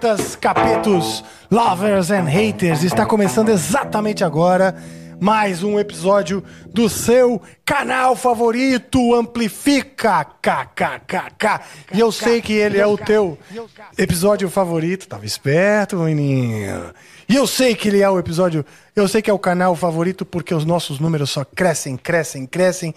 capetas, capetos, lovers and haters. Está começando exatamente agora mais um episódio do seu canal favorito, Amplifica KKKK. E eu sei que ele é o teu episódio favorito. Tava esperto, menino. E eu sei que ele é o episódio, eu sei que é o canal favorito porque os nossos números só crescem, crescem, crescem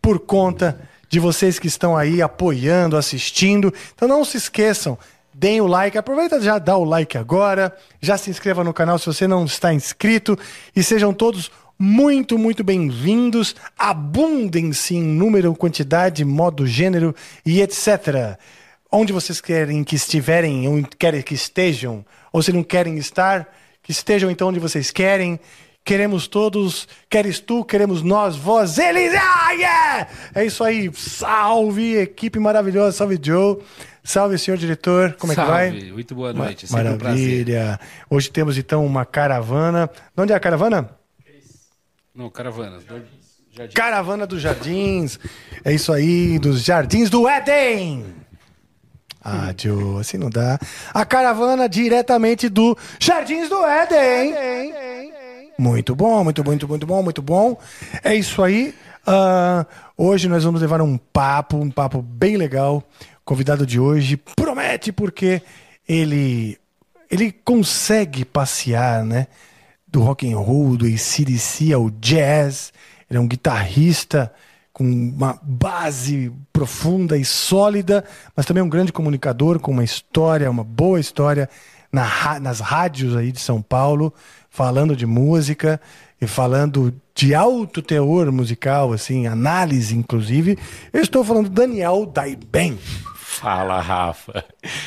por conta de vocês que estão aí apoiando, assistindo. Então não se esqueçam, deem o like, aproveita já dá o like agora, já se inscreva no canal se você não está inscrito e sejam todos muito, muito bem-vindos. Abundem-se em número, quantidade, modo, gênero e etc. Onde vocês querem que estiverem, ou querem que estejam, ou se não querem estar, que estejam então onde vocês querem. Queremos todos, queres tu, queremos nós, vós, eles. Ah, yeah! É isso aí. Salve, equipe maravilhosa. Salve, Joe. Salve, senhor diretor. Como Salve. é que vai? Muito boa noite. Ma Sempre Maravilha. Um Hoje temos então uma caravana. De onde é a caravana? Não, caravanas. Jardim. Caravana dos Jardins. É isso aí, dos Jardins do Éden. Ah, Joe, assim não dá. A caravana diretamente do Jardins do Éden. Muito bom, muito bom, muito, muito bom, muito bom. É isso aí. Ah, hoje nós vamos levar um papo, um papo bem legal. Convidado de hoje promete porque ele ele consegue passear, né? Do rock and roll, do ACDC ao jazz. Ele é um guitarrista com uma base profunda e sólida, mas também um grande comunicador com uma história, uma boa história na, nas rádios aí de São Paulo, falando de música e falando de alto teor musical, assim, análise inclusive. Eu estou falando do Daniel Daiben. Fala, Rafa.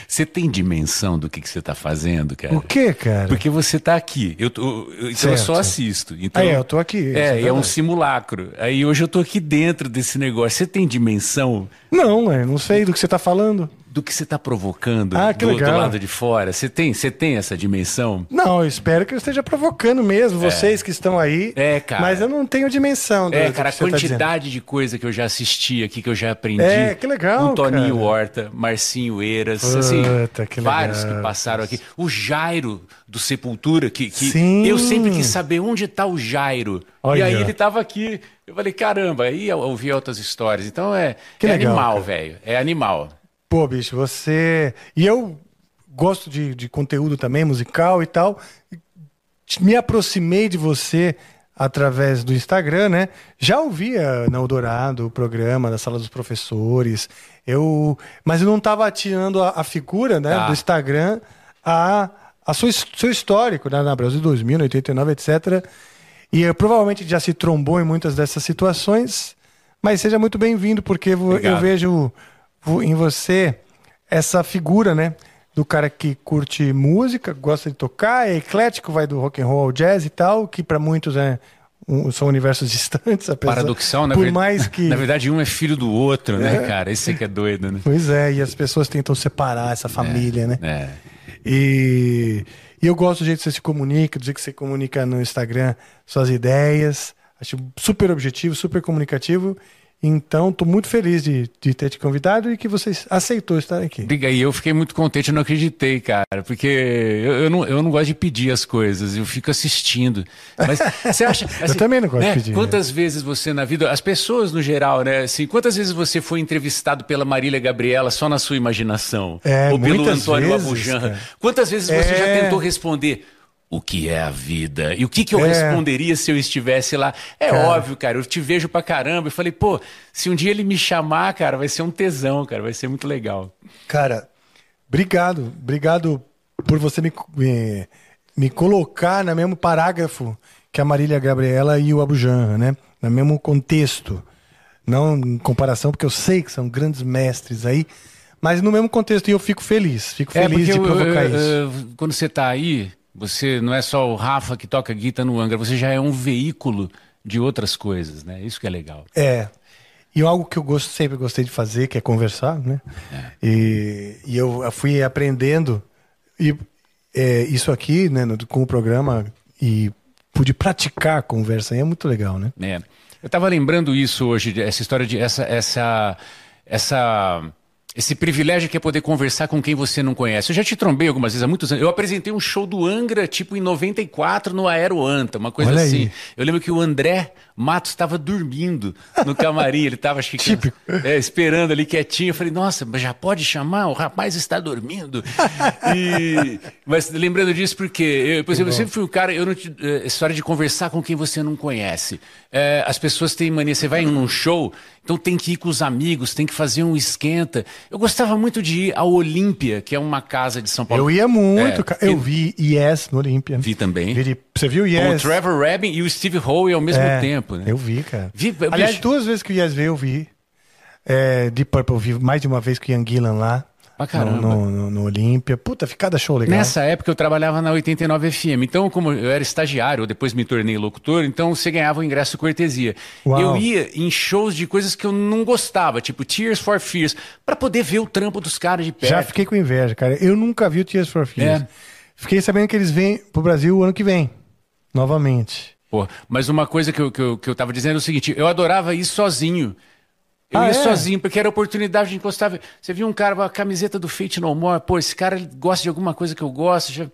Você tem dimensão do que, que você está fazendo, cara? O que, cara? Porque você está aqui. Eu, tô, eu, então eu só assisto. Então, Ah, é, eu tô aqui. É, é um simulacro. Aí hoje eu tô aqui dentro desse negócio. Você tem dimensão Não, eu não sei do que você está falando. Do que você está provocando Ah, do outro lado de fora? Você tem, você tem essa dimensão? Não, eu espero que eu esteja provocando mesmo vocês que estão aí. É, cara. Mas eu não tenho dimensão. do- É, do cara, a que você tá quantidade de coisa que eu já assisti aqui, que eu já aprendi. É, que legal, Com Toninho cara. Horta, Marcinho Eiras, Puta, assim, que vários que passaram aqui. O Jairo do Sepultura, que, que Sim. eu sempre quis saber onde está o Jairo. Olha. E aí ele tava aqui. Eu falei, caramba, aí eu ouvi outras histórias. Então é, Que é animal, velho. É animal. Pô, bicho, você. E eu gosto de, de conteúdo também, musical e tal. Me aproximei de você através do Instagram, né? Já ouvia na Eldorado o programa da Sala dos Professores. Eu, mas eu não estava tirando a, a figura, né, Tá. do Instagram a, a his- seu histórico, né, na Brasil 2000, 89, etc. E eh, provavelmente já se trombou em muitas dessas situações. Mas seja muito bem-vindo, porque vo- eu Obrigado. vejo em você essa figura, né? Do cara que curte música, gosta de tocar, é eclético, vai do rock and roll ao jazz e tal, que para muitos é, um- são universos distantes, apesar Paradoxal, na por verdade. mais que Na verdade, um é filho do outro, né, cara? Esse que é doido, né? Pois é, e as pessoas tentam separar essa família, né? É. E, e eu gosto do jeito que você se comunica, do jeito que você comunica no Instagram suas ideias. Acho super objetivo, super comunicativo. Então, estou muito feliz de, de ter te convidado e que você aceitou estar aqui. Diga aí, eu fiquei muito contente, eu não acreditei, cara, porque eu, eu não, eu não gosto de pedir as coisas, eu fico assistindo. Mas você acha. assim, também não gosto de né, pedir, Quantas vezes você na vida, as pessoas no geral, né, assim, quantas vezes você foi entrevistado pela Marília Gabriela só na sua imaginação? É, Ou pelo Antônio vezes, Abujan? Quantas vezes você já É. tentou responder? O que é a vida? E o que, que eu É. responderia se eu estivesse lá? É Cara. óbvio, cara, eu te vejo pra caramba. Eu falei, pô, se um dia ele me chamar, cara, vai ser um tesão, cara, vai ser muito legal. Cara, obrigado. Obrigado por você me, me, me colocar no mesmo parágrafo que a Marília Gabriela e o Abujan, né? No mesmo contexto. Não em comparação, porque eu sei que são grandes mestres aí, mas no mesmo contexto. E eu fico feliz. Fico feliz de eu- provocar eu- isso. eu- quando você tá aí, você não é só o Rafa que toca guitarra no Angra, você já é um veículo de outras coisas, né? Isso que é legal. É. E algo que eu gosto, sempre gostei de fazer, que é conversar, né? E, e eu fui aprendendo e, é, isso aqui, né, com o programa e pude praticar a conversa aí, é muito legal, né? É. Eu estava lembrando isso hoje, essa história de essa essa essa esse privilégio que é poder conversar com quem você não conhece. Eu já te trombei algumas vezes há muitos anos. Eu apresentei um show do Angra, tipo em 94, no Aeroanta, uma coisa Olha assim. aí. Eu lembro que o André Matos estava dormindo no camarim. Ele estava, é, esperando ali quietinho. Eu falei, nossa, mas já pode chamar? O rapaz está dormindo. E- mas lembrando disso, porque, eu, por exemplo, eu sempre fui o cara, eu não te- eh, história de conversar com quem você não conhece. Eh, as pessoas têm mania, você vai num show, então tem que ir com os amigos, tem que fazer um esquenta. Eu gostava muito de ir ao Olímpia, que é uma casa de São Paulo. Eu ia muito, É. Eu vi Yes no Olímpia. Vi também. Vi Você viu Com Yes? o Trevor Rabin e o Steve Howe ao mesmo É, tempo, né? Eu vi, cara. Vi- Aliás, bicho. duas vezes que o Yes veio, eu vi. É, Deep Purple, eu vi mais de uma vez com o Ian Gillan lá. Pra caramba. No, no, no Olímpia. Puta, ficada show legal. Nessa época eu trabalhava na 89 FM. Então, como eu era estagiário, depois me tornei locutor, então você ganhava o ingresso cortesia. Uau. Eu ia em shows de coisas que eu não gostava, tipo Tears for Fears, pra poder ver o trampo dos caras de perto. Já fiquei com inveja, cara. Eu nunca vi o Tears for Fears. É. Fiquei sabendo que eles vêm pro Brasil o ano que vem. Novamente. Pô, mas uma coisa que eu, que, eu, que eu tava dizendo é o seguinte: eu adorava ir sozinho. Eu Ah, ia é? sozinho, porque era oportunidade de encostar. Você viu um cara com a camiseta do Fate No More, pô, esse cara gosta de alguma coisa que eu gosto. já-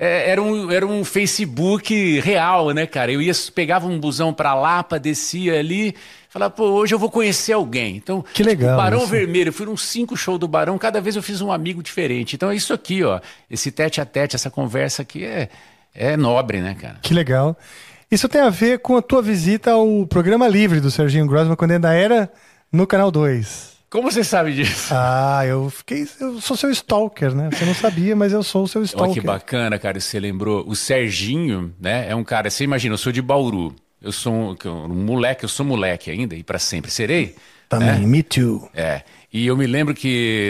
é, era, um, era um Facebook real, né, cara? Eu ia, pegava um busão pra Lapa, descia ali, falava, pô, hoje eu vou conhecer alguém. Então, Que legal tipo, Barão isso. Vermelho, uns cinco shows do Barão, cada vez eu fiz um amigo diferente. Então é isso aqui, ó. Esse tete a tete, essa conversa aqui é, é nobre, né, cara? Que legal. Isso tem a ver com a tua visita ao programa livre do Serginho Grossman quando ainda era no Canal 2. Como você sabe disso? Ah, eu fiquei. Eu sou seu stalker, né? Você não sabia, mas eu sou o seu Olha stalker. que bacana, cara, você lembrou. O Serginho, né, é um cara, você imagina, eu sou de Bauru. Eu sou um, um moleque, eu sou moleque ainda e pra sempre serei. Também, me too. É. E eu me lembro que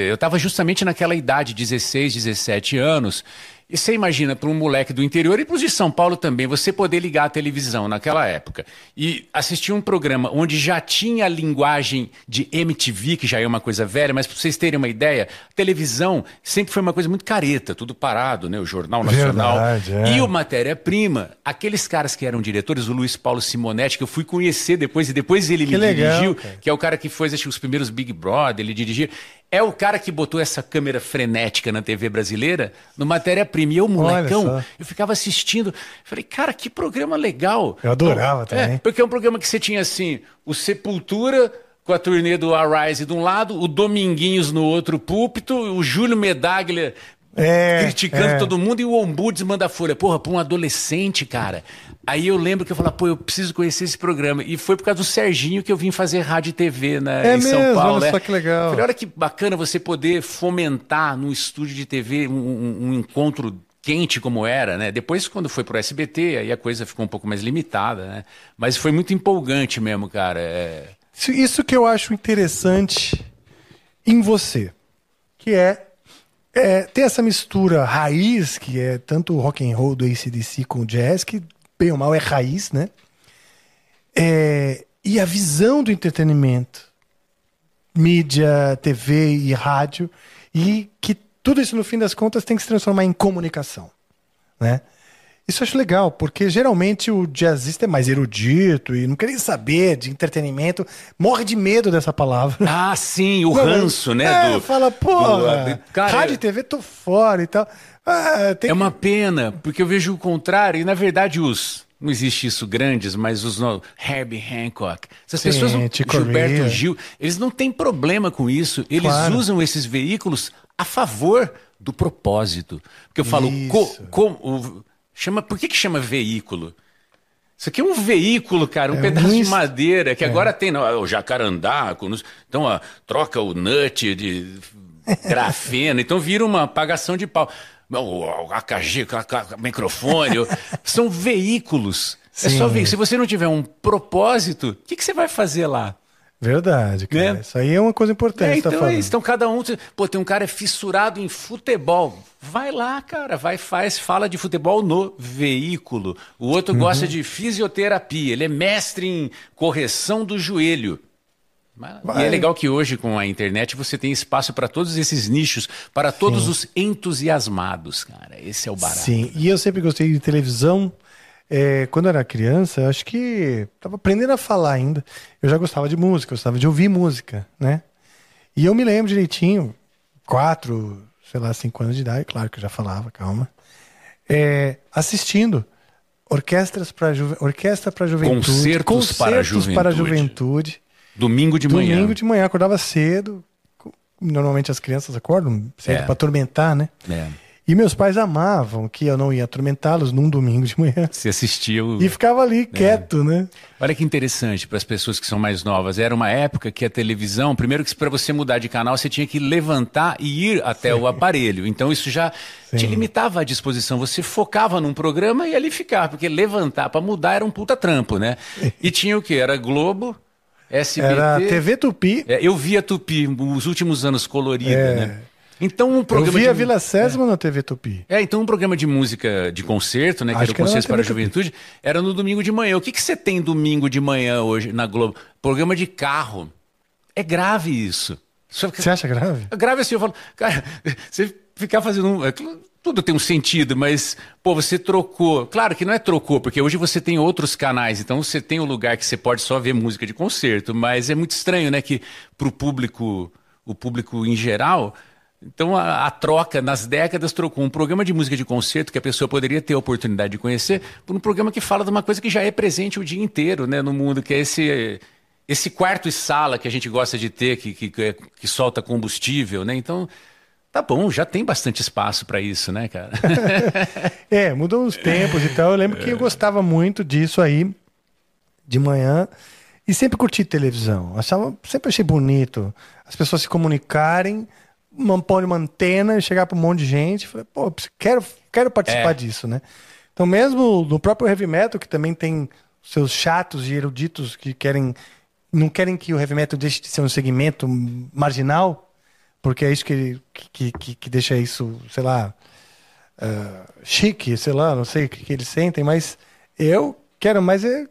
eu estava justamente naquela idade, 16, 17 anos. E você imagina, para um moleque do interior e para os de São Paulo também, você poder ligar a televisão naquela época e assistir um programa onde já tinha a linguagem de MTV, que já é uma coisa velha, mas para vocês terem uma ideia, a televisão sempre foi uma coisa muito careta, tudo parado, né? O Jornal Nacional. Verdade, é. E o matéria-prima, aqueles caras que eram diretores, o Luiz Paulo Simonetti, que eu fui conhecer depois, e depois ele Que me legal, dirigiu, cara. que é o cara que fez acho, os primeiros Big Brother, ele dirigiu. É o cara que botou essa câmera frenética na TV brasileira no matéria-prima. E eu, molecão, eu ficava assistindo. Falei, cara, que programa legal. Eu adorava Então, também. É, porque é um programa que você tinha assim, o Sepultura com a turnê do Arise de um lado, o Dominguinhos no outro púlpito, o Júlio Medaglia É, criticando é. todo mundo e o Ombuds manda a folha. Porra, pra um adolescente, cara. Aí eu lembro que eu falei, pô, eu preciso conhecer esse programa. E foi por causa do Serginho que eu vim fazer rádio e TV na, É em São mesmo, Paulo. olha né? só que legal. Falei, olha que bacana você poder fomentar num estúdio de TV um, um- um encontro quente como era, né? Depois, quando foi pro SBT, aí a coisa ficou um pouco mais limitada, né? Mas foi muito empolgante mesmo, cara. É... Isso que eu acho interessante em você, que é, é ter essa mistura raiz, que é tanto o rock and roll do ACDC com o jazz, que bem ou mal é raiz, né? É, e a visão do entretenimento, mídia, TV e rádio, e que tudo isso no fim das contas tem que se transformar em comunicação, né? Isso eu acho legal, porque geralmente o jazzista é mais erudito e não quer nem saber de entretenimento, morre de medo dessa palavra. Ah, sim, o Não, ranço, né? É, do- fala, pô, cara, rádio e TV tô fora e tal. Ah, É que- uma pena, porque eu vejo o contrário, e na verdade os. Não existe isso grandes, mas os no, Herbie Hancock. Essas Sim, pessoas, Gilberto. Gil, eles não têm problema com isso. Eles Claro. usam esses veículos a favor do propósito. Porque eu falo, co, co- o- chama, por que, que chama veículo? Isso aqui é um veículo, cara, um É pedaço um de madeira, que agora tem não, o jacarandá, então ó, troca o nut de grafeno, então vira uma apagação de pau. O, o AKG, ca- microfone, o- são veículos. É só Sim. ver. Se você não tiver um propósito, o que, que você vai fazer lá? Verdade, cara. Né? Isso aí é uma coisa importante. É, tá então é falando. isso. Então cada um. Pô, tem um cara fissurado em futebol. Vai lá, cara. Vai, faz, fala de futebol no veículo. O outro Uhum. gosta de fisioterapia. Ele é mestre em correção do joelho. Mas- E Vai. é legal que hoje, com a internet, você tem espaço para todos esses nichos, para todos os entusiasmados, cara. Esse é o barato. Sim, e eu sempre gostei de televisão. É, quando eu era criança, eu acho que estava aprendendo a falar ainda. Eu já gostava de música, eu gostava de ouvir música, né? E eu me lembro direitinho, quatro, sei lá, cinco anos de idade, claro que eu já falava, calma, é, assistindo orquestras para juve, orquestra para juventude, concertos, concertos para, a juventude. para a juventude. Domingo de manhã. Domingo de manhã, acordava cedo. Normalmente as crianças acordam cedo é. para atormentar, né? É. E meus pais amavam que eu não ia atormentá-los num domingo de manhã. Você assistia o... E ficava ali é. quieto, né? Olha que interessante para as pessoas que são mais novas. Era uma época que a televisão, primeiro que para você mudar de canal, você tinha que levantar e ir até Sim. o aparelho. Então isso já Sim. te limitava a disposição. Você focava num programa e ali ficava, porque levantar para mudar era um puta trampo, né? E tinha o que? Era Globo, SBT. Era TV Tupi. É, eu via Tupi os últimos anos colorida, é. né? Então um programa Eu vi de... a Vila Sésamo é. na TV Tupi. É, então um programa de música de concerto, né, que Acho era o Concerto para a Juventude, era no domingo de manhã. O que, que você tem domingo de manhã hoje na Globo? Programa de carro. É grave isso. Você acha grave? É grave assim, eu falo, cara, você ficar fazendo um... É tudo tem um sentido, mas, pô, você trocou. Claro que não é trocou, porque hoje você tem outros canais, então você tem um lugar que você pode só ver música de concerto, mas é muito estranho, né, que pro público, o público em geral, então a, a, troca nas décadas trocou um programa de música de concerto que a pessoa poderia ter a oportunidade de conhecer por um programa que fala de uma coisa que já é presente o dia inteiro né, no mundo, que é esse, esse quarto e sala que a gente gosta de ter, que, que, que solta combustível. Né? Então, tá bom, já tem bastante espaço para isso, né, cara? é, mudou os tempos e tal. Eu lembro que eu gostava muito disso aí, de manhã. E sempre curti televisão. Achava, sempre achei bonito as pessoas se comunicarem pôr uma antena e chegar para um monte de gente. Falei, pô, quero, quero participar é. disso, né? Então, mesmo no próprio heavy metal, que também tem seus chatos e eruditos que querem não querem que o heavy metal deixe de ser um segmento marginal, porque é isso que, que, que, que deixa isso, sei lá, uh, chique, sei lá, não sei o que, que eles sentem, mas eu quero mais é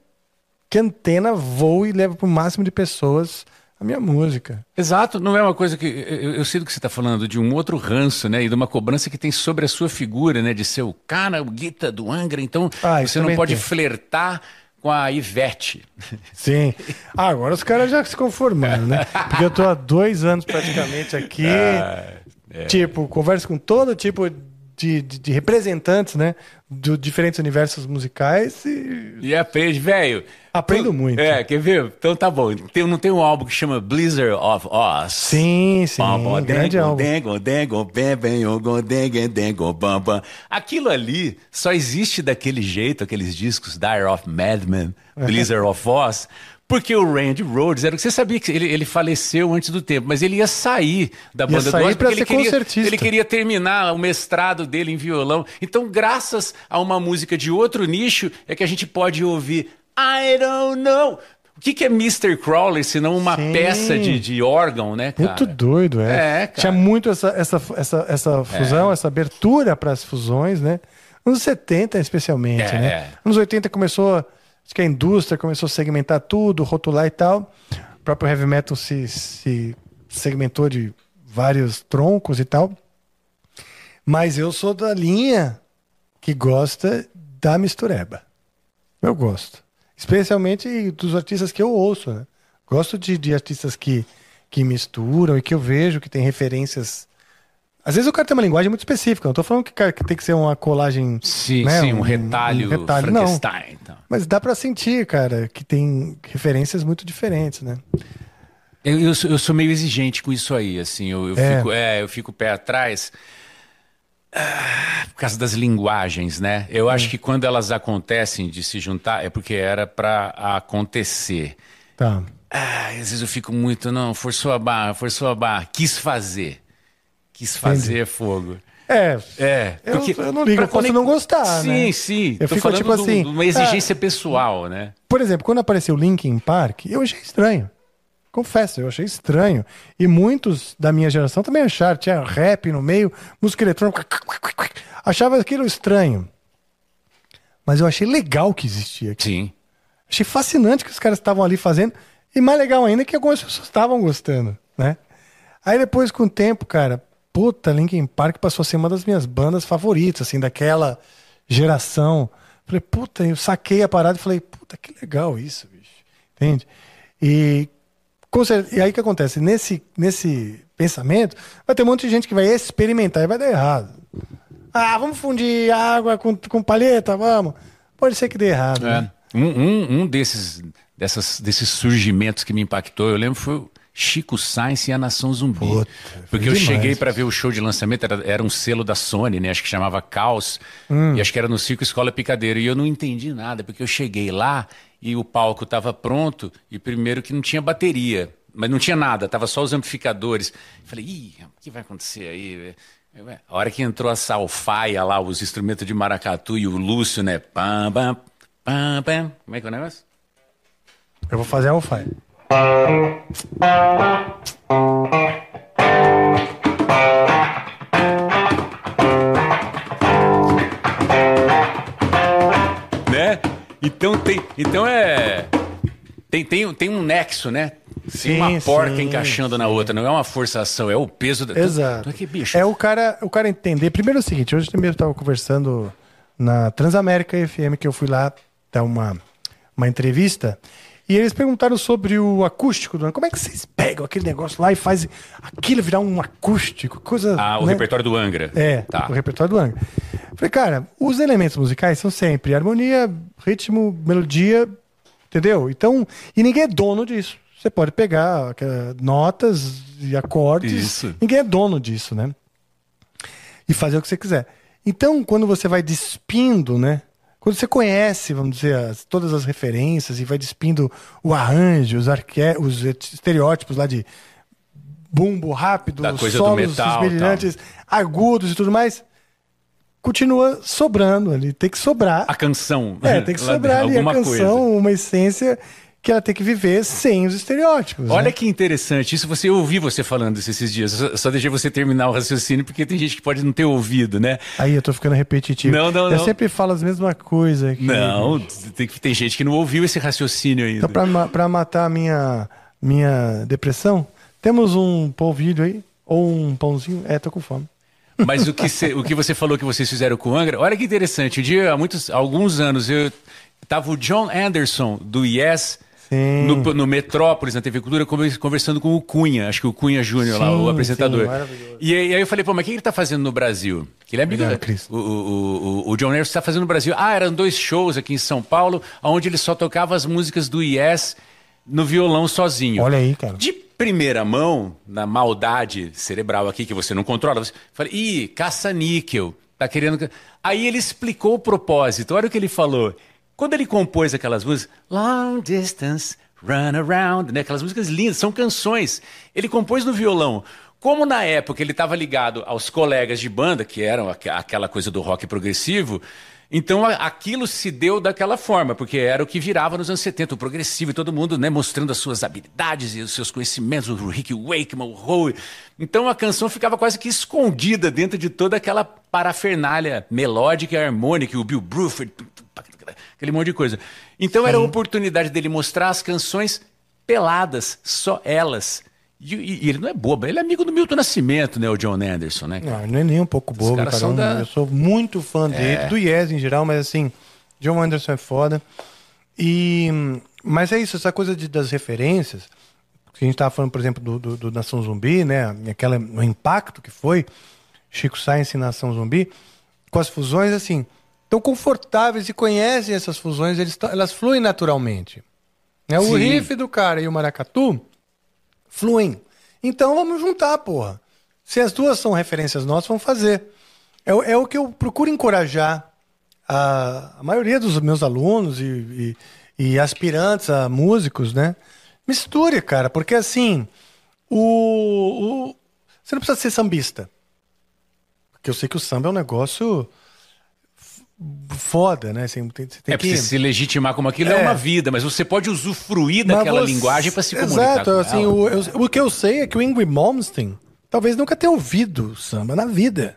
que a antena voe e leve para o máximo de pessoas a minha música. Exato, não é uma coisa que. Eu, eu sinto que você está falando de um outro ranço, né? E de uma cobrança que tem sobre a sua figura, né? De ser o cara, o guita do Angra. Então, ah, você não pode tem. flertar com a Ivete. Sim. Ah, agora os caras já se conformaram, né? Porque eu tô há dois anos praticamente aqui. Ah, é. Tipo, converso com todo tipo de, de, de representantes, né? De diferentes universos musicais e. E aprende, velho. Aprendo muito. É, quer ver? Então tá bom. Tem, não tem um álbum que chama Blizzard of Oz? Sim, sim. Bom, grande álbum. Aquilo ali só existe daquele jeito, aqueles discos Dire of Madman, Blizzard of Oz, porque o Randy Rhodes era. Você sabia que ele, ele faleceu antes do tempo, mas ele ia sair da ia banda sair do Oz porque ele queria, ele queria terminar o mestrado dele em violão. Então, graças a uma música de outro nicho, é que a gente pode ouvir I don't know. O que, que é Mr. Crowley, se não uma Sim. peça de, de órgão, né, cara? Muito doido, é. é Tinha muito essa, essa, essa, essa fusão, é. essa abertura para as fusões, né? Anos 70, especialmente, é. né? Anos 80 começou, acho que a indústria começou a segmentar tudo, rotular e tal. O próprio heavy metal se, se segmentou de vários troncos e tal. Mas eu sou da linha que gosta da mistureba. Eu gosto. Especialmente dos artistas que eu ouço, né? Gosto de, de artistas que, que misturam e que eu vejo que tem referências. Às vezes o cara tem uma linguagem muito específica. Não estou falando que, cara, que tem que ser uma colagem. Sim, né? sim, um, um retalho. Um retalho. Não. Então. Mas dá para sentir, cara, que tem referências muito diferentes, né? Eu, eu, sou, eu sou meio exigente com isso aí, assim. Eu, eu é. Fico, é, eu fico pé atrás. Ah, por causa das linguagens, né? Eu acho que quando elas acontecem de se juntar é porque era para acontecer. Tá. Ah, às vezes eu fico muito, não, forçou a barra, forçou a barra, quis fazer. Quis fazer Entendi. fogo. É, é porque eu, eu não ligo, eu posso não gostar, sim, né? Sim. Eu Tô fico tipo assim, uma exigência é, pessoal, né? Por exemplo, quando apareceu Linkin Park, eu achei estranho. Confesso, eu achei estranho. E muitos da minha geração também acharam. Tinha rap no meio, música eletrônica. Achava aquilo estranho. Mas eu achei legal que existia. Aqui. Sim. Achei fascinante que os caras estavam ali fazendo. E mais legal ainda que algumas pessoas estavam gostando, né? Aí depois, com o tempo, cara, puta, Linkin Park passou a ser uma das minhas bandas favoritas, assim, daquela geração. Falei, puta, eu saquei a parada e falei, puta, que legal isso, bicho. Entende? E. E aí o que acontece? Nesse, nesse pensamento, vai ter um monte de gente que vai experimentar e vai dar errado. Ah, vamos fundir água com, com palheta, vamos. Pode ser que dê errado. É. Né? Um, um, um desses, dessas, desses surgimentos que me impactou, eu lembro, foi Chico Sainz e a Nação Zumbi. Puta, Porque eu demais. cheguei para ver o show de lançamento, era, era um selo da Sony, né? Acho que chamava Caos. Hum. E acho que era no Circo Escola Picadeiro. E eu não entendi nada, porque eu cheguei lá e o palco estava pronto, e primeiro que não tinha bateria. Mas não tinha nada, tava só os amplificadores. Falei, ih, o que vai acontecer aí? A hora que entrou a salfaia lá, os instrumentos de maracatu e o Lúcio, né? Pam, pam, pam, pam. Como é que é o negócio? Eu vou fazer a alfaia. Né? Então tem. Então é. Tem, tem, tem um nexo, né? Sim, tem uma porca sim, encaixando na outra, não é uma forçação, é o peso da. Exato. Bicho. É o cara, o cara entender. Primeiro é o seguinte, hoje também eu estava conversando na Transamérica FM, que eu fui lá dar uma, uma entrevista, e eles perguntaram sobre o acústico do Como é que vocês pegam aquele negócio lá e fazem aquilo virar um acústico? Coisa. Ah, o né? repertório do Angra. É, Tá. o repertório do Angra. Falei, cara, os elementos musicais são sempre harmonia, ritmo, melodia, entendeu? Então, e ninguém é dono disso. Você pode pegar aquela- notas e acordes. Isso. Ninguém é dono disso, né? E fazer o que você quiser. Então, quando você vai despindo, né? Quando você conhece, vamos dizer, as- todas as referências e vai despindo o arranjo, os, arque... os estereótipos lá de bumbo rápido, Da coisa do solos metal, esmerilhantes, agudos e tudo mais, continua sobrando ali. Tem que sobrar. A canção. É, tem que sobrar ali a canção, coisa. uma essência que ela tem que viver sem os estereótipos. Olha né? que interessante, isso você eu ouvi você falando isso esses dias. Eu só- deixei você terminar o raciocínio, porque tem gente que pode não ter ouvido, né? Aí eu tô ficando repetitivo. Não, não, eu não. sempre falo as mesmas coisas aqui. Não, tem, tem gente que não ouviu esse raciocínio ainda. Então, pra, pra matar a minha, minha depressão, temos um polvilho aí? Ou um pãozinho? É, tô com fome. Mas o que, cê- o que você falou que vocês fizeram com o Angra, olha que interessante. Um dia, há muitos, alguns anos, eu tava o John Anderson, do Yes, Sim. no, no Metrópolis, na TV Cultura, conver- conversando com o Cunha, acho que o Cunha Júnior lá, o apresentador. sim, e aí, aí eu falei, pô, mas o que ele tá fazendo no Brasil? Que ele é amigo Obrigado, Cris. o, o, o, o John Anderson está fazendo no Brasil. Ah, eram dois shows aqui em São Paulo, onde ele só tocava as músicas do Yes no violão sozinho. Olha aí, cara. De primeira mão, na maldade cerebral aqui que você não controla, você fala, ih, caça-níquel, tá querendo. Aí ele explicou o propósito, olha o que ele falou. Quando ele compôs aquelas músicas, Long Distance, Run Around, né? aquelas músicas lindas, são canções. Ele compôs no violão. Como na época ele estava ligado aos colegas de banda, que eram aqu- aquela coisa do rock progressivo, então aquilo se deu daquela forma, porque era o que virava nos anos 70, o progressivo, e todo mundo né, mostrando as suas habilidades e os seus conhecimentos, o Rick Wakeman, o Howe. Então a canção ficava quase que escondida dentro de toda aquela parafernália melódica e harmônica, o Bill Bruford, aquele monte de coisa. Então era a oportunidade dele mostrar as canções peladas, só elas. E, e- ele não é bobo, ele é amigo do Milton Nascimento, né, o John Anderson, né? Não, não é nem um pouco bobo, cara. são Um- da- É. Eu sou muito fã dele, do Yes em geral, mas assim, John Anderson é foda. E, mas é isso, essa coisa de, das referências, que a gente tava falando, por exemplo, do, do, do Nação Zumbi, né? Aquela, o impacto que foi Chico Science e Nação Zumbi, com as fusões, assim, tão confortáveis e conhecem essas fusões, eles elas fluem naturalmente. Né? O Sim. riff do cara e o maracatu fluem. Então vamos juntar, porra. Se as duas são referências nossas, vamos fazer. É, o- é o que eu procuro encorajar a, a maioria dos meus alunos e, e- e aspirantes a músicos, né? Misture, cara, porque assim, o, o- você não precisa ser sambista. Porque eu sei que o samba é um negócio foda, né? Assim, tem, você tem É que... você se legitimar como aquilo é. É. uma vida, mas você pode usufruir Mas daquela você- linguagem para se comunicar. Exato, com assim, o, eu- o que eu sei é que o Ingrid Malmsteen talvez nunca tenha ouvido samba na vida.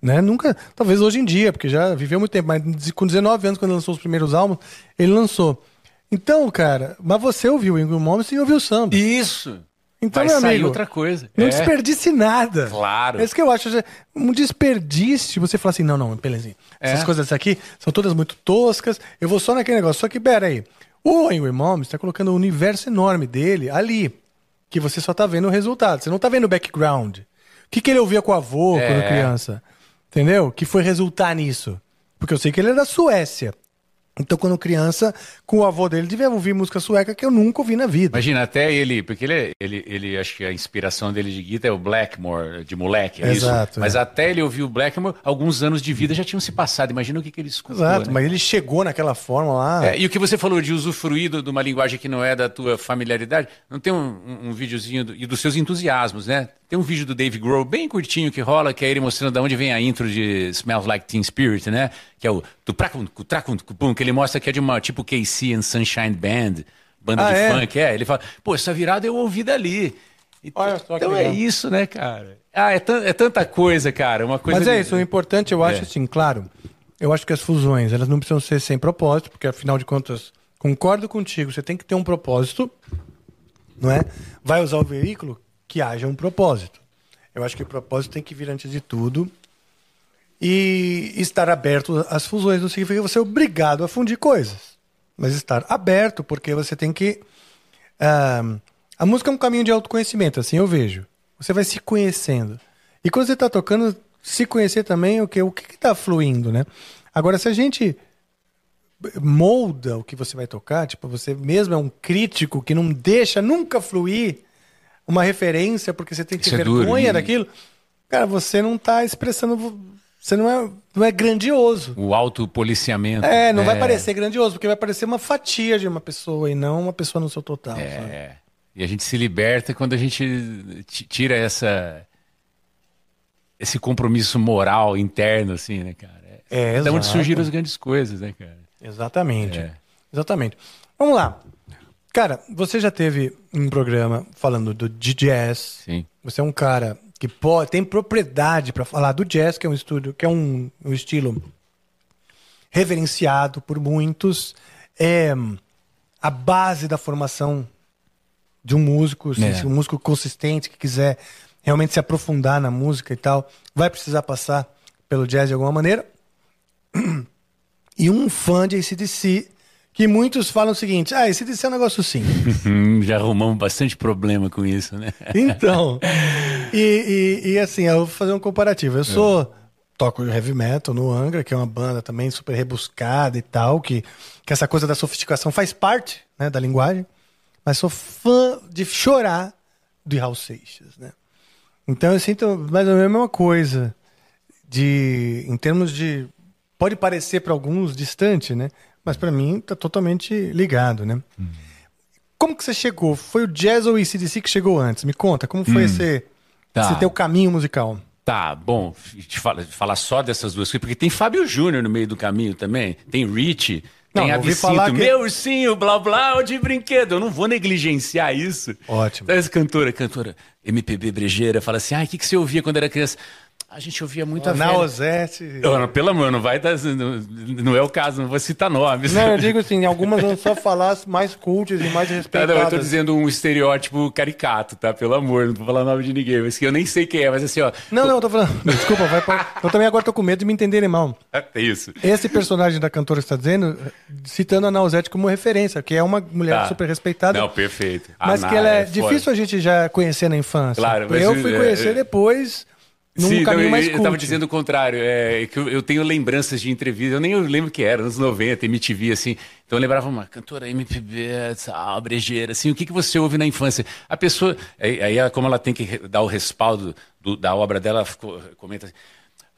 Né? Nunca, talvez hoje em dia, porque já viveu muito tempo, mas com 19 anos, quando ele lançou os primeiros álbuns, ele lançou. Então, cara, mas você ouviu o Ingrid Malmsteen e ouviu o samba. Isso. Então, Vai meu sair amigo, outra coisa. Não É. desperdice nada. Claro. É isso que eu acho. Um desperdício. Você fala assim: não, não, belezinha. Essas É. coisas aqui são todas muito toscas. Eu vou só naquele negócio. Só que, pera aí. O Angry Mom está colocando um universo enorme dele ali, que você só tá vendo o resultado. Você não tá vendo o background. O que, que ele ouvia com o avô É. quando criança? Entendeu? Que foi resultar nisso. Porque eu sei que ele é da Suécia. Então, quando criança, com o avô dele, devia ouvir música sueca que eu nunca ouvi na vida. Imagina, até ele, porque ele, ele, ele, acho que a inspiração dele de guitarra é o Blackmore, de moleque, é Exato, isso? Mas é. até ele ouvir o Blackmore, alguns anos de vida já tinham se passado. Imagina o que, que ele escutou, Exato, né? mas ele chegou naquela forma lá. É, e o que você falou de usufruir de uma linguagem que não é da tua familiaridade, não tem um, um, um videozinho do- e dos seus entusiasmos, né? Tem um vídeo do Dave Grohl bem curtinho que rola, que é ele mostrando de onde vem a intro de Smells Like Teen Spirit, né? Que é o tupracum, que ele mostra que é de uma tipo KC and Sunshine Band, banda Ah, de é? funk, é. Ele fala, pô, essa virada eu ouvi dali. Então, Olha só então é isso, né, cara? Ah, é, é tanta coisa, cara. Uma coisa Mas é de- isso, o importante, eu acho É. assim, claro, eu acho que as fusões, elas não precisam ser sem propósito, porque afinal de contas, concordo contigo, você tem que ter um propósito, não é? Vai usar o veículo que haja um propósito. Eu acho que o propósito tem que vir antes de tudo. E estar aberto às fusões não significa você é obrigado a fundir coisas. Mas estar aberto, porque você tem que. ah, a música é um caminho de autoconhecimento, assim eu vejo. Você vai se conhecendo. E quando você está tocando, se conhecer também o que o que está fluindo, né? Agora, se a gente molda o que você vai tocar, tipo, você mesmo é um crítico que não deixa nunca fluir uma referência porque você tem que ter é duro, vergonha e- daquilo, cara, você não está expressando. Você não é, não é grandioso. O autopoliciamento. É, não vai parecer grandioso, porque vai parecer uma fatia de uma pessoa e não uma pessoa no seu total. sabe? É. E a gente se liberta quando a gente ti- tira essa esse compromisso moral interno, assim, né, cara? É, onde exato. surgiram as grandes coisas, né, cara? Exatamente. É. Exatamente. Vamos lá. Cara, você já teve um programa falando do, de jazz. Sim. Você é um cara que pode, tem propriedade para falar do jazz, que é um estúdio, que é um, um estilo reverenciado por muitos. É a base da formação de um músico, É. se um músico consistente que quiser realmente se aprofundar na música e tal, vai precisar passar pelo jazz de alguma maneira. E um fã de ACDC, que muitos falam o seguinte: ah, ACDC é um negócio simples. Já arrumamos bastante problema com isso, né? Então, e, e, e assim, eu vou fazer um comparativo. Eu sou. Toco heavy metal no Angra, que é uma banda também super rebuscada e tal, que, que essa coisa da sofisticação faz parte né, da linguagem, mas sou fã de chorar de Raul Seixas, né? Então eu sinto mais ou menos a mesma coisa, de, em termos de. Pode parecer para alguns distante, né? Mas para mim tá totalmente ligado, né? Como que você chegou? Foi o jazz ou o ECDC que chegou antes? Me conta, como foi esse, Tá. esse teu caminho musical? Tá, bom, te fala- falar só dessas duas coisas, porque tem Fábio Júnior no meio do caminho também, tem Rich, Não, tem ouvi falar que- meu ursinho, blá blá, de brinquedo, eu não vou negligenciar isso. Ótimo. Essa cantora, cantora MPB brejeira, fala assim, ai, o que, que você ouvia quando era criança? A gente ouvia muito a Na velha... Ozete. Pelo amor, não vai dar, não, não é o caso, não vou citar nomes. Não, eu digo assim, algumas vão só falar mais cultas e mais Tá, respeitadas. não, eu tô dizendo um estereótipo caricato, tá? Pelo amor, não vou falar o nome de ninguém, mas que eu nem sei quem é, mas assim, ó. Não, não, eu tô falando. Desculpa, vai pra... Eu também agora tô com medo de me entenderem mal. É isso. Esse personagem da cantora que está dizendo, citando a Nausete como referência, que é uma mulher Tá. super respeitada. Não, perfeito. A mas que ela é, foda. difícil a gente já conhecer na infância. Claro, mas eu eu- fui é, conhecer é. depois, num Sim, caminho não, mais eu, eu tava dizendo o contrário, é que eu, eu tenho lembranças de entrevista, eu nem lembro que era, anos 90, MTV, assim. Então eu lembrava uma cantora MPB, tal, brejeira, assim, o que, que você ouve na infância? A pessoa, aí, como ela tem que dar o respaldo do- da obra dela, ela ficou- comenta assim.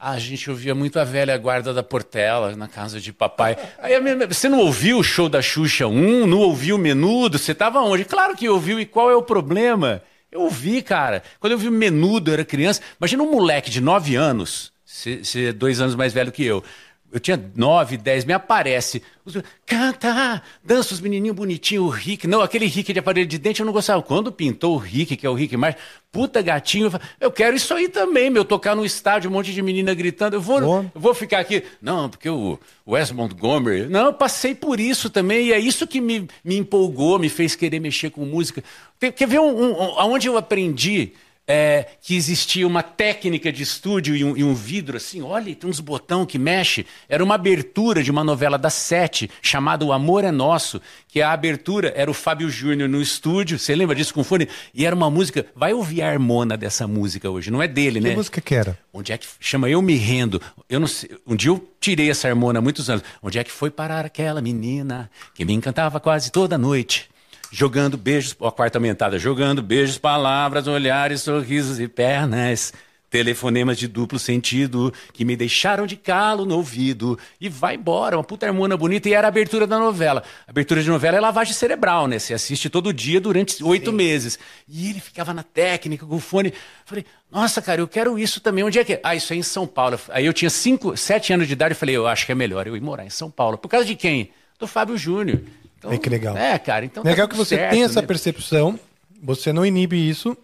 Ah, a gente ouvia muito a velha guarda da Portela na casa de papai. Aí minha- você não ouviu o show da Xuxa 1? Não ouviu o menudo? Você estava onde? Claro que ouviu, e qual é o problema? Eu ouvi, cara. Quando eu vi menudo, eu era criança. Imagina um moleque de 9 anos, você é dois anos mais velho que eu. Eu tinha 9, 10, me aparece. os- Canta, dança os menininhos bonitinhos, o Rick. Não, aquele Rick de aparelho de dente eu não gostava. Quando pintou o Rick, que é o Rick mais, puta gatinho, eu, falei, eu quero isso aí também, meu. Tocar no estádio, um monte de menina gritando. Eu vou, eu vou ficar aqui. Não, porque o Wes Montgomery. Não, eu passei por isso também. E é isso que me, me empolgou, me fez querer mexer com música. Tem- quer ver um, um, um- aonde eu aprendi? É, que existia uma técnica de estúdio e um, e um, vidro assim, olha, tem uns botão que mexe. Era uma abertura de uma novela das sete, chamada O Amor é Nosso, que a abertura era o Fábio Júnior no estúdio, você lembra disso com fone? E era uma música, vai ouvir a harmona dessa música hoje, não é dele, que né? Que música que era? Onde é que chama Eu Me Rendo? Eu não sei, um dia eu tirei essa harmona há muitos anos. Onde é que foi parar aquela menina que me encantava quase toda noite? Jogando beijos, ó, a quarta aumentada, jogando beijos, palavras, olhares, sorrisos e pernas. Telefonemas de duplo sentido que me deixaram de calo no ouvido. E vai embora, uma puta harmonia bonita. E era a abertura da novela. A abertura de novela é lavagem cerebral, né? Você assiste todo dia durante oito meses. E ele ficava na técnica, com o fone. Falei, nossa, cara, eu quero isso também. Onde é que é? Ah, isso é em São Paulo. Aí eu tinha cinco, sete anos de idade e falei, eu acho que é melhor eu ir morar em São Paulo. Por causa de quem? Do Fábio Júnior. Então, é que legal. É, cara, então. Legal tá que você certo, tem essa né? percepção, você não inibe isso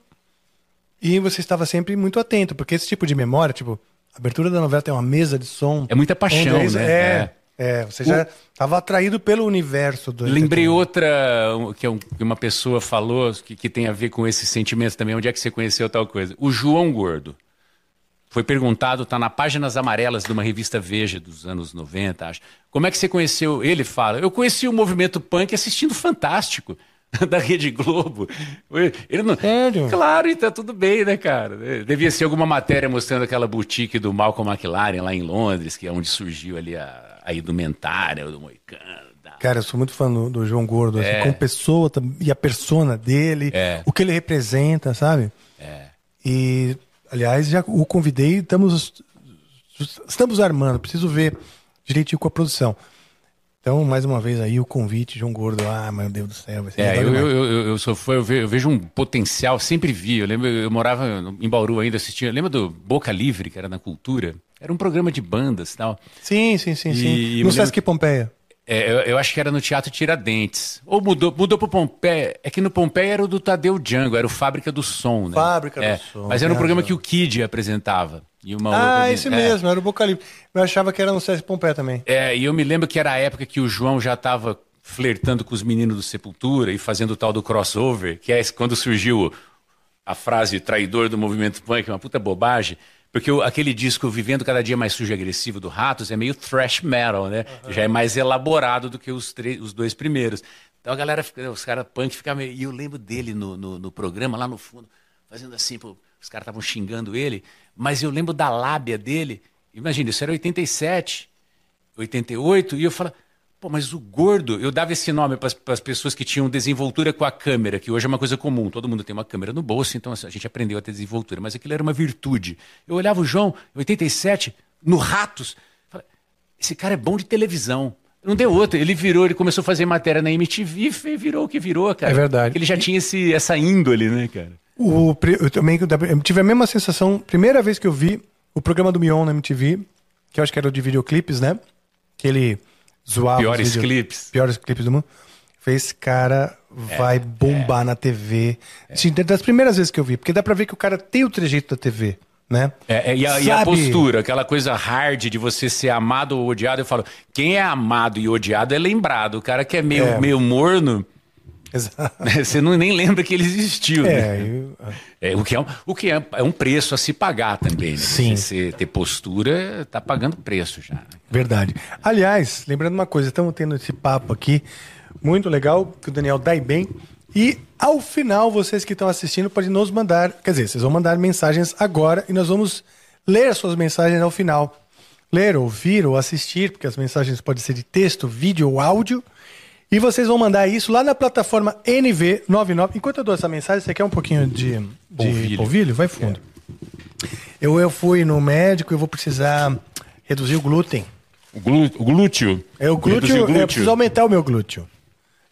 e você estava sempre muito atento, porque esse tipo de memória, tipo, a abertura da novela tem uma mesa de som. É muita paixão, onde né? É, é, você já estava atraído pelo universo do. Lembrei outra que, é que uma pessoa falou que, que tem a ver com esse sentimento também. Onde é que você conheceu tal coisa? O João Gordo. Foi perguntado, está na páginas amarelas de uma revista Veja dos anos 90, acho. Como é que você conheceu? Ele fala: Eu conheci o movimento punk assistindo Fantástico. Da Rede Globo. Ele não... Sério? Claro, e tá tudo bem, né, cara? Devia ser alguma matéria mostrando aquela boutique do Malcolm McLaren lá em Londres, que é onde surgiu ali a, a indumentária do Moicano. Cara, eu sou muito fã do, do João Gordo, é. assim, como pessoa e a persona dele, é. o que ele representa, sabe? É. E Aliás, já o convidei, estamos, estamos armando, preciso ver direitinho com a produção. Então, mais uma vez aí, o convite, João Gordo. Ah, meu Deus do céu. Vai ser é, eu, eu, eu, eu, sou fã, eu vejo, um potencial, sempre vi. Eu lembro, eu morava em Bauru ainda, assistia. Lembra do Boca Livre, que era na cultura? Era um programa de bandas e tal. Sim, sim, sim, e, sim. No Sesc Pompeia. É, eu, eu, acho que era no Teatro Tiradentes. Ou mudou, mudou pro Pompeia. É que no Pompeia era o do Tadeu Django, era o Fábrica do Som, né? Fábrica é, do Som. Mas era um programa que o Kid apresentava. E uma ah, outra... esse mesmo, era o Bocalipse. Eu achava que era no Sesc Pompeia também. É, e eu me lembro que era a época que o João já estava flertando com os meninos do Sepultura e fazendo o tal do crossover, que é quando surgiu a frase traidor do movimento punk, uma puta bobagem. Porque o, aquele disco Vivendo Cada Dia Mais Sujo e Agressivo do Ratos é meio thrash metal, né? Uhum. Já é mais elaborado do que os, os dois primeiros. Então a galera, os caras punk ficavam meio... E eu lembro dele no, no, no, programa, lá no fundo, fazendo assim, pô, os caras estavam xingando ele, mas eu lembro da lábia dele. Imagina, isso era 87, 88, e eu falo, Pô, mas o gordo, eu dava esse nome para as pessoas que tinham desenvoltura com a câmera, que hoje é uma coisa comum, todo mundo tem uma câmera no bolso, então assim, a gente aprendeu a ter desenvoltura, mas aquilo era uma virtude. Eu olhava o João, em 87, no Ratos, falei, esse cara é bom de televisão. Não deu outra, ele virou, ele começou a fazer matéria na MTV e virou o que virou, cara. É verdade. Ele já tinha esse, essa índole, né, cara? O, eu também eu tive a mesma sensação, primeira vez que eu vi o programa do Mion na MTV, que eu acho que era o de videoclipes, né? Que ele zoava. Piores vídeos, clipes. Piores clipes do mundo. Falei, esse cara vai é, bombar é, na TV. É. Assim, das primeiras vezes que eu vi, porque dá pra ver que o cara tem o trejeito da TV. Né? É, e, a, e, a, postura, aquela coisa hard de você ser amado ou odiado. Eu falo, quem é amado e odiado é lembrado. O cara que é meio, É. meio morno, Exato. você não, nem lembra que ele existiu. É, né? eu- É, o que, é, um, o que é, é um preço a se pagar também. Né? Sim. Você ter postura, tá pagando preço já. né? Verdade. Aliás, lembrando uma coisa, estamos tendo esse papo aqui muito legal, que o Daniel dá bem. E ao final, vocês que estão assistindo podem nos mandar, quer dizer, vocês vão mandar mensagens agora e nós vamos ler as suas mensagens ao final. Ler, ouvir ou assistir, porque as mensagens podem ser de texto, vídeo ou áudio. E vocês vão mandar isso lá na plataforma NV99. Enquanto eu dou essa mensagem, você quer um pouquinho de, de Polvilho. polvilho? Vai fundo. Eu, eu fui no médico, eu vou precisar reduzir o glúten. O, glú- o glúteo. É o glúteo, Reduzir o eu preciso aumentar o meu glúteo.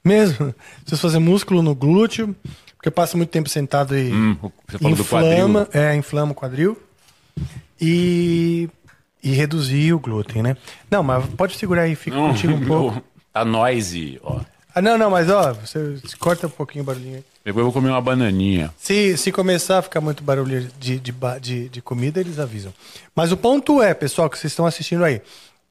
Mesmo. Preciso fazer músculo no glúteo, porque eu passo muito tempo sentado e Hum, você falou do inflama, é, inflama o quadril. E, e reduzir o glúten, né? Não, mas pode segurar aí, fica Não, contigo um pouco. Tá noise, ó. Ah, não, não, mas ó, você corta um pouquinho o barulhinho aí. Depois eu vou comer uma bananinha. Se, se começar a ficar muito barulho de, de, de, de comida, eles avisam. Mas o ponto é, pessoal, que vocês estão assistindo aí,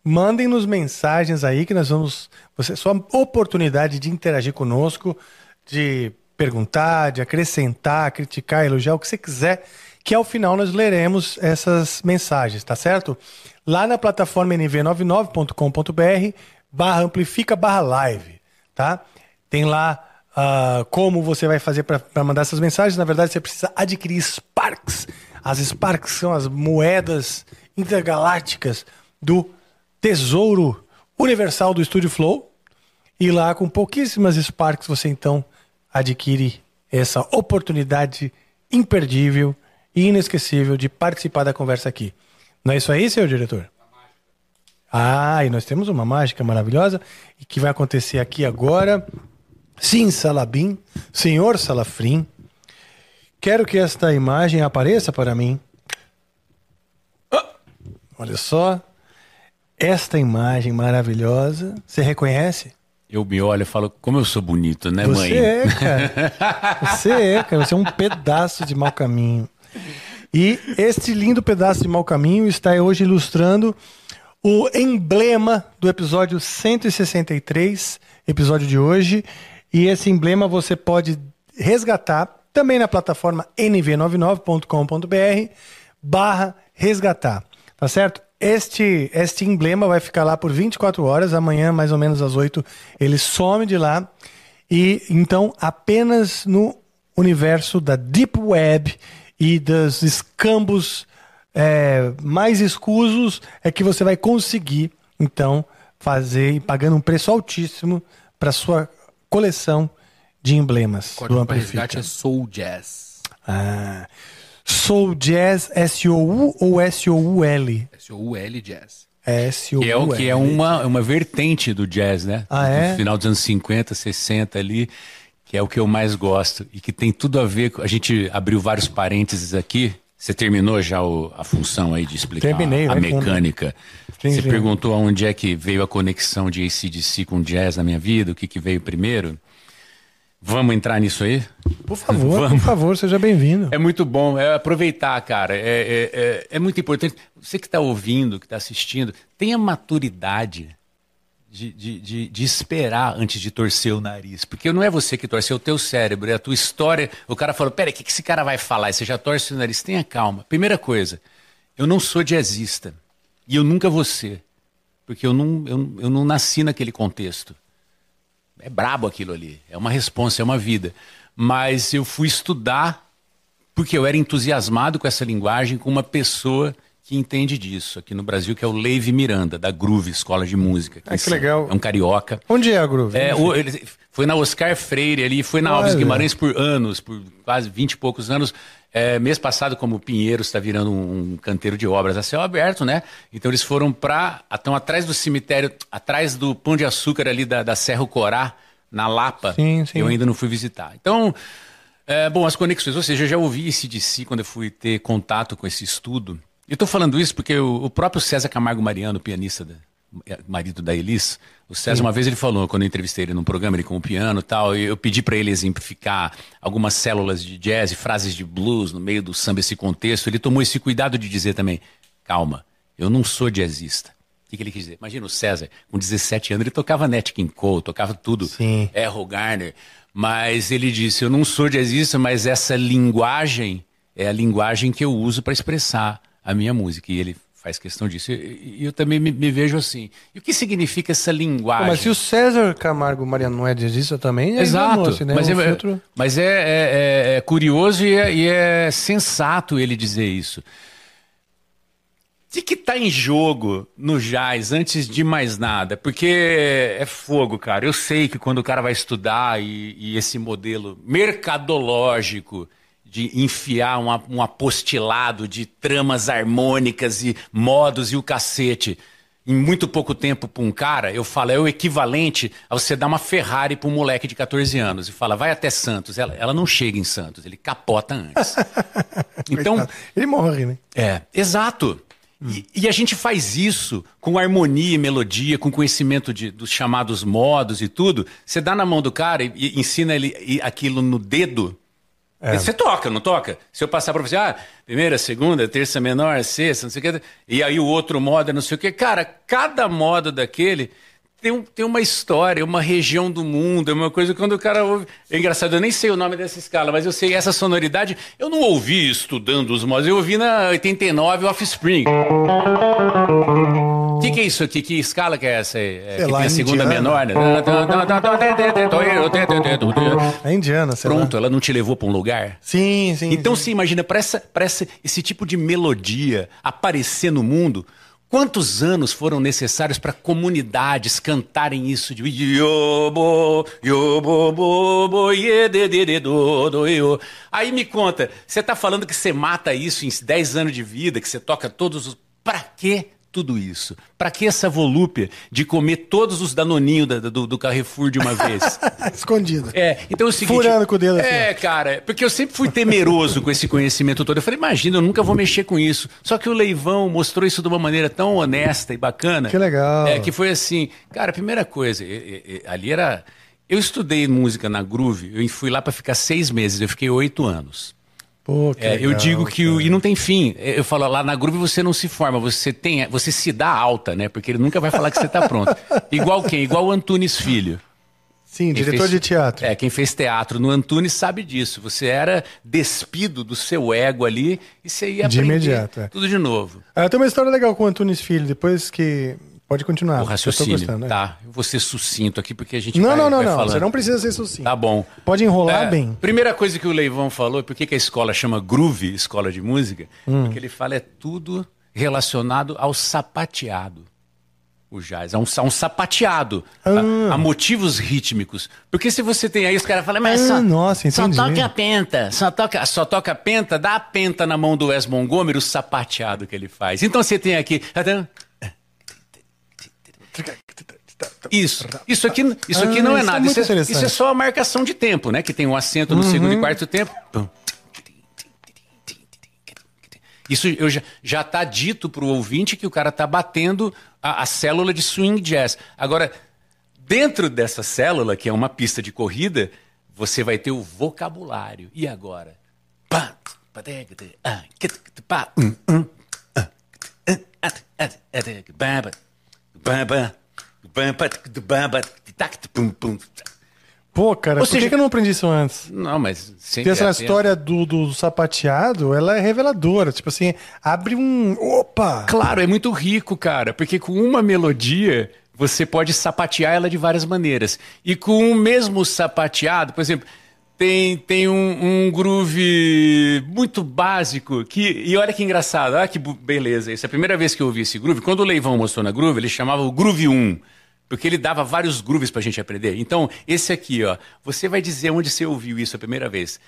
mandem-nos mensagens aí que nós vamos. Você, sua oportunidade de interagir conosco, de perguntar, de acrescentar, criticar, elogiar, o que você quiser, que ao final nós leremos essas mensagens, tá certo? Lá na plataforma nv99.com.br barra amplifica barra live, tá? Tem lá uh, como você vai fazer para mandar essas mensagens. Na verdade, você precisa adquirir Sparks. As Sparks são as moedas intergalácticas do tesouro universal do Studio Flow. E lá, com pouquíssimas Sparks, você então adquire essa oportunidade imperdível e inesquecível de participar da conversa aqui. Não é isso aí, senhor diretor? Ah, e nós temos uma mágica maravilhosa e que vai acontecer aqui agora. Sim, Salabim, senhor Salafrim, quero que esta imagem apareça para mim. Oh, olha só, esta imagem maravilhosa, você reconhece? Eu me olho e falo, como eu sou bonito, né, mãe? Você é, cara. Você é, cara. Você é um pedaço de mau caminho. E este lindo pedaço de mau caminho está hoje ilustrando o emblema do episódio 163, episódio de hoje. E esse emblema você pode resgatar também na plataforma nv99.com.br barra resgatar, tá certo? Este, este emblema vai ficar lá por 24 horas, amanhã mais ou menos às 8 ele some de lá e então apenas no universo da Deep Web e dos escambos é, mais escusos é que você vai conseguir então fazer pagando um preço altíssimo para sua coleção de emblemas Código do Amplifica. é Soul Jazz. Ah, Soul Jazz S-O-U ou S-O-U-L? S-O-U-L Jazz. S-O-U-L. Que é, o, que é uma, uma vertente do jazz, né? Ah, é? No final dos anos 50, 60 ali, que é o que eu mais gosto e que tem tudo a ver com... A gente abriu vários parênteses aqui. Você terminou já o, a função aí de explicar Terminei, a, mecânica? Sim, Você sim. perguntou aonde é que veio a conexão de ACDC com jazz na minha vida, o que, que veio primeiro. Vamos entrar nisso aí? Por favor, Vamos. por favor, seja bem-vindo. É muito bom, é aproveitar, cara. É, é, é, é muito importante. Você que está ouvindo, que está assistindo, tenha maturidade de, de, de, de esperar antes de torcer o nariz. Porque não é você que torce, é o teu cérebro, é a tua história. O cara falou, peraí, o que, que esse cara vai falar? Você já torce o nariz. Tenha calma. Primeira coisa, eu não sou jazzista. E eu nunca vou ser. Porque eu não, eu, eu não nasci naquele contexto. É brabo aquilo ali. É uma responsa, é uma vida. Mas eu fui estudar porque eu era entusiasmado com essa linguagem, com uma pessoa que entende disso aqui no Brasil, que é o Leive Miranda, da Groove Escola de Música. Ah, que legal. É um carioca. Onde é a Groove? É, o, ele foi na Oscar Freire ali, foi na Alves. Guimarães por anos, por quase 20 e poucos anos. É, mês passado, como Pinheiros está virando um, um canteiro de obras a céu aberto, né? Então eles foram para. Estão atrás do cemitério, atrás do Pão de Açúcar ali da, da Serra Corá, na Lapa. Sim, sim. Eu ainda não fui visitar. Então, é, bom, as conexões, ou seja, eu já ouvi esse de si quando eu fui ter contato com esse estudo. Eu estou falando isso porque o, o próprio César Camargo Mariano, pianista, da, é, marido da Elis, o César uma vez ele falou, quando eu entrevistei ele num programa, ele com o piano e tal, eu pedi para ele exemplificar algumas células de jazz e frases de blues no meio do samba, esse contexto. Ele tomou esse cuidado de dizer também, calma, eu não sou jazzista. O que, que ele quis dizer? Imagina o César, com 17 anos, ele tocava Nat King Cole, tocava tudo, Sim. Errol Garner, mas ele disse, eu não sou jazzista, mas essa linguagem é a linguagem que eu uso para expressar a minha música. E ele faz questão disso. E e eu também me, me vejo assim. E o que significa essa linguagem? mas se o César Camargo Mariano não é jazzista também, é Exato. enganou-se, né? Mas, O é, filtro- mas é, é- é- é curioso e é, e é sensato ele dizer isso. O que que tá em jogo no jazz, antes de mais nada? Porque é fogo, cara. Eu sei que quando o cara vai estudar e, e esse modelo mercadológico de enfiar um, a- um apostilado de tramas harmônicas e modos e o cacete em muito pouco tempo para um cara, eu falo, é o equivalente a você dar uma Ferrari para um moleque de 14 anos e fala, vai até Santos. Ela, ela não chega em Santos, ele capota antes. então, Coitado. Ele morre, né? é, exato. E, e a gente faz isso com harmonia e melodia, com conhecimento de, dos chamados modos e tudo. Você dá na mão do cara e, e ensina ele e- aquilo no dedo. Você toca, não toca? Se eu passar pra você, ah, primeira, segunda, terça menor, sexta, não sei o que, e aí o outro modo é não sei o que. Cara, cada modo daquele tem, um- tem uma história, uma região do mundo, é uma coisa que quando o cara ouve. É engraçado, eu nem sei o nome dessa escala, mas eu sei essa sonoridade. Eu não ouvi estudando os mods, eu ouvi na 89 Offspring. O que, que é isso aqui? Que escala que é essa? aí? É, Sei que lá, tem a segunda indiana. menor, né? É indiana, sei lá. Pronto, ela não te levou para um lugar? Sim, sim. Então sim. se imagina, para essa, pra essa, esse tipo de melodia aparecer no mundo, quantos anos foram necessários para comunidades cantarem isso de yobo, yobo, bobo, do. Aí me conta, você tá falando que você mata isso em 10 anos de vida, que você toca todos os... Pra quê? Tudo isso. Pra que essa volúpia de comer todos os danoninhos da- do, do Carrefour de uma vez? Escondido. É, então é o seguinte. Furando com o dedo assim, É, cara, porque eu sempre fui temeroso com esse conhecimento todo. Eu falei, imagina, eu nunca vou mexer com isso. Só que o Leivão mostrou isso de uma maneira tão honesta e bacana. Que legal. É, que foi assim, cara, a primeira coisa, ali era. Eu estudei música na Groove, eu fui lá pra ficar seis meses, eu fiquei oito anos. Pô, É, eu legal, digo que o, e não tem fim. Eu falo lá na Groove você não se forma, você tem, você se dá alta, né? Porque ele nunca vai falar que você tá pronto. Igual quem? Igual o Antunes Filho. Sim, Quem diretor fez- de teatro. É, quem fez teatro no Antunes sabe disso. Você era despido do seu ego ali e você ia De aprender imediato, é. tudo de novo. Ah, tem uma história legal com o Antunes Filho, depois que. Pode continuar. o eu raciocínio. gostando, é. Tá, eu vou ser sucinto aqui porque a gente Não, vai, não, não, vai não. falando. Você não precisa ser sucinto. Tá bom. Pode enrolar É, bem. Primeira coisa que o Leivão falou, por que a escola chama Groove, escola de música? Hum. Porque ele fala é tudo relacionado ao sapateado. O jazz, é um, um sapateado, a- a, motivos rítmicos. Porque se você tem aí, os caras falam, mas Ah, só, nossa, só toca a penta, só toca, só toca a penta, dá a penta na mão do Wes Montgomery, o sapateado que ele faz. Então você tem aqui... Isso. Isso aqui, isso aqui Ah, não é isso é nada. muito isso, é, isso é só a marcação de tempo, né? Que tem um acento no Uhum. segundo e quarto tempo. Isso eu já, já tá dito pro ouvinte que o cara tá batendo a, a célula de swing jazz. Agora, dentro dessa célula, que é uma pista de corrida, você vai ter o vocabulário. E agora? bamba, bamba, bamba, tac, pum, pum. Pô, cara, Ou por seja... que eu não aprendi isso antes? Não, mas sempre é Essa é história do, do sapateado, ela é reveladora. Tipo assim, abre um. Opa! Claro, é muito rico, cara, porque com uma melodia você pode sapatear ela de várias maneiras. E com o mesmo sapateado, por exemplo, tem, tem um, um groove muito básico que. E olha que engraçado, olha que beleza. Isso é a primeira vez que eu ouvi esse groove. Quando o Leivão mostrou na groove, ele chamava o Groove 1. Porque ele dava vários grooves pra gente aprender. Então, esse aqui, ó. Você vai dizer onde você ouviu isso a primeira vez.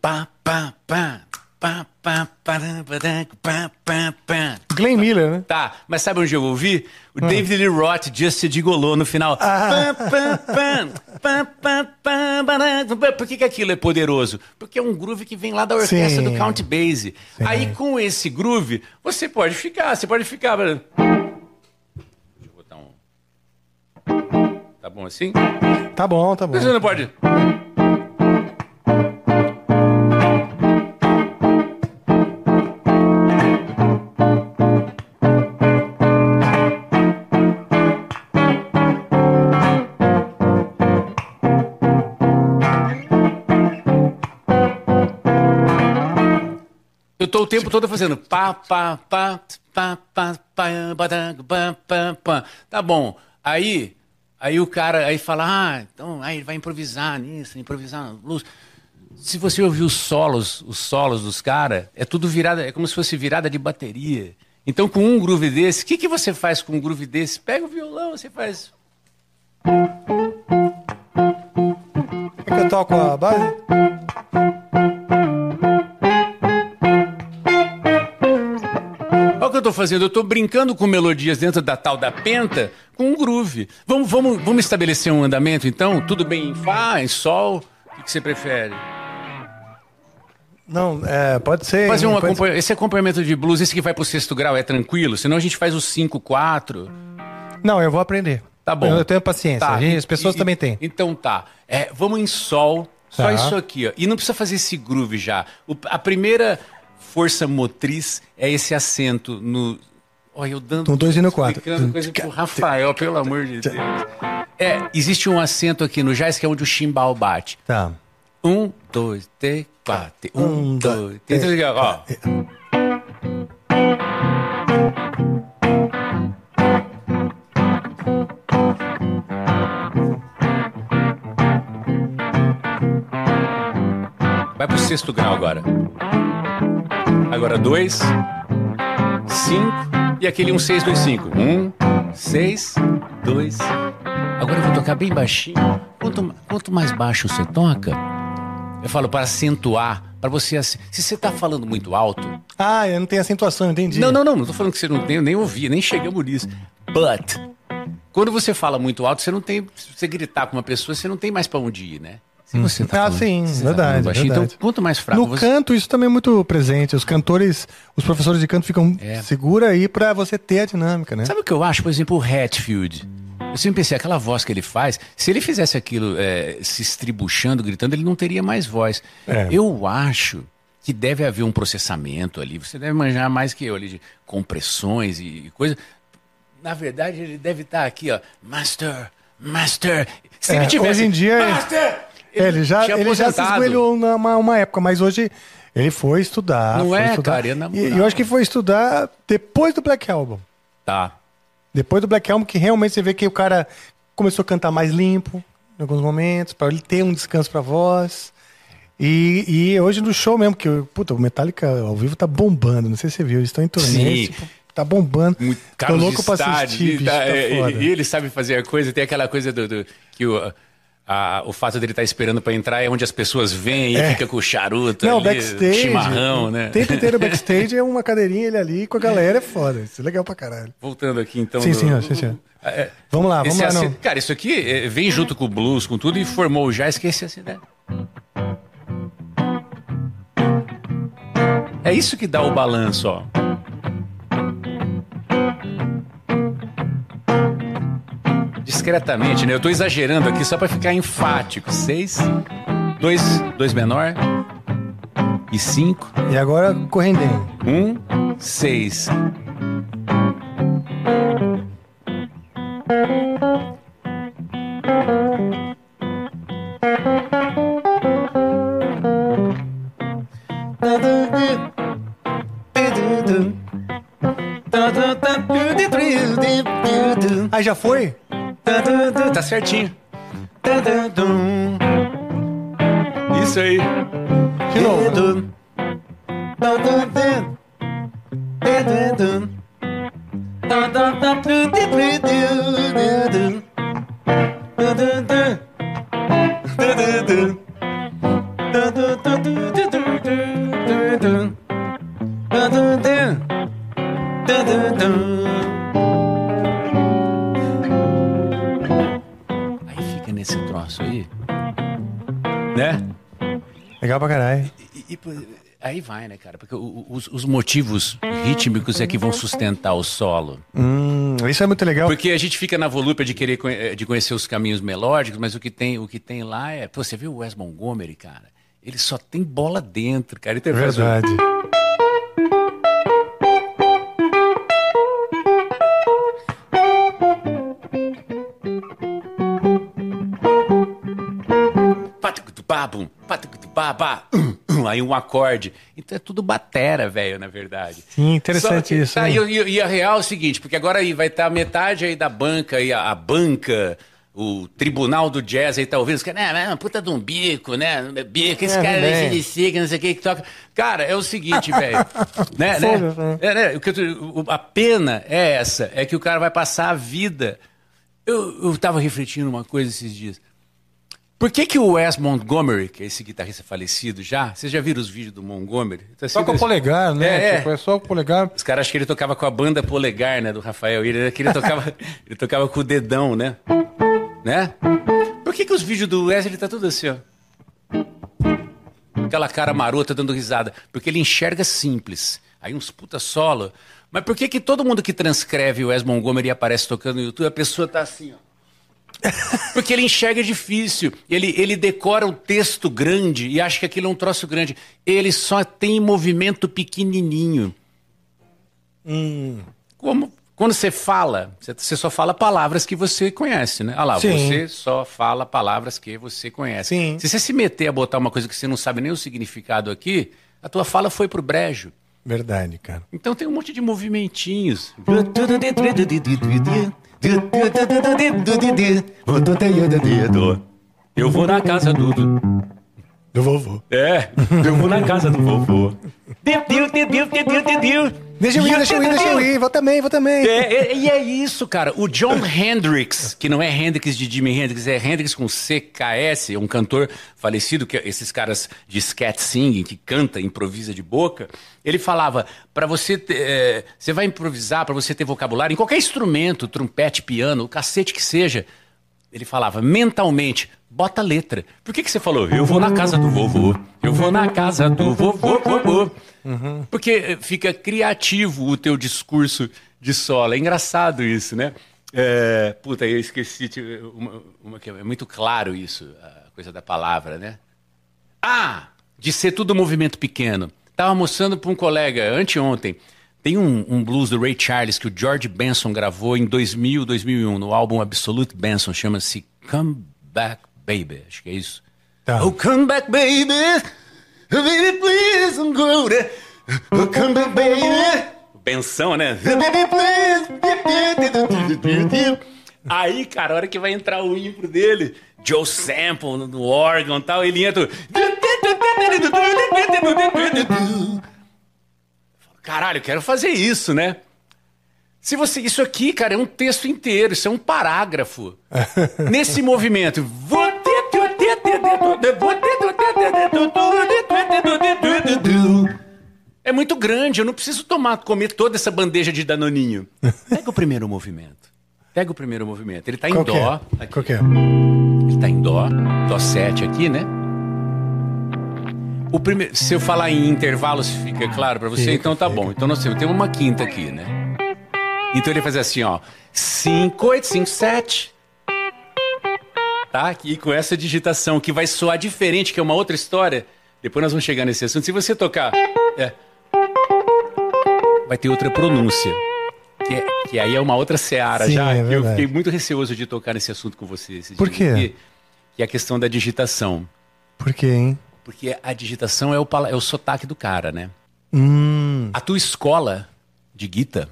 Pá, pá, pá. Pá, pá, pará, pará, pá, pá, pá. Glenn Miller, né? Tá, mas sabe onde eu ouvi? O David Lee Roth, Just de Gigolô, no final. Pá, pá, pá, pá. Por que, que aquilo é poderoso? Porque é um groove que vem lá da orquestra Sim. do Count Basie. Aí com esse groove, você pode ficar, você pode ficar... Deixa eu botar um... Tá bom assim? Tá bom, tá bom. Você não pode... tô o tempo todo fazendo pá, pá, pá, pá, pá, pá, pá, pá, pá. Tá bom. Aí, aí o cara aí fala, ah, então aí ele vai improvisar nisso, improvisar na blues. Se você ouvir os solos, os solos dos caras, é tudo virada, é como se fosse virada de bateria. Então, com um groove desse, o que, que você faz com um groove desse? Pega o violão, você faz. Quer que eu toco a base? Fazendo, eu tô brincando com melodias dentro da tal da penta com um groove. Vamos, vamos, vamos estabelecer um andamento então? Tudo bem em Fá, em Sol? O que, você prefere? Não, é, pode ser. Fazer um acompanha- Esse acompanhamento de blues, esse que vai pro sexto grau é tranquilo? Senão a gente faz o 5-4. ser. Não, eu vou aprender. Tá bom. Eu tenho paciência. Tá, gente- as pessoas e- também têm. Então tá. É, vamos em sol, só Tá. isso aqui, ó. E não precisa fazer esse groove já. O- a primeira força motriz é esse acento no Olha, eu dando. No dois e no quatro. explicando coisa pro Rafael, pelo amor de Deus. É, existe um acento aqui no jazz que é onde o chimbal bate. Tá. Um, dois, três, quatro. Um, Um, dois, dois, três. três, Ó, vai pro sexto grau agora. Agora dois, cinco e aquele um, seis, dois, cinco. Um, seis, dois. Agora eu vou tocar bem baixinho. Quanto, quanto mais baixo você toca, eu falo para acentuar, para você. Se você tá falando muito alto, Ah, eu não tenho acentuação, entendi. não, não, não, não tô falando que você não tem, eu nem ouvi, nem chegamos nisso. But, quando você fala muito alto, você não tem. Se você gritar com uma pessoa, você não tem mais pra onde ir, né? Se você tá Ah, sim, se você tá verdade, falando baixinho, verdade. Então, quanto mais fraco No você. canto, isso também é muito presente. Os cantores, os professores de canto ficam É. segura aí pra você ter a dinâmica, né? Sabe o que eu acho? Por exemplo, o Hatfield. Eu sempre pensei, aquela voz que ele faz, se ele fizesse aquilo é, se estribuchando, gritando, ele não teria mais voz. É. Eu acho que deve haver um processamento ali. Você deve manjar mais que eu ali de compressões e, e coisa. Na verdade, ele deve estar aqui, ó. Master, Master. Se É, ele tivesse. hoje em dia, Master! É, ele já, ele já se esgoelhou numa uma época, mas hoje ele foi estudar. Não foi é, estudar. cara, é na E eu acho que foi estudar depois do Black Album. Tá. Depois do Black Album, que realmente você vê que o cara começou a cantar mais limpo em alguns momentos, pra ele ter um descanso pra voz. E, e hoje no show mesmo, que puta, o Metallica ao vivo tá bombando. Não sei se você viu, eles estão em turnê. Tipo, tá bombando. Muito Tô louco pra assistir, bicho, tá, tá é, e, e ele sabe fazer a coisa, tem aquela coisa do, do- que o, a- o fato dele estar esperando pra entrar é onde as pessoas vêm e É. fica com o charuto Não, ali, backstage. chimarrão, O né? tempo inteiro backstage é uma cadeirinha ele ali com a galera, é foda. Isso é legal pra caralho. Voltando aqui então. Sim, do- senhor, sim, senhor. É, Vamos lá, vamos lá. Não. Cara, isso aqui é, vem junto com o blues, com tudo, e formou já, esqueci essa ideia. É isso que dá o balanço, ó. Discretamente, né? Eu tô exagerando aqui só pra ficar enfático. Seis, dois, dois menor e cinco. E agora, correndinho. Um, seis. Ah, já foi? Tá certinho. Isso aí. Os, os motivos rítmicos é que vão sustentar o solo. Hum, isso é muito legal. Porque a gente fica na volúpia de querer conhe- de conhecer os caminhos melódicos, mas o que tem, o que tem lá é. Pô, você viu o Wes Montgomery, cara? Ele só tem bola dentro, cara. Ele o- Verdade. Patucutupabum, patucutupabá, hum, aí um acorde. Então é tudo batera, velho, na verdade. Sim, interessante que- isso, tá, hein? e, e- a real é o seguinte, porque agora aí vai estar metade aí da banca, aí a, a banca, o tribunal do jazz aí tá ouvindo, os caras, né, né, puta de um bico, né, bico, esse É, cara é esse que não sei o que que toca. Cara, é o seguinte, velho, né, né, né? é, né, o- a pena é essa, é que o cara vai passar a vida... Eu, eu tava refletindo uma coisa esses dias. Por que, que o Wes Montgomery, que é esse guitarrista falecido já, vocês já viram os vídeos do Montgomery? Tá Só com o polegar, né? É, é. Tipo, é só com o polegar. Os caras acham que ele tocava com a banda Polegar, né, do Rafael. Ele, que ele, tocava, ele tocava com o dedão, né? Né? Por que, que os vídeos do Wesley tá tudo assim, ó? Aquela cara marota dando risada. Porque ele enxerga simples. Aí uns puta solo. Mas por que, que todo mundo que transcreve o Wes Montgomery e aparece tocando no YouTube, a pessoa tá assim, ó? Porque ele enxerga difícil. Ele, ele decora um texto grande e acha que aquilo é um troço grande. Ele só tem movimento pequenininho. como quando você fala, você- você só fala palavras que você conhece, né? Olha lá, Sim. você só fala palavras que você conhece. Sim. Se você se meter a botar uma coisa que você não sabe nem o significado aqui, a tua fala foi pro brejo. Verdade, cara. Então tem um monte de movimentinhos. Eu vou na casa do. Do vovô. É, eu vou na casa do vovô. Deixa eu ir, deixa eu ir, deixa eu ir. Vou também, vou também. É, é, e é isso, cara. O John Hendrix, que não é Hendrix de Jimi Hendrix, é Hendrix com CKS, é um cantor falecido, que é esses caras de scat singing, que canta, improvisa de boca. Ele falava, para você ter, é, você vai improvisar, para você ter vocabulário, em qualquer instrumento, trompete, piano, o cacete que seja, ele falava mentalmente, bota letra. Por que, que você falou? Eu vou na casa do vovô. Eu vou na casa do vovô. vovô. Porque eh, fica criativo o teu discurso de solo. É engraçado isso, né? É, puta, eu esqueci uma, uma é muito claro isso, a coisa da palavra, né? Ah, de ser tudo movimento pequeno. Tava mostrando para um colega anteontem. Tem um, um blues do Ray Charles que o George Benson gravou em 2000, 2001, no álbum Absolute Benson, chama-se Come Back Baby, acho que é isso. Tá. Oh, come back baby, baby please don't go there. Oh, come back baby. Benção, né? Baby please. Aí, cara, a hora que vai entrar o impro dele, Joe Sample no, no órgão e tal, ele entra. Caralho, eu quero fazer isso, né? Se você, isso aqui, cara, é um texto inteiro, isso é um parágrafo. Nesse movimento. É muito grande, eu não preciso tomar, comer toda essa bandeja de danoninho. Pega o primeiro movimento. Pega o primeiro movimento. Ele tá em Qual dó. é? aqui. Qual é? Ele tá em dó, dó 7 aqui, né? O primeiro, se eu falar em intervalos, fica claro pra você? Fica, então tá fica. bom. Então nós temos, temos uma quinta aqui, né? Então ele faz assim, ó. 5, 8, 5, 7. Tá? E com essa digitação que vai soar diferente, que é uma outra história. Depois nós vamos chegar nesse assunto. Se você tocar. é, vai ter outra pronúncia. Que, é- que aí é uma outra seara Sim, já. é eu fiquei muito receoso de tocar nesse assunto com você. esse Por quê? Que, que é a questão da digitação. Por quê, hein? Porque a digitação é o, é o sotaque do cara, né? Hum. A tua escola de guita.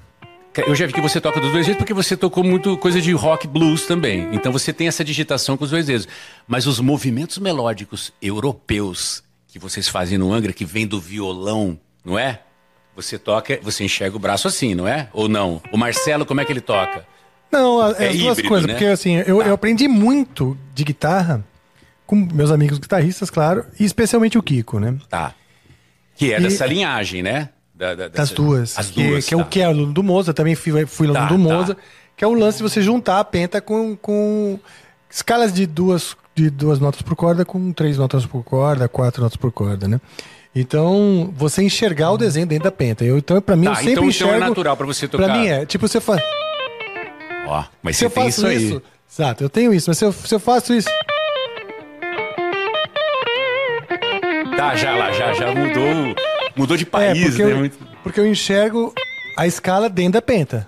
Eu já vi que você toca dos dois jeitos porque você tocou muito coisa de rock blues também. Então você tem essa digitação com os dois dedos. Mas os movimentos melódicos europeus que vocês fazem no Angra, que vem do violão, não é? Você toca, você enxerga o braço assim, não é? Ou não? O Marcelo, como é que ele toca? Não, a- É as duas híbrido, coisas, né? porque assim, eu, eu aprendi muito de guitarra com meus amigos guitarristas, claro, e especialmente o Kiko, né? Tá. Que é E- dessa linhagem, né? Da- da- Das dessa- duas. As que, duas. que é o tá. que é aluno do Moza, também fui, fui aluno Tá, do tá. Moza, que é o lance de você juntar a penta com, com escalas de duas, de duas notas por corda com três notas por corda, quatro notas por corda, né? Então, você enxergar o desenho dentro da penta. Eu, então, pra mim, Tá, eu sempre então- então enxergo... é natural pra você tocar. Pra mim é, tipo, você faz... Ó, mas Se você eu tem faço isso aí. isso, exato, eu tenho isso, mas se eu, se eu faço isso... Tá, já lá, já, já mudou, mudou de É, país, porque, né? eu, Muito- porque eu enxergo a escala dentro da penta.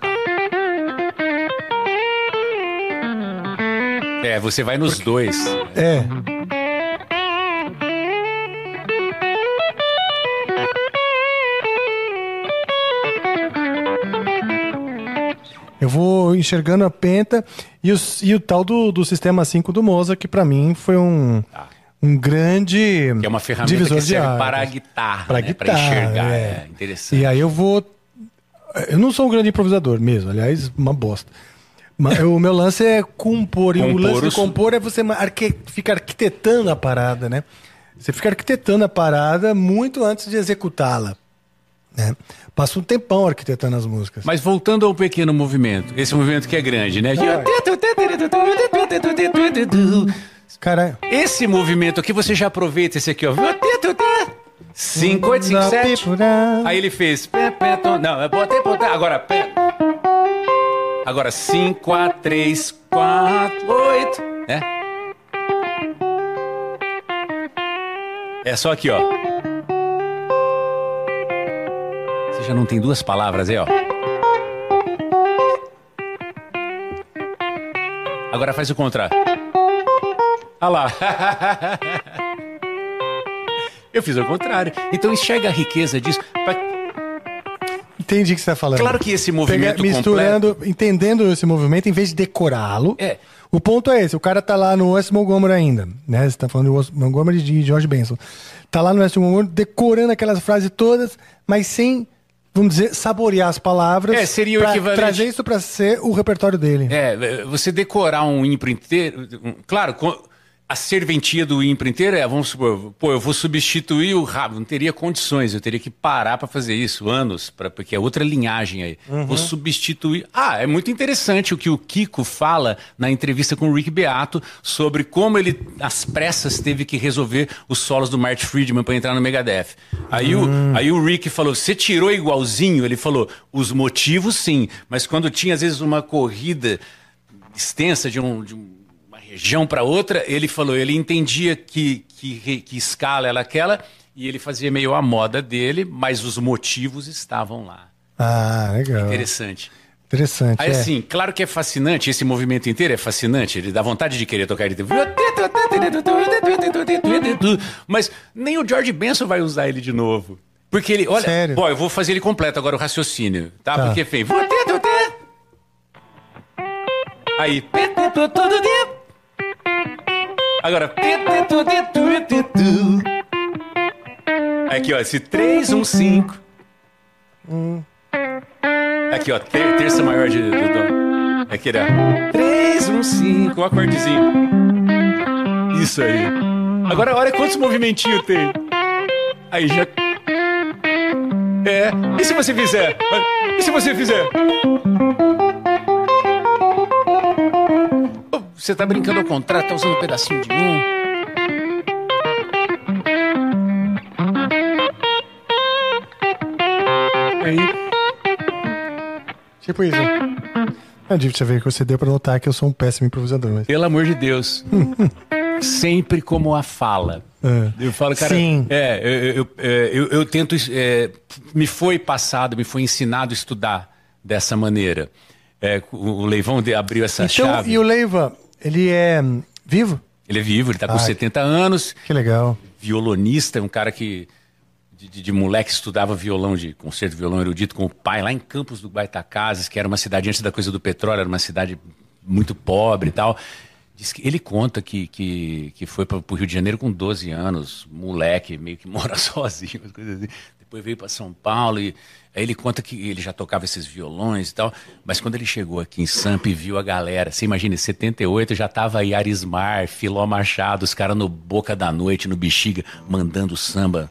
É, você vai nos dois. É. Eu vou enxergando a penta e, os- e o tal do, do sistema 5 do Moza, que pra mim foi um, um grande Que é uma ferramenta divisor que serve de águas. para a guitarra, Pra né? guitarra, enxergar, é. é, interessante. E aí eu vou. Eu não sou um grande improvisador mesmo, aliás, uma bosta. Mas o meu lance é compor. E o lance de compor é você arque... ficar arquitetando a parada, né? Você fica arquitetando a parada muito antes de executá-la. Né? Passa um tempão arquitetando as músicas. Mas voltando ao pequeno movimento, esse movimento que é grande, né? Caralho. Esse movimento aqui, você já aproveita esse aqui, ó. 5, 8, 5, 7. Aí ele fez. Não, é botei. Agora, pé. Agora, 5, 4, 3, 4, 8. Né? É só aqui, ó. Você já não tem duas palavras aí, ó. Agora faz o contrário. Olha lá. Eu fiz o contrário. Então enxerga a riqueza disso. Entendi o que você está falando. Claro que esse movimento Pega- misturando, entendendo esse movimento, em vez de decorá-lo. É. O ponto é esse, o cara tá lá no West Montgomery ainda, né? Você tá falando do West Montgomery de George Benson. Tá lá no West Montgomery decorando aquelas frases todas, mas sem, vamos dizer, saborear as palavras. É, seria o equivalente- Trazer isso pra ser o repertório dele. É, você decorar um impro inteiro. Claro, a serventia do impro inteiro é, vamos supor, pô, eu vou substituir o rabo. Não teria condições, eu teria que parar para fazer isso, anos, pra, porque é outra linhagem aí. Vou substituir. Ah, é muito interessante o que o Kiko fala na entrevista com o Rick Beato sobre como ele, às pressas, teve que resolver os solos do Marty Friedman para entrar no Megadeth. Aí, o, aí o Rick falou: você tirou igualzinho? Ele falou: os motivos sim, mas quando tinha às vezes uma corrida extensa de, um, de um- região para outra, ele falou, ele entendia que, que, que escala era aquela e ele fazia meio a moda dele, mas os motivos estavam lá. Ah, legal. Interessante. Interessante. Aí é. assim, claro que é fascinante, esse movimento inteiro é fascinante, ele dá vontade de querer tocar ele. Mas nem o George Benson vai usar ele de novo. Porque ele, olha, Sério? eu vou fazer ele completo agora o raciocínio, tá? Tá. Porque fez. Aí. Agora. Aqui, ó, esse 3, 1, 5. Aqui, ó, ter- terça maior de, do dó. Aqui, ó. 3, 1, 5, o acordezinho. Isso aí. Agora, olha quantos movimentinhos tem. Aí já. É. E se você fizer? E se você fizer? Você tá brincando ao contrário, tá usando um pedacinho de um. Aí. Tipo isso. É difícil ver que você deu pra notar que eu sou um péssimo improvisador. Mas... Pelo amor de Deus. Sempre como a fala. É. Eu falo, cara. Sim. É, eu, eu, é, eu, eu tento. é, me foi passado, me foi ensinado a estudar dessa maneira. É, o Leivão de- abriu essa Então, chave. e o Leiva, ele é vivo? Ele é vivo, ele tá com Ah, 70 anos, Que legal. violonista, um cara que. De, de- de moleque estudava violão, de concerto violão erudito com o pai, lá em Campos do Guaitacazes, que era uma cidade antes da coisa do petróleo, era uma cidade muito pobre e tal. Diz que, ele conta que, que, que foi para o Rio de Janeiro com 12 anos, moleque, meio que mora sozinho, coisas assim. Depois veio para São Paulo e aí ele conta que ele já tocava esses violões e tal, mas quando ele chegou aqui em Sampa e viu a galera, você imagina, em 78 já tava aí Arismar, Filó Machado, os caras no Boca da Noite, no Bexiga, mandando samba,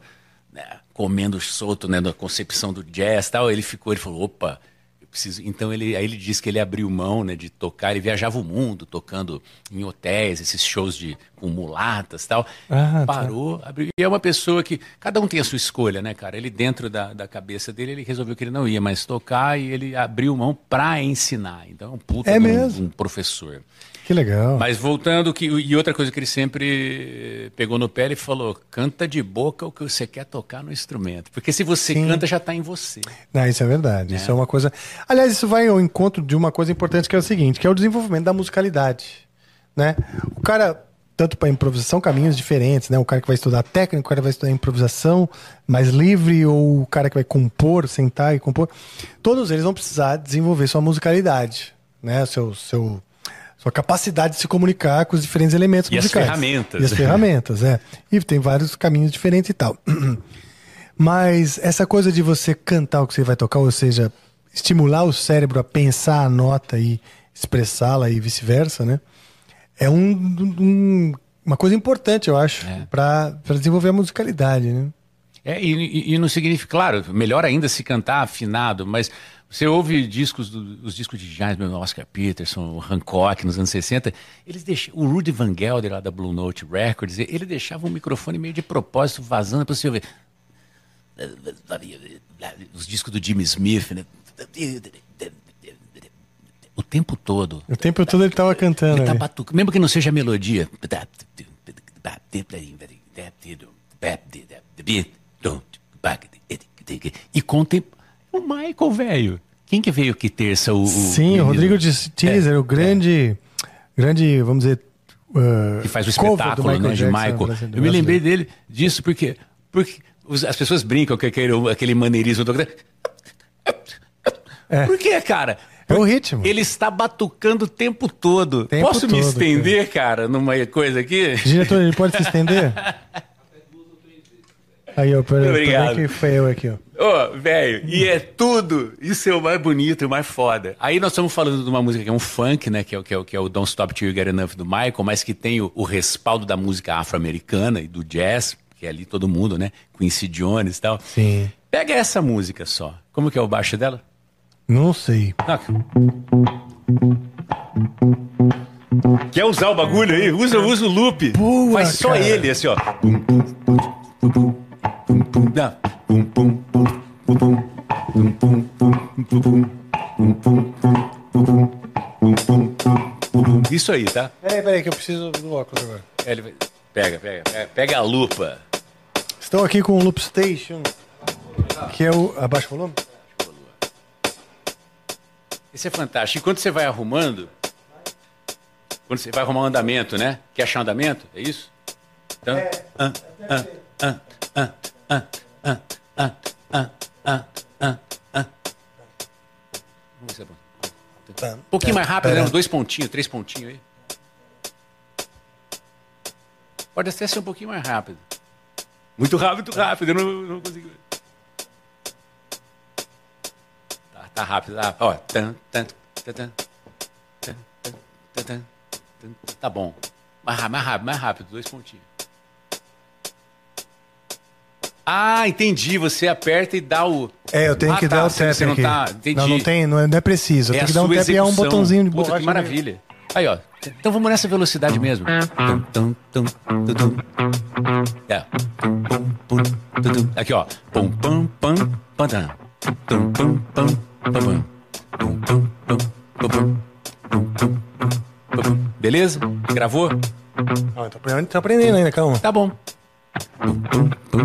né, comendo solto, né, na concepção do jazz e tal. Ele ficou, ele falou, opa, preciso. Então ele, aí ele disse que ele abriu mão, né, de tocar. Ele viajava o mundo tocando em hotéis, esses shows de com mulatas e tal. Ah, tá. Parou, abriu. E é uma pessoa que cada um tem a sua escolha, né, cara? Ele dentro da, da cabeça dele, ele resolveu que ele não ia mais tocar e ele abriu mão pra ensinar. Então é um puta É de um- mesmo? um professor. Que legal. Mas voltando, que, e outra coisa que ele sempre pegou no pé, ele falou: canta de boca o que você quer tocar no instrumento. Porque se você Sim. canta, já está em você. Não, isso é verdade. Isso é uma coisa. Aliás, isso vai ao encontro de uma coisa importante que é o seguinte, que é o desenvolvimento da musicalidade, né? O cara tanto para improvisação caminhos diferentes, né? O cara que vai estudar técnica, o cara que vai estudar improvisação mais livre ou o cara que vai compor, sentar e compor, todos eles vão precisar desenvolver sua musicalidade, né? Seu seu sua capacidade de se comunicar com os diferentes elementos E as musicais. ferramentas. E as ferramentas, é. E tem vários caminhos diferentes e tal. Mas essa coisa de você cantar o que você vai tocar, ou seja, estimular o cérebro a pensar a nota e expressá-la e vice-versa, né? É um, um- uma coisa importante, eu acho, É. para desenvolver a musicalidade, né? É, e, e- e não significa, claro, melhor ainda se cantar afinado, mas você ouve discos, do- os discos de jazz, meu, Oscar Peterson, Hancock nos anos 60, eles deixam, o Rudy Van Gelder lá da Blue Note Records, ele deixava um microfone meio de propósito vazando para você ouvir. Os discos do Jimmy Smith, né? O tempo todo. O tempo todo ele tava cantando. Ele tá batucando, mesmo que não seja a melodia. E contem o Michael, velho. Quem que veio aqui terça? O, o Sim, o? Rodrigo de Teaser, o grande grande, vamos dizer. uh, que faz o espetáculo né, de Michael. Eu me lembrei brasileiro. dele disso porque, porque as pessoas brincam com aquele, aquele maneirismo. do- É. Por que, cara? É o ritmo. Ele está batucando o tempo todo. Tempo Posso me todo, estender, cara, numa coisa aqui? Diretor, ele pode se estender? Aí, Obrigado. peraí que foi eu aqui, ó. Ô, velho, e é tudo. Isso é o mais bonito e o mais foda. Aí nós estamos falando de uma música que é um funk, né? Que é, o- que é, que é o Don't Stop Till You Get Enough do Michael, mas que tem o, o respaldo da música afro-americana e do jazz, que é ali todo mundo, né? Quincy Jones e tal. Sim. Pega essa música só. Como que é o baixo dela? Não sei. Toca. Quer usar o bagulho aí? Usa, usa o loop. Boa, Faz só cara. ele, assim, ó. Pum, pum, pum, pum, dá. Pum, pum, pum, pum, pum, pum, pum, pum, pum, pum, pum, pum, pum, pum, pum, pum, pum, pum. Isso aí, tá? Peraí, peraí, que eu preciso do óculos agora. É, Ele vai- Pega, pega, pega, pega a lupa. Estou aqui com o Loop Station, que é o. Abaixa o volume? Isso é fantástico. E quando você vai arrumando, quando você vai arrumar um andamento, né? Quer achar um andamento? É isso? Então, ah, ah, ah, ah, um pouquinho mais rápido, né? Dois pontinhos, três pontinhos aí. Pode até ser um pouquinho mais rápido. Muito rápido, muito rápido. Eu não, não consigo. Tá, tá rápido. Tá, ó. Tá bom. Mais rápido, mais rápido. Dois pontinhos. Ah, entendi. Você aperta e dá o. É, eu tenho Ah, que tá, dar o tap você não aqui. tá- entendi. Não, não tem, não é, não é preciso. Eu É tenho a que dar um tap e é um botãozinho de Puta, borracha. que maravilha. Aí, ó. Então vamos nessa velocidade mesmo. É. Tum. Aqui, ó. Pum, pam, pum, pam, pam. Pum, pam, pam. Pam, pam. Beleza? Gravou? Ah, tô aprendendo, tô aprendendo ainda, calma. Tá bom. Pum, pum, pum,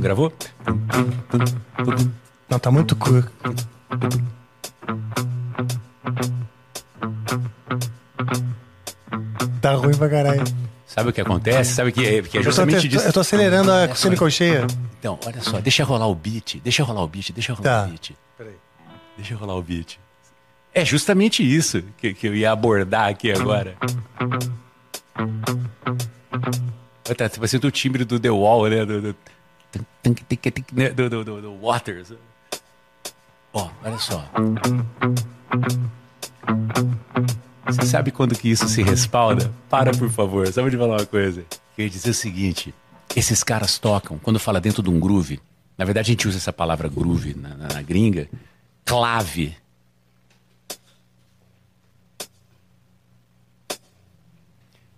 Gravou? Não, tá muito cru. Tá ruim pra caralho. Sabe o que acontece? Sabe que, que é justamente é eu tô, disso. Eu tô acelerando a é cena cheia. Então, olha só, deixa rolar o beat, deixa rolar o beat, deixa rolar tá. o beat. Peraí. Deixa rolar o beat. É justamente isso que, que eu ia abordar aqui agora. Olha, Tá, vai ser o timbre do The Wall, né? Do, do, né? do, do, do- do Waters. Ó, olha só. Você sabe quando que isso se respalda? Para, por favor. Só vou te falar uma coisa. Eu ia dizer o seguinte. Esses caras tocam, quando fala dentro de um groove, na verdade a gente usa essa palavra groove na, na- na gringa, clave.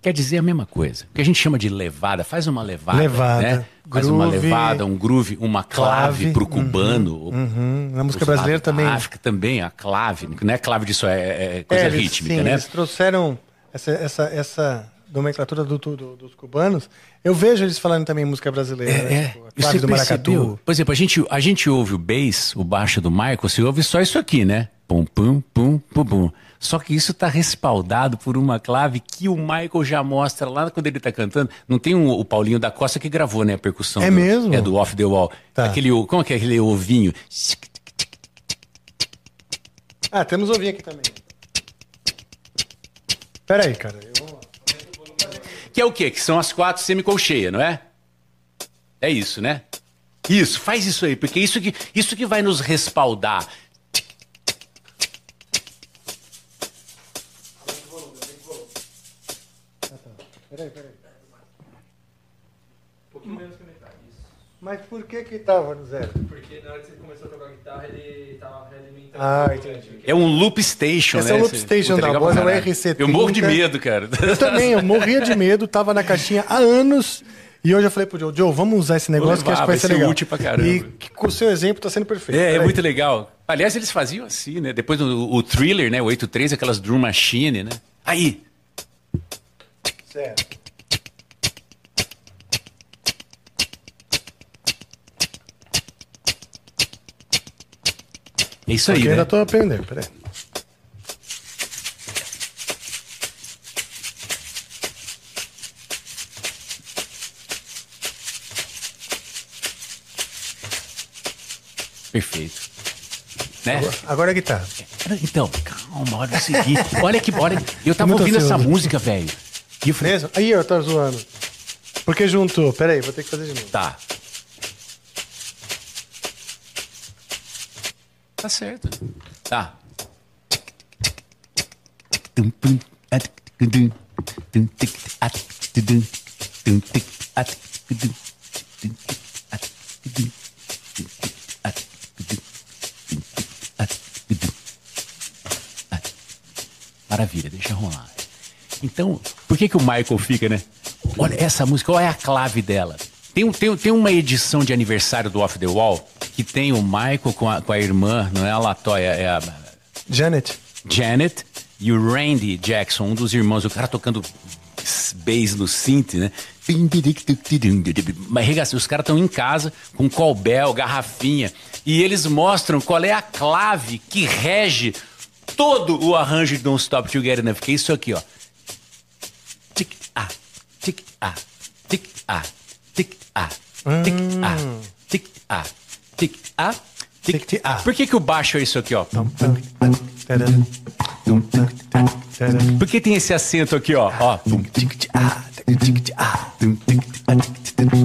Quer dizer a mesma coisa. O que a gente chama de levada, faz uma levada. Levada, Né? Faz uma groove, levada, um groove, uma clave, clave, pro cubano. ou Uhum. Na música brasileira também. África também, a clave. Não é clave disso, é, é coisa É, eles- rítmica, sim, né? Eles trouxeram essa, essa, essa nomenclatura do, do- dos cubanos. Eu vejo eles falando também música brasileira. né? É, Tipo, a clave do maracatu. Por exemplo, a gente, a gente ouve o bass, o baixo do Michael, você ouve só isso aqui, né? Pum, pum, pum, pum, pum. Só que isso está respaldado por uma clave que o Michael já mostra lá quando ele está cantando. Não tem um- o Paulinho da Costa que gravou, né? A percussão. É do- mesmo? É do Off the Wall. Tá. Aquele, como é que é aquele ovinho? Ah, temos ouvir aqui também. Pera aí, cara. Eu. Que é o quê? Que são as quatro semicolcheias, não é? É isso, né? Isso, faz isso aí, porque isso que, isso que vai nos respaldar. Peraí, peraí. Mas por que que tava no zero? Porque na hora que você começou a tocar guitarra, ele tava realimentando. Ah, entendi. É um loop station, Esse né? é o loop station da voz, é o caralho. RC30. Eu morro de medo, cara. Eu também, eu morria de medo, tava na caixinha há anos. E hoje eu falei pro Joe, Joe, vamos usar esse negócio que levar, acho que vai vai ser ser legal. útil pra caramba. E que, com o seu exemplo tá sendo perfeito. É, é muito legal. Aliás, eles faziam assim, né? Depois do o thriller, né? O 83, aquelas drum machine, né? Aí. Certo. Isso aí, Porque né? ainda tô aprendendo, peraí. Perfeito. Né? Agora a guitarra. Então, calma, olha o seguinte. Olha que, olha, eu tava ouvindo essa ansioso. música, velho. E eu falei, Mesmo? Aí, eu tô zoando. Porque juntou. Peraí, vou ter que fazer de novo. tá. Tá certo. Tá. Maravilha, deixa rolar. Então, por que, que o Michael fica, né? Olha, essa música, qual é a clave dela? Tem, tem, tem uma edição de aniversário do Off the Wall que tem o Michael com a, com a irmã, não é a Latoya, é a Janet. Janet e o Randy Jackson, um dos irmãos, o cara tocando bass no synth, né? Mas os caras estão em casa com colbel, garrafinha, e eles mostram qual é a clave que rege todo o arranjo de Don't Stop Till You Get Enough, que é isso aqui, ó. Tic ah, tic ah, tic ah, tic ah, tic ah, tic ah, tic ah, tic Tic, ah. Por que que o baixo é isso aqui, ó? Por que tem esse acento aqui, ó? ó.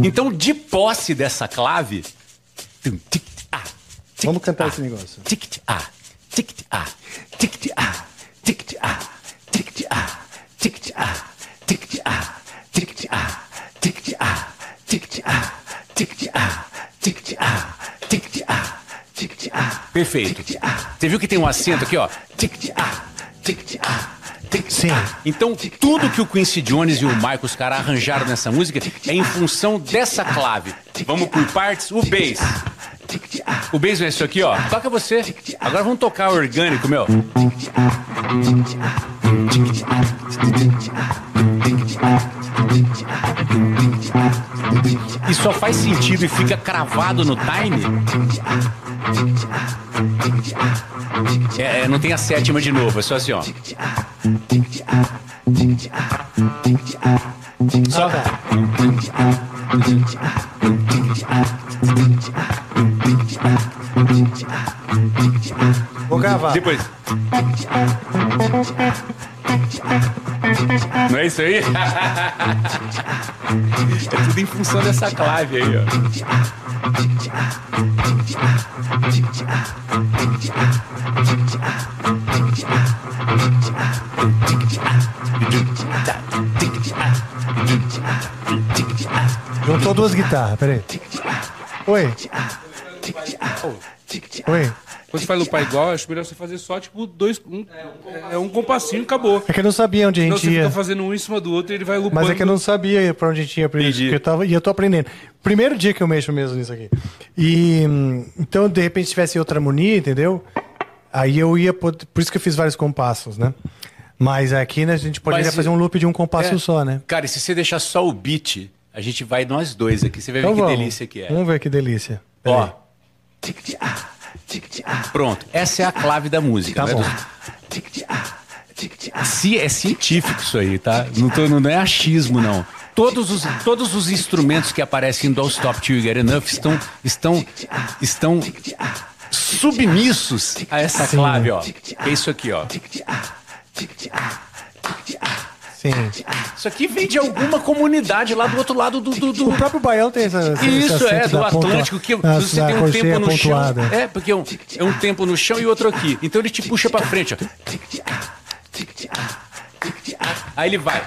Então, de posse dessa clave. Vamos cantar esse negócio. Perfeito. Você viu que tem um acento aqui, ó? Sim. Então, tudo que o Quincy Jones e o Michael, os caras arranjaram nessa música é em função dessa clave. Vamos por partes. O bass. O bass é isso aqui, ó. Toca você. Agora vamos tocar orgânico, meu. E só faz sentido e fica cravado no time. É, é, não tem a sétima de novo, é só assim, ó. Só. Vou gravar. Depois. É isso aí? é tudo em função dessa clave aí, ó. Juntou duas guitarras, peraí. Oi. Oi. Quando você faz lupar igual, acho melhor você fazer só, tipo, dois. Um, é um compassinho e acabou. É que eu não sabia onde a Senão gente você ia. fica fazendo um em cima do outro e ele vai lupando. Mas é que eu não sabia pra onde a gente ia pra Entendi. porque eu tava, e eu tô aprendendo. Primeiro dia que eu mexo mesmo nisso aqui. E hum, então, de repente, se tivesse outra harmonia, entendeu? Aí eu ia. pod- Por isso que eu fiz vários compassos, né? Mas aqui né, a gente poderia Mas, fazer um loop de um compasso é. só, né? Cara, e se você deixar só o beat, a gente vai nós dois aqui. Você vai ver Então que vamos. delícia que é. Vamos ver que delícia. Ó. Peraí. Pronto. Essa é a clave da música. Tá né? bom. Se é científico isso aí, tá? Não, tô- não é achismo, não. Todos os, todos os instrumentos que aparecem em Don't Stop Till You Get Enough estão, estão, estão submissos a essa clave, ó. É isso aqui, ó. Sim. Isso aqui vem de alguma comunidade lá do outro lado do... do, do- O próprio Baião tem essa. esse Isso, é, do pontua- Atlântico, que da- você tem um tempo no pontuada. chão. É, porque é um, é um tempo no chão e outro aqui. Então ele te puxa pra frente, ó. Aí ele vai.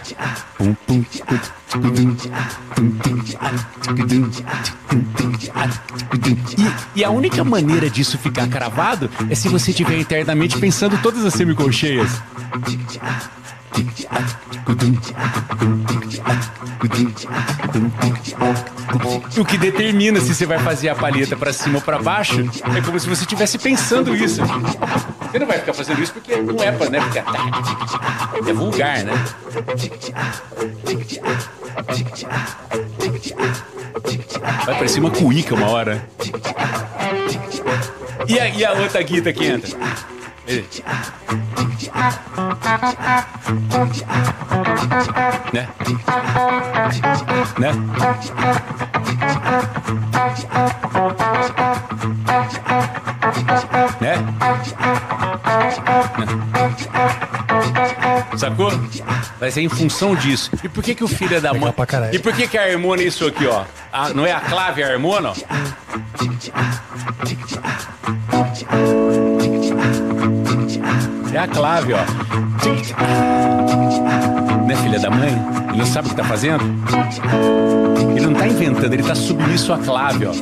E, e a única maneira disso ficar cravado é se você estiver internamente pensando todas as semicolcheias. O que determina se você vai fazer a palheta pra cima ou pra baixo é como se você estivesse pensando isso. Você não vai ficar fazendo isso porque não é pra, né? Porque é, é vulgar, né? Vai parecer uma cuíca uma hora. E a, e a outra guita que entra? It is. Ne? Ne? Ne? Né? Sacou? Vai ser em função disso. E por que que o filho é da mãe... E por que que a harmona é isso aqui, ó? Ah, não é a clave, é a harmona, ó? É a clave, ó. Né, filha da mãe? Ele não sabe o que tá fazendo? Ele não tá inventando, ele tá submisso à clave, ó.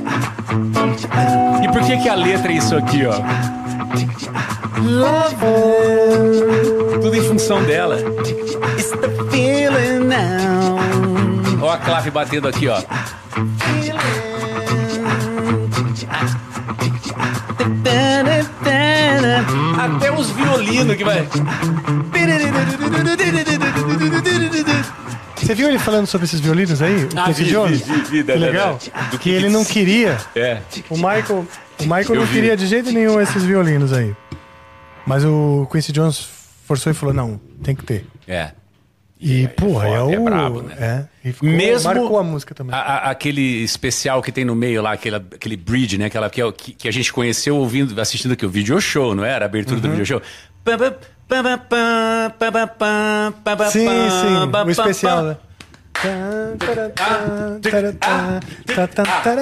E por que que a letra é isso aqui, ó? Tudo em função dela. Ó a clave batendo aqui, ó. Até os violinos que vai. Você viu ele falando sobre esses violinos aí? O Ah, Quincy vi, Jones? vi, vi, vi, da- que da- legal. da- do que ele não queria. É. O Michael, o Michael Eu não vi. queria de jeito nenhum esses violinos aí. Mas o Quincy Jones forçou e falou: não, tem que ter. É. E, porra, é, foda, o. é brabo, né? É. E ficou, Mesmo marcou a música também. a- a- aquele especial que tem no meio lá, aquele, aquele bridge, né? Aquela que, é que, que a gente conheceu ouvindo, assistindo aqui o video show, não era? A abertura Uhum. do video show. Pam, pam, Sim, sim, um especial, né?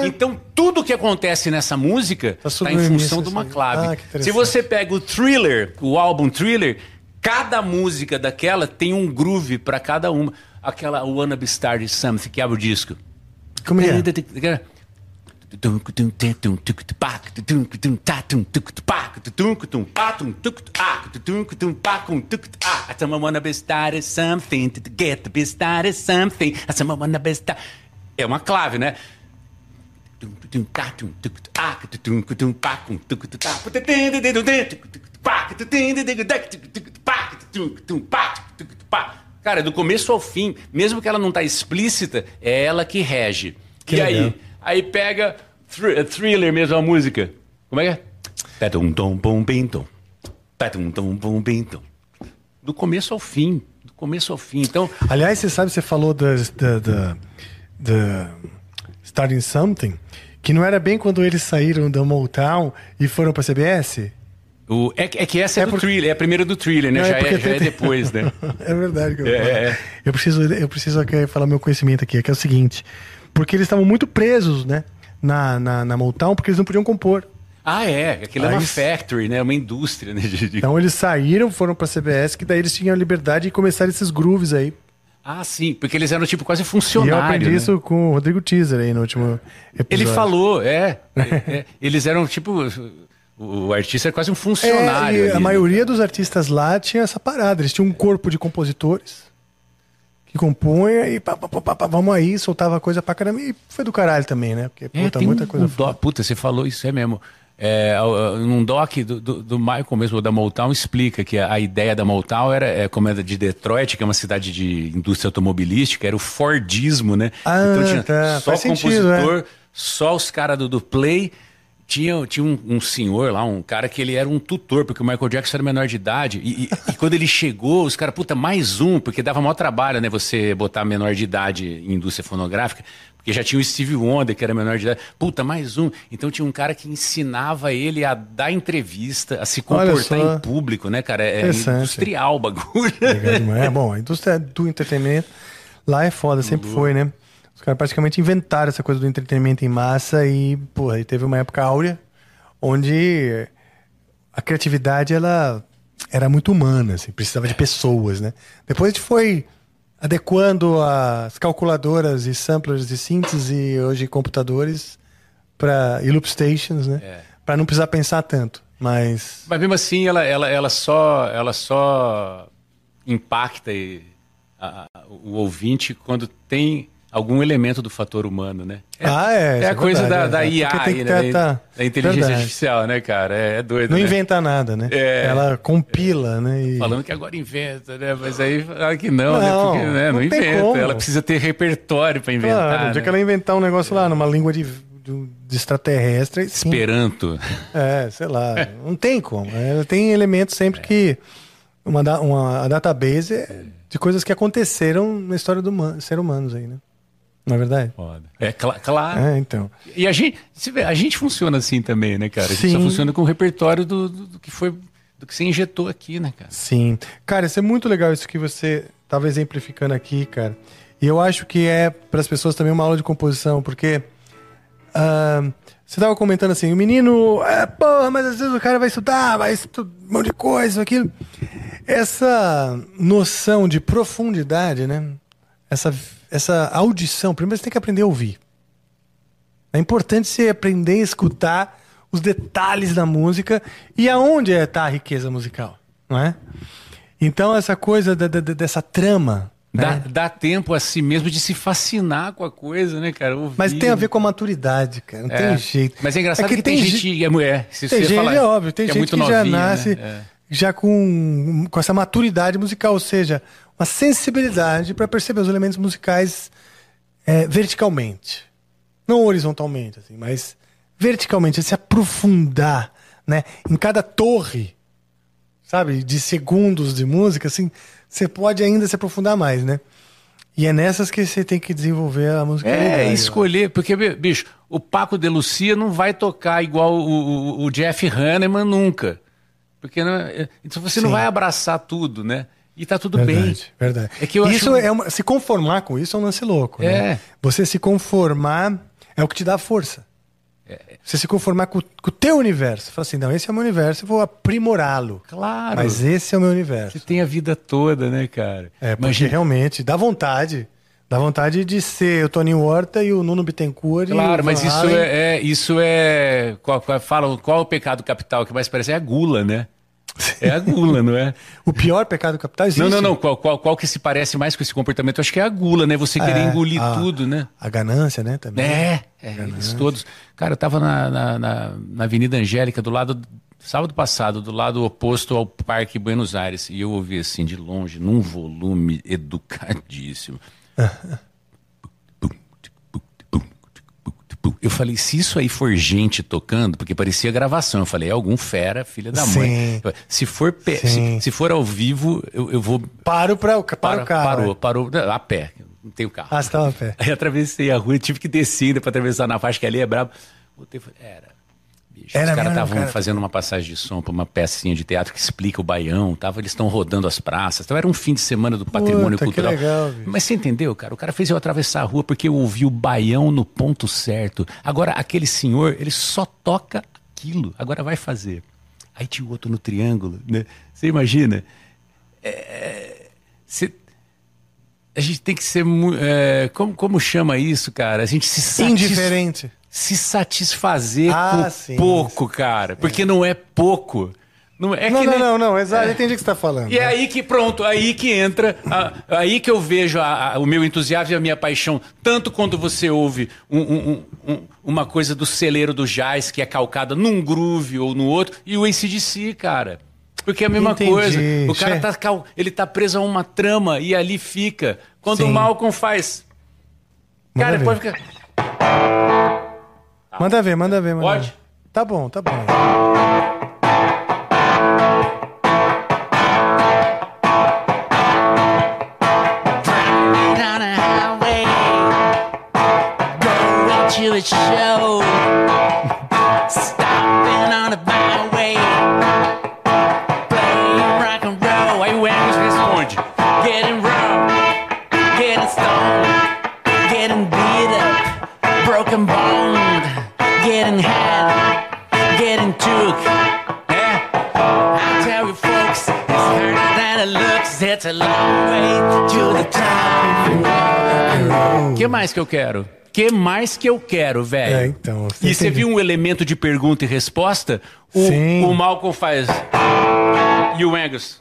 Então tudo que acontece nessa música está tá, tá em função de uma assim. clave. Ah, Se você pega o Thriller, o álbum Thriller, cada música daquela tem um groove para cada uma. Aquela Wanna Be Started Something que abre o disco. Como é? Someone wanna be started something to get to be started something. Someone wanna be started. É uma clave, né? Cara, do começo ao fim, mesmo que ela não tá explícita, é ela que rege. Que e legal. aí? Aí pega thr- thriller mesmo a música. Como é que é? Petum, tom. Petum, tom. Do começo ao fim. Do começo ao fim. Então, Aliás, você sabe, você falou da, da, da, da Starting Something, que não era bem quando eles saíram da Motown e foram pra CBS? o, é, que- é que essa é, É do por- thriller, é a primeira do thriller, né? Não, já é, porque já é tem- depois, né? é verdade que eu É, é, é. Eu preciso, eu preciso aqui falar meu conhecimento aqui, que é o seguinte. Porque eles estavam muito presos, né? Na, na, na Motown, porque eles não podiam compor. Ah, é. Aquilo é Aí uma s- factory, né? Uma indústria, né? de- Então eles saíram, foram pra CBS, que daí eles tinham a liberdade de começar esses grooves aí. Ah, sim. Porque eles eram tipo quase E eu funcionários. aprendi né? isso com o Rodrigo Teaser aí no último episódio. Ele falou, é, é, é. Eles eram tipo. O, artista era quase um funcionário. É, ali, a né? maioria dos artistas lá tinha essa parada. Eles tinham um corpo de compositores que compunha e pá, pá, pá, pá, vamos aí, soltava coisa pra caramba. E foi do caralho também, né? Porque, É, puta, tem muita um, coisa um foda. puta, você falou isso, é mesmo. É, num doc do, do, do Michael mesmo, da Motown, explica que a, a ideia da Motown era, é, como é de Detroit, que é uma cidade de indústria automobilística, era o Fordismo, né? Ah, então tinha tá, só faz sentido, compositor, só os caras do, do Play. Tinha, tinha um, um senhor lá, um cara que ele era um tutor, porque o Michael Jackson era menor de idade. E, e- e quando ele chegou, os caras, puta, mais um, porque dava maior trabalho, né? Você botar menor de idade em indústria fonográfica. Porque já tinha o Steve Wonder, que era menor de idade. Puta, mais um. Então tinha um cara que ensinava ele a dar entrevista, a se comportar em público, né, cara? É industrial o bagulho. É bom, a indústria do entretenimento lá é foda, sempre foi, né? Os caras praticamente inventaram essa coisa do entretenimento em massa e, porra, aí teve uma época áurea onde a criatividade ela era muito humana, assim, precisava de pessoas, né? Depois a gente foi adequando as calculadoras e samplers de síntese e hoje computadores para e loop stations, né? É. Para não precisar pensar tanto, mas Mas mesmo assim, ela, ela, ela, só, ela só impacta e- a- a- o ouvinte quando tem algum elemento do fator humano, né? É, Ah, é, isso É a é coisa verdade, da, da é. IA, aí, que né? ter- da, tá. da inteligência Verdade. artificial, né, cara? É, é doido, não né? inventa nada, né? É. Ela compila, né? E... Falando que agora inventa, né? Mas aí fala que não, né? Não, Porque né? não, não inventa. como. Ela precisa ter repertório para inventar. Claro, o dia né? que ela inventar um negócio lá numa língua de, de, extraterrestre. sim. Esperanto. É, sei lá, não tem como. É, tem elementos sempre que. Uma, da- uma a database é de coisas que aconteceram na história do ser humanos aí, né? Não é verdade? É cla- claro. É, então. E a gente, a gente funciona assim também, né, cara? A gente só Sim. funciona com o repertório do, do- do que foi, do que você injetou aqui, né, cara? Sim. Cara, isso é muito legal isso que você estava exemplificando aqui, cara. E eu acho que é para as pessoas também uma aula de composição, porque ah, você estava comentando assim, o menino, é, porra, mas às vezes o cara vai estudar, vai estudar um monte de coisa, aquilo. Essa noção de profundidade, né? Essa, essa audição, primeiro você tem que aprender a ouvir. É importante você aprender a escutar os detalhes da música e aonde está a riqueza musical, não é? Então essa coisa da- da- dessa trama, Dá, né? dá tempo a si mesmo de se fascinar com a coisa, né, cara? Ouvir, mas tem a ver né? com a maturidade, cara. Não É. tem jeito. Mas é engraçado que, tem, ge- gente. É, mulher, se Tem você gente, falar é óbvio, tem que é gente que já novinha, nasce né? Já com, com essa maturidade musical, ou seja, uma sensibilidade para perceber os elementos musicais é, verticalmente. Não horizontalmente, assim, mas verticalmente, se aprofundar né, em cada torre, sabe, de segundos de música, assim, você pode ainda se aprofundar mais, né? E é nessas que você tem que desenvolver a música. É, escolher, porque, bicho, o Paco de Lucia não vai tocar igual o, o- o Jeff Hanneman nunca. Porque não é- então você não Sim. vai abraçar tudo, né? E tá tudo bem. Verdade, verdade. É que eu isso acho- é uma- se conformar com isso é um lance louco, É. né? Você se conformar é o que te dá força. É. Você se conformar com, com o teu universo. Fala assim, não, esse é o meu universo, eu vou aprimorá-lo. Claro. Mas esse é o meu universo. Você tem a vida toda, né, cara? É, porque Imagina- realmente dá vontade. Dá vontade de ser o Toninho Horta e o Nuno Bittencourt. Claro, mas isso é, é- isso é. Qual, qual, fala, qual é o pecado capital que mais parece? É a gula, né? É a gula, não é? O pior pecado capital existe. Não, não, não. Qual, qual, qual que se parece mais com esse comportamento? Acho que é a gula, né? Você querer É, engolir a- tudo, né? A ganância, né, também. É, é eles todos. Cara, eu tava na, na, na- na Avenida Angélica, do lado. Sábado passado, do lado oposto ao Parque Buenos Aires. E eu ouvi assim, de longe, num volume educadíssimo. Eu falei, se isso aí for gente tocando, porque parecia gravação, eu falei, é algum fera, filha da mãe. Sim. Se for, pe- se, se for ao vivo, eu, eu vou. Paro para o, para Para- o carro. Parou, é. parou, a pé, não tenho carro. Ah, você estava a pé. Aí atravessei a rua tive que descer ainda pra atravessar na faixa que ali é brabo. Voltei falei, era. Bicho, Era os caras estavam cara. fazendo uma passagem de som pra uma pecinha de teatro que explica o baião, tava, eles estão rodando as praças. Então era um fim de semana do patrimônio Puta, cultural. legal. Mas você entendeu, cara? O cara fez eu atravessar a rua porque eu ouvi o baião no ponto certo. Agora, aquele senhor, ele só toca aquilo. Agora vai fazer. Aí tinha o outro no triângulo, né? Você imagina? É, você- a gente tem que ser. é, como, como chama isso, cara? A gente se satis- Indiferente. Se satisfazer Ah, com sim, pouco, cara. Porque não é pouco. Não, é Não, que não, nem- não, não, exato, eu entendi o que você está falando. e é aí que pronto, aí que entra, a- aí que eu vejo a- a- o meu entusiasmo e a minha paixão, tanto quando você ouve um- um- um- um- uma coisa do celeiro do jazz que é calcada num groove ou no outro, e o ACDC, cara. Porque é a mesma Entendi. coisa. O cara tá, ele tá preso a uma trama e ali fica. Quando o Sim. Malcolm faz. Cara, ver. pode ficar. Manda ver, manda ver, manda Pode? ver. Tá bom, tá bom. to a mais que eu quero? Que mais que eu quero, velho? É, então, você E você entendeu. viu um elemento de pergunta e resposta? O, Sim. o Malcolm faz. E o Angus.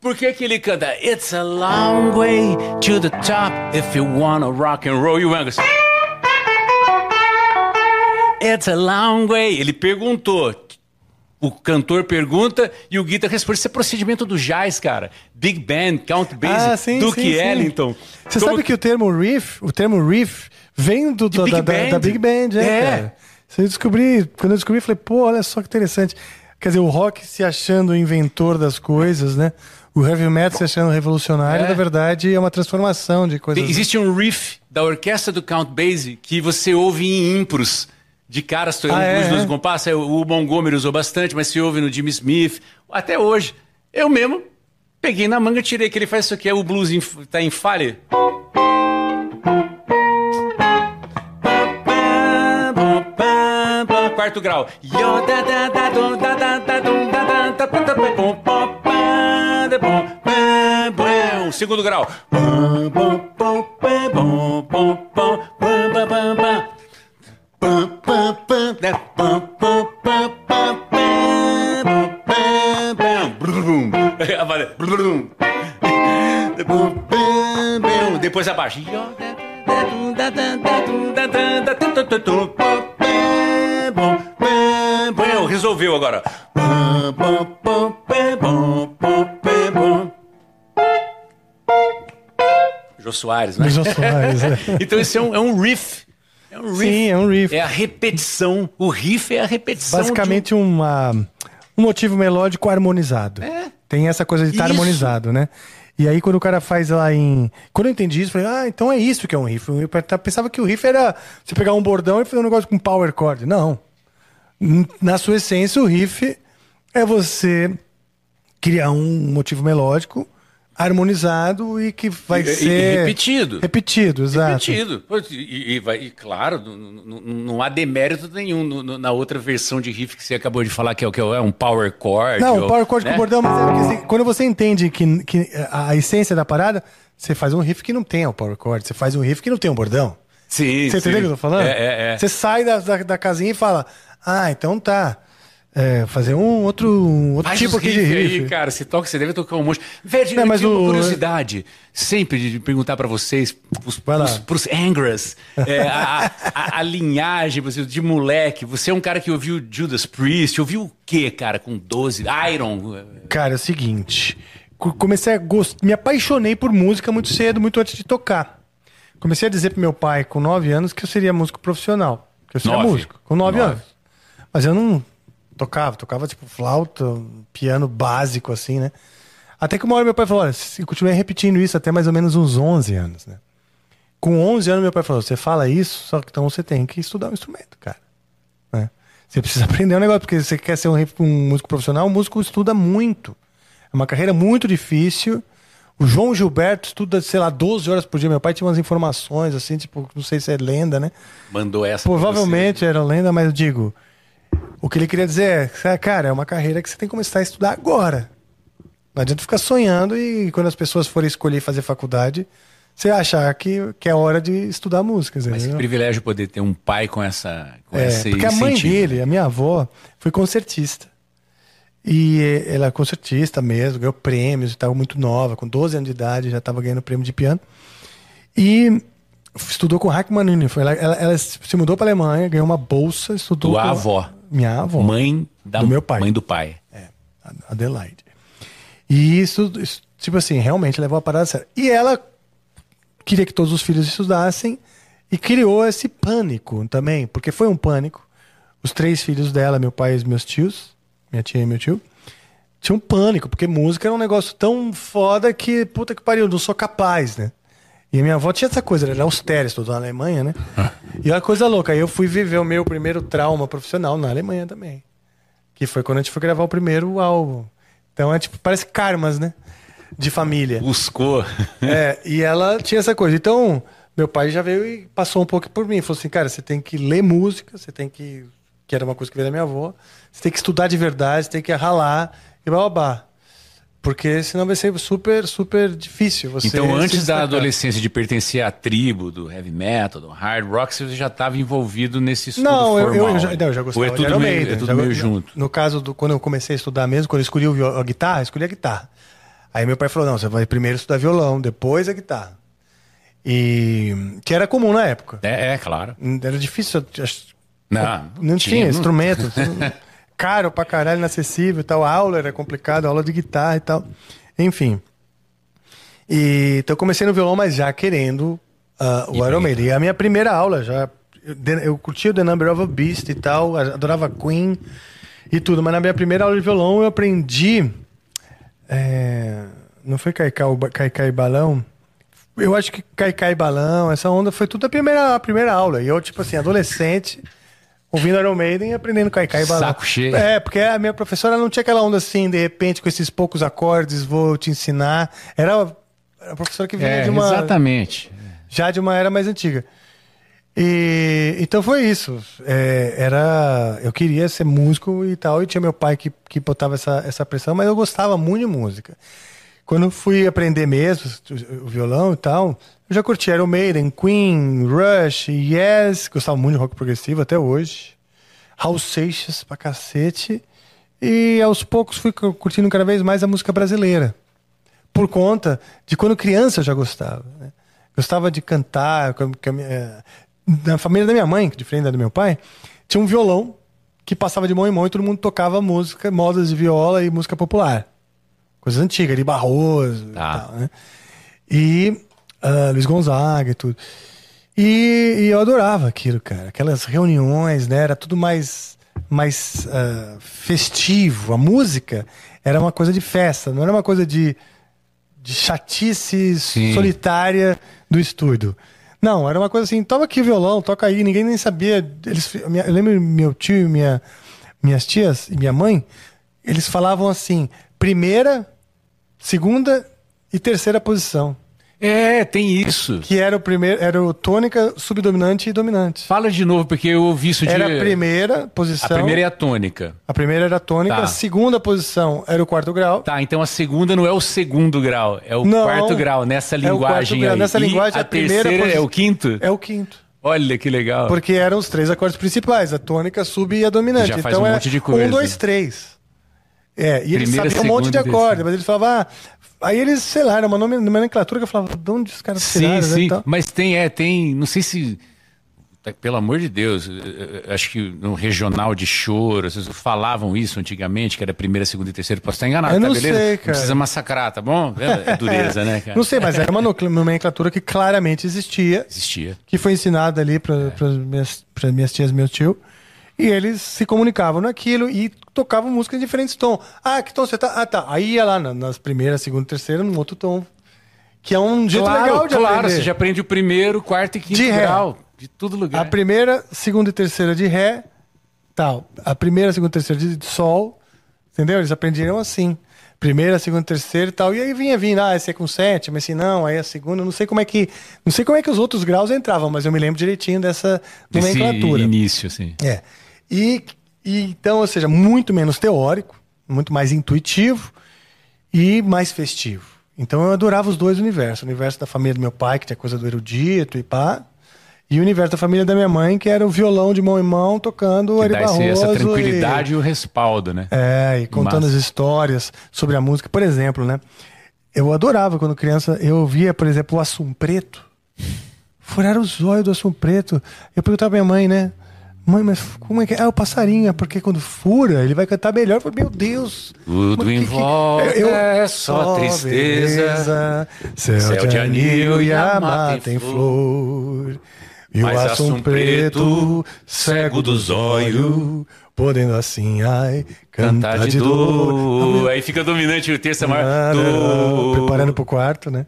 Por que que ele canta It's a long way to the top if you wanna rock and roll? E o Angus. It's a long way. Ele perguntou. O cantor pergunta e o guitarrista responde. Isso é procedimento do jazz, cara. Big Band, Count Basie, Ah, sim, Duke sim, sim. Ellington. Você Como- sabe que o termo riff, o termo riff vem do, da, Big da, da- Band. da Big Band, é, É. cara. Eu descobri, quando eu descobri, eu falei, pô, olha só que interessante. Quer dizer, o rock se achando o inventor das coisas, né? O heavy metal se achando revolucionário, É. na verdade, é uma transformação de coisas. Tem- existe um riff da orquestra do Count Basie que você ouve em impros. De caras, Ah, é, os dois é. compassos, o Montgomery usou bastante, mas se ouve no Jimmy Smith, até hoje. Eu mesmo peguei na manga, tirei que ele faz isso aqui, é o blues em, tá em falha. Quarto grau. Yo, da, pam, né? Pam, pam, pam, pam, pam, pam, pam. Brum. Depois pam, bum. Resolveu agora. Jô Soares, né? Jô Soares, é. Então esse é um, é um riff. É um riff. Sim, é um riff. É a repetição. O riff é a repetição. de Basicamente uma, um motivo melódico harmonizado. É. Tem essa coisa de estar Isso. harmonizado, né? E aí quando o cara faz lá em... Quando eu entendi isso, eu falei, ah, então é isso que é um riff. Eu pensava que o riff era você pegar um bordão e fazer um negócio com power chord. Não. Na sua essência, o riff é você criar um motivo melódico harmonizado e que vai E- e- e ser... repetido. Repetido, exato. Repetido. E, e vai- e, claro, não, não- há demérito nenhum no- no- na outra versão de riff que você acabou de falar, que é, o que é um power chord. Não, ou- o power chord né? com bordão, mas é porque assim, quando você entende que, que a essência da parada, você faz um riff que não tem o power chord, você faz um riff que não tem um bordão. Sim, Você sim. entendeu o que eu tô falando? É, é, é. Você sai da, da, da casinha e fala, ah, então tá. É, fazer um outro, um outro Faz tipo aqui de riff aí, cara. Você toca, você deve tocar um monte. Velho, eu mas tenho uma o- curiosidade sempre de perguntar pra vocês, pros, Vai lá. pros, Angras, é, a, a- a linhagem de moleque. Você é um cara que ouviu Judas Priest, ouviu o quê, cara, com 12? Iron. Cara, é o seguinte. co- Comecei a gostar. Me apaixonei por música muito cedo, muito antes de tocar. Comecei a dizer pro meu pai, com 9 anos, que eu seria músico profissional. Que eu seria Nove? músico. Com 9 Nove. anos. Mas eu não tocava. Tocava, tipo, flauta, piano básico, assim, né? Até que uma hora meu pai falou: olha, eu continuei repetindo isso até mais ou menos uns 11 anos, né? Com 11 anos, meu pai falou: você fala isso, só que então você tem que estudar um instrumento, cara. né? Você precisa aprender um negócio, porque você quer ser um, um músico profissional, o músico estuda muito. É uma carreira muito difícil. O João Gilberto estuda, sei lá, 12 horas por dia. Meu pai tinha umas informações, assim, tipo, não sei se é lenda, né? Mandou essa. Provavelmente era lenda, mas eu digo. O que ele queria dizer é, cara, é uma carreira que você tem que começar a estudar agora. Não adianta ficar sonhando e quando as pessoas forem escolher fazer faculdade, você achar que, que é hora de estudar música. Mas que entendeu? privilégio poder ter um pai com essa. Com É, esse porque a mãe incentivo. dele, a minha avó, foi concertista. E ela é concertista mesmo, ganhou prêmios, estava muito nova, com 12 anos de idade, já estava ganhando prêmio de piano. E estudou com Rachmaninoff. Lá- Ela, ela se mudou para Alemanha, ganhou uma bolsa, estudou Tua com avó. Minha avó. Mãe da, Do meu pai. Mãe do pai. Adelaide. E isso, isso, tipo assim, realmente levou a parada séria. E ela queria que todos os filhos estudassem e criou esse pânico também, porque foi um pânico. Os três filhos dela, meu pai e meus tios, minha tia e meu tio, tinham pânico, porque música era um negócio tão foda que, puta que pariu, não sou capaz, né? E a minha avó tinha essa coisa, ela era austera, estudou na Alemanha, né? e olha coisa louca, aí eu fui viver o meu primeiro trauma profissional na Alemanha também. Que foi quando a gente foi gravar o primeiro álbum. Então é tipo, parece karmas, né? De família. Buscou. É, e ela tinha essa coisa. Então, meu pai já veio e passou um pouco por mim. Falou assim, cara, você tem que ler música, você tem que. Que era uma coisa que veio da minha avó. Você tem que estudar de verdade, você tem que ralar e babá. Porque senão vai ser super, super difícil. Você Então, antes da adolescência de pertencer à tribo do heavy metal, do hard rock, você já estava envolvido nesse estudo Não, eu, formal. eu, eu já, não, eu já Ou gostava é de tudo meio, Maiden, é tudo já- meio junto. No caso, do, quando eu comecei a estudar mesmo, quando eu escolhi a guitarra, eu escolhi a guitarra. Aí meu pai falou, não, você vai primeiro estudar violão, depois a guitarra. E... Que era comum na época. É, é, claro. Era difícil, Não, não tinha, instrumento. caro pra caralho, inacessível e tal. A aula era complicada, aula de guitarra e tal. Enfim. E, então eu comecei no violão, mas já querendo ah, o Iron Maiden. E a minha primeira aula já. Eu, eu curtia o The Number of a Beast e tal, adorava Queen e tudo, mas na minha primeira aula de violão eu aprendi. é, não foi Caicai, Caicai Balão? Eu acho que Caicai Balão, essa onda foi tudo a primeira, a primeira aula. E eu, tipo assim, adolescente, ouvindo Iron Maiden e aprendendo Caicai Balão. Saco cheio. É, porque a minha professora não tinha aquela onda assim, de repente, com esses poucos acordes, vou te ensinar. Era a professora que vinha É, de uma exatamente. já de uma era mais antiga. E então foi isso. É, era, eu queria ser músico e tal, e tinha meu pai que, que botava essa, essa pressão, mas eu gostava muito de música. Quando eu fui aprender mesmo o violão e tal, eu já curti Iron Maiden, Queen, Rush, Yes, gostava muito de rock progressivo até hoje. Raul Seixas pra cacete. E aos poucos fui curtindo cada vez mais a música brasileira por conta de quando criança eu já gostava. né? Gostava de cantar. minha- eh, Na família da minha mãe, que diferente da do meu pai, tinha um violão que passava de mão em mão e todo mundo tocava música, modas de viola e música popular. Coisas antigas, de Barroso Tá. e tal, né? E ah, Luiz Gonzaga e tudo. E, e eu adorava aquilo, cara. Aquelas reuniões, né? Era tudo mais, mais ah, festivo. A música era uma coisa de festa, não era uma coisa de, de chatice Sim. solitária do estúdio. Não, era uma coisa assim, toma aqui o violão, toca aí, ninguém nem sabia. Eles, eu lembro meu tio e minha, minhas tias e minha mãe, eles falavam assim, primeira, segunda e terceira posição. É, tem isso. Que era o primeiro, era o tônica, subdominante e dominante. Fala de novo, porque eu ouvi isso de. Era a primeira A posição. primeira é a tônica. a primeira era a tônica, Tá. a segunda posição era o quarto grau. Tá, então a segunda não é o segundo grau, é o Não, quarto grau nessa é quarto linguagem grau. aí. Nessa E linguagem, a, a primeira terceira é o quinto? É o quinto. Olha que legal. Porque eram os três acordes principais, a tônica, sub e a dominante. Já faz então um é monte de coisa. Um, dois, três. É, e eles Primeira, sabiam um monte de e terceira. mas eles falavam, ah, aí eles, sei lá, era uma nome- nomenclatura que eu falava, de onde os caras Sim, tiraram, né, sim. e tal. Mas tem, é, tem. Não sei se. tá, Pelo amor de Deus, eh, eh, acho que no regional de choro, vocês falavam isso antigamente, que era primeira, segunda e terceira. Posso estar enganado, Eu tá não beleza? sei, Não cara. precisa massacrar, tá bom? É, é dureza, né, cara? Não sei, mas era uma no- nomenclatura que claramente existia, Existia. que foi ensinada ali para minhas, pras minhas tias e meu tio. E eles se comunicavam naquilo e tocavam música em diferentes tons. Ah, que tom você tá? Ah, tá. Aí ia lá na- nas primeiras, segunda, terceira, num outro tom. Que é um jeito claro, legal de claro, aprender. você já aprende o primeiro, quarto e quinto De ré. grau. De todo lugar. A primeira, segunda e terceira de Ré, tal. A primeira, segunda e terceira de Sol, entendeu? Eles aprendiam assim. Primeira, segunda, terceira e tal. E aí vinha vindo, ah, esse é com sétima, esse não, aí a segunda, não sei como é que. Não sei como é que os outros graus entravam, mas eu me lembro direitinho dessa Desse nomenclatura. início, assim. É. E, e então, ou seja, muito menos teórico, muito mais intuitivo e mais festivo. Então eu adorava os dois universos. O universo da família do meu pai, que tinha coisa do erudito e pá. E o universo da família da minha mãe, que era o violão de mão em mão, tocando Que Ari Barroso. essa e- tranquilidade e... o respaldo, né? é, e contando Massa. as histórias sobre a música. Por exemplo, né? Eu adorava quando criança, eu ouvia, por exemplo, o Assum Preto. Furaram os olhos do Assum Preto. Eu perguntava pra minha mãe, né? Mãe, mas como é que é? Ah, o passarinho, é porque quando fura, ele vai cantar melhor. Eu falei, meu Deus. Tudo que- em que- volta é só tristeza. beleza, Céu, de anil e a mata em flor. E o Assum Preto, cego dos olhos, podendo assim, ai, cantar Cantar de de dor. dor. Aí fica dominante o terço é maior. Ah, Preparando pro quarto, né?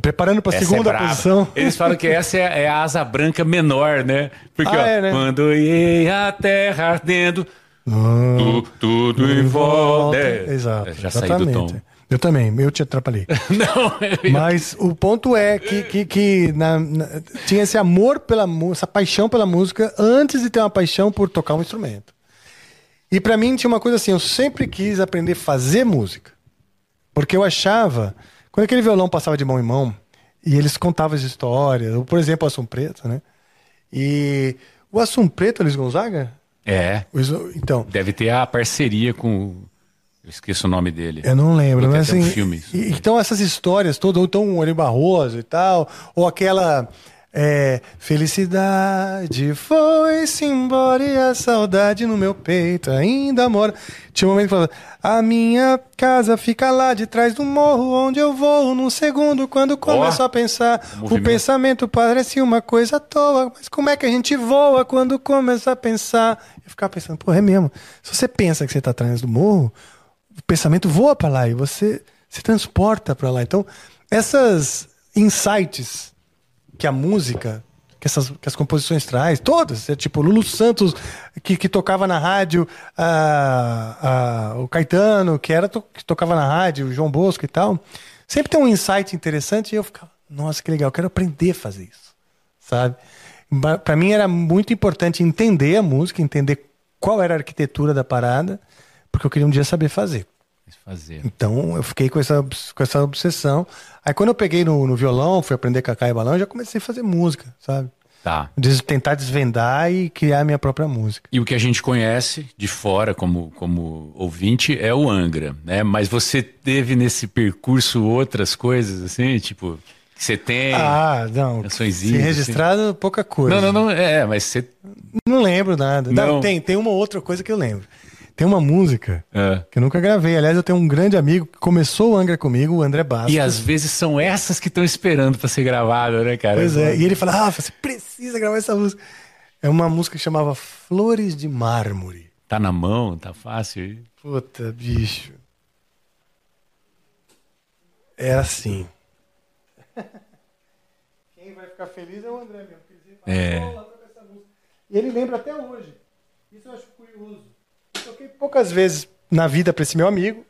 Preparando pra Essa segunda é posição. Eles falam que essa é, é a asa branca menor, né? Porque, Ah, ó, é, né? quando ia a terra ardendo, Ah, tu- tudo em volta. É, Exato. Já saí do exatamente. tom. Eu também, eu te atrapalhei. Não, eu- Mas o ponto é que, que, que na- na- tinha esse amor pela música, essa paixão pela música, antes de ter uma paixão por tocar um instrumento. E pra mim tinha uma coisa assim, eu sempre quis aprender a fazer música. Porque eu achava, quando aquele violão passava de mão em mão, e eles contavam as histórias, ou, por exemplo, o Assum Preto, né? E o Assum Preto, Luiz Gonzaga? É, O Então, deve ter a parceria com. Eu esqueço o nome dele. Eu não lembro, mas até um assim. filme e- então, essas histórias todas, ou então o Ari Barroso e tal, ou aquela. É, felicidade foi-se embora e a saudade no meu peito ainda mora. Tinha um momento que falava: A minha casa fica lá de trás do morro, onde eu vou num segundo quando começo a pensar. O movimento. pensamento parece uma coisa à toa, mas como é que a gente voa quando começa a pensar? Eu ficava pensando: Pô, é mesmo. Se você pensa que você está atrás do morro, o pensamento voa para lá e você se transporta para lá. Então, essas insights que a música, que, essas, que as composições traz, todas, é tipo Lulu Santos, que, que tocava na rádio, o Caetano, que, era, que tocava na rádio, o João Bosco e tal, sempre tem um insight interessante e eu ficava, nossa, que legal, eu quero aprender a fazer isso, sabe? Pra mim era muito importante entender a música, entender qual era a arquitetura da parada, porque eu queria um dia saber fazer. Fazer. Então eu fiquei com essa, com essa obsessão. Aí quando eu peguei no, no violão, fui aprender cacá e balão, já comecei a fazer música, sabe? Tá. Des- tentar desvendar e criar a minha própria música. E o que a gente conhece de fora como, como ouvinte é o Angra, né? Mas você teve nesse percurso outras coisas, assim, tipo, que você tem. Ah, não. Se registrado, pouca coisa. não, não, não, é, mas você. Não lembro nada. Não, Não. tem, tem uma outra coisa que eu lembro. Tem uma música É. que eu nunca gravei. Aliás, eu tenho um grande amigo que começou o Angra comigo, o André Bastos. E às vezes são essas que estão esperando pra ser gravada, né, cara? Pois é. E ele fala, Rafa, você precisa gravar essa música. É uma música que chamava Flores de Mármore. Tá na mão, tá fácil. Puta, bicho. É assim. Quem vai ficar feliz é o André mesmo. É. E ele lembra até hoje. Isso eu acho curioso. Toquei poucas vezes na vida pra esse meu amigo.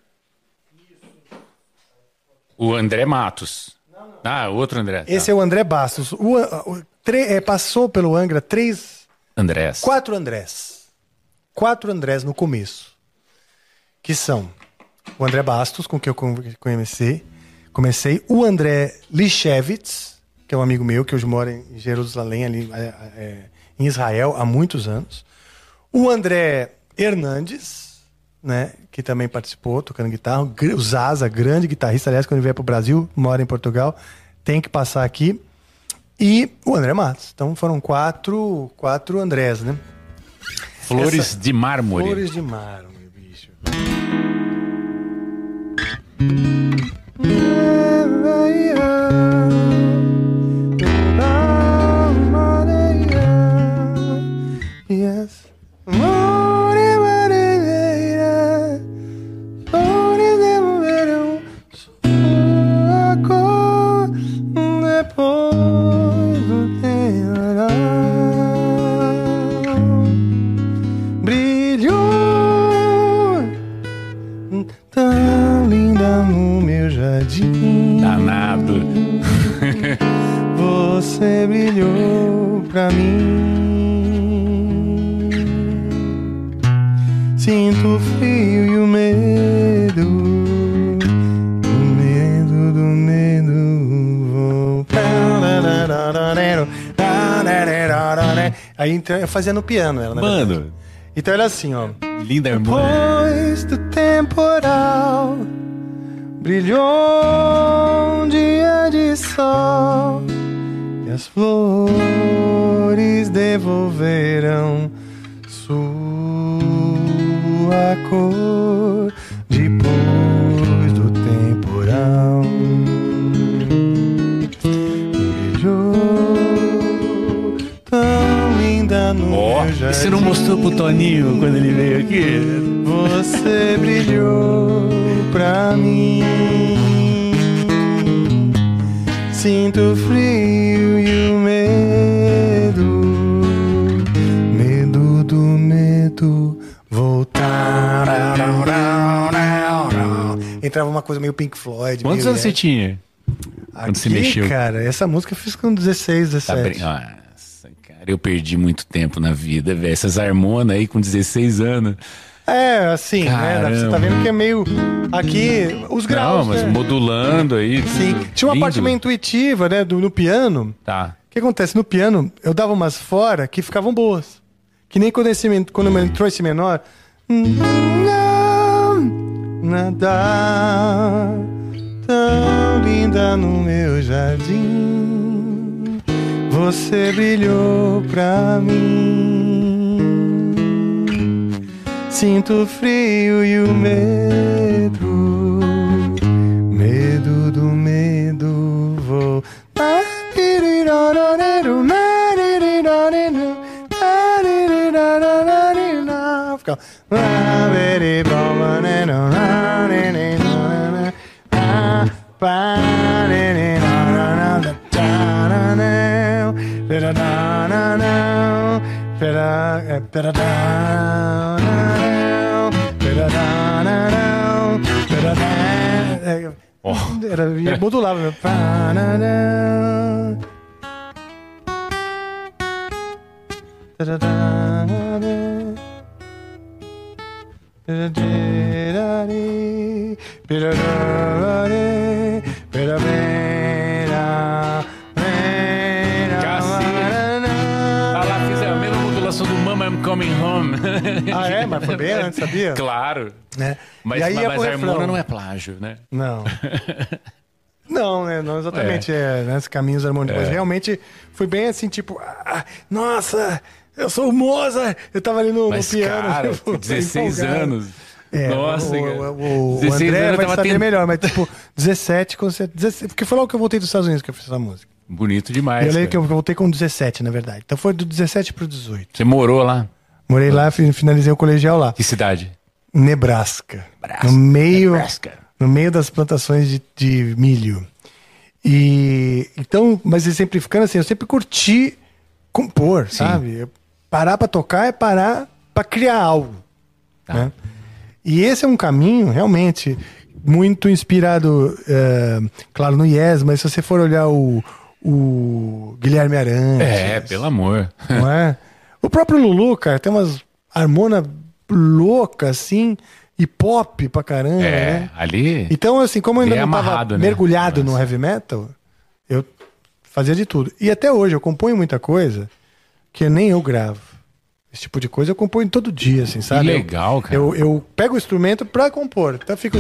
O André Matos. Ah, outro André. Esse é o André Bastos. O, o- tre- é, passou pelo Angra três, Andrés. quatro Andrés. Quatro Andrés no começo. Que são o André Bastos, com quem eu comecei. Comecei. O André Lichevitz, que é um amigo meu, que hoje mora em Jerusalém, ali é, é, em Israel, há muitos anos. O André Hernandes, né, que também participou, tocando guitarra. O Zaza, grande guitarrista. Aliás, quando ele vier para o Brasil, mora em Portugal, tem que passar aqui. E o André Matos. Então foram quatro, quatro Andrés, né? Flores essa- de mármore. Flores de mármore, bicho. Aí então, eu fazia no piano ela, na verdade. Mano, Então era assim, ó. linda harmonia. Depois do temporal brilhou um dia de sol e as flores devolverão sua cor meu e jardim. você não mostrou pro Toninho quando ele veio aqui? Você brilhou pra mim. Sinto frio e o medo. Medo do medo voltar. Entrava uma coisa meio Pink Floyd. Quantos anos você tinha? quando você Aqui, mexeu? cara, essa música eu fiz com 16, Tá 17. brin... Nossa, cara, eu perdi muito tempo na vida, velho. Essas harmonas aí com 16 anos. É, assim, né? Caramba. Você tá vendo que é meio. Aqui, os graus. Não, mas né? modulando aí. Sim. Tinha uma Lindo. parte meio intuitiva, né? Do, no piano. Tá. O que acontece? No piano, eu dava umas fora que ficavam boas. Que nem quando, esse, quando entrou esse menor. Não, nada tão linda no meu jardim. Você brilhou pra mim. Sinto frio e o medo, medo do medo vou. Fica. da da na na da da da da na da da na na da da da Oh. Era, modulava. Ah, é? Mas foi bem antes, sabia? claro. Né? Mas, e aí mas, mas a harmona não é plágio, né? Não. Não, né? Não exatamente é. né, esses caminhos harmônicos. Mas realmente foi bem assim, tipo, ah, nossa, eu sou o Mozart! Eu tava ali no, no Mas, piano. cara, tipo, 16 empolgado. anos. É, Nossa, o, o, o 16 André vai saber tent- melhor, mas tipo, 17, com certeza- 17, porque foi logo que eu voltei dos Estados Unidos que eu fiz essa música. Bonito demais. eu lembro que eu voltei com 17, na verdade. Então foi do 17 pro 18. Você morou lá? Morei lá, fi- finalizei o colegial lá. Que cidade? Nebraska. Nebraska. No meio, Nebraska. no meio das plantações de, de milho. E então, mas exemplificando assim, eu sempre curti compor, sabe? Eu- Parar pra tocar é parar pra criar algo. né? E esse é um caminho realmente muito inspirado, é, claro, no Yes, mas se você for olhar o, o Guilherme Arantes, É, pelo amor. não é? O próprio Lulu, cara, tem umas harmona louca assim e pop pra caramba, É, né? ali. Então, assim, como eu ainda não amarrado, né? mergulhado no heavy metal, eu fazia de tudo. E até hoje eu componho muita coisa que nem eu gravo. Esse tipo de coisa eu componho todo dia, assim, sabe? Eu- legal, cara. Eu, eu pego o instrumento pra compor. Então eu fico.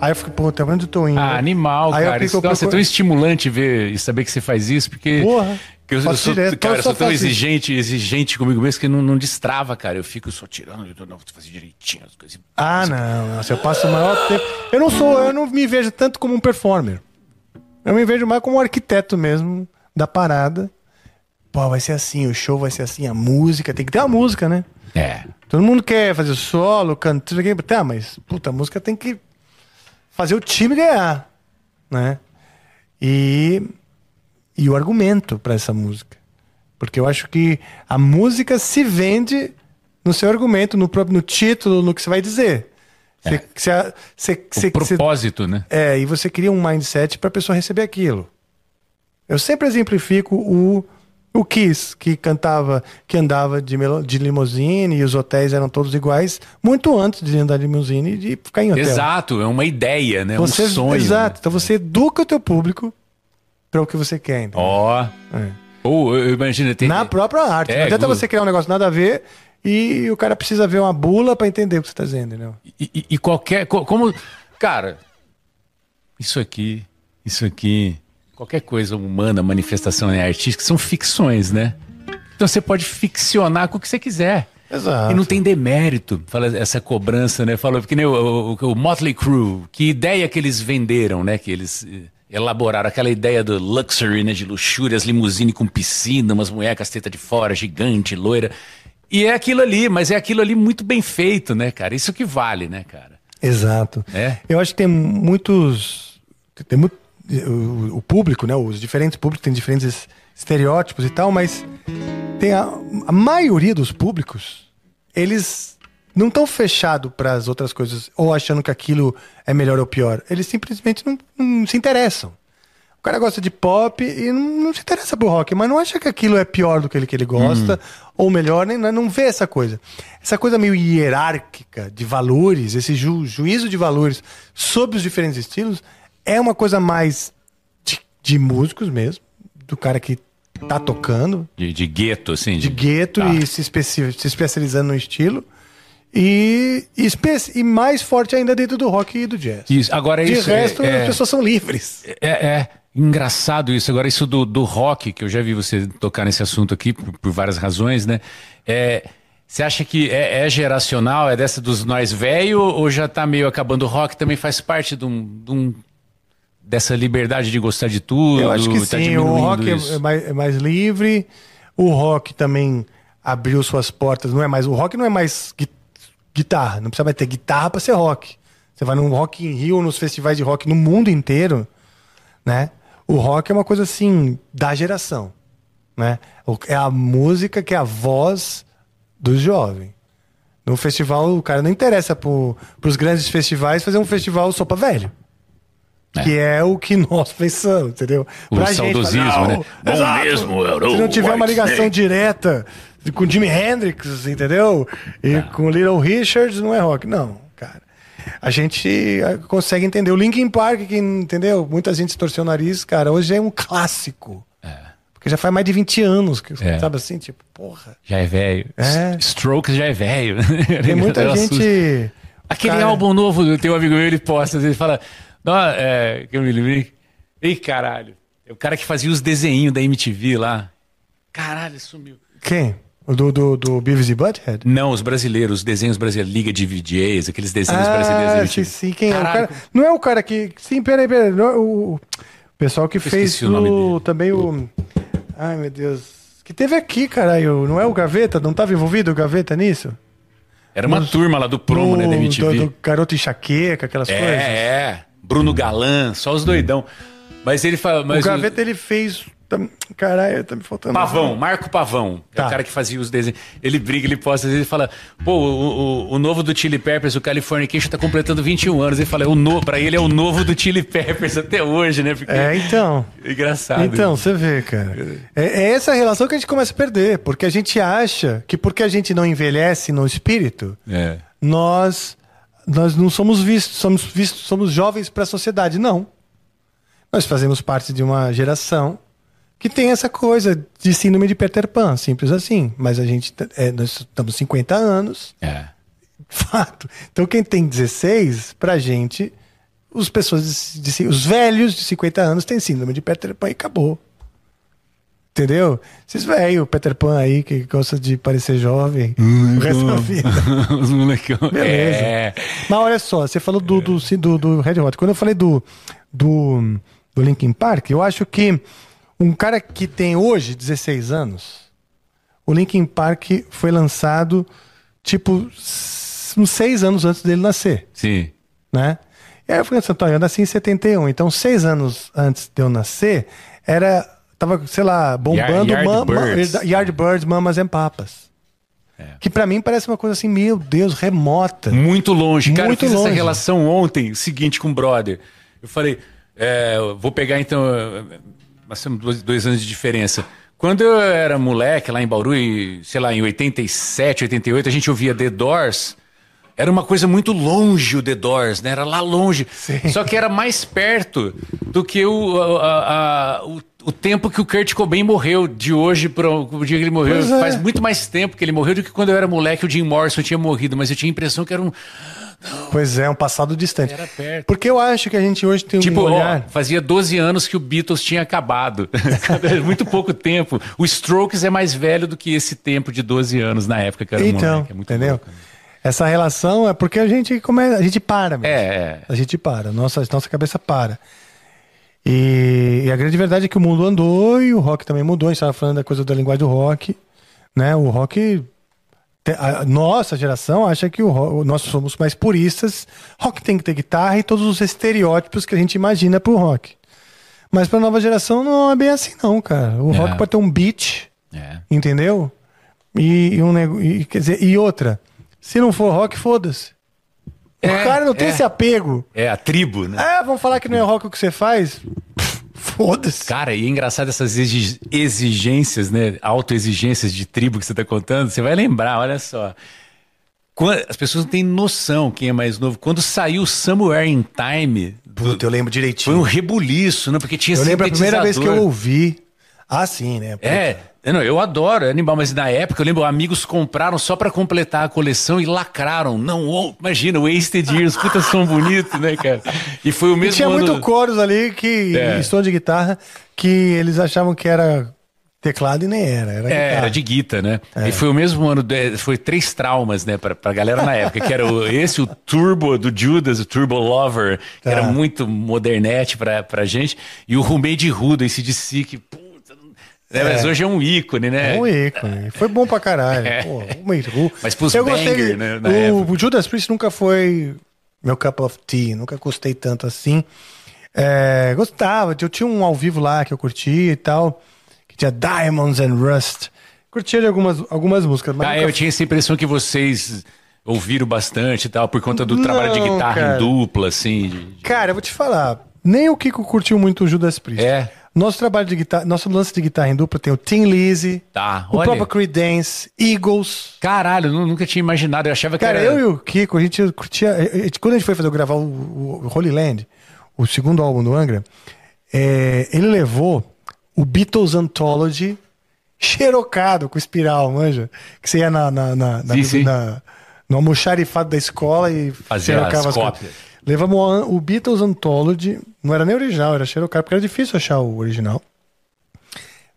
Aí eu fico, puta, onde eu tô indo? Ah, animal, Aí eu cara. fico Isso, nossa, é tão estimulante ver e saber que você faz isso, porque. Porra, que eu, eu faço sou, direto, cara, eu eu sou tão isso. exigente, exigente comigo mesmo que não, não destrava, cara. Eu fico só tirando, eu tô, não, vou fazer direitinho as coisas. Ah, não, nossa, eu passo o maior tempo. Eu não sou, eu não me vejo tanto como um performer. Eu me vejo mais como um arquiteto mesmo da parada. Pô, vai ser assim, o show vai ser assim, a música, tem que ter uma música, né? É. Todo mundo quer fazer solo, cantar, tá, mas puta, a música tem que fazer o time ganhar, né? E e o argumento para essa música. Porque eu acho que a música se vende no seu argumento, no próprio no título, no que você vai dizer. Você, você, você, O você- você- propósito, né? é, e você cria um mindset para a pessoa receber aquilo. Eu sempre exemplifico o, o Kiss, que cantava, que andava de, de limusine e os hotéis eram todos iguais, muito antes de andar de limusine e de ficar em hotel. Exato, é uma ideia, né? Você, um sonho. Exato. né? Então você educa o teu público para o que você quer. Ó. É. Ou eu imagino tem. Na própria arte. É, não adianta você criar um negócio nada a ver e o cara precisa ver uma bula para entender o que você está dizendo, entendeu? E, e- e qualquer. co- Como. Cara, isso aqui, isso aqui, qualquer coisa humana, manifestação né, artística, são ficções, né? Então você pode ficcionar com o que você quiser. Exato. E não tem demérito, fala essa cobrança, né? Falou que nem o, o, o Motley Crue, que ideia que eles venderam, né? Que eles eh, elaboraram aquela ideia do luxury, né? De luxúria, as limusine com piscina, umas mulheres com as tetas de fora, gigante, loira. E é aquilo ali, mas é aquilo ali muito bem feito, né, cara? Isso que vale, né, cara? Exato. É. Eu acho que tem muitos. Tem muito, o, o público, né? Os diferentes públicos têm diferentes estereótipos e tal, mas tem a, a maioria dos públicos, eles não estão fechados para as outras coisas ou achando que aquilo é melhor ou pior. Eles simplesmente não, não se interessam. O cara gosta de pop e não, não se interessa por rock, mas não acha que aquilo é pior do que ele, que ele gosta, ou melhor, nem, não vê essa coisa. Essa coisa meio hierárquica de valores, esse ju- juízo de valores sobre os diferentes estilos, é uma coisa mais de, de músicos mesmo, do cara que tá tocando, De, de gueto, assim. de gueto Tá. e se, especi- se especializando no estilo. E, e, e mais forte ainda dentro do rock e do jazz. Isso, agora De isso. resto, é, as pessoas são livres. É, é engraçado isso. Agora, isso do, do rock, que eu já vi você tocar nesse assunto aqui por, por várias razões, né? É, você acha que é, é geracional, é dessa dos nós velho, ou já tá meio acabando o rock? Também faz parte de um, de um- dessa liberdade de gostar de tudo? Eu acho que tá sim, o rock é- é mais, é mais livre. O rock também abriu suas portas. Não é mais o rock não é mais gui- guitarra. Não precisa mais ter guitarra para ser rock. Você vai no Rock in Rio, nos festivais de rock no mundo inteiro, né? O rock é uma coisa assim da geração, né? É a música que é a voz do jovem. No festival, o cara não interessa para os grandes festivais fazer um festival só pra velho. É. Que é o que nós pensamos, entendeu? O saudosismo, fala, né? "Não, Bom exato. mesmo o Se não tiver uma ligação Snake." direta com Jimi Hendrix, entendeu? E com Little Richards, não é rock. Não, cara. A gente ah, consegue entender. O Linkin Park, que, entendeu? Muita gente torceu o nariz, cara. Hoje é um clássico. Porque já faz mais de 20 anos, que, É. sabe assim? Tipo, porra. Já é velho. É. Strokes já é velho. Tem muita Eu gente... Aquele Cara, álbum novo, tem um amigo meu, ele posta, ele fala, não, é, que eu me lembrei. Ei, caralho, é o cara que fazia os desenhinhos da MTV lá. Caralho, sumiu. Quem? O do, do, do Beavis e Butthead? Não, os brasileiros, os desenhos brasileiros, Liga de VJs, aqueles desenhos brasileiros da Ah, sim, sim. Quem é o cara? Não é o cara que. Sim, peraí, peraí. Não é o o pessoal que fez o nome o, também o. Ai, meu Deus. Que teve aqui, caralho. Não é o Gaveta? Não tava envolvido o Gaveta nisso? Era uma turma lá do promo, né, da Do- MTV. Do, do garoto enxaqueca, aquelas é, coisas. é. Bruno Galan, só os doidão. Mas ele fala. O Mas Gaveta ele fez. Caralho, tá me faltando. Pavão, Marco Pavão, é Tá. o cara que fazia os desenhos. Ele briga, ele posta, às vezes ele fala: pô, o, o, o novo do Chili Peppers, o Californication, tá completando 21 anos. Ele fala: é o no... pra ele é o novo do Chili Peppers até hoje, né? Porque É, então. é engraçado. Então, você vê, cara. É, é essa relação que a gente começa a perder. Porque a gente acha que porque a gente não envelhece no espírito, É. nós nós não somos vistos, somos vistos, somos jovens para a sociedade, não. Nós fazemos parte de uma geração que tem essa coisa de síndrome de Peter Pan, simples assim. Mas a gente é, nós estamos 50 anos, É. fato. Então quem tem 16, pra gente, os pessoas de, de- os velhos de 50 anos têm síndrome de Peter Pan e acabou. Entendeu? Esses velhos, Peter Pan aí, que gosta de parecer jovem o resto da vida. Os molecão. Beleza. É. Mas olha só, você falou do, do, do, do Red Hot. Quando eu falei do, do, do Linkin Park, eu acho que um cara que tem hoje 16 anos, o Linkin Park foi lançado tipo uns seis anos antes dele nascer, Sim. né? E aí eu fui Santo eu nasci em 71, então seis anos antes de eu nascer, era, tava, sei lá, bombando Yard- Yardbirds, Mamas and Papas. Que pra mim parece uma coisa assim, meu Deus, remota. Muito longe. Cara, Muito eu fiz essa longe. relação ontem, seguinte, com o brother. Eu falei, é, vou pegar então. Nós temos dois, dois anos de diferença. Quando eu era moleque, lá em Bauru, e, sei lá, em 87, 88, a gente ouvia The Doors. Era uma coisa muito longe o The Doors, né? Era lá longe. Só que era mais perto do que o, a- a- o, o tempo que o Kurt Cobain morreu, de hoje para o dia que ele morreu. É. Faz muito mais tempo que ele morreu do que quando eu era moleque o Jim Morrison tinha morrido. Mas eu tinha a impressão que era um. Pois é, um passado distante. Era perto. Porque eu acho que a gente hoje tem Tipo, um ó, olhar. fazia 12 anos que o Beatles tinha acabado. muito pouco tempo. O Strokes é mais velho do que esse tempo de 12 anos na época que era então, moleque. É muito entendeu? louco, né? Essa relação é porque a gente começa, a gente para mesmo. É, é. A gente para, nossa, nossa cabeça para. E, e a grande verdade é que o mundo andou e o rock também mudou. A gente estava falando da coisa da linguagem do rock. Né? O rock. A nossa geração acha que o ro- nós somos mais puristas. Rock tem que ter guitarra e todos os estereótipos que a gente imagina pro rock. Mas pra nova geração não é bem assim, não, cara. O É. rock pode ter um beat, É. entendeu? E, e um e, quer dizer, e outra, se não for rock, foda-se. É, o cara não tem é. esse apego. É, a tribo, né? Ah, vamos falar que não é rock o que você faz? Foda-se. Cara, e é engraçado essas exi- exigências, né? Autoexigências de tribo que você tá contando. Você vai lembrar, olha só. Quando- as pessoas não têm noção, quem é mais novo. Quando saiu o Somewhere in Time, Puta, eu lembro foi direitinho. um rebuliço, né? Porque tinha eu lembro a primeira vez que eu ouvi. Ah, sim, né? É, eu não, eu adoro é animal, mas na época eu lembro amigos compraram só pra completar a coleção e lacraram. Não, ou- imagina, Wasted Years, puta som bonito, né, cara? E foi o E mesmo tinha ano... muito coros ali que, É. e som de guitarra que eles achavam que era teclado e nem era. Era, É, guitarra. era de guita, né? E foi o mesmo ano, de- foi três traumas, né, pra, pra galera na época, que era o- esse, o Turbo do Judas, o Turbo Lover, que Tá. era muito modernete pra, pra gente, e o Rumade Rudo, esse de si, que, puta, né, mas hoje é um ícone, né? É um ícone. Foi bom pra caralho. É. Pô, uma. Mas pros eu gostei. banger, né, na o, época. Judas Priest nunca foi meu cup of tea. Nunca gostei tanto assim. É, gostava. Eu tinha um ao vivo lá que eu curtia e tal. Que tinha Diamonds and Rust. Curtia de algumas, algumas músicas. Mas Ah, nunca eu tinha essa impressão que vocês ouviram bastante e tal, por conta do Não, trabalho de guitarra cara. em dupla, assim. de- Cara, eu vou te falar. Nem o Kiko curtiu muito o Judas Priest. É. Nosso trabalho de guitarra, nosso lance de guitarra em dupla tem o Tim Lizzy, Tá, o olha. próprio Creedence, Eagles. Caralho, eu nu- nunca tinha imaginado, eu achava que Cara, era... eu e o Kiko, a gente curtia. a gente- Quando a gente foi fazer gravar o, o, o Holy Land, o segundo álbum do Angra, é, ele levou o Beatles Anthology xerocado com espiral, manja? Que você ia na, na, na, na, Sim, sim. na- no almoxarifado da escola e Fazia xerocava as coisas. cópias. Levamos o, o Beatles Anthology, não era nem original, era xerocado, porque era difícil achar o original.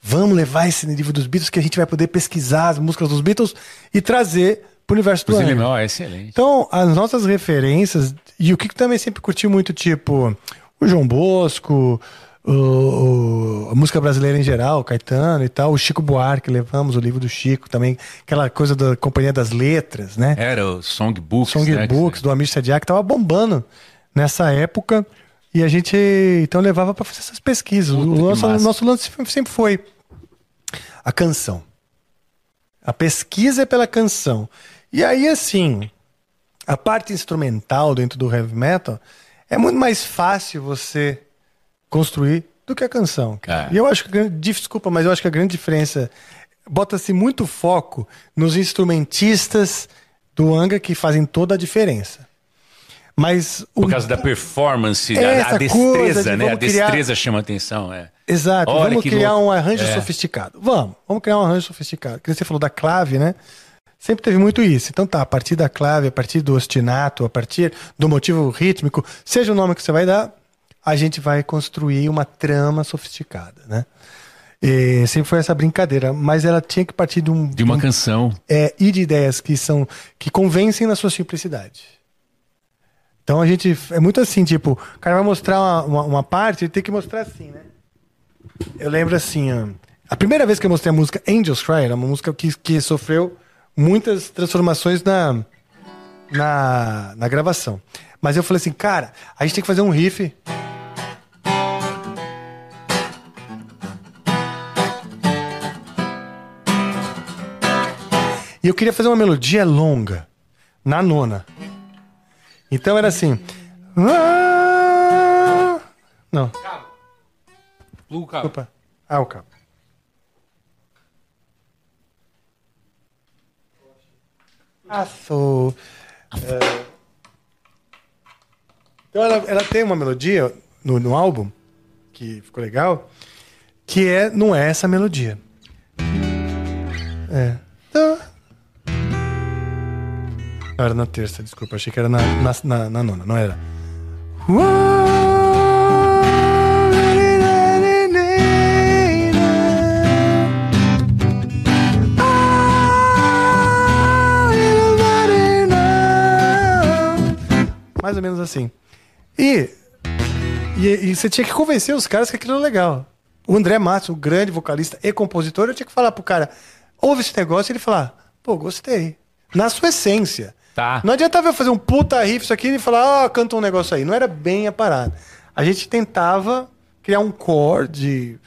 Vamos levar esse livro dos Beatles que a gente vai poder pesquisar as músicas dos Beatles e trazer pro universo do Angra. É excelente. Então, as nossas referências, e o Kiko também sempre curtiu muito, tipo, o João Bosco, o- o- a música brasileira em geral, o Caetano e tal, o Chico Buarque, levamos o livro do Chico também, aquela coisa da Companhia das Letras, né? Era o Songbooks, né, Songbooks, do Amir Sadiak, tava bombando nessa época, e a gente, então, levava para fazer essas pesquisas. Puta, o nosso, nosso lance sempre foi a canção. A pesquisa é pela canção. E aí, assim, a parte instrumental dentro do heavy metal é muito mais fácil você construir do que a canção. cara. É. E eu acho que, a grande- desculpa, mas eu acho que a grande diferença bota-se muito foco nos instrumentistas do Angra que fazem toda a diferença. Mas o, Por causa da performance, Essa a destreza, de né? A criar- destreza chama atenção, é. Exato, Olha vamos criar louco. um arranjo É. sofisticado. Vamos, vamos criar um arranjo sofisticado. Que você falou da clave, né? Sempre teve muito isso. Então tá, a partir da clave, a partir do ostinato, a partir do motivo rítmico, seja o nome que você vai dar, a gente vai construir uma trama sofisticada, né? E sempre foi essa brincadeira, mas ela tinha que partir de um, De uma um- canção. é, e de ideias que são que convencem na sua simplicidade. Então a gente é muito assim, tipo, o cara vai mostrar uma, uma, uma parte, ele tem que mostrar assim, né? Eu lembro assim, a primeira vez que eu mostrei a música Angels Cry, era uma música que, que sofreu muitas transformações na, na, na gravação. Mas eu falei assim, cara, a gente tem que fazer um riff. E eu queria fazer uma melodia longa, na nona. Então era assim. "Ah". Não, Pluga o cabo. opa. Ah, o cabo. Aço. É. Então ela, ela tem uma melodia no, no álbum que ficou legal, que é não é essa melodia. É. Era na terça, desculpa. Achei que era na, na, na, na nona, não era. Mais ou menos assim. E, e, e você tinha que convencer os caras que aquilo era legal. O André Matos, o grande vocalista e compositor, eu tinha que falar pro cara, ouve esse negócio e ele falar, pô, gostei. Na sua essência. Tá. Não adiantava eu fazer um puta riff isso aqui e falar, ah, canta um negócio aí. Não era bem a parada. A gente tentava criar um core de,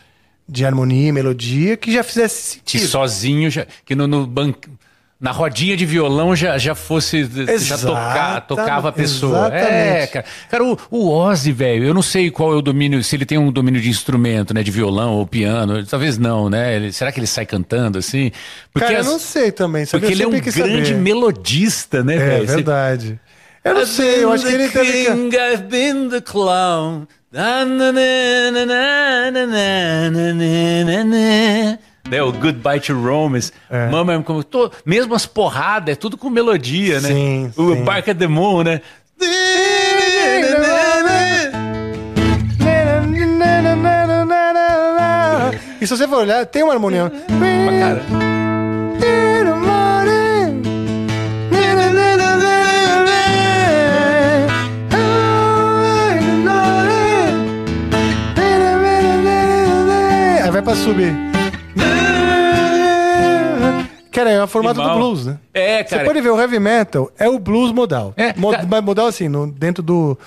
de harmonia e melodia que já fizesse Que sentido. sozinho, já, que no, no, ban- na rodinha de violão já, já fosse. Já Exata- toca, tocava a pessoa. exatamente. É, cara. Cara, o, o Ozzy, velho, eu não sei qual é o domínio, se ele tem um domínio de instrumento, né? De violão ou piano. Talvez não, né? Ele- será que ele sai cantando assim? Cara, eu as- não sei também. Sabe? porque Eu ele é um grande saber. melodista, né, É velho? Você- verdade. Eu não sei, eu acho que ele I've the king, I've been the clown. Na, na, na, na, na, na, na, na, na, na. Né, o Goodbye to Romance. É. Mama, como, tô, mesmo as porradas, é tudo com melodia, né? Sim, o sim. Bark at the Moon, né? E se você for olhar, tem uma harmonia. Pra cara. Aí vai pra subir. Cara, é o formato do blues, né? É, Você cara. pode ver, o heavy metal é o blues modal. É, Mo- cara- Mas modal assim, no- dentro do...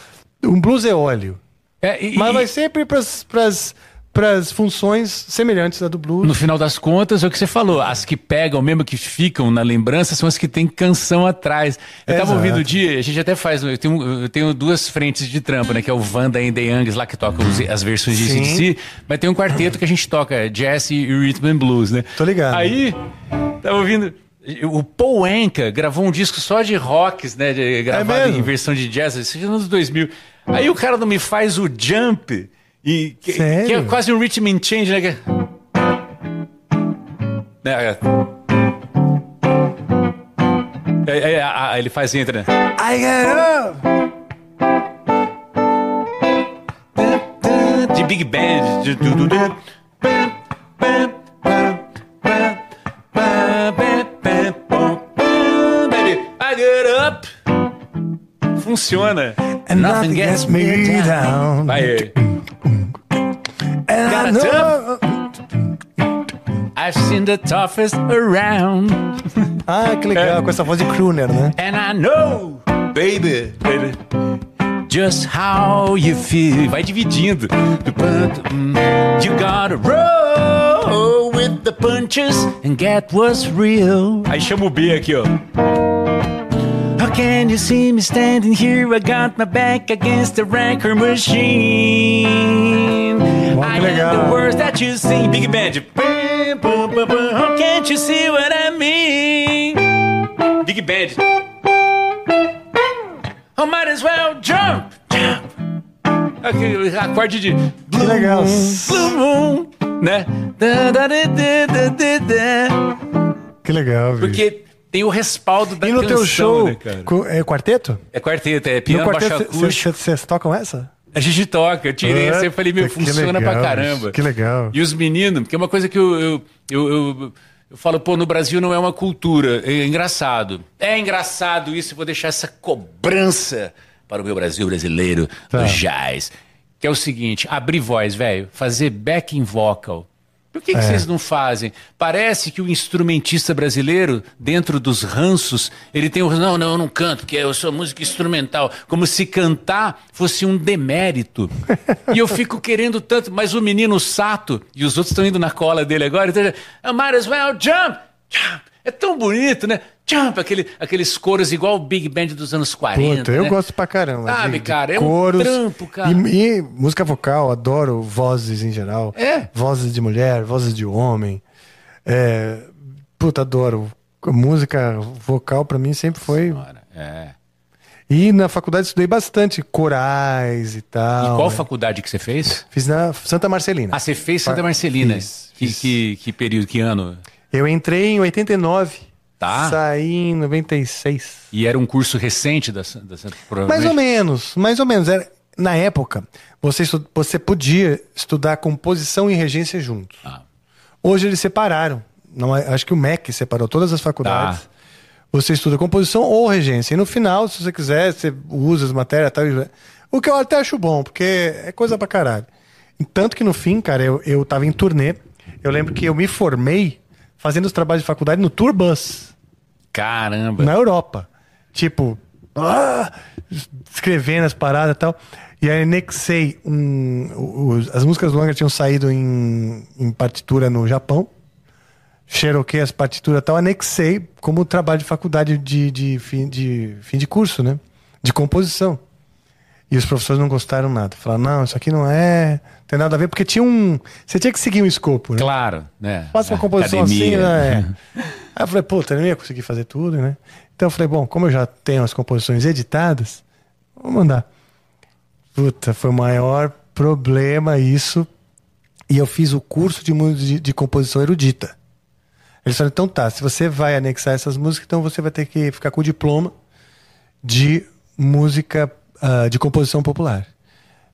Um blues eóleo. É, e- Mas e- vai sempre pras, pras, pras funções semelhantes à do blues. No final das contas, é o que você falou. As que pegam, mesmo que ficam na lembrança, são as que tem canção atrás. Eu tava Exato. ouvindo o dia, a gente até faz. Eu tenho, eu tenho duas frentes de trampa, né? Que é o Wanda and the Youngs, lá que toca os- as versões de. CDC. Mas tem um quarteto que a gente toca, jazz e rhythm and blues, né? Tô ligado. Aí, tava ouvindo. O Paul Anka gravou um disco só de rocks, né? de- gravado mesmo? em versão de jazz, isso nos anos 2000. Aí o cara não me faz o jump. E, que, que é quase um rhythm and change, né? que é- né, é. É, é, a- a- ele faz entra, né? I get up! De Big Band. de- du- du- du- I get up. Funciona. And nothing gets me down. Vai aí. And Got I a know... I've seen the toughest around. Ah, que legal, com essa voz de crooner, né? And I know, baby, baby, just how you feel. Vai dividindo. You gotta roll with the punches and get what's real. Aí chama o B aqui, ó. How can you see me standing here? I got my back against the rancor machine. Bom, que I am legal. the words that you sing. Big band. Can't you see what I mean? Big band. I might as well jump, jump. Aquele acorde de Blue legal. Blue Moon, né? Que legal, viu? Porque tem o respaldo da E no canção, teu show, né, é quarteto? É quarteto, é No piano, baixo quarteto, acústico. vocês tocam essa? A gente toca, eu tirei Ah, essa e falei, meu, que funciona legal, pra caramba. que legal. E os meninos, porque é uma coisa que eu, eu, eu, eu, eu falo, pô, no Brasil não é uma cultura. É engraçado. É engraçado isso, eu vou deixar essa cobrança para o meu Brasil brasileiro Tá. do jazz. Que é o seguinte, abrir voz, velho, fazer backing vocal. Por que, que É. vocês não fazem? Parece que o instrumentista brasileiro, dentro dos ranços, ele tem o. Não, não, eu não canto, porque eu sou música instrumental. Como se cantar fosse um demérito. e eu fico querendo tanto, mas o menino Sato, e os outros estão indo na cola dele agora, então, might as well jump, jump. É tão bonito, né? Jump, aquele, aqueles coros igual o Big Band dos anos 40. Puta, eu né? gosto pra caramba. Sabe, de- de cara, é um coros trampo, cara. E, e música vocal, adoro vozes em geral. É. Vozes de mulher, vozes de homem. É, puta, adoro. Música vocal pra mim sempre foi. Senhora, É. E na faculdade estudei bastante corais e E tal. qual né? faculdade que você fez? Fiz na Santa Marcelina. Ah, você fez Santa Marcelina. fiz, que, fiz. que, que período, que ano? Eu entrei em 89. Tá. Saí em 96. E era um curso recente da Santa Mais ou menos, mais ou menos. Era, na época, você, estu- você podia estudar composição e regência juntos. Ah. Hoje eles separaram. Não, é- acho que o MEC separou todas as faculdades. Tá. Você estuda composição ou regência. E no final, se você quiser, você usa as matérias tal. O que eu até acho bom, porque é coisa pra caralho. Tanto que no fim, cara, eu, eu tava em turnê. Eu lembro que eu me formei fazendo os trabalhos de faculdade no Tour Bus Caramba. na Europa. Tipo, ah, escrevendo as paradas e tal. E aí anexei um, os- as músicas do Angra tinham saído em, em partitura no Japão. xeroquei as partituras e tal, anexei como trabalho de faculdade de, de, fim, de fim de curso, né? De composição. E os professores não gostaram nada. Falaram, não, isso aqui não é, não tem nada a ver, porque tinha um. Você tinha que seguir um escopo, né? Claro, né? Faça uma A composição academia. assim, né? É. Aí eu falei, puta, eu não ia conseguir fazer tudo, né? Então eu falei, bom, como eu já tenho as composições editadas, vou mandar. Puta, foi o maior problema isso. E eu fiz o curso de, de, de composição erudita. Eles falaram, então tá, se você vai anexar essas músicas, então você vai ter que ficar com o diploma de música, ah, de composição popular.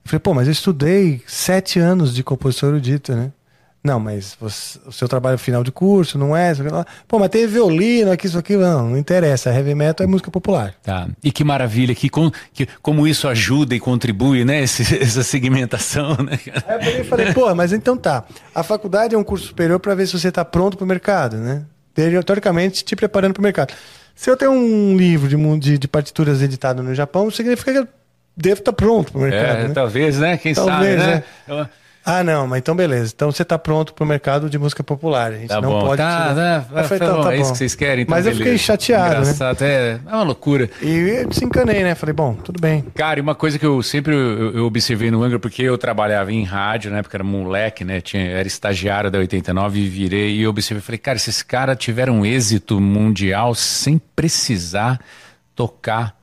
Eu falei, pô, mas eu estudei sete anos de composição erudita, né? Não, mas você- o seu trabalho final de curso não é. Pô, mas tem violino aqui, isso aqui. Não, não interessa. Heavy metal é música popular. Tá. E que maravilha, que, com- que como isso ajuda e contribui, né? esse- essa segmentação, né? Aí eu falei, pô, mas então tá. A faculdade é um curso superior para ver se você está pronto para o mercado, né? Teori- Teoricamente, te preparando para o mercado. Se eu tenho um livro de, de, de partituras editado no Japão, significa que eu devo estar pronto para o mercado. É, né? talvez, né? Quem Talvez, sabe, né? Eu- Ah, não, mas então beleza. Então você está pronto para o mercado de música popular. A gente Tá não bom, pode. tá, tirar. tá, Eu tá, falei, tá então, bom, tá é isso bom. que vocês querem, então Mas eu fiquei beleza. chateado, né? Engraçado, é, é uma loucura. E eu desencanei, né? Falei, bom, tudo bem. Cara, e uma coisa que eu sempre eu, eu observei no Angra, porque eu trabalhava em rádio, na época era moleque, né? Tinha, era estagiário da 89 e virei e eu observei, falei, cara, esses caras tiveram um êxito mundial sem precisar tocar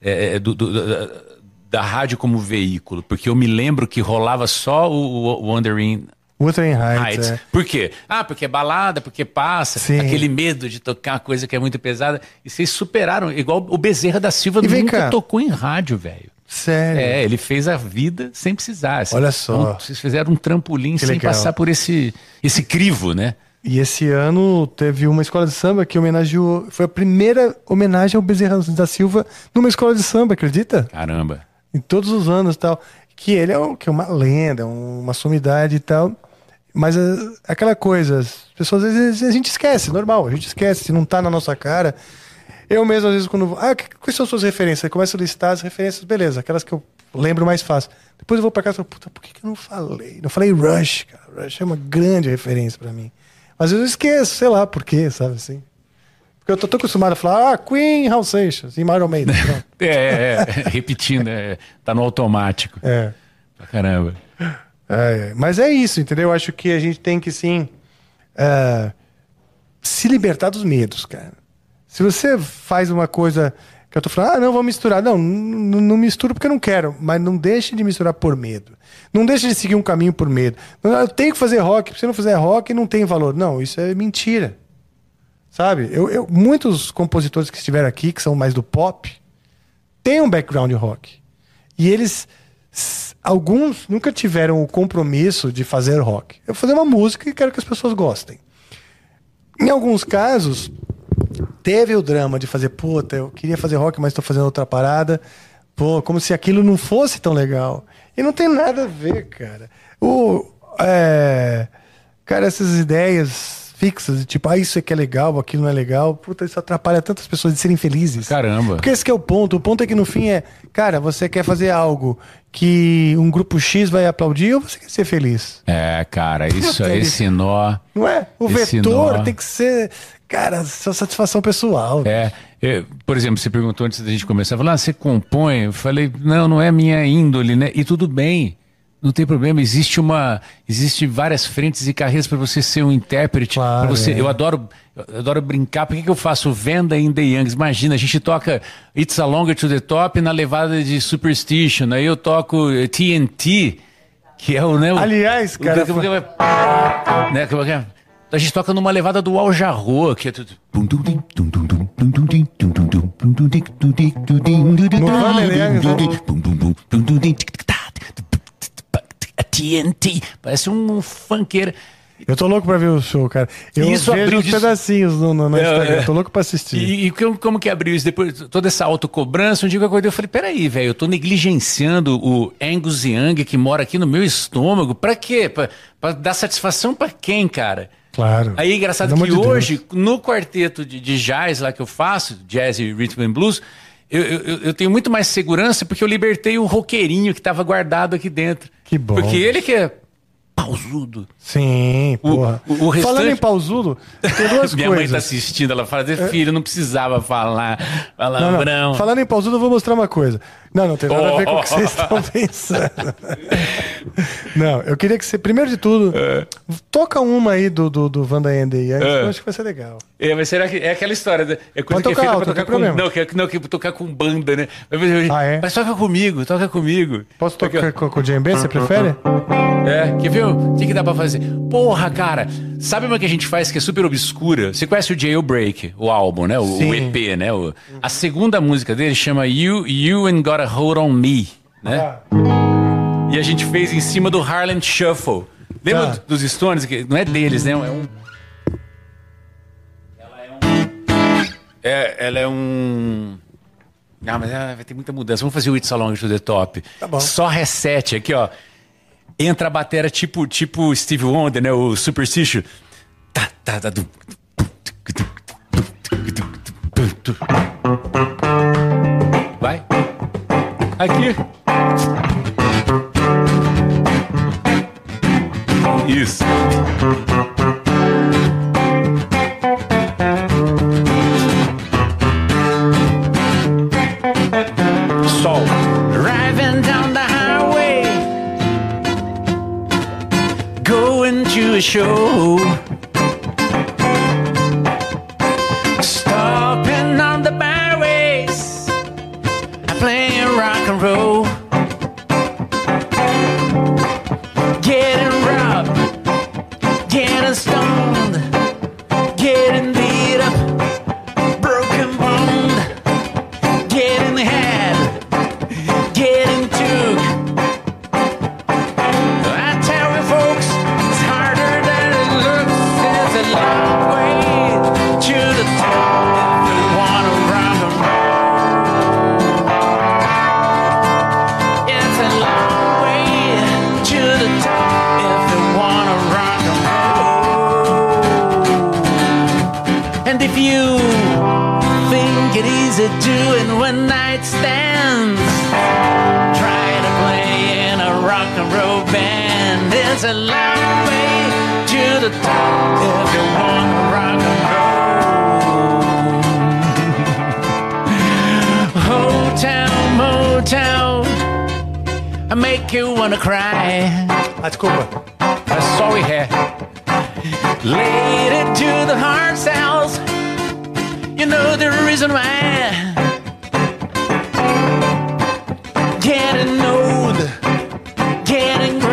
é, é, do- do- da, rádio como veículo, porque eu me lembro que rolava só o, o Wandering Wuthering Heights. Heights. é. Por quê? Ah, porque é balada, porque passa, Sim. aquele medo de tocar uma coisa que é muito pesada. E vocês superaram, igual o Bezerra da Silva E nunca cá. tocou em rádio, velho. Sério. É, ele fez a vida sem precisar. Olha só. Então, vocês fizeram um trampolim Que sem legal. passar por esse, esse crivo, né? E esse ano teve uma escola de samba que homenageou. Foi a primeira homenagem ao Bezerra da Silva numa escola de samba, acredita? Caramba. Em todos os anos tal. Que ele é, um- que é uma lenda, um- uma sumidade e tal. Mas é, aquela coisa, as pessoas às vezes a gente esquece, normal, a gente esquece, se não tá na nossa cara. Eu mesmo, às vezes, quando. Ah, quais são as suas referências? Eu começo a listar as referências, beleza, aquelas que eu lembro mais fácil. Depois eu vou pra casa e falo, puta, por que, que eu não falei? Não falei Rush, cara. Rush é uma grande referência pra mim. Mas eu esqueço, sei lá por quê, sabe assim? Porque eu tô acostumado a falar, ah, Queen, Hal Seixas e Iron Maiden. É, é, é, repetindo, é, tá no automático. É. Pra Caramba. É, é. mas é isso, entendeu? Eu acho que a gente tem que sim é, se libertar dos medos, cara. Se você faz uma coisa que eu tô falando, ah, não, vou misturar. Não, não misturo porque eu não quero, mas não deixe de misturar por medo. Não deixe de seguir um caminho por medo. Não, Eu tenho que fazer rock, se eu não fizer rock, não tem valor. Não, isso é mentira. Sabe? Eu, eu- muitos compositores que estiveram aqui, que são mais do pop, têm um background rock. E eles, alguns nunca tiveram o compromisso de fazer rock. Eu vou fazer uma música e quero que as pessoas gostem. Em alguns casos, teve o drama de fazer, puta, eu queria fazer rock, mas estou fazendo outra parada. Pô, como se aquilo não fosse tão legal. E não tem nada a ver, cara. O, é, cara, essas ideias fixas, tipo, ah, isso aqui é legal, aquilo não é legal, puta, isso atrapalha tantas pessoas de serem felizes. Caramba. Porque esse que é o ponto. O ponto é que no fim é, cara, você quer fazer algo que um grupo X vai aplaudir ou você quer ser feliz? É, cara, isso, Puta, esse nó. Não é? O vetor nó. tem que ser, cara, sua satisfação pessoal. É, eu- por exemplo, você perguntou antes da gente começar, falou, ah, você compõe? Eu falei, não, não é minha índole, né? E tudo bem, não tem problema. Existe uma, existe várias frentes e carreiras para você ser um intérprete. Claro, você, é. eu adoro, eu adoro brincar. Por que, que eu faço venda in the Youngs? Imagina, a gente toca It's a Longer to the Top na levada de Superstition. Aí eu toco eh, TNT, que é o, né? o- Aliás, o- cara, que- né, a gente toca numa levada do Al Jarreau, que é tudo. No né? TNT. Parece um funkeiro. Eu tô louco pra ver o show, cara. Eu Isso vejo os pedacinhos no, no, no Instagram. é. Tô louco pra assistir. E, e como, como que abriu isso depois? Toda essa autocobrança. Um dia que eu acordei, eu falei: peraí, velho, eu tô negligenciando o Angus Young que mora aqui no meu estômago. Pra quê? Pra, pra dar satisfação pra quem, cara? Claro. Aí, engraçado Pelo que de hoje, no quarteto de, de jazz lá que eu faço, jazz e rhythm and blues, eu, eu, eu tenho muito mais segurança porque eu libertei o roqueirinho que estava guardado aqui dentro. Que bom. Porque ele que é... pau, pausudo. Sim, porra. o- o restante- Falando em pausudo, tem duas Minha mãe tá coisas. assistindo, ela fala, filho, não precisava falar Não, não. palavrão. Falando em pausudo, eu vou mostrar uma coisa. Não, não tem nada a ver com o que Oh. vocês estão pensando. Não, eu queria que você, primeiro de tudo, toca uma aí do, do, do Wanda É. Eu acho que vai ser legal. É, mas será que é aquela história? né? É coisa Pode que é tocar feita alto, pra não tocar com. problema. Não, que, não, que tocar com banda, né? Mas, Ah, é? mas toca comigo, toca comigo. Posso tocar com, com o djembe, você prefere? É, quer ver o que, que dá pra fazer? Porra, cara, sabe uma que a gente faz que é super obscura? Você conhece o Jailbreak, o álbum, né? O, o EP, né? O- a segunda música dele chama You, you and Got a Hold on Me, né? Ah, E a gente fez em cima do Harlem Shuffle. Lembra Tá. dos Stones? Não é deles, né? É um. Ela é um. É, ela é um. Não, mas ela vai ter muita mudança. Vamos fazer o It's a Long to the Top. Tá bom. Só reset aqui, ó. Entra a bateria tipo, tipo Steve Wonder, né? O Superstition. Tá, tá, tá. Aqui. Isso. Sol. Driving down the highway, going to a show. It easy doing one night stands. Try to play in a rock and roll band. It's a long way to the top if you want to rock and roll. Hotel, motel, I make you wanna cry. Ah, desculpa. That's we had. Laid to the hard cells. You know the reason why. Getting old, getting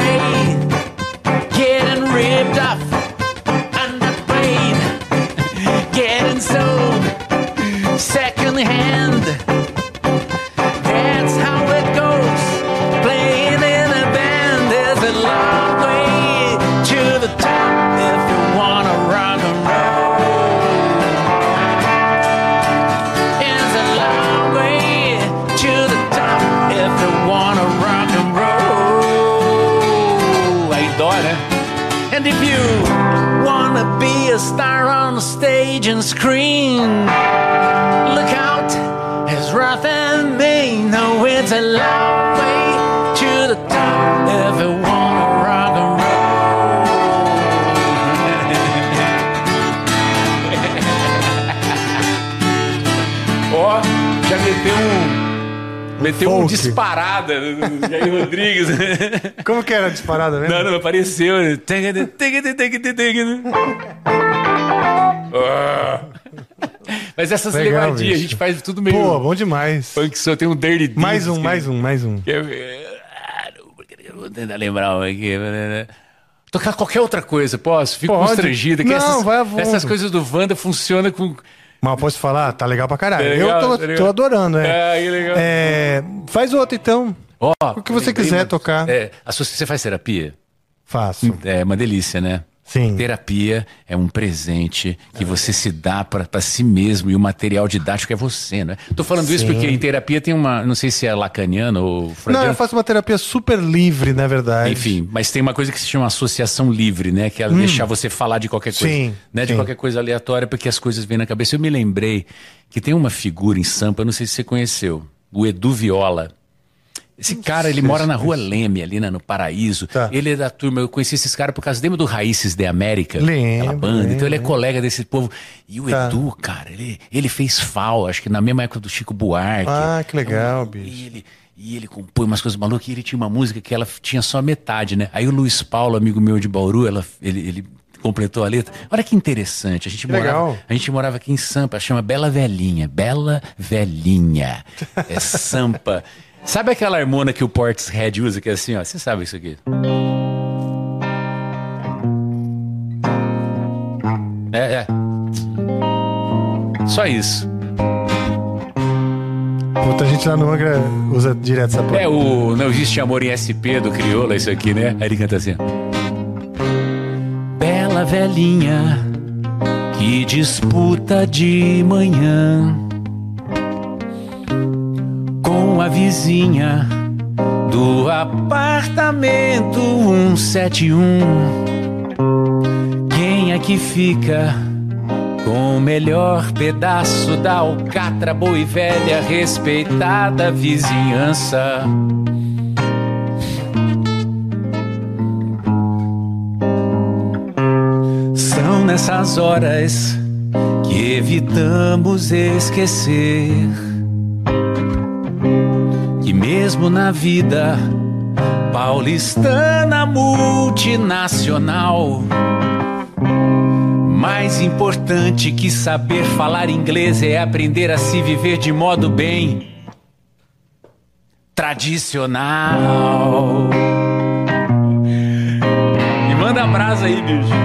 screen, look out, it's rough and mean. No, it's a long way to the top if you wanna rock and Ó, já meteu um. Meteu um folk. disparada no Jair Rodrigues. Como que era a disparada mesmo? Não, não, apareceu. Ah. Mas essas Legal, levadinhas, a gente faz tudo meio. Pô, bom demais. Funk só tem um dirty Mais um, mais um, mais um. Eu Vou tentar lembrar um aqui. Tocar qualquer outra coisa, posso? Fico Pode. constrangido. Que Não, essas, vai a essas coisas do Wanda funcionam com. Mas posso falar? Tá legal pra caralho. Tá legal, eu tô, tá tô adorando, é. Que legal. É, faz outro então. Ó, O que você quiser tocar. É, você faz terapia? Faço. É uma delícia, né? Sim. Terapia é um presente que você se dá pra pra si mesmo e o material didático é você, né? Tô falando isso Sim. porque em terapia tem uma, não sei se é lacaniano ou Não, freudiano. eu faço uma terapia super livre, na verdade. Enfim, mas tem uma coisa que se chama associação livre, né? Que é deixar você falar de qualquer coisa. Sim, né? De sim. qualquer coisa aleatória, porque as coisas vêm na cabeça. Eu me lembrei que tem uma figura em Sampa, não sei se você conheceu, o Edu Viola. Esse cara, ele mora na rua Leme, ali né, no Paraíso. Tá. Ele é da turma, eu conheci esses caras por causa, lembra do Raízes de América? Lembro, Aquela banda. então ele é lembro. colega desse povo. E o Tá. Edu, cara, ele, ele fez FAO, acho que na mesma época do Chico Buarque. Ah, que legal, E bicho. ele, e ele compõe umas coisas malucas. E ele tinha uma música que ela tinha só metade, né? Aí o Luiz Paulo, amigo meu de Bauru, ela, ele, ele completou a letra. Olha que interessante. A gente, Que morava, legal. a gente morava aqui em Sampa, chama Bela Velhinha. Bela Velhinha. É Sampa. Sabe aquela harmona que o Portishead usa, que é assim, ó? Você sabe isso aqui? É, é. Só isso. Puta, a gente lá no Angra usa direto essa porra. É o Não Existe Amor em SP do Crioula, isso aqui, né? Aí ele canta assim. Bela velhinha que disputa de manhã com a vizinha do apartamento 171. Quem é que fica com o melhor pedaço da alcatra boa e velha respeitada vizinhança? São nessas horas que evitamos esquecer que mesmo na vida paulistana multinacional, mais importante que saber falar inglês é aprender a se viver de modo bem tradicional. Me manda abraço aí, bicho.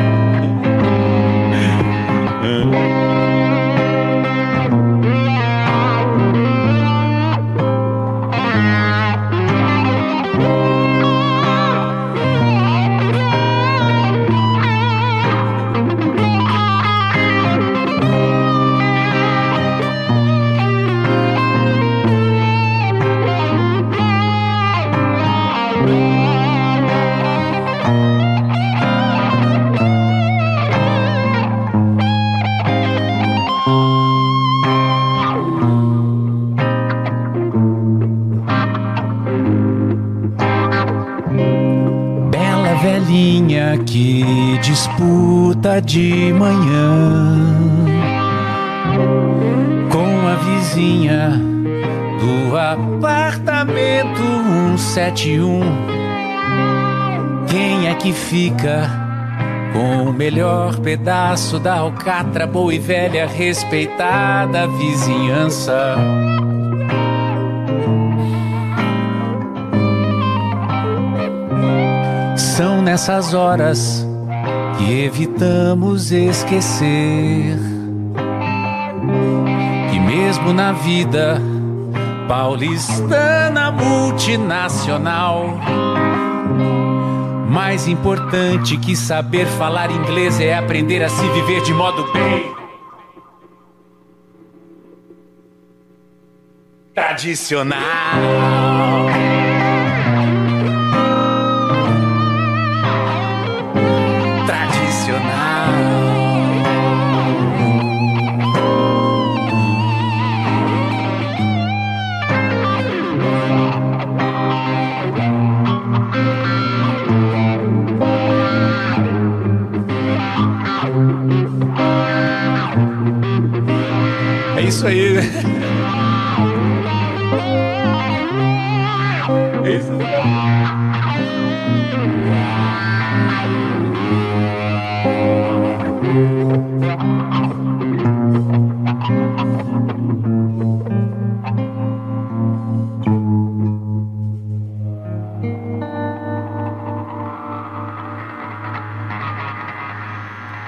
Disputa de manhã com a vizinha do apartamento 171. Quem é que fica com o melhor pedaço da alcatra boa e velha respeitada vizinhança? São nessas horas que evitamos esquecer que mesmo na vida paulistana multinacional, mais importante que saber falar inglês é aprender a se viver de modo bem tradicional. Isso aí. né? É isso.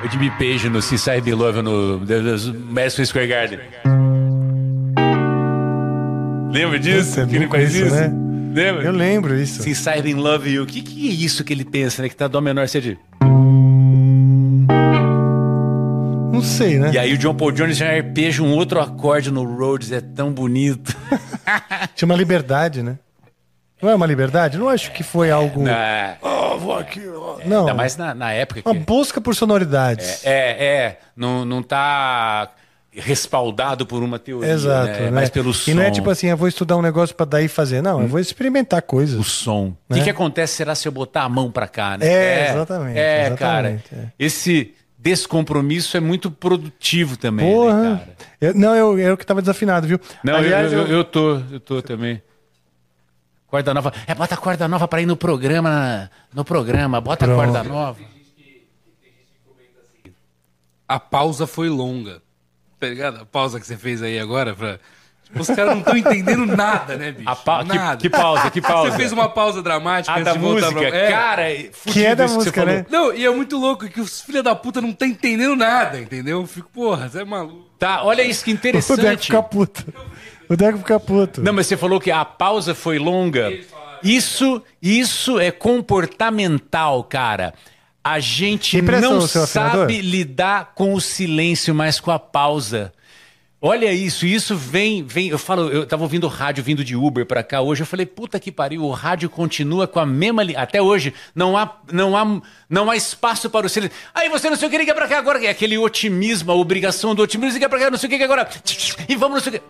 O Jimmy Page no Seaside Below no Madison Square Garden. Lembra disso? Puta, que ele faz isso, isso? né? Lembra? Eu lembro isso. Sincere in Love You. O que, que é isso que ele pensa, né? Que tá dó menor CD. Não sei, né? E aí o John Paul Jones já arpeja um outro acorde no Rhodes, é tão bonito. Tinha uma liberdade, né? Não é uma liberdade? Não acho que foi algo. Ah, Ah, vou aqui. ó. Não. ainda mais na, na época que... Uma busca por sonoridades. É, é, não, não tá respaldado por uma teoria, Exato. né? né? mas pelo som. E não é tipo assim, eu vou estudar um negócio pra daí fazer. Não, eu vou experimentar coisas. o som. O Né? que, que acontece será se eu botar a mão pra cá, né? É, exatamente, É, exatamente, cara. é. Esse descompromisso é muito produtivo também, né, Porra. cara? Eu- não, eu, eu que tava desafinado, viu? Não, Aliás, eu, eu, eu tô, eu tô também. Corda nova. É, bota a corda nova pra ir no programa. No programa, bota Pronto. a corda nova. A pausa foi longa. Tá ligado? A pausa que você fez aí agora pra. Os caras não estão entendendo nada, né, bicho? A pa- que, Nada. que pausa, que pausa. Você fez uma pausa dramática Ah, antes da de voltar música. pra... É. Cara, Que é da fudido isso música, você falou. né? Não, e é muito louco que os filha da puta não estão entendendo nada, entendeu? Eu fico, porra, você é maluco. Tá, olha isso que O Deco interessante. fica puto. O Deco fica puto. Não, mas você falou que a pausa foi longa. Isso, isso é comportamental, cara. A gente Impressão, não sabe lidar com o silêncio, mas com a pausa. Olha isso, isso vem, vem. Eu falo, eu tava ouvindo rádio vindo de Uber pra cá hoje. Eu falei, puta que pariu, o rádio continua com a mesma. li- Até hoje, não há, não há, não há espaço para o silêncio. Aí você não sei o que liga pra cá agora. É aquele otimismo, a obrigação do otimismo. Liga pra cá, não sei o que que agora. E vamos, não sei o que.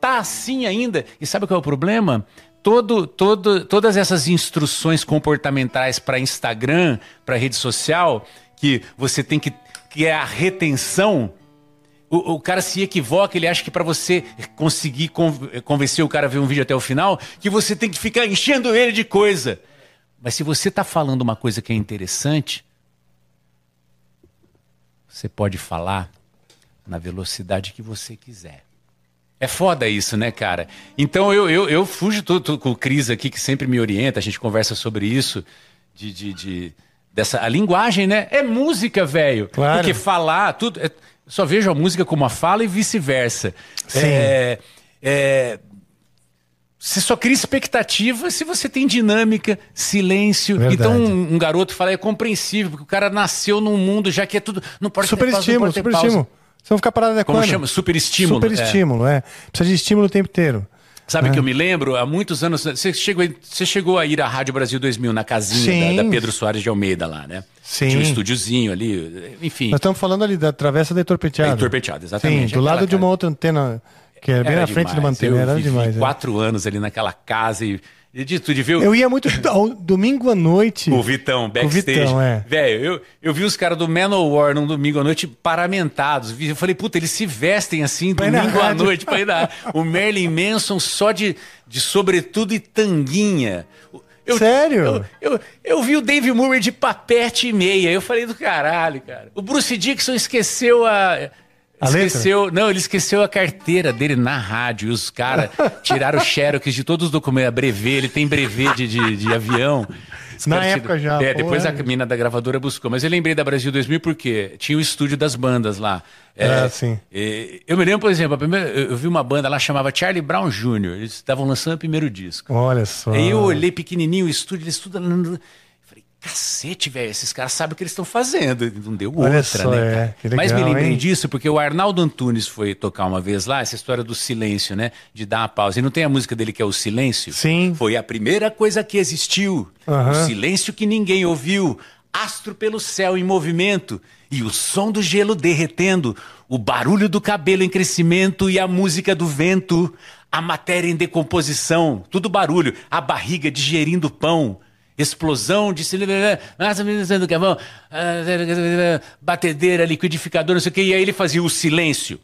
Tá assim ainda. E sabe qual é o problema? Todo, todo, todas essas instruções comportamentais para Instagram, para rede social, que você tem que. que é a retenção. O, o cara se equivoca, ele acha que para você conseguir con- convencer o cara a ver um vídeo até o final, que você tem que ficar enchendo ele de coisa. Mas se você tá falando uma coisa que é interessante, você pode falar na velocidade que você quiser. É foda isso, né, cara? Então eu, eu, eu fujo tô, tô com o Cris aqui, que sempre me orienta, a gente conversa sobre isso, de, de, de- dessa a linguagem, né? É música, velho. Claro. Porque falar, tudo. é- só vejo a música como a fala e vice-versa. Sim. É, é, você só cria expectativa se você tem dinâmica, silêncio. Verdade. Então um, um garoto fala, é compreensível, porque o cara nasceu num mundo já que é tudo. Não pode super ter pausa, não estímulo, pode ter super pausa. estímulo. Você não ficar parado é Como quando? chama? Super estímulo. Super é. estímulo, é. Precisa de estímulo o tempo inteiro. Sabe É. que eu me lembro, há muitos anos, você chegou, você chegou a ir à Rádio Brasil 2000, na casinha da, da Pedro Soares de Almeida lá, né? Sim. Tinha um estúdiozinho ali, enfim. Nós estamos falando ali da Travessa da Heitor Penteado. Heitor Penteado, exatamente. Sim, do lado de uma outra antena, que era bem Era na frente de uma antena. Eu Era vivi demais. é. quatro anos ali naquela casa e, e de viu? Eu ia muito domingo à noite. O Vitão, backstage. Vitão, é. Velho, eu, eu vi os caras do Manowar num domingo à noite paramentados. Eu falei, puta, eles se vestem assim na domingo à noite pra ir na... O Merlin Manson só de, de sobretudo e tanguinha. Eu- Sério? Eu, eu, eu vi o Dave Murray de papete e meia. Eu falei do caralho, cara. O Bruce Dixon esqueceu a. A letra? esqueceu, não, ele esqueceu a carteira dele na rádio. E os caras tiraram o xerox de todos os documentos, a brevê, ele tem brevê de, de, de avião. Na época já, É, depois porra. a mina da gravadora buscou. Mas eu lembrei da Brasil 2000 porque tinha o estúdio das bandas lá. É, Ah, sim. é, eu me lembro, por exemplo, a primeira, eu eu vi uma banda lá chamava Charlie Brown Jr. Eles estavam lançando o primeiro disco. Olha só. Aí eu olhei pequenininho o estúdio, eles tudo. Cacete, velho, esses caras sabem o que eles estão fazendo. Não deu Olha outra, só, né? é, que Mas me legal, lembrei hein? disso porque o Arnaldo Antunes foi tocar uma vez lá, essa história do silêncio, né? De dar uma pausa. E não tem a música dele que é o silêncio? Sim. Foi a primeira coisa que existiu. Aham. O silêncio que ninguém ouviu. Astro pelo céu em movimento. E o som do gelo derretendo. O barulho do cabelo em crescimento e a música do vento. A matéria em decomposição. Tudo barulho. A barriga digerindo pão. Explosão de carvão. ah, Batedeira, liquidificador, não sei o que. E aí ele fazia o silêncio.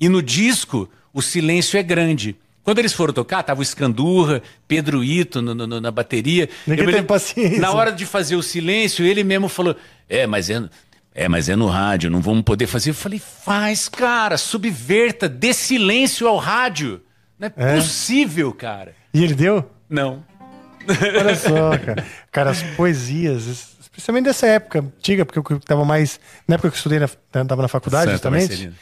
E no disco, o silêncio é grande. Quando eles foram tocar, tava o Escandurra, Pedro Ito no- no- na bateria. Ninguém Eu tem paciência. Na hora de fazer o silêncio, ele mesmo falou: É, mas é, é, mas é no rádio, não vamos poder fazer. Eu falei: Faz, cara, subverta, dê silêncio ao rádio. Não é, É. possível, cara. E ele deu? Não. Olha só, cara. Cara, as poesias, especialmente dessa época antiga, porque eu tava mais. Na época que eu estudei, na, tava na faculdade, Santa justamente.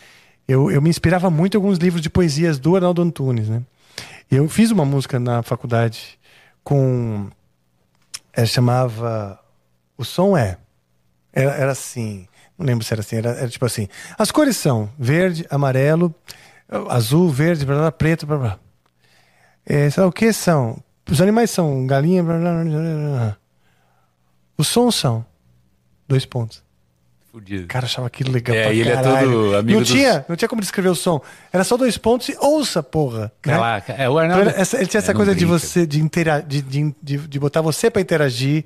Eu, eu me inspirava muito em alguns livros de poesias do Arnaldo Antunes, né? Eu fiz uma música na faculdade com. Ela chamava. O som é. Era, era assim. Não lembro se era assim. Era, era tipo assim. As cores são verde, amarelo, azul, verde, blá, blá, preto, blá, blá. É, sei lá, o que são? Os animais são galinha, blá, blá, blá. Os sons são. Dois pontos. fudido. Cara, achava aquilo legal É, pra ele é caralho. todo amigo não dos- tinha, não tinha como descrever o som. Era só dois pontos e ouça, porra. né? Aquela- é, o Então, Arnaldo. ele, essa- ele tinha essa É, não coisa de brinca. você de, intera de, de, de, de botar você pra interagir,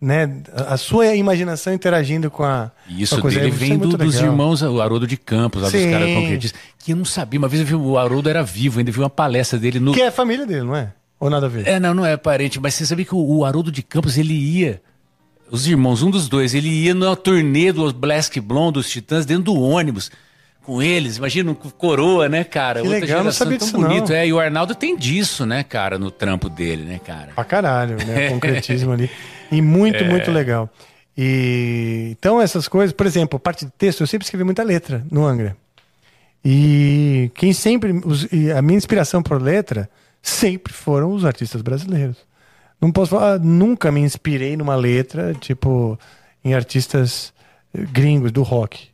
né? A sua imaginação interagindo com a. Isso com a dele é vem do- dos legal. irmãos, o Haroldo de Campos, lá dos caras concretistas, que eu não sabia. Uma vez eu vi o Haroldo era vivo, ainda vi uma palestra dele no. Que é a família dele, não é? Ou nada a ver? É, não, não é parente, mas você sabia que o, o Haroldo de Campos, ele ia. Os irmãos, um dos dois, ele ia na turnê dos Black Blonde, dos Titãs, dentro do ônibus. Com eles, imagina, com coroa, né, cara? Que legal, não sabia tão disso, bonito. não. É, e o Arnaldo tem disso, né, cara, no trampo dele, né, cara? Pra caralho, né? Concretismo ali. E muito, É. muito legal. E então essas coisas, por exemplo, parte de texto, eu sempre escrevi muita letra no Angra. E quem sempre. os- e a minha inspiração por letra sempre foram os artistas brasileiros. Não posso falar, nunca me inspirei numa letra, tipo, em artistas eh, gringos do rock.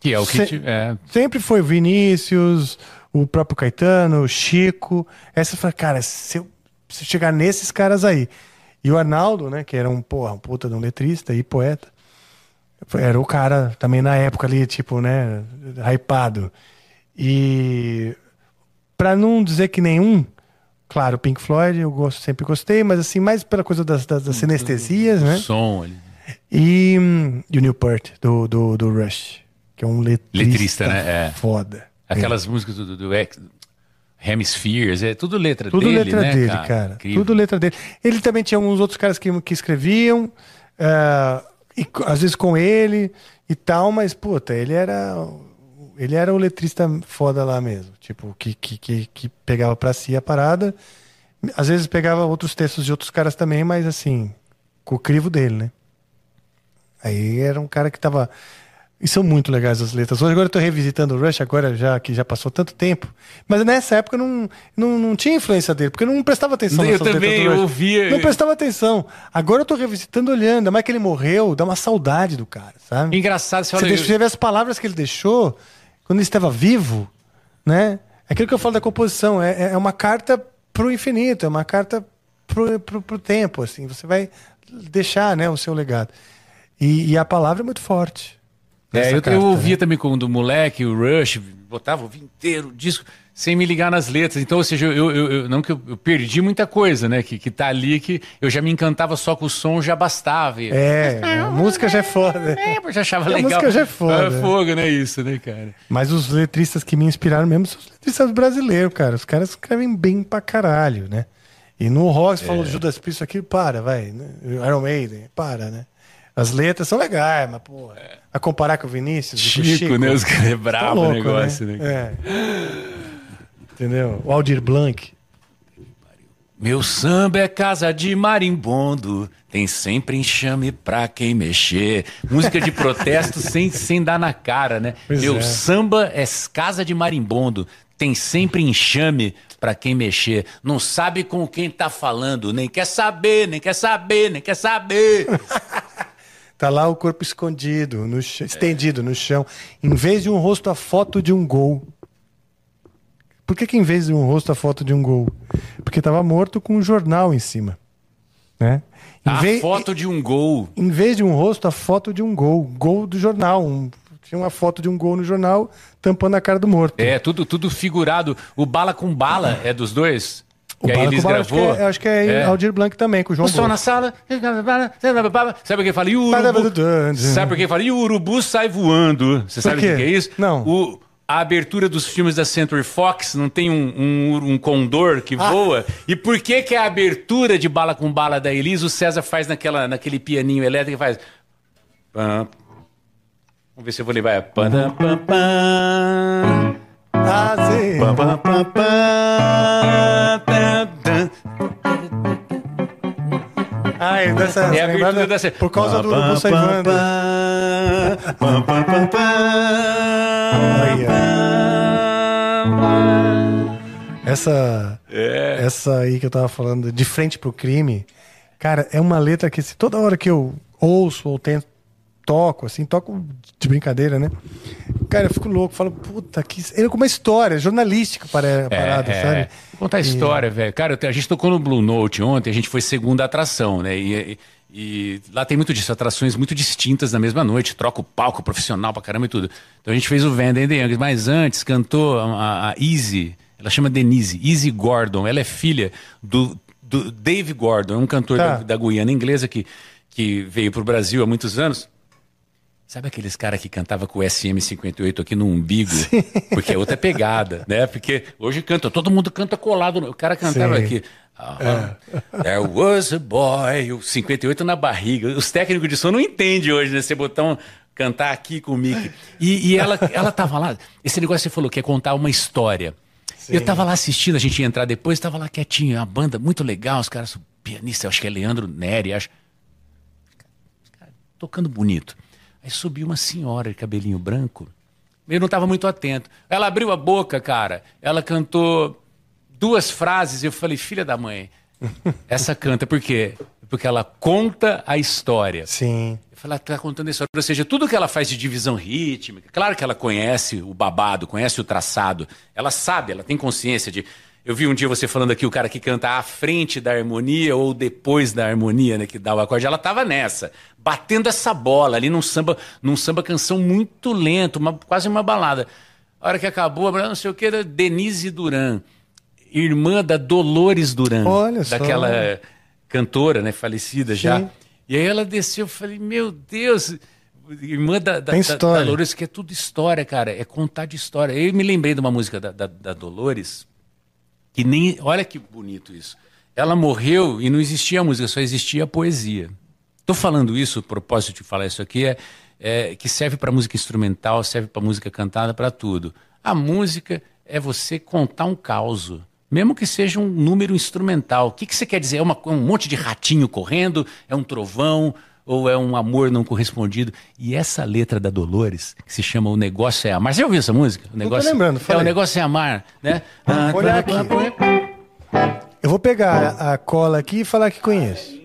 Que é o que. Se- te- é, Sempre foi o Vinícius, o próprio Caetano, o Chico. Essa foi, cara, se eu, se eu chegar nesses caras aí. E o Arnaldo, né, que era um, porra, um puta de um letrista e poeta, era o cara também na época ali, tipo, né, hypado. E pra não dizer que nenhum, claro, Pink Floyd eu gosto, sempre gostei, mas assim, mais pela coisa das, das, das sinestesias, né? som ali. E, hum, e o Newport, do, do, do Rush, que é um letrista, Letrista, né? É. foda. Aquelas músicas do, do, Ex- Hemispheres, é tudo letra Tudo dele, letra né, dele, cara? cara. Tudo letra dele. Ele também tinha alguns outros caras que, que escreviam, ah, e às vezes com ele e tal, mas, puta, ele era. Ele era o letrista foda lá mesmo. Tipo, que, que, que, que pegava pra si a parada. Às vezes pegava outros textos de outros caras também, mas assim, com o crivo dele, né? Aí era um cara que tava. E são muito legais as letras. Hoje agora eu tô revisitando o Rush, agora já que já passou tanto tempo. Mas nessa época eu não, não, não tinha influência dele, porque eu não prestava atenção Eu nessas também, eu ouvia- Não prestava atenção. Agora eu tô revisitando olhando, ainda mais que ele morreu, dá uma saudade do cara, sabe? Engraçado, você Você, fala. deixa, você vê as palavras que ele deixou quando ele estava vivo, né? É aquilo que eu falo da composição, é, é uma carta pro infinito, é uma carta pro, pro, pro tempo, assim. Você vai deixar, né, o seu legado. E, e a palavra é muito forte. É, eu, carta, eu ouvia né? também quando moleque, o Rush, botava o vinho inteiro, o disco, sem me ligar nas letras. Então, ou seja, eu, eu- eu- não que eu, eu perdi muita coisa, né? Que, que tá ali, que eu já me encantava só com o som, já bastava. E- É, a música já é foda. É, eu já achava A legal. música já é foda. É fogo, né? Isso, né, cara? Mas os letristas que me inspiraram mesmo são os letristas brasileiros, cara. Os caras escrevem bem pra caralho, né? E no rock, você falou de Judas Priest aqui, para, vai. Né? Iron Maiden, para, né? As letras são legais, mas, pô, a comparar com o Vinícius, e com o Chico, Chico, né? Os caras é tá brabo o louco, negócio, né? É. Entendeu? O Aldir Blanc. Meu samba é casa de marimbondo, tem sempre enxame pra quem mexer. Música de protesto sem, sem dar na cara, né? Pois Meu é. samba é casa de marimbondo, tem sempre enxame pra quem mexer. Não sabe com quem tá falando, nem quer saber, nem quer saber, nem quer saber. Tá lá o corpo escondido, no ch- estendido no chão. Em vez de um rosto, a foto de um gol. Por que, que em vez de um rosto, a foto de um gol? Porque tava morto com um jornal em cima. Né? Em, A vez, foto de um gol. em vez de um rosto, a foto de um gol. Gol do jornal. Um- tinha uma foto de um gol no jornal tampando a cara do morto. É, tudo, tudo figurado. O Bala com Bala é dos dois? o que Bala Elis com Bala, acho que gravou? é, acho que é, É. Aldir Blanc também, com o João O som na sala. Sabe por que fala? E o urubu? Sabe por que fala? E o urubu sai voando. Você sabe o que é isso? Não. O, a abertura dos filmes da Century Fox não tem um, um, um condor que Ah. voa? E por que que a abertura de Bala com Bala da Elisa o César faz naquela, naquele pianinho elétrico que faz... Vamos ver se eu vou levar. Pam, Ai, dessa, É a lembrada- abertura dessa. Por causa do urubu saivando. Essa, É. essa aí que eu tava falando, de frente pro crime, cara, é uma letra que se toda hora que eu ouço ou tento, toco, assim, toco de brincadeira, né? Cara, eu fico louco, falo, puta, que. Ele é com uma história jornalística para a parada, é, sabe? Vou contar a história, velho. Cara, a gente tocou no Blue Note ontem, a gente foi segunda atração, né? E, e- E lá tem muito disso, atrações muito distintas na mesma noite, troca o palco profissional pra caramba e tudo. Então a gente fez o Vanda and the Young, mas antes cantou a, a Easy, ela chama Denise, Easy Gordon, ela é filha do, do Dave Gordon, é um cantor Tá. da, da Guiana inglesa que, que veio pro Brasil há muitos anos. Sabe aqueles caras que cantava com o SM58 aqui no umbigo? Porque é outra pegada, né? Porque hoje canta, todo mundo canta colado. O cara cantava Sim. aqui. aham, There was a boy, o 58 na barriga. Os técnicos de som não entendem hoje, né? Você um, cantar aqui com o Mickey. E, e ela, ela tava lá. Esse negócio que você falou que é contar uma história. Eu tava lá assistindo, a gente ia entrar depois, tava lá quietinho, uma banda muito legal, os caras, o pianista, acho que é Leandro Neri, acho tocando bonito. Aí subiu uma senhora de cabelinho branco. Eu não estava muito atento. Ela abriu a boca, cara. Ela cantou duas frases. Eu falei, filha da mãe, essa canta por quê? Porque ela conta a história. Sim. Eu falei, ela está contando a história. Ou seja, tudo que ela faz de divisão rítmica, claro que ela conhece o babado, conhece o traçado. Ela sabe, ela tem consciência de. Eu vi um dia você falando aqui, o cara que canta à frente da harmonia ou depois da harmonia, né? Que dá o acorde. Ela tava nessa, batendo essa bola ali num samba, num samba canção muito lento, uma, quase uma balada. A hora que acabou, não sei o que, era Denise Duran, irmã da Dolores Duran. Olha só. Daquela cantora, né? Falecida já. Sim. E aí ela desceu, eu falei, meu Deus, irmã da, da, da- Dolores, que é tudo história, cara, é contar de história. Eu me lembrei de uma música da, da Dolores, que nem, olha que bonito isso. Ela morreu e não existia música, só existia poesia. Tô falando isso, o propósito de falar isso aqui é, é que serve para música instrumental, serve para música cantada, para tudo. A música é você contar um caos, mesmo que seja um número instrumental. O que, que você quer dizer? É uma- um monte de ratinho correndo? É um trovão? Ou é um amor não correspondido? E essa letra da Dolores, que se chama O Negócio é Amar. Você já ouviu essa música? O negócio, lembrando, É, fala o negócio é amar, né? Olha aqui. Eu vou pegar a a cola aqui e falar que conheço.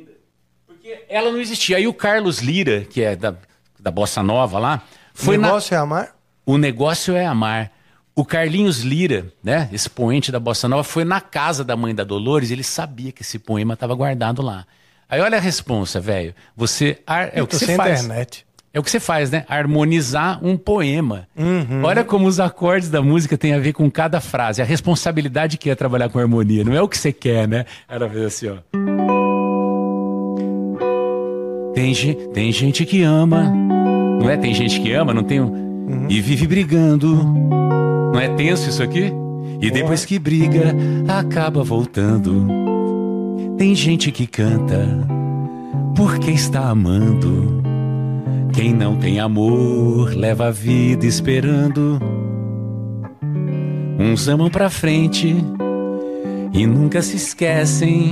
Porque ela não existia. Aí o Carlos Lira, que é da, da Bossa Nova lá, foi o na, negócio é amar? O negócio é amar. O Carlinhos Lira, né, esse poente da Bossa Nova, foi na casa da mãe da Dolores e ele sabia que esse poema estava guardado lá. Aí olha a responsa, velho. Você ar- é o que você faz. internet. É o que você faz, né? Harmonizar um poema. Uhum. Olha como os acordes da música têm a ver com cada frase. A responsabilidade que é trabalhar com harmonia. Não é o que você quer, né? Ela fez assim, ó. Tem, tem gente que ama. Não é? Tem gente que ama, não tem. um- E vive brigando. Não é tenso isso aqui? E depois que briga, acaba voltando. Tem gente que canta porque está amando. Quem não tem amor leva a vida esperando. Uns amam pra frente e nunca se esquecem,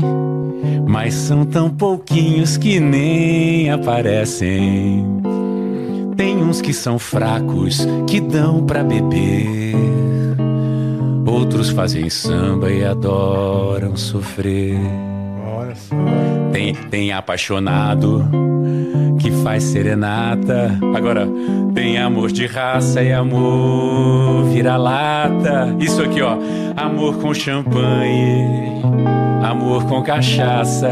mas são tão pouquinhos que nem aparecem. Tem uns que são fracos, que dão pra beber. Outros fazem samba e adoram sofrer. Tem, tem apaixonado que faz serenata. Agora, tem amor de raça e amor vira-lata. Isso aqui, ó. Amor com champanhe, amor com cachaça.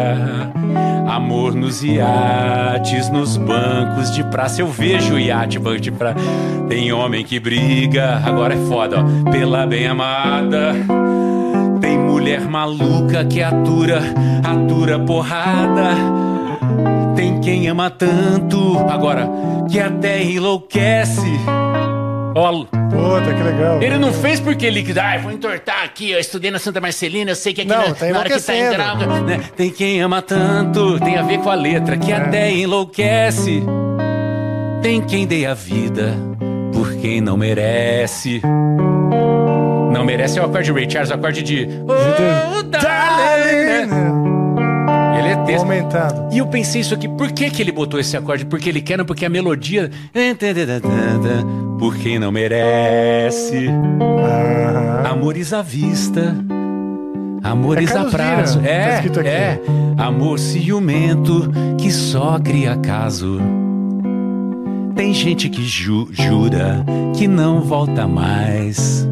Amor nos iates, nos bancos de praça. Eu vejo iate, banco de praça. Tem homem que briga, agora é foda, ó. Pela bem amada. Mulher maluca que atura, atura porrada. Tem quem ama tanto, agora que até enlouquece. Ó, Puta, que legal. ele não fez porque ele quis, ah, vou entortar aqui, eu estudei na Santa Marcelina, eu sei que aqui Não, na, tá na hora que tá em grau, né? Tem quem ama tanto, tem a ver com a letra, que até enlouquece. Tem quem dê a vida por quem não merece. Não merece o acorde de Ray Charles, o acorde de. Oh, darling, né? Ele é texto. aumentando. E eu pensei isso aqui, por que, que ele botou esse acorde? Porque ele quer, não porque a melodia. Por quem não merece. Amores à vista. Amores É a prazo. Tá É, aqui. é. Amor ciumento que só cria caso. Tem gente que ju- jura que não volta mais.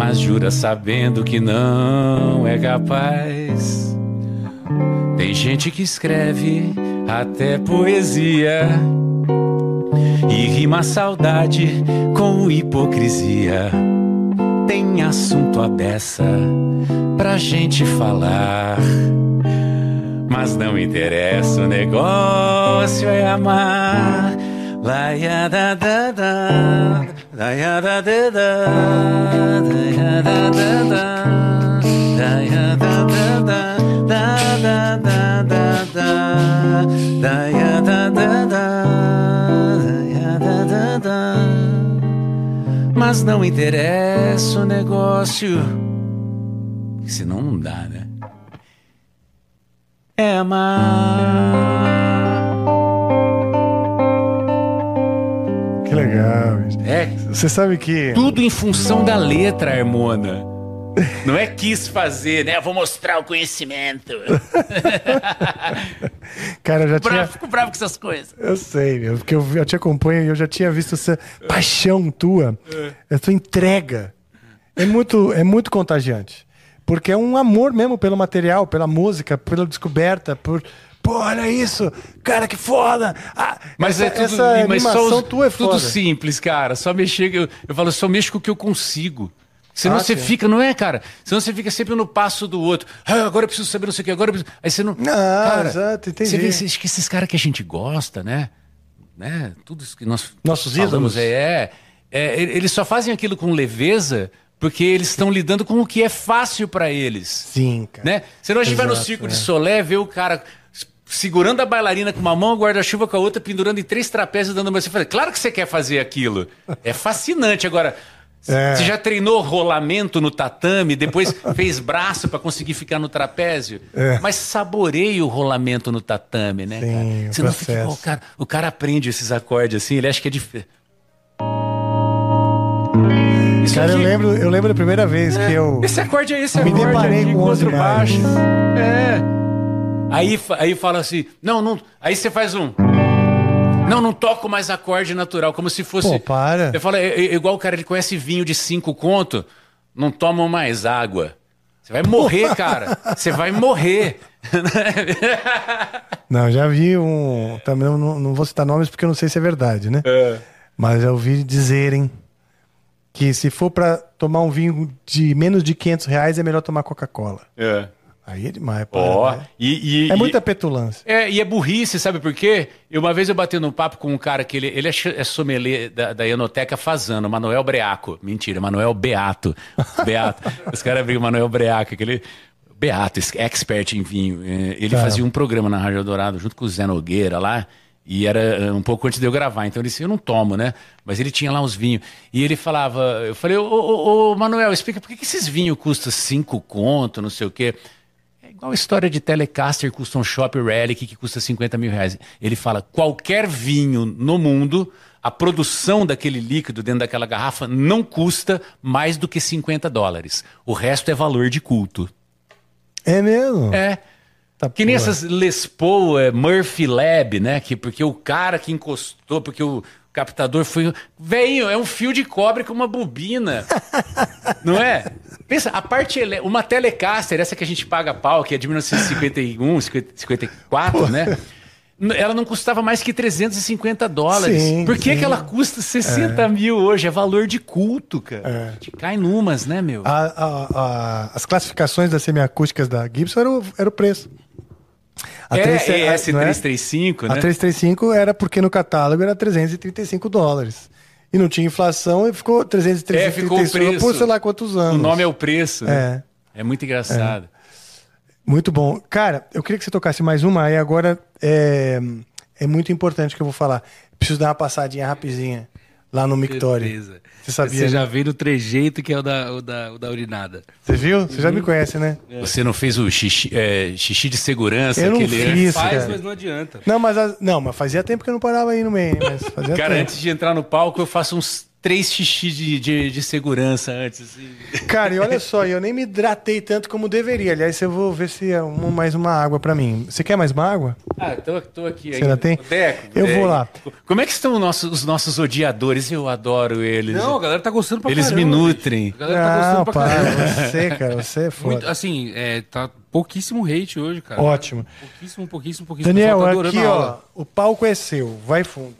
Mas jura sabendo que não é capaz. Tem gente que escreve até poesia e rima saudade com hipocrisia. Tem assunto à beça pra gente falar. Mas não interessa, o negócio é amar. Da da da, da da da, laia da da da, laia da da da, da da da da da, laia da da da, laia da da da. Mas não interessa o negócio, senão não dá, né? É amar. Legal. bicho. É Você sabe que. tudo em função da letra, Harmona. Não é quis fazer, né? Eu vou mostrar o conhecimento. Cara, eu já tinha. Bravo, fico bravo com essas coisas. Eu sei, meu, porque eu, eu te acompanho e eu já tinha visto essa paixão tua, essa entrega. É muito, é muito contagiante. Porque é um amor mesmo pelo material, pela música, pela descoberta, por. Pô, olha isso! Cara, que foda! Ah, Mas essa, é tudo, essa mas só os- tua é tudo foda. simples, cara. Só mexer. Eu, eu falo, só mexo com o que eu consigo. Senão Ah, você sim. fica, não é, cara? Senão você fica sempre no passo do outro. Ah, agora eu preciso saber não sei o que, agora eu preciso... Aí você não. Ah, exato, entendi. Você vê esses, que esses caras que a gente gosta, né? né? Tudo isso que nós Nossos falamos ídolos. aí, é, é, Eles só fazem aquilo com leveza porque eles estão lidando com o que é fácil pra eles. Sim, cara. Né? Senão a gente vai no circo é. de Solé, vê o cara segurando a bailarina com uma mão, guarda-chuva com a outra, pendurando em três trapézios, dando uma... Você fala, claro que você quer fazer aquilo. É fascinante. Agora, É. você já treinou rolamento no tatame, depois fez braço pra conseguir ficar no trapézio? É. Mas saboreie o rolamento no tatame, né, Sim, cara? o Você não fica, o, cara, o cara aprende esses acordes assim, ele acha que é. Isso Cara, eu aqui- lembro, eu lembro da primeira vez que eu. esse acorde é esse Me acorde deparei aqui, com 11 contrabaixo. imagens. É. Aí, aí fala assim, não, não. Aí você faz um. Não, não toco mais acorde natural, como se fosse. Pô, para. Eu falo, é, é igual o cara, ele conhece vinho de cinco conto, não tomam mais água. Você vai morrer, cara. Você vai morrer. Não, já vi um. Também não, não- vou citar nomes porque eu não sei se é verdade, né? Mas já ouvi dizerem que se for pra tomar um vinho de menos de 500 reais é melhor tomar Coca-Cola. É. Aí é demais, Ó, né? e, e- É e- muita petulância. É, e é burrice, sabe por quê? Eu, uma vez eu bati num papo com um cara que ele, ele é, é sommelier da, da Enoteca Fazano, Manuel Breaco. Mentira, Manuel Beato. Beato. Os caras brigam Manuel Breaco, aquele. Beato, expert em vinho. É, Ele Tá. fazia um programa na Rádio Dourado junto com o Zé Nogueira lá. E era um pouco antes de eu gravar. Então ele disse: Eu não tomo, né? Mas ele tinha lá uns vinhos. E ele falava: Eu falei, ô, ô, ô, Manuel, explica por que, que esses vinhos custam cinco conto, não sei o quê. É igual a história de Telecaster Custom Shop Relic que custa 50 mil reais. Ele fala: qualquer vinho no mundo, a produção daquele líquido dentro daquela garrafa não custa mais do que 50 dólares. O resto é valor de culto. É mesmo? É. Tá Que nem porra. essas Les Paul é, Murphy Lab, né? Que, porque o cara que encostou, porque o captador foi. Velho, é um fio de cobre com uma bobina. não é? Pensa, a parte. ele- Uma Telecaster, essa que a gente paga pau, que é de 1951, 50 54, né? N- Ela não custava mais que 350 dólares. Sim, Por que, sim. que ela custa 60 mil hoje? É valor de culto, cara. É. A gente cai numas, né, meu? A- a- a- as classificações das semiacústicas da Gibson era o, era o preço. A é, três- é a- esse não é? 335, né? A 335 era porque no catálogo era 335 dólares. E não tinha inflação e ficou 335 É, ficou o preço. por sei lá quantos O anos. nome é o preço, né? É, muito engraçado. Muito bom. Cara, eu queria que você tocasse mais uma, aí agora é, é muito importante que eu vou falar. Preciso dar uma passadinha rapidinha lá no Mictório. Você sabia? Você né? já veio no trejeito que é o da, o da, o da urinada. Você viu? Você Uhum. já me conhece, né? Você não fez o xixi, é, xixi de segurança? Eu não aquele fiz. Faz, cara. mas não adianta. Não, mas, as- não, mas fazia tempo que eu não parava aí no meio? Mas fazia Cara, tempo. antes de entrar no palco, eu faço uns três xixi de, de, de segurança antes. assim. Cara, e olha só, eu nem me hidratei tanto como deveria. Aliás, eu vou ver se é uma- mais uma água pra mim. Você quer mais uma água? Ah, tô, tô aqui Você ainda. tem? Deco, Eu Deco. vou lá. Como é que estão os nossos, os nossos odiadores? Eu adoro eles. Não, a galera tá gostando pra Eles caramba. me nutrem. A galera tá Não, gostando pra para. caramba. Você, cara, você é foda. Muito, assim, é, tá pouquíssimo hate hoje, cara. Ótimo. Pouquíssimo, pouquíssimo, pouquíssimo. Daniel, tá aqui, ó. O palco é seu. Vai fundo.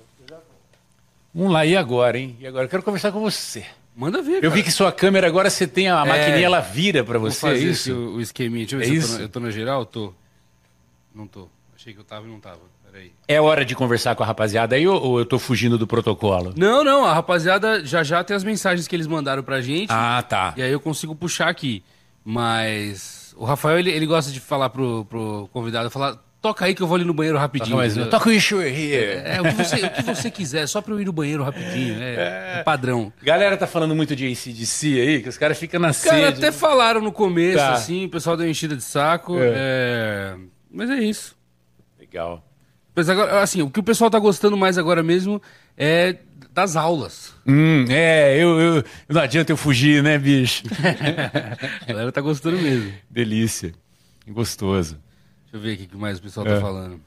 Vamos lá, e agora, hein? E agora? Eu quero conversar com você. Manda ver, Eu vi que sua câmera agora você tem a maquininha, ela vira pra Vou você, é fazer aqui isso? o, o esqueminha. Deixa eu ver É se eu isso? tô, na, eu tô na geral. Tô. Não tô. Achei que eu tava e não tava. Peraí. É hora de conversar com a rapaziada aí ou, ou eu tô fugindo do protocolo? Não, não. A rapaziada já já tem as mensagens que eles mandaram pra gente. Ah, tá. E aí eu consigo puxar aqui. Mas o Rafael, ele, ele gosta de falar pro, pro convidado, falar, toca aí que eu vou ali no banheiro rapidinho. Toca mais entendeu? Toca o issue here. É, o que, você, o que você quiser, só pra eu ir no banheiro rapidinho. É, é padrão. Galera tá falando muito de ACDC aí, que os caras ficam na Cara, sede. até falaram no começo, Tá. assim, o pessoal deu enchida de saco. É. é, Mas é isso. Legal. Mas agora, assim, o que o pessoal tá gostando mais agora mesmo é das aulas. Hum, é, eu, eu. Não adianta eu fugir, né, bicho? A galera tá gostando mesmo. Delícia. Gostoso. Deixa eu ver aqui o que mais o pessoal É. tá falando.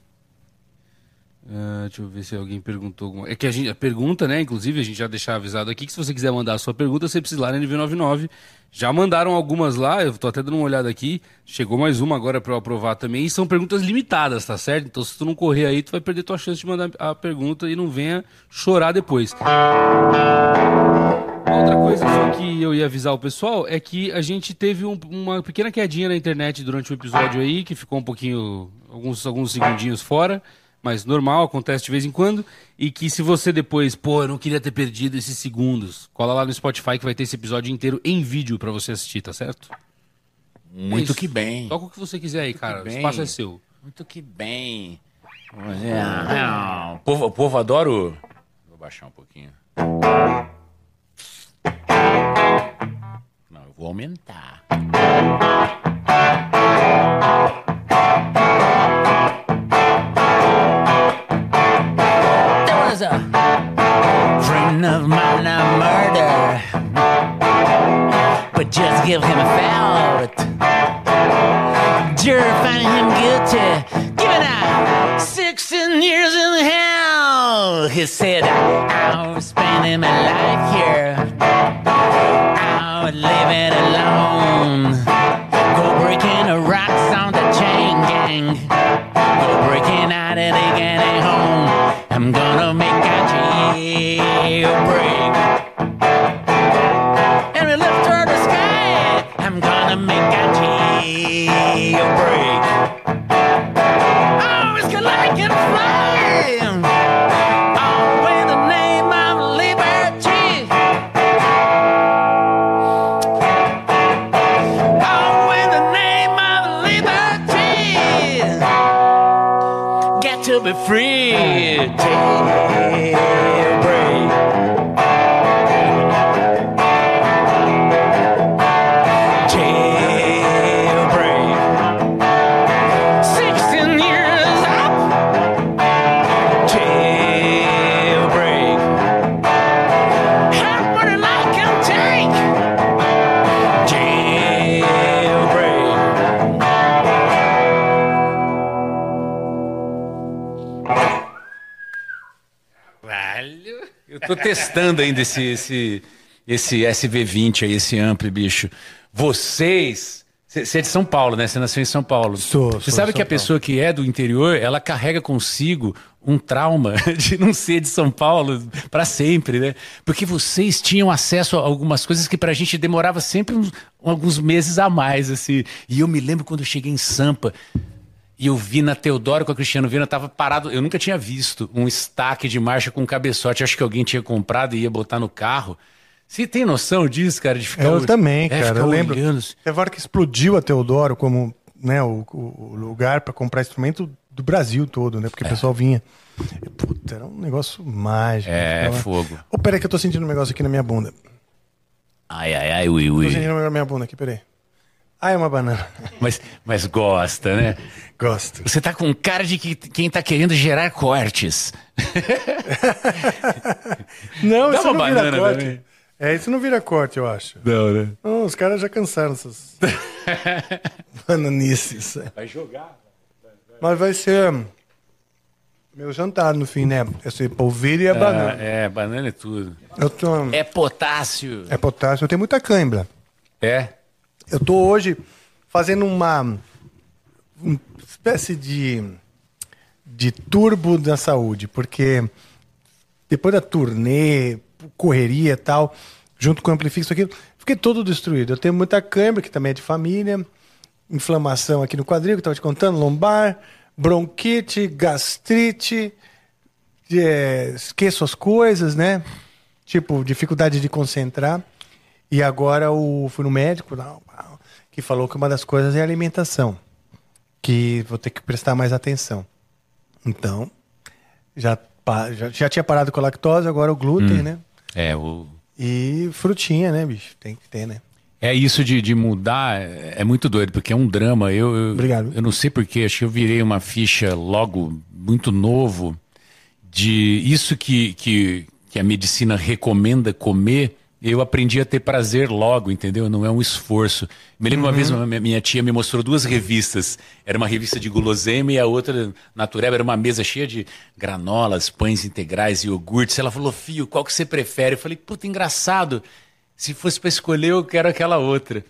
Ah, deixa eu ver se alguém perguntou alguma É que a gente a pergunta, né? Inclusive, a gente já deixar avisado aqui que se você quiser mandar a sua pergunta, você precisa ir lá na NV99. Já mandaram algumas lá, eu tô até dando uma olhada aqui. Chegou mais uma agora pra eu aprovar também. E são perguntas limitadas, tá certo? Então, se tu não correr aí, tu vai perder tua chance de mandar a pergunta e não venha chorar depois. Uma Outra coisa só que eu ia avisar o pessoal é que a gente teve um- uma pequena quedinha na internet durante o episódio aí, que ficou um pouquinho, alguns, alguns segundinhos fora, mas normal, acontece de vez em quando, e que se você depois, pô, eu não queria ter perdido esses segundos, cola lá no Spotify que vai ter esse episódio inteiro em vídeo pra você assistir, tá certo? Muito isso. que bem. Toca o que você quiser aí, cara, o espaço é seu. Muito que bem. O povo, o povo adora o... Vou baixar um pouquinho. Eu. There was a friend of mine I murder, but just give him a out. Jury finding him guilty, giving out 16 years in hell. He said, I'm spending my life here. I was living alone. Go breaking the rocks on the chain gang. Go breaking out and they getting home. I'm gonna make a jailbreak. And we lift toward the sky. I'm gonna make a jailbreak. Oh, it's gonna like and fly. Tô testando ainda esse, esse, esse SV20 aí, esse ampli, bicho. Vocês. Você é de São Paulo, né? Você nasceu em São Paulo. Sou, Você sabe que a pessoa que é do interior, ela carrega consigo um trauma de não ser de São Paulo pra sempre, né? Porque vocês tinham acesso a algumas coisas que pra gente demorava sempre uns- alguns meses a mais, assim. E eu me lembro quando eu cheguei em Sampa, e eu vi na Teodoro com a Cristiano Vina, tava parado. Eu nunca tinha visto um estaque de marcha com cabeçote. Acho que alguém tinha comprado e ia botar no carro. Você tem noção disso, cara? De ficar Eu ol- também, é, cara. Eu lembro. olhando. Teve hora que explodiu a Teodoro como né, o, o- lugar para comprar instrumento do Brasil todo, né? Porque o pessoal vinha. Puta, era um negócio mágico. É, Ficava- fogo. Ô, peraí que eu tô sentindo um negócio aqui na minha bunda. Ai, ai, ai, ui, Tô ui. sentindo um negócio na minha bunda aqui, peraí. Ah, é uma banana. Mas, mas gosta, né? Gosto. Você tá com cara de que, quem tá querendo gerar cortes. Não, Dá isso uma não vira banana corte. também. É, isso não vira corte, eu acho. Não, né? Não, os caras já cansaram essas bananices. Vai jogar. Mas vai ser meu jantar no fim, né? Esse polvilho e a banana. é, banana é tudo. Eu tô... É potássio. É potássio, eu tenho muita cãibra. É. Eu tô hoje fazendo uma, uma espécie de, de turbo da saúde, porque depois da turnê, correria e tal, junto com o Amplifix, isso aqui, fiquei todo destruído. Eu tenho muita câimbra, que também é de família, inflamação aqui no quadril, que eu estava te contando, lombar, bronquite, gastrite, é, esqueço as coisas, né? Tipo, dificuldade de concentrar. E agora o, fui no médico que falou que uma das coisas é alimentação, que vou ter que prestar mais atenção. Então, já, já, já tinha parado com a lactose, agora o glúten, né? É, o... E frutinha, né, bicho? Tem que ter, né? É isso de, de mudar, é, é muito doido, porque é um drama. Eu, eu, Obrigado. Eu não sei porquê, acho que eu virei uma ficha logo muito novo de isso que, que, que a medicina recomenda comer. Eu aprendi a ter prazer logo, entendeu? Não é um esforço. Me lembro uma vez, minha tia me mostrou duas revistas. Era uma revista de guloseima e a outra, Natureba, era uma mesa cheia de granolas, pães integrais e iogurtes. Ela falou, filho, qual que você prefere? Eu falei, puta, engraçado. Se fosse para escolher, eu quero aquela outra.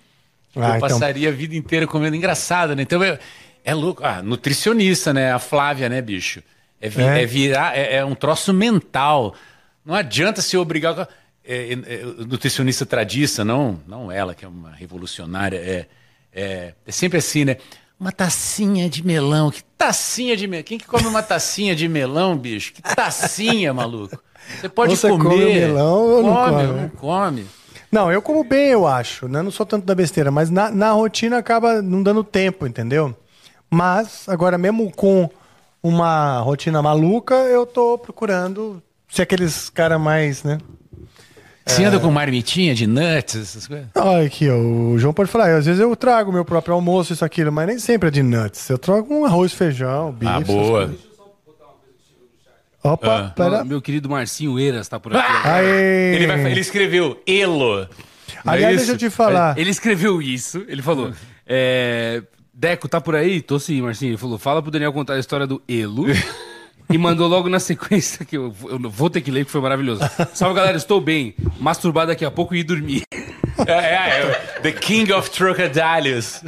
Ah, eu então- passaria a vida inteira comendo. Engraçado, né? Então é, é louco. Ah, nutricionista, né? A Flávia, né, bicho? É, vi- É. é virar, é, é um troço mental. Não adianta se obrigar. É, é, é, nutricionista tradiça, não, não ela, que é uma revolucionária. É, é, é sempre assim, né? Uma tacinha de melão. Que tacinha de melão? Quem que come uma tacinha de melão, bicho? Que tacinha, maluco? Você pode você comer. come melão ou não come, não come. Não, eu como bem, eu acho. Né? Não sou tanto da besteira, mas na, na rotina acaba não dando tempo, entendeu? Mas, agora mesmo com uma rotina maluca, eu tô procurando ser aqueles cara mais, né? Você É. anda com marmitinha de nuts, essas coisas? Olha aqui, ó, o João pode falar, às vezes eu trago meu próprio almoço, isso, aquilo, mas nem sempre é de nuts. Eu trago um arroz, feijão, bife. Ah, boa. Opa, Ah. pera. Meu querido Marcinho Eiras tá por aqui. Aê! Ele, vai- ele escreveu Elo. É Aliás, isso? deixa eu te falar. Ele escreveu isso, ele falou. é, Deco, tá por aí? Tô sim, Marcinho. Ele falou: fala pro Daniel contar a história do Elo. e mandou logo na sequência, que eu, eu vou ter que ler, que foi maravilhoso. Salve galera, estou bem. Masturbar daqui a pouco e ir dormir. É, é, é, The King of Trocadilhos.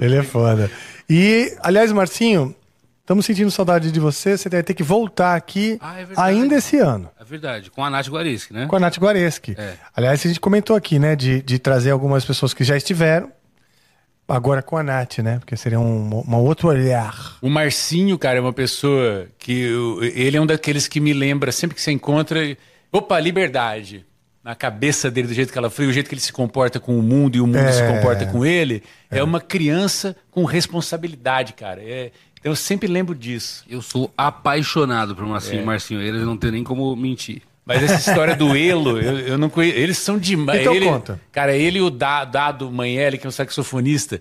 Ele é foda. E, aliás, Marcinho, estamos sentindo saudade de você. Você vai ter que voltar aqui Ah, é ainda esse ano. É verdade, com a Nath Guarischi, né? Com a Nath Guareschi. É. Aliás, a gente comentou aqui, né? De, de trazer algumas pessoas que já estiveram. Agora com a Nath, né? Porque seria um, um outro olhar. O Marcinho, cara, é uma pessoa que. eu- ele é um daqueles que me lembra, sempre que você encontra. Opa, liberdade. Na cabeça dele, do jeito que ela foi, o jeito que ele se comporta com o mundo e o mundo É. se comporta com ele. É. uma criança com responsabilidade, cara. É, então eu sempre lembro disso. Eu sou apaixonado por Marcinho, Marcinho Eiras, não tenho nem como mentir. Mas essa história do Elo, eu, eu não conheço. Eles são demais. Então ele, conta. Cara, ele e o Da- Dado Manhele, que é um saxofonista,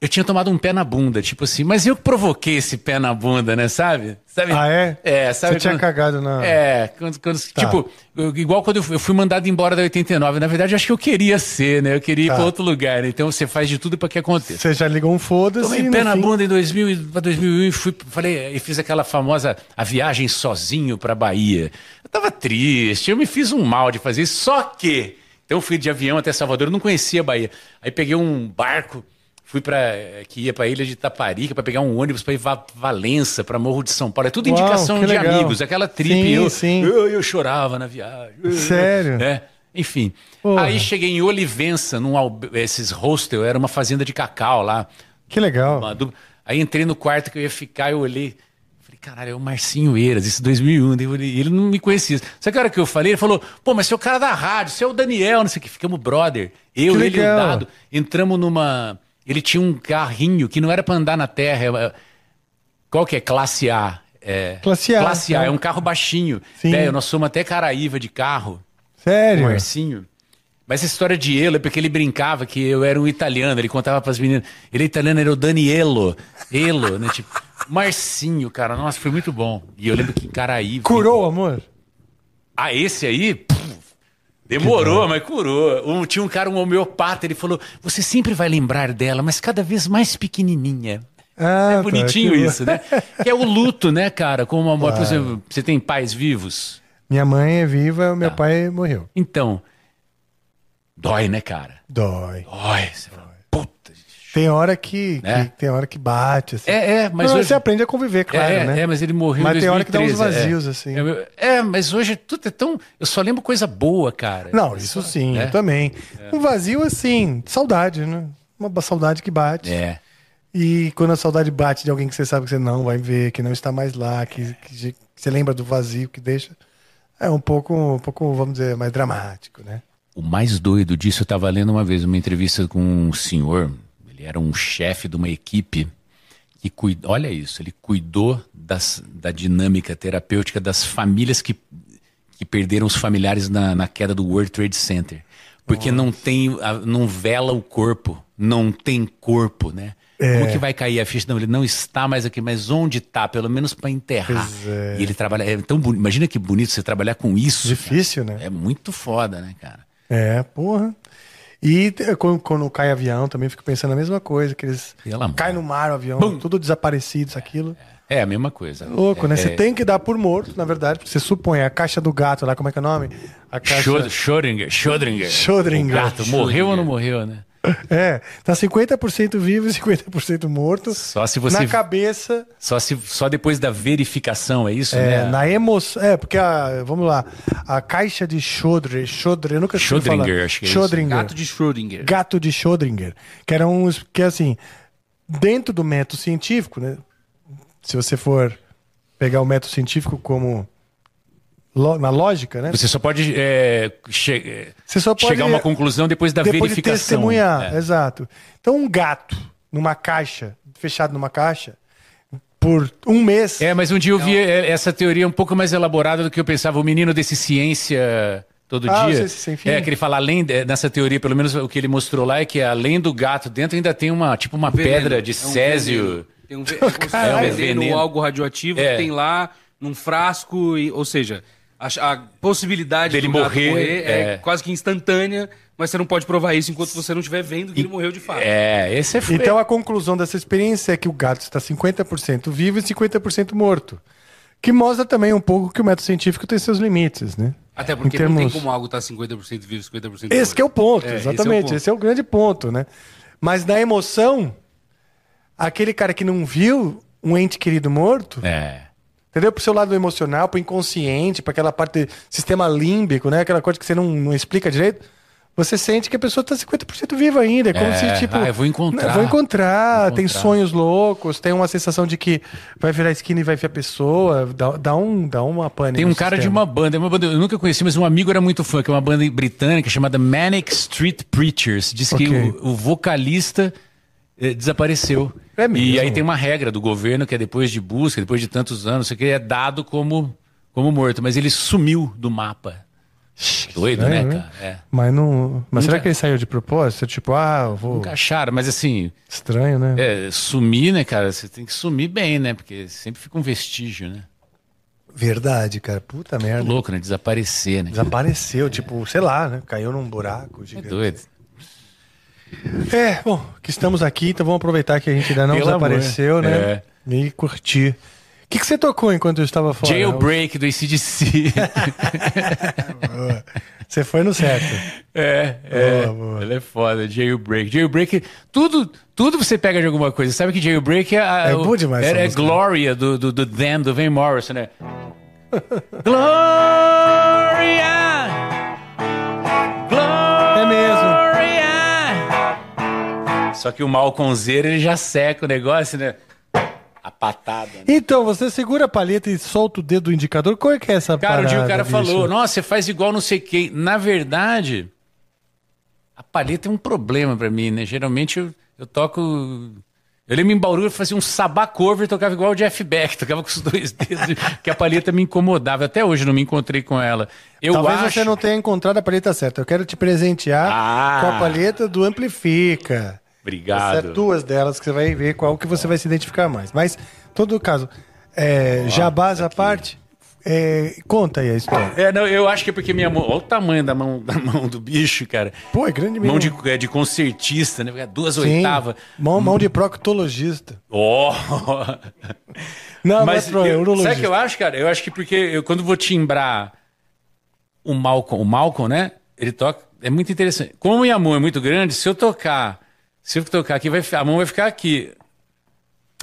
eu tinha tomado um pé na bunda, tipo assim, mas eu que provoquei esse pé na bunda, né, sabe? sabe? Ah, é? É, sabe? Você tinha quando- cagado na- É, quando, quando- Tá. tipo, eu- igual quando eu fui, mandado embora da 89. Na verdade, eu acho que eu queria ser, né? Eu queria ir Tá. pra outro lugar, né? Então você faz de tudo pra que aconteça. Você já ligou um foda-se. Tomei pé na fim- bunda em 2000, e- pra 2001 e fui, falei, e fiz aquela famosa a viagem sozinho pra Bahia. Eu tava triste, eu me fiz um mal de fazer isso, só que então eu fui de avião até Salvador, eu não conhecia a Bahia. Aí peguei um barco, fui para que ia pra ilha de Taparica pra pegar um ônibus pra ir pra Valença, pra Morro de São Paulo. É tudo Uau, indicação de legal. amigos, aquela trip, Sim, eu, sim. eu eu chorava na viagem. Sério? É. Enfim. Porra. Aí cheguei em Olivença, num esses hostel, era uma fazenda de cacau lá. Que legal. Aí entrei no quarto que eu ia ficar, eu olhei. Falei, caralho, é o Marcinho Eiras, isso 2001. Daí eu olhei, ele não me conhecia. Sabe que hora que eu falei? Ele falou, pô, mas você é o cara da rádio, você é o Daniel, não sei o que. Ficamos brother. Eu, Que ele e o. Dado. Entramos numa. Ele tinha um carrinho que não era pra andar na terra. é- Qual que é? Classe A. É, Classe A, Classe A, tá. é um carro baixinho. Sim. Velho, nós somos até Caraíva de carro. Sério? Marcinho. Mas essa história de Elo é porque ele brincava que eu era um italiano, ele contava pras meninas. Ele é italiano, era o Danielo. Elo, né? Tipo, Marcinho, cara. Nossa, foi muito bom. E eu lembro que em Caraí. Curou, amor? Ah, esse aí? Demorou, mas curou. Um- tinha um cara, um homeopata, ele falou: Você sempre vai lembrar dela, mas cada vez mais pequenininha. Ah, É tá, bonitinho que- isso, né? Que é o luto, né, cara? Como uma, por exemplo, você tem pais vivos? Minha mãe é viva, Tá. meu pai morreu. Então, dói, né, cara? Dói. Dói. Você fala. Tem hora que, É. que- tem hora que bate, assim. É, é, mas Não, hoje... você aprende a conviver, claro, é, né? é, mas ele morreu Mas em tem hora que dá uns 2013, vazios, é. assim. É, é, mas hoje tudo é tão... Eu só lembro coisa boa, cara. Não, isso sim, É. eu também. Um vazio, assim, saudade, né? Uma saudade que bate. É. E quando a saudade bate de alguém que você sabe que você não vai ver, que não está mais lá, que, que você lembra do vazio que deixa, é um pouco, um pouco, vamos dizer, mais dramático, né? O mais doido disso, eu estava lendo uma vez uma entrevista com um senhor, ele era um chefe de uma equipe que cuida, olha isso, ele cuidou das, da dinâmica terapêutica das famílias que, que perderam os familiares na, na queda do World Trade Center. Porque não tem, não vela o corpo, não tem corpo, né? É. Como que vai cair a ficha? Não, ele não está mais aqui, mas onde está? Pelo menos para enterrar. É. E ele trabalha, é tão imagina que bonito você trabalhar com isso. Difícil, né? É muito foda, né, cara? É, porra. E quando, quando cai avião, também fico pensando a mesma coisa, que eles Pelo amor. caem no mar o avião, Bum. tudo desaparecido, isso, aquilo. É a mesma coisa. Louco, né? É, Você tem que dar por morto, na verdade, porque você supõe a caixa do gato lá, como é que é o nome? A caixa... Schröd- Schrödinger, Schrödinger. Schrödinger. O gato morreu ou não morreu, né? É, tá 50% vivo e 50% morto. Só se você Na cabeça, só se só depois da verificação, é isso, é, né? na emoção. É, porque a, vamos lá, a caixa de Schrödinger, Schrödinger, eu nunca sei Schrödinger, falar. acho que é isso. Schrödinger. Gato de Schrödinger. gato de Schrödinger, que era um que assim, dentro do método científico, né? Se você for pegar o método científico como na lógica, né? Você só pode, é, che- Você só pode chegar a uma conclusão depois da depois de verificação. testemunhar, É. exato. Então um gato numa caixa, fechado numa caixa, por um mês. É, mas um dia eu vi é, essa teoria um pouco mais elaborada do que eu pensava. O menino desse ciência todo Ah, dia. Fim? É, que ele fala além de- nessa teoria, pelo menos o que ele mostrou lá é que além do gato dentro ainda tem uma tipo uma Veneno. pedra de É um césio. veneno. Tem um, ve- é se um É um veneno algo radioativo É. que tem lá num frasco, e, ou seja, a, a possibilidade Dele do gato morrer, é, é. quase que instantânea, mas você não pode provar isso enquanto você não estiver vendo que ele morreu de fato. É, esse é Então a conclusão dessa experiência é que o gato está 50% vivo e 50% morto. Que mostra também um pouco que o método científico tem seus limites, né? Até porque Em termos- não tem como algo estar 50% vivo e 50% Esse que é o ponto, É, esse é o exatamente. ponto. Esse é o grande ponto, né? Mas na emoção, aquele cara que não viu um ente querido morto, É. entendeu? Pro seu lado emocional, pro inconsciente, para aquela parte do sistema límbico, né? Aquela coisa que você não, não explica direito. Você sente que a pessoa tá 50% viva ainda. É como É. se, tipo. Ah, eu vou encontrar. Vou encontrar, Vou tem encontrar. sonhos loucos, tem uma sensação de que vai virar esquina e vai ver a pessoa. Dá, dá, um, dá uma pane. Tem um cara de sistema. uma banda, é uma banda eu nunca conheci, mas um amigo era muito fã, que é uma banda britânica chamada Manic Street Preachers. Diz que Ok. o, o vocalista eh, desapareceu. É mesmo? E aí tem uma regra do governo que é depois de busca, depois de tantos anos, aqui é dado como, como morto, mas ele sumiu do mapa. Doido, Estranho, né, cara? É. Mas não. Mas será que ele saiu de propósito? Tipo, ah, eu vou. Nunca acharam, mas assim, Estranho, né? é, sumir, né, cara? Você tem que sumir bem, né? Porque sempre fica um vestígio, né? Verdade, cara. Puta merda. Louco, né? Desaparecer, né? Desapareceu, tipo, sei lá, né? Caiu num buraco É doido. É, bom, que estamos aqui, então vamos aproveitar que a gente ainda não Pelo desapareceu, amor. né? É. E curtir. O que, que você tocou enquanto eu estava fora? Jailbreak do ACDC. Você foi no certo. É, é. Boa, boa. Ele é foda, jailbreak. Jailbreak, tudo, tudo você pega de alguma coisa. Sabe que jailbreak é a. É o- demais É, é. Gloria do, do, do Them, do Van Morrison, né? Gloria! Só que o Malconzeiro, ele já seca o negócio, né? A patada. né? Então, você segura a palheta e solta o dedo do indicador. Qual é que é essa Cara, um dia o parada, cara bicho? falou, nossa, você faz igual não sei quem. Na verdade, a palheta é um problema pra mim, né? Geralmente eu, eu toco. Eu lembro em Bauru, eu fazia um sabá cover e tocava igual o Jeff Beck, tocava com os dois dedos, que a palheta me incomodava. Até hoje não me encontrei com ela. Eu Talvez acho... você não tenha encontrado a palheta certa. Eu quero te presentear Ah. com a palheta do Amplifica. Obrigado. É duas delas que você vai ver qual que você vai se identificar mais. Mas, em todo caso, é, jabás à parte, é, conta aí a história. É, não, eu acho que é porque minha mão. Olha o tamanho da mão, da mão do bicho, cara. Pô, é grande Mão mesmo. de, é, de concertista, né? Duas Sim. oitavas. Mão, mão de proctologista. Oh! Não, Mas não é pro, eu, urologista. sabe o que eu acho, cara? Eu acho que porque eu, quando vou timbrar o Malcolm, o Malcolm, né? Ele toca. É muito interessante. Como minha mão é muito grande, se eu tocar, se eu tocar aqui, vai, a mão vai ficar aqui.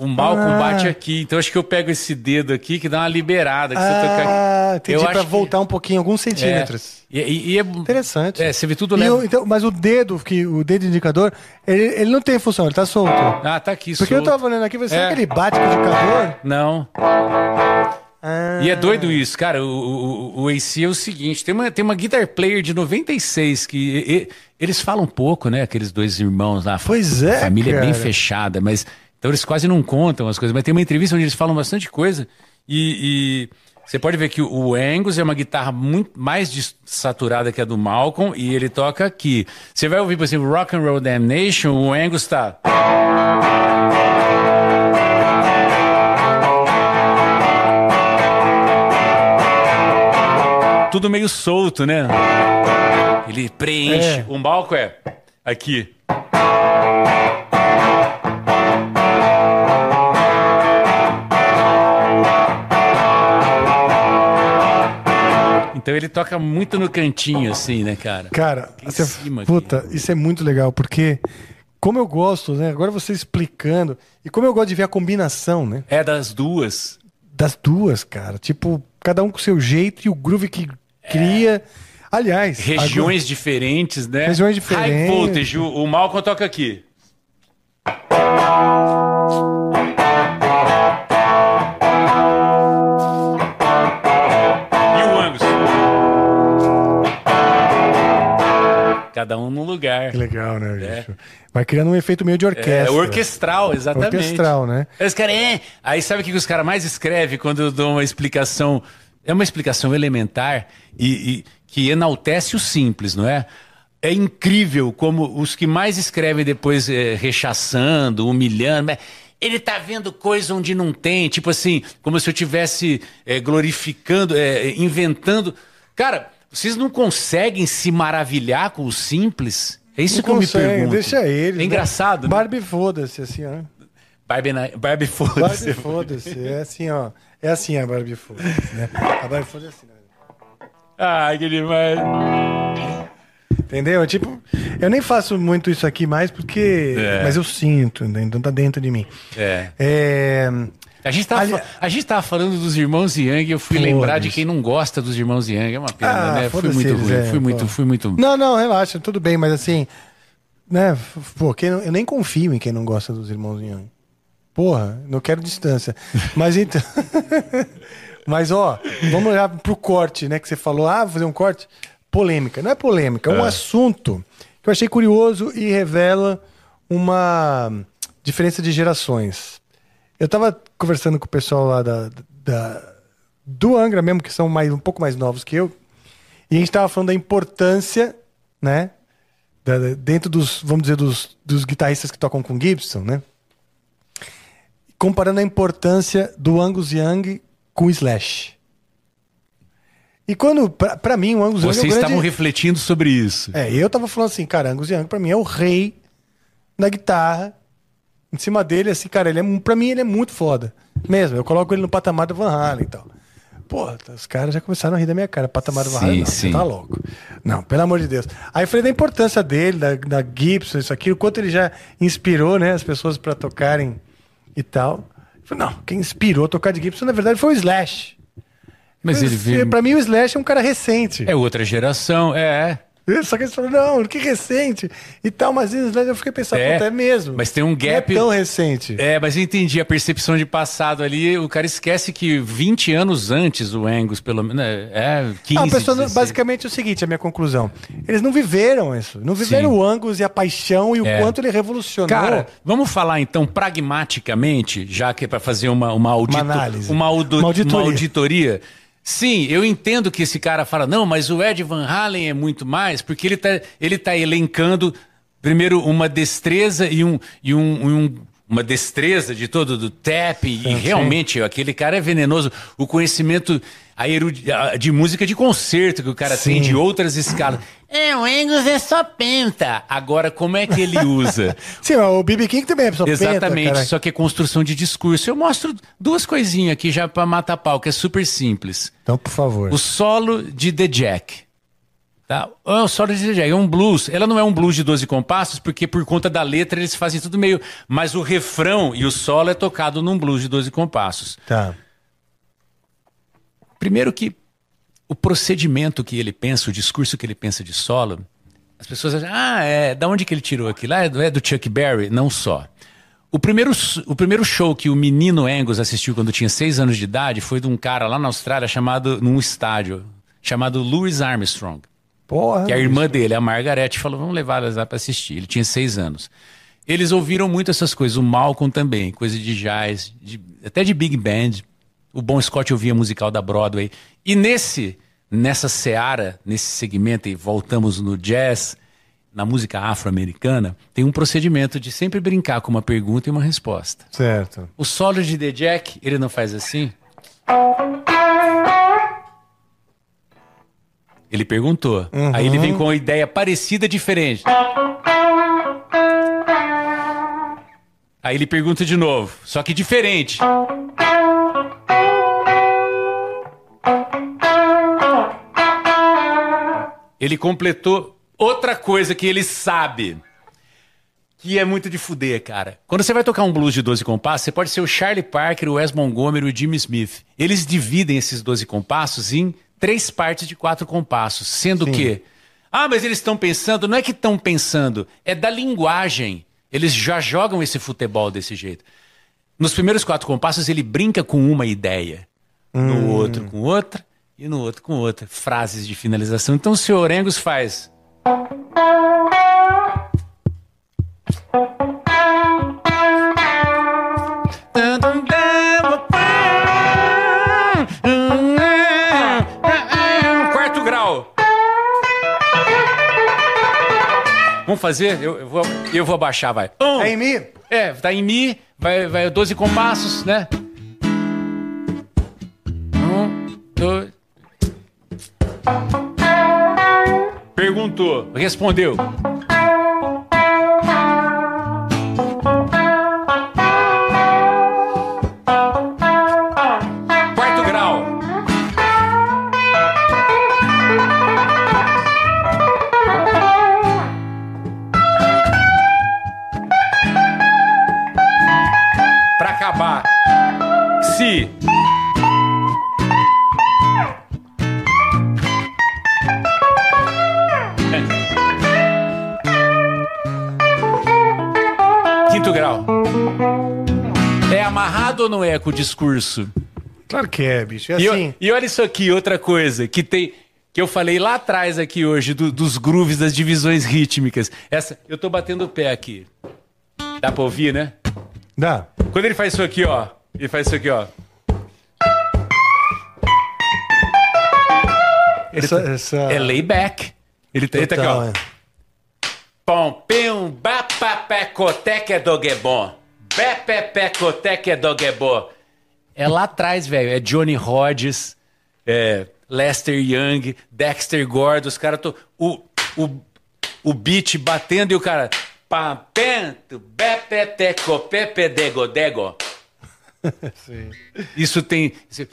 O Malcolm Ah. bate aqui. Então acho que eu pego esse dedo aqui que dá uma liberada. Que se eu tocar aqui. Ah, entendi, eu pra acho que- voltar um pouquinho, alguns centímetros. É. E, e- é Interessante. É, você vê tudo leva. o- então, mas o dedo, que, o dedo indicador, ele, ele não tem função, ele tá solto. Ah, tá aqui. Porque eu solto. tava olhando aqui, será É. que ele bate com o indicador? Não. Ah, E é doido isso, cara. O, o, o AC é o seguinte: tem uma, tem uma guitar player de 96 que e- e- eles falam pouco, né? Aqueles dois irmãos lá. Pois é, Família bem cara. fechada, mas. Então eles quase não contam as coisas. Mas tem uma entrevista onde eles falam bastante coisa. E. e você pode ver que o Angus é uma guitarra muito mais saturada que a do Malcolm e ele toca aqui. Você vai ouvir, por exemplo, Rock and Roll Damnation, o Angus tá. Tudo meio solto, né? Ele preenche. É. O Malco é aqui. Então ele toca muito no cantinho, assim, né, cara? Cara, Aqui em você- cima aqui. puta, isso é muito legal, porque como eu gosto, né? Agora você explicando, e como eu gosto de ver a combinação, né? É das duas. Das duas, cara. Tipo, cada um com o seu jeito e o groove que cria. Aliás, Regiões diferentes, né? Regiões High diferentes. voltage, o, o Malcolm toca aqui. E? Cada um num lugar. Que legal, né, bicho? Vai criando um efeito meio de É orquestra. orquestral, exatamente. Orquestral, né? Aí os caras, é. Aí sabe o que os caras mais escrevem quando eu dou uma explicação? É uma explicação elementar e, e que enaltece o simples, não é? É incrível como os que mais escrevem depois é, rechaçando, humilhando. mas Ele tá vendo coisa onde não tem, tipo assim, como se eu tivesse é, glorificando, é, inventando. Cara, vocês não conseguem se maravilhar com o simples? É isso Não que eu me consegue, pergunto. Deixa eles. É né? engraçado, né? Barbie foda-se, assim, ó. Barbie, na... Barbie foda-se. Barbie foda-se. É assim, ó. É assim a Barbie foda-se, né? A Barbie foda-se assim, né? Ai, que demais. Entendeu? Tipo, eu nem faço muito isso aqui mais porque. É. Mas eu sinto, né? então tá dentro de mim. É. É. A gente, tava, Ali- a gente tava falando dos irmãos Yang e eu fui Foda-se. lembrar de quem não gosta dos irmãos Yang. É uma pena, Ah, né? Fui foda-se muito ruim. é, fui muito, pô. fui muito. Não, não, relaxa, tudo bem, mas assim. Né? Pô, eu nem confio em quem não gosta dos irmãos Young. Porra, não quero distância. Mas então. mas ó, vamos olhar pro corte, né? Que você falou, ah, vou fazer um corte. Polêmica. Não é polêmica, é um assunto que eu achei curioso e revela uma diferença de gerações. Eu tava conversando com o pessoal lá da, da- do Angra mesmo, que são mais, um pouco mais novos que eu, e a gente tava falando da importância, né? da- dentro dos, vamos dizer, dos, dos guitarristas que tocam com Gibson, né? Comparando a importância do Angus Young com o Slash. E quando, pra, pra mim, o Angus Young é Vocês o grande... estavam refletindo sobre isso. É, eu tava falando assim, cara, Angus Young pra mim é o rei da guitarra. Em cima dele, assim, cara, ele é, pra mim ele é muito foda. Mesmo, eu coloco ele no patamar do Van Halen e tal. Pô, os caras já começaram a rir da minha cara. Patamar do Van Halen, não, sim. tá louco. Não, pelo amor de Deus. Aí eu falei da importância dele, da, da Gibson, isso aqui, o quanto ele já inspirou, né, as pessoas pra tocarem e tal. Falei, não, quem inspirou a tocar de Gibson, na verdade, foi o Slash. Mas ele veio. Pra mim, o Slash é um cara recente. É outra geração, é. Só que eles falaram, não, que recente e tal, mas eu fiquei pensando, É, é mesmo. mas tem um gap- Não é tão recente. É, mas eu entendi a percepção de passado ali. O cara esquece que 20 anos antes o Angus, pelo menos, né, é 15, Ah, a pessoa, não- 16. basicamente é o seguinte, a minha conclusão. Eles não viveram isso. Não viveram Sim. o Angus e a paixão e o É. quanto ele revolucionou. Cara, vamos falar então pragmaticamente, já que é para fazer uma, uma, audito- Uma análise. Uma auditoria. uma auditoria. Sim, eu entendo que esse cara fala, não, mas o Ed Van Halen é muito mais, porque ele tá, ele tá elencando, primeiro, uma destreza e um. E um, um- uma destreza de todo do tap, e realmente aquele cara é venenoso. O conhecimento a de música de concerto que o cara tem, Sim. de outras escalas. É, o Angus é só penta. Agora, como é que ele usa? Sim, o B.B. King também é pessoa Exatamente, penta, cara. só que é construção de discurso. Eu mostro duas coisinhas aqui já pra matar pau, que é super simples. Então, por favor. O solo de The Jack. Tá? O solo de The Jack, é um blues. Ela não é um blues de 12 compassos, porque por conta da letra eles fazem tudo meio. Mas o refrão e o solo é tocado num blues de 12 compassos. Tá. Primeiro que o procedimento que ele pensa, o discurso que ele pensa de solo, as pessoas acham, ah, é, da onde que ele tirou aquilo? Ah, é do, é Chuck Berry? Não só. O primeiro, o primeiro show que o menino Angus assistiu quando tinha seis anos de idade foi de um cara lá na Austrália chamado, num estádio, chamado Louis Armstrong. Porra. Que a irmã dele, a Margaret, falou: vamos levar elas lá para assistir. Ele tinha seis anos. Eles ouviram muito essas coisas, o Malcolm também, coisa de jazz, de- até de big band. O Bom Scott ouvia musical da Broadway. E nesse, nessa seara, nesse segmento, e voltamos no jazz, na música afro-americana, tem um procedimento de sempre brincar com uma pergunta e uma resposta. Certo. O solo de The Jack, ele não faz assim? Ele perguntou. Aí ele vem com uma ideia parecida, diferente. Aí ele pergunta de novo, só que diferente. Ele completou outra coisa que ele sabe. Que é muito de fuder, cara. Quando você vai tocar um blues de 12 compassos, você pode ser o Charlie Parker, o Wes Montgomery e o Jimmy Smith. Eles dividem esses 12 compassos em três partes de quatro compassos, sendo que ah, mas eles estão pensando, não é que estão pensando, é da linguagem. Eles já jogam esse futebol desse jeito. Nos primeiros quatro compassos ele brinca com uma ideia, no outro com outra e no outro com outra, frases de finalização. Então o seu Orengos faz Vamos fazer? Eu, eu vou, eu vou abaixar, vai. Um. É em mim? É, tá em Mi, vai, vai 12 compassos, né? Um, dois. Perguntou, respondeu. Ou não é com o discurso? Claro que é, bicho. É E, assim. o- e olha isso aqui, outra coisa que tem que eu falei lá atrás aqui hoje do- dos grooves das divisões rítmicas. Essa, eu tô batendo o pé aqui. Dá pra ouvir, né? Dá. Quando ele faz isso aqui, ó, ele faz isso aqui, ó. Essa, essa... É layback. Ele tá, ele tá aqui, ó. é. Pom, pim, bapapecoteque é doguebom. Bepepecoteque é doguebom. É lá atrás, velho. É Johnny Hodges, é Lester Young, Dexter Gordon. Os caras... To... O, o, o beat batendo e o cara... Pam, pento, bepeteco, pepedego, Isso tem... isso-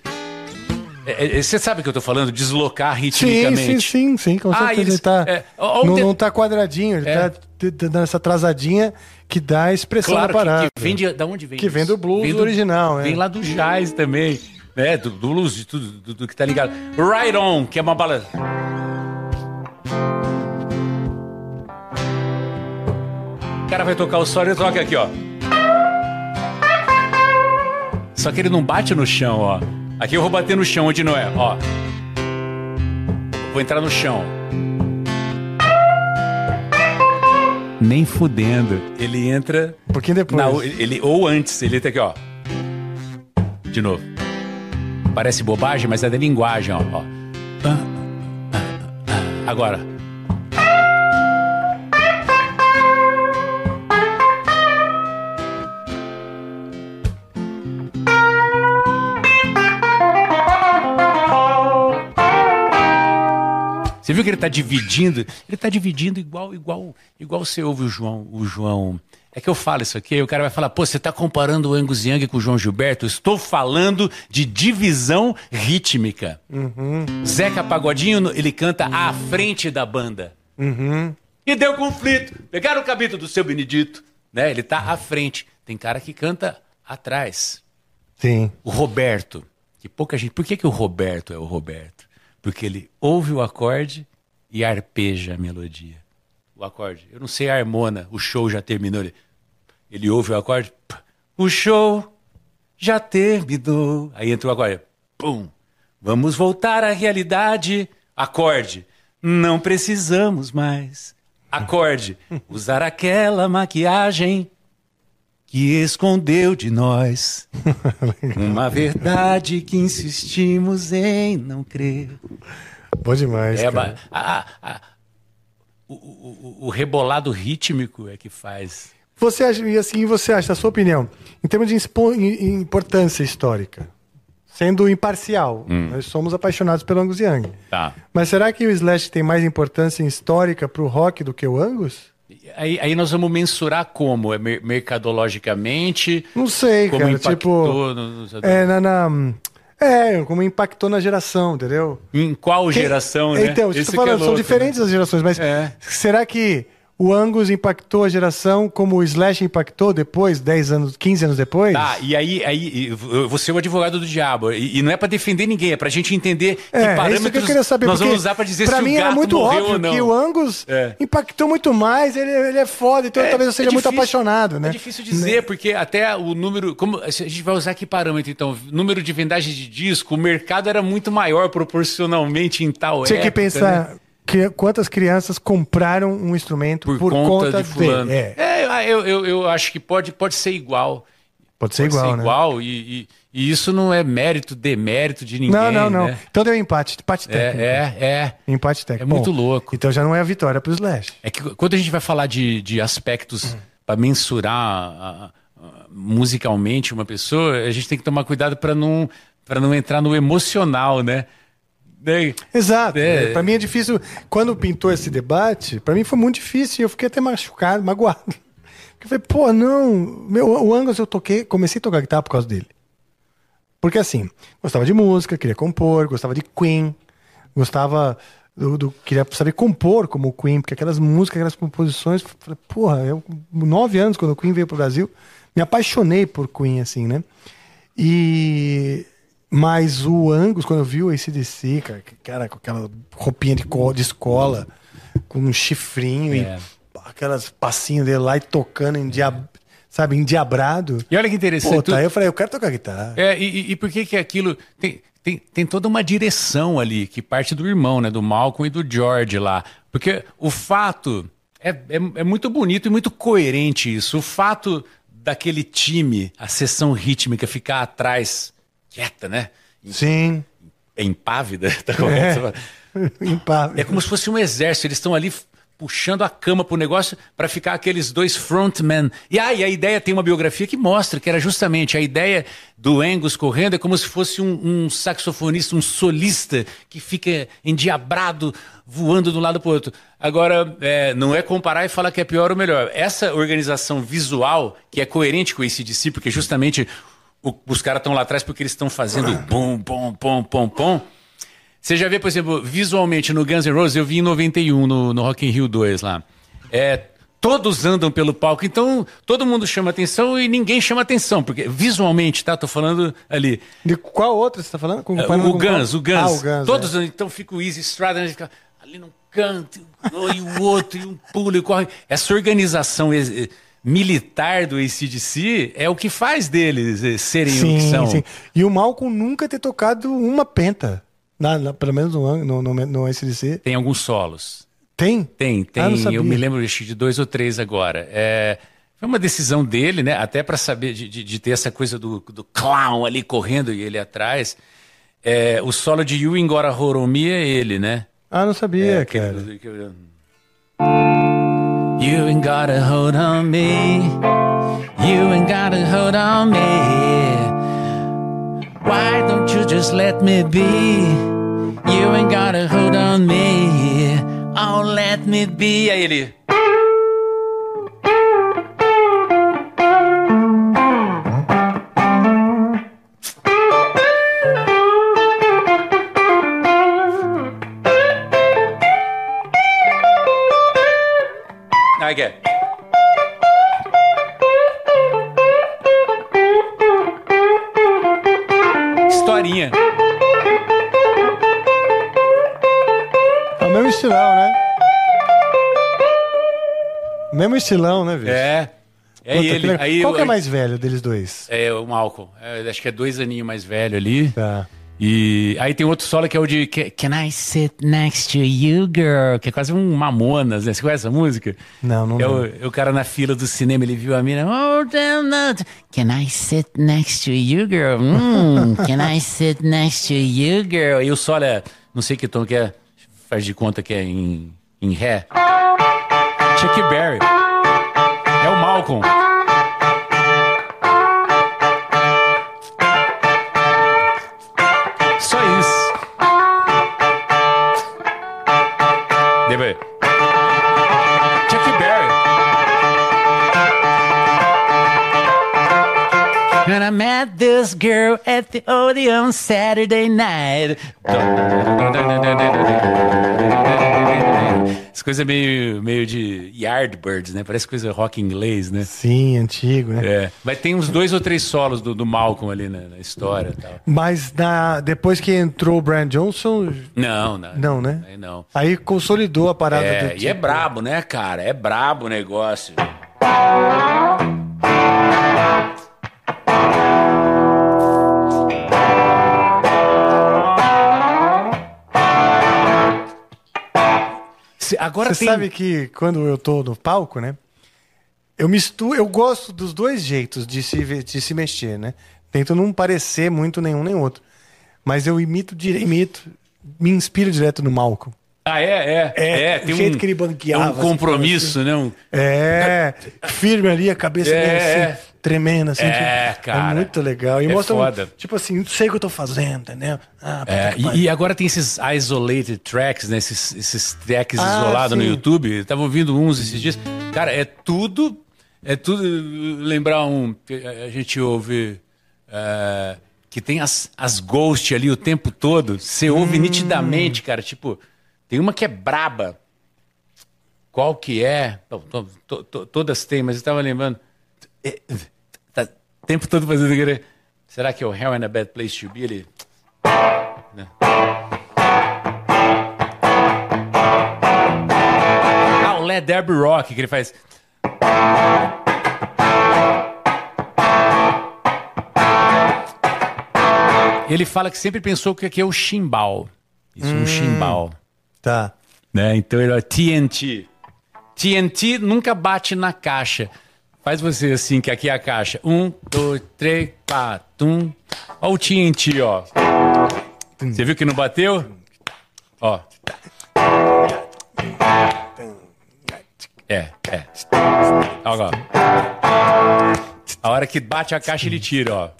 é- é- Você sabe o que eu tô falando? Deslocar Sim, ritmicamente. sim, sim, sim, com Ah, certeza. eles- ele tá, é, não, de- não tá quadradinho, ele É. tá essa atrasadinha que dá a expressão claro, da parada. Que, que vem de, da onde vem? Que isso? vem do blues vem do, original, né? Vem lá do jazz também, né? Do, do blues, de tudo, do, do, que tá ligado. Right On, que é uma balada. O cara vai tocar o solo e toca aqui, ó. Só que ele não bate no chão, ó. Aqui eu vou bater no chão onde não é, ó. Vou entrar no chão. Nem fudendo. Ele entra. Um pouquinho depois. na- ele, ou antes, ele entra aqui, ó. De novo. Parece bobagem, mas é da linguagem, ó. ó. Agora. Você viu que ele está dividindo? Ele está dividindo igual, igual, igual você ouve o João, o João. É que eu falo isso aqui, aí o cara vai falar, pô, você está comparando o Angus Young com o João Gilberto? Eu Estou falando de divisão rítmica. Zeca Pagodinho, ele canta à frente da banda. E deu conflito. Pegaram o cabelo do seu Benedito, né? Ele tá à frente. Tem cara que canta atrás. Sim. O Roberto, que pouca gente. Por que, que o Roberto é o Roberto? Porque ele ouve o acorde e arpeja a melodia. O acorde. Eu não sei a harmona, o show já terminou. Ele, ele ouve o acorde. O show já terminou. Aí entra o acorde. Pum. Vamos voltar à realidade. Acorde. Não precisamos mais. Acorde. Usar aquela maquiagem que escondeu de nós uma verdade que insistimos em não crer. Bom demais. É, cara. ba- a- a- o, o- o- o rebolado rítmico é que faz. Você acha, e assim, você acha, na sua opinião, em termos de importância histórica, sendo imparcial, Hum. nós somos apaixonados pelo Angus Young. Tá. Mas será que o Slash tem mais importância histórica pro rock do que o Angus? Aí, aí nós vamos mensurar como? É mer- mercadologicamente? Não sei, Como cara. impactou Tipo, no- é, na, na- é, como impactou na geração, entendeu? Em qual geração, né? Então, isso que tô falando, é são louco, diferentes as gerações, mas É. será que o Angus impactou a geração como o Slash impactou depois, 10 anos, 15 anos depois? Tá, e aí, aí eu vou ser o advogado do diabo. E, e não é pra defender ninguém, é pra gente entender que É, é isso que parâmetros eu queria saber. nós vamos usar pra dizer pra se mim o gato era muito morreu óbvio que o Angus É. impactou muito mais, ele, ele é foda, então talvez eu seja é muito difícil- apaixonado, né? É difícil dizer, porque até o número. Como, a gente vai usar que parâmetro, então? Número de vendagem de disco, o mercado era muito maior proporcionalmente em tal Tinha que época, pensar né? Que, quantas crianças compraram um instrumento Por, por, conta, de fulano. É, É, eu, eu, eu acho que pode, pode ser igual. pode ser Pode igual, ser né? igual, e, e- e isso não é mérito, demérito de ninguém. Não, não, não. né? Então deu empate, empate técnico. É, é, é. Empate técnico. É muito louco. Então já não é a vitória pro Slash. É que quando a gente vai falar de, de aspectos para mensurar a- a- musicalmente uma pessoa, a gente tem que tomar cuidado para não, pra não entrar no emocional, né? Né? Exato. É. É. Para mim é difícil. Quando pintou esse debate, para mim foi muito difícil. Eu fiquei até machucado, magoado. Porque eu falei, pô, não. Meu, o Angus eu toquei, comecei a tocar guitarra por causa dele. Porque assim, gostava de música, queria compor, gostava de Queen, gostava do, do- queria saber compor como o Queen, porque aquelas músicas, aquelas composições, falei, porra, eu nove anos quando o Queen veio pro Brasil, me apaixonei por Queen assim, né? E mas o Angus quando eu vi o ACDC, cara, cara com aquela roupinha de, de escola, com um chifrinho É. e aquelas passinhos dele lá e tocando em dia, sabe, endiabrado. E olha que interessante. Pô, tu- tá, aí eu falei, eu quero tocar guitarra. É, e, e- e por que que aquilo... Tem, tem, tem toda uma direção ali, que parte do irmão, né? Do Malcolm e do George lá. Porque o fato... É, é, é muito bonito e muito coerente isso. O fato daquele time, a sessão rítmica, ficar atrás, quieta, né? Sim. É impávida? Tá correto? Impável. É como se fosse um exército, eles estão ali puxando a cama pro negócio para ficar aqueles dois frontmen. E aí a ideia tem uma biografia que mostra que era justamente a ideia do Angus correndo é como se fosse um, um saxofonista, um solista que fica endiabrado voando de um lado para outro. Agora, é, não é comparar e falar que é pior ou melhor. Essa organização visual, que é coerente com o ACDC, porque justamente o- os caras estão lá atrás porque eles estão fazendo bom, bom, bom, bom, bom. Você já vê, por exemplo, visualmente no Guns N' Roses, eu vi em 91 no, no Rock in Rio 2 lá. É, todos andam pelo palco, então todo mundo chama atenção e ninguém chama atenção, porque visualmente, tá? Tô falando ali. De qual outra você tá falando? Com- É, comparando o com Guns, o Guns. Ah, o Guns. Todos é. andam, então fica o Easy Strada, né, fica ali num canto, e o outro, e um pula e corre. Essa organização militar do ACDC é o que faz deles eh, serem o que são. Sim, sim. E o Malcolm nunca ter tocado uma penta. Na, na- pelo menos no, no, no, no SDC. Tem alguns solos. Tem? Tem, tem. Ah, não sabia. eu me lembro que de dois ou três agora. É, foi uma decisão dele, né? Até para saber de, de- de ter essa coisa do, do clown ali correndo e ele atrás. É, o solo de You Ain't Got a Hold on Me é ele, né? Ah, não sabia, É, aquele cara. que eu- You ain't got a hold on me. You ain't got a hold on me. Why don't you just let me be? You ain't got a hold on me. Oh, let me be. Aí ele. I get. Historinha. É o mesmo estilão, né? Mesmo estilão, né, bicho? É. É Puta, que ele. legal. Aí, Qual que é eu- mais velho deles dois? É o Malcolm. É, acho que é dois aninhos mais velho ali. Tá. E aí tem outro solo que é o de Ca- Can I Sit Next to You, Girl? Que é quase um Mamonas, né? Você conhece essa música? Não, não É o, é o cara na fila do cinema, ele viu a mina. Oh, damn not. Can I sit next to you, girl? Hum, can I sit next to you, girl? E o solo é. Não sei que tom que é. Faz de conta que é em, em Ré. Chuck Berry. É o Malcolm. Chuck Berry. And I met this girl at the Odeon Saturday night. Essa coisa meio, meio de Yardbirds, né? Parece coisa rock inglês, né? Sim, antigo, né? É. Mas tem uns dois ou três solos do, do Malcolm ali na, na história e tal. Mas na, depois que entrou o Brian Johnson, Não, não. Não, né? Aí não. aí consolidou a parada É, do e é tipo- brabo, né, cara? É brabo o negócio. Agora Você tem... sabe que quando eu tô no palco, né? Eu misturo, eu gosto dos dois jeitos de se, de se mexer, né? Tento não parecer muito nenhum nem outro. Mas eu imito, dire- imito, me inspiro direto no Malcolm. Ah, é, é. É, tem o jeito que ele banqueava, Um assim, compromisso, né? Um... É, firme ali, a cabeça É, meio é. Tremendo, assim. É, tipo, cara. É muito legal. E É mostra, foda. tipo assim, sei o que eu tô fazendo, entendeu? Ah, É, e, e agora tem esses isolated tracks, né? Esses, esses tracks Ah, isolados no. YouTube. Eu tava ouvindo uns esses dias. Cara, é tudo. É tudo. Lembrar um. que A gente ouve. é, que tem as, as ghost ali o tempo todo. Você ouve Hum. nitidamente, cara. Tipo, tem uma que é braba. Qual que é? To- to- to- todas têm, mas eu tava lembrando. O tempo todo fazendo aquele. Será que é o Hell in a Bad Place to Be? Ele. né? Ah, o Led Zeppelin Rock que ele faz. Ele fala que sempre pensou que aqui é o chimbal. Isso, um chimbal. Tá. Né? Então ele é TNT. TNT nunca bate na caixa. Faz você assim, que aqui é a caixa. Um, dois, três, quatro. Um. Ó o TNT, ó. Você viu que não bateu? Ó. É, é. Ó. A hora que bate a caixa, ele tira, ó.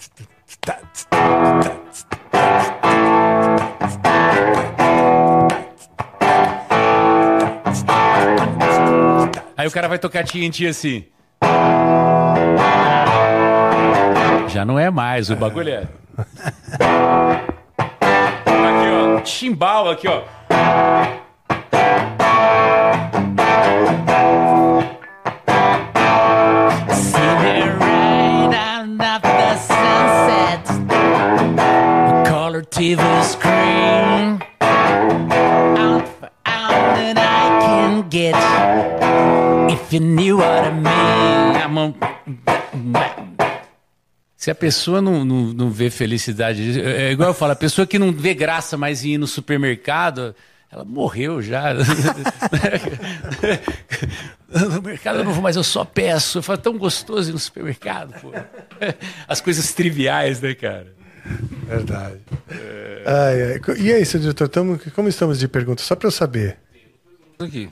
Aí o cara vai tocar TNT assim. Já não é mais, o bagulho é. Aqui, ó. Chimbal aqui, ó. Out TV screen, out for hours get if you knew what I mean. I'm a- Se a pessoa não, não, não vê felicidade, é igual eu falo, a pessoa que não vê graça mais em ir no supermercado, ela morreu já. no mercado eu não vou mais, eu só peço. Eu falo, tão gostoso ir no supermercado, pô. As coisas triviais, né, cara? Verdade. Ai, ai. E aí, seu diretor, tamo, como estamos de perguntas? Só para eu saber. Aqui.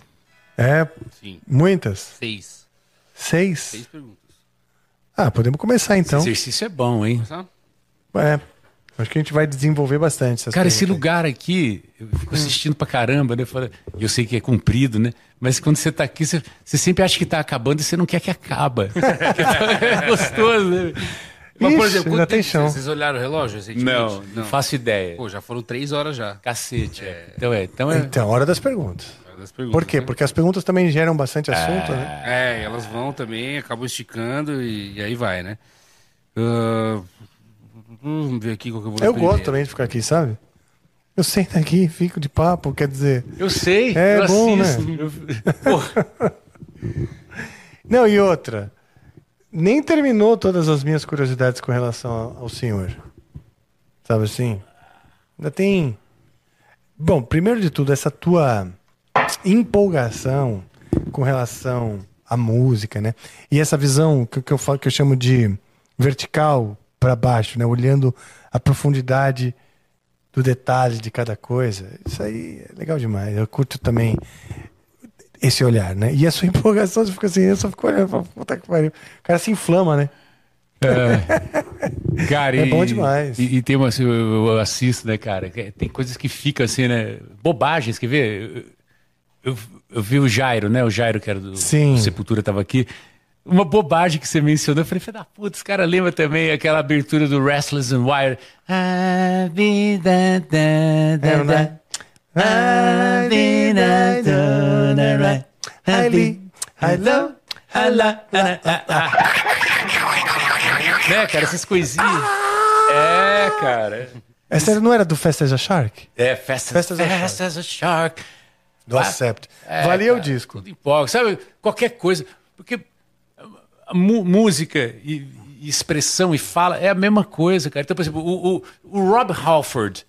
É? Sim. Muitas? Seis. Seis? Seis perguntas. Ah, podemos começar então. Esse exercício é bom, hein? É. Acho que a gente vai desenvolver bastante essas Cara, esse lugar aqui, eu fico assistindo pra caramba, né? Fala- Eu sei que é comprido, né? Mas quando você tá aqui, você, você sempre acha que tá acabando e você não quer que acaba. é gostoso, né? Mas, por Ixi, exemplo, ainda tem chão. Vocês olharam o relógio recentemente? Não, não faço ideia. Pô, já foram três horas já. Cacete, é. Então é. Então é. Então, hora das perguntas. Das perguntas, Por quê? né? Porque as perguntas também geram bastante assunto, né? É, elas vão também, acabam esticando e, e aí vai, né? Ah, vamos ver aqui qual que eu vou Eu gosto também de ficar aqui, sabe? Eu sento aqui, fico de papo, quer dizer. Eu sei. É eu bom, né? assisto. Eu- Porra. Não, e outra. Nem terminou todas as minhas curiosidades com relação ao, ao senhor. Sabe assim? Ainda tem. Bom, primeiro de tudo, essa tua empolgação com relação à música, né? E essa visão que, que eu falo que eu chamo de vertical para baixo, né? Olhando a profundidade do detalhe de cada coisa. Isso aí é legal demais. Eu curto também esse olhar, né? E a sua empolgação, você fica assim, eu só fico olhando, puta que pariu. O cara se inflama, né? Cara, É e- bom demais. E, e tem uma, assim, eu, eu assisto, né, cara? Tem coisas que ficam assim, né? Bobagens, quer ver? Eu, eu, vi o Jairo, né? O Jairo, que era do Sim. Sepultura, tava aqui. Uma bobagem que você mencionou. Eu falei, filho da puta, esse cara lembra também aquela abertura do Restless and Wire. A vida da, da, É, da. né? A vida da, da. I li- I love- I love- ah, ah, ah. Né, cara, essas coisinhas. É, cara. Essa não era do Fast as a Shark? É, fast, Fast as a fast as a shark. Do Ah, Acept. é, Valia o cara, disco. Tudo empolga, sabe? Qualquer coisa. Porque música e, e expressão e fala é a mesma coisa, cara. Então, por exemplo, o, o, o Rob Halford,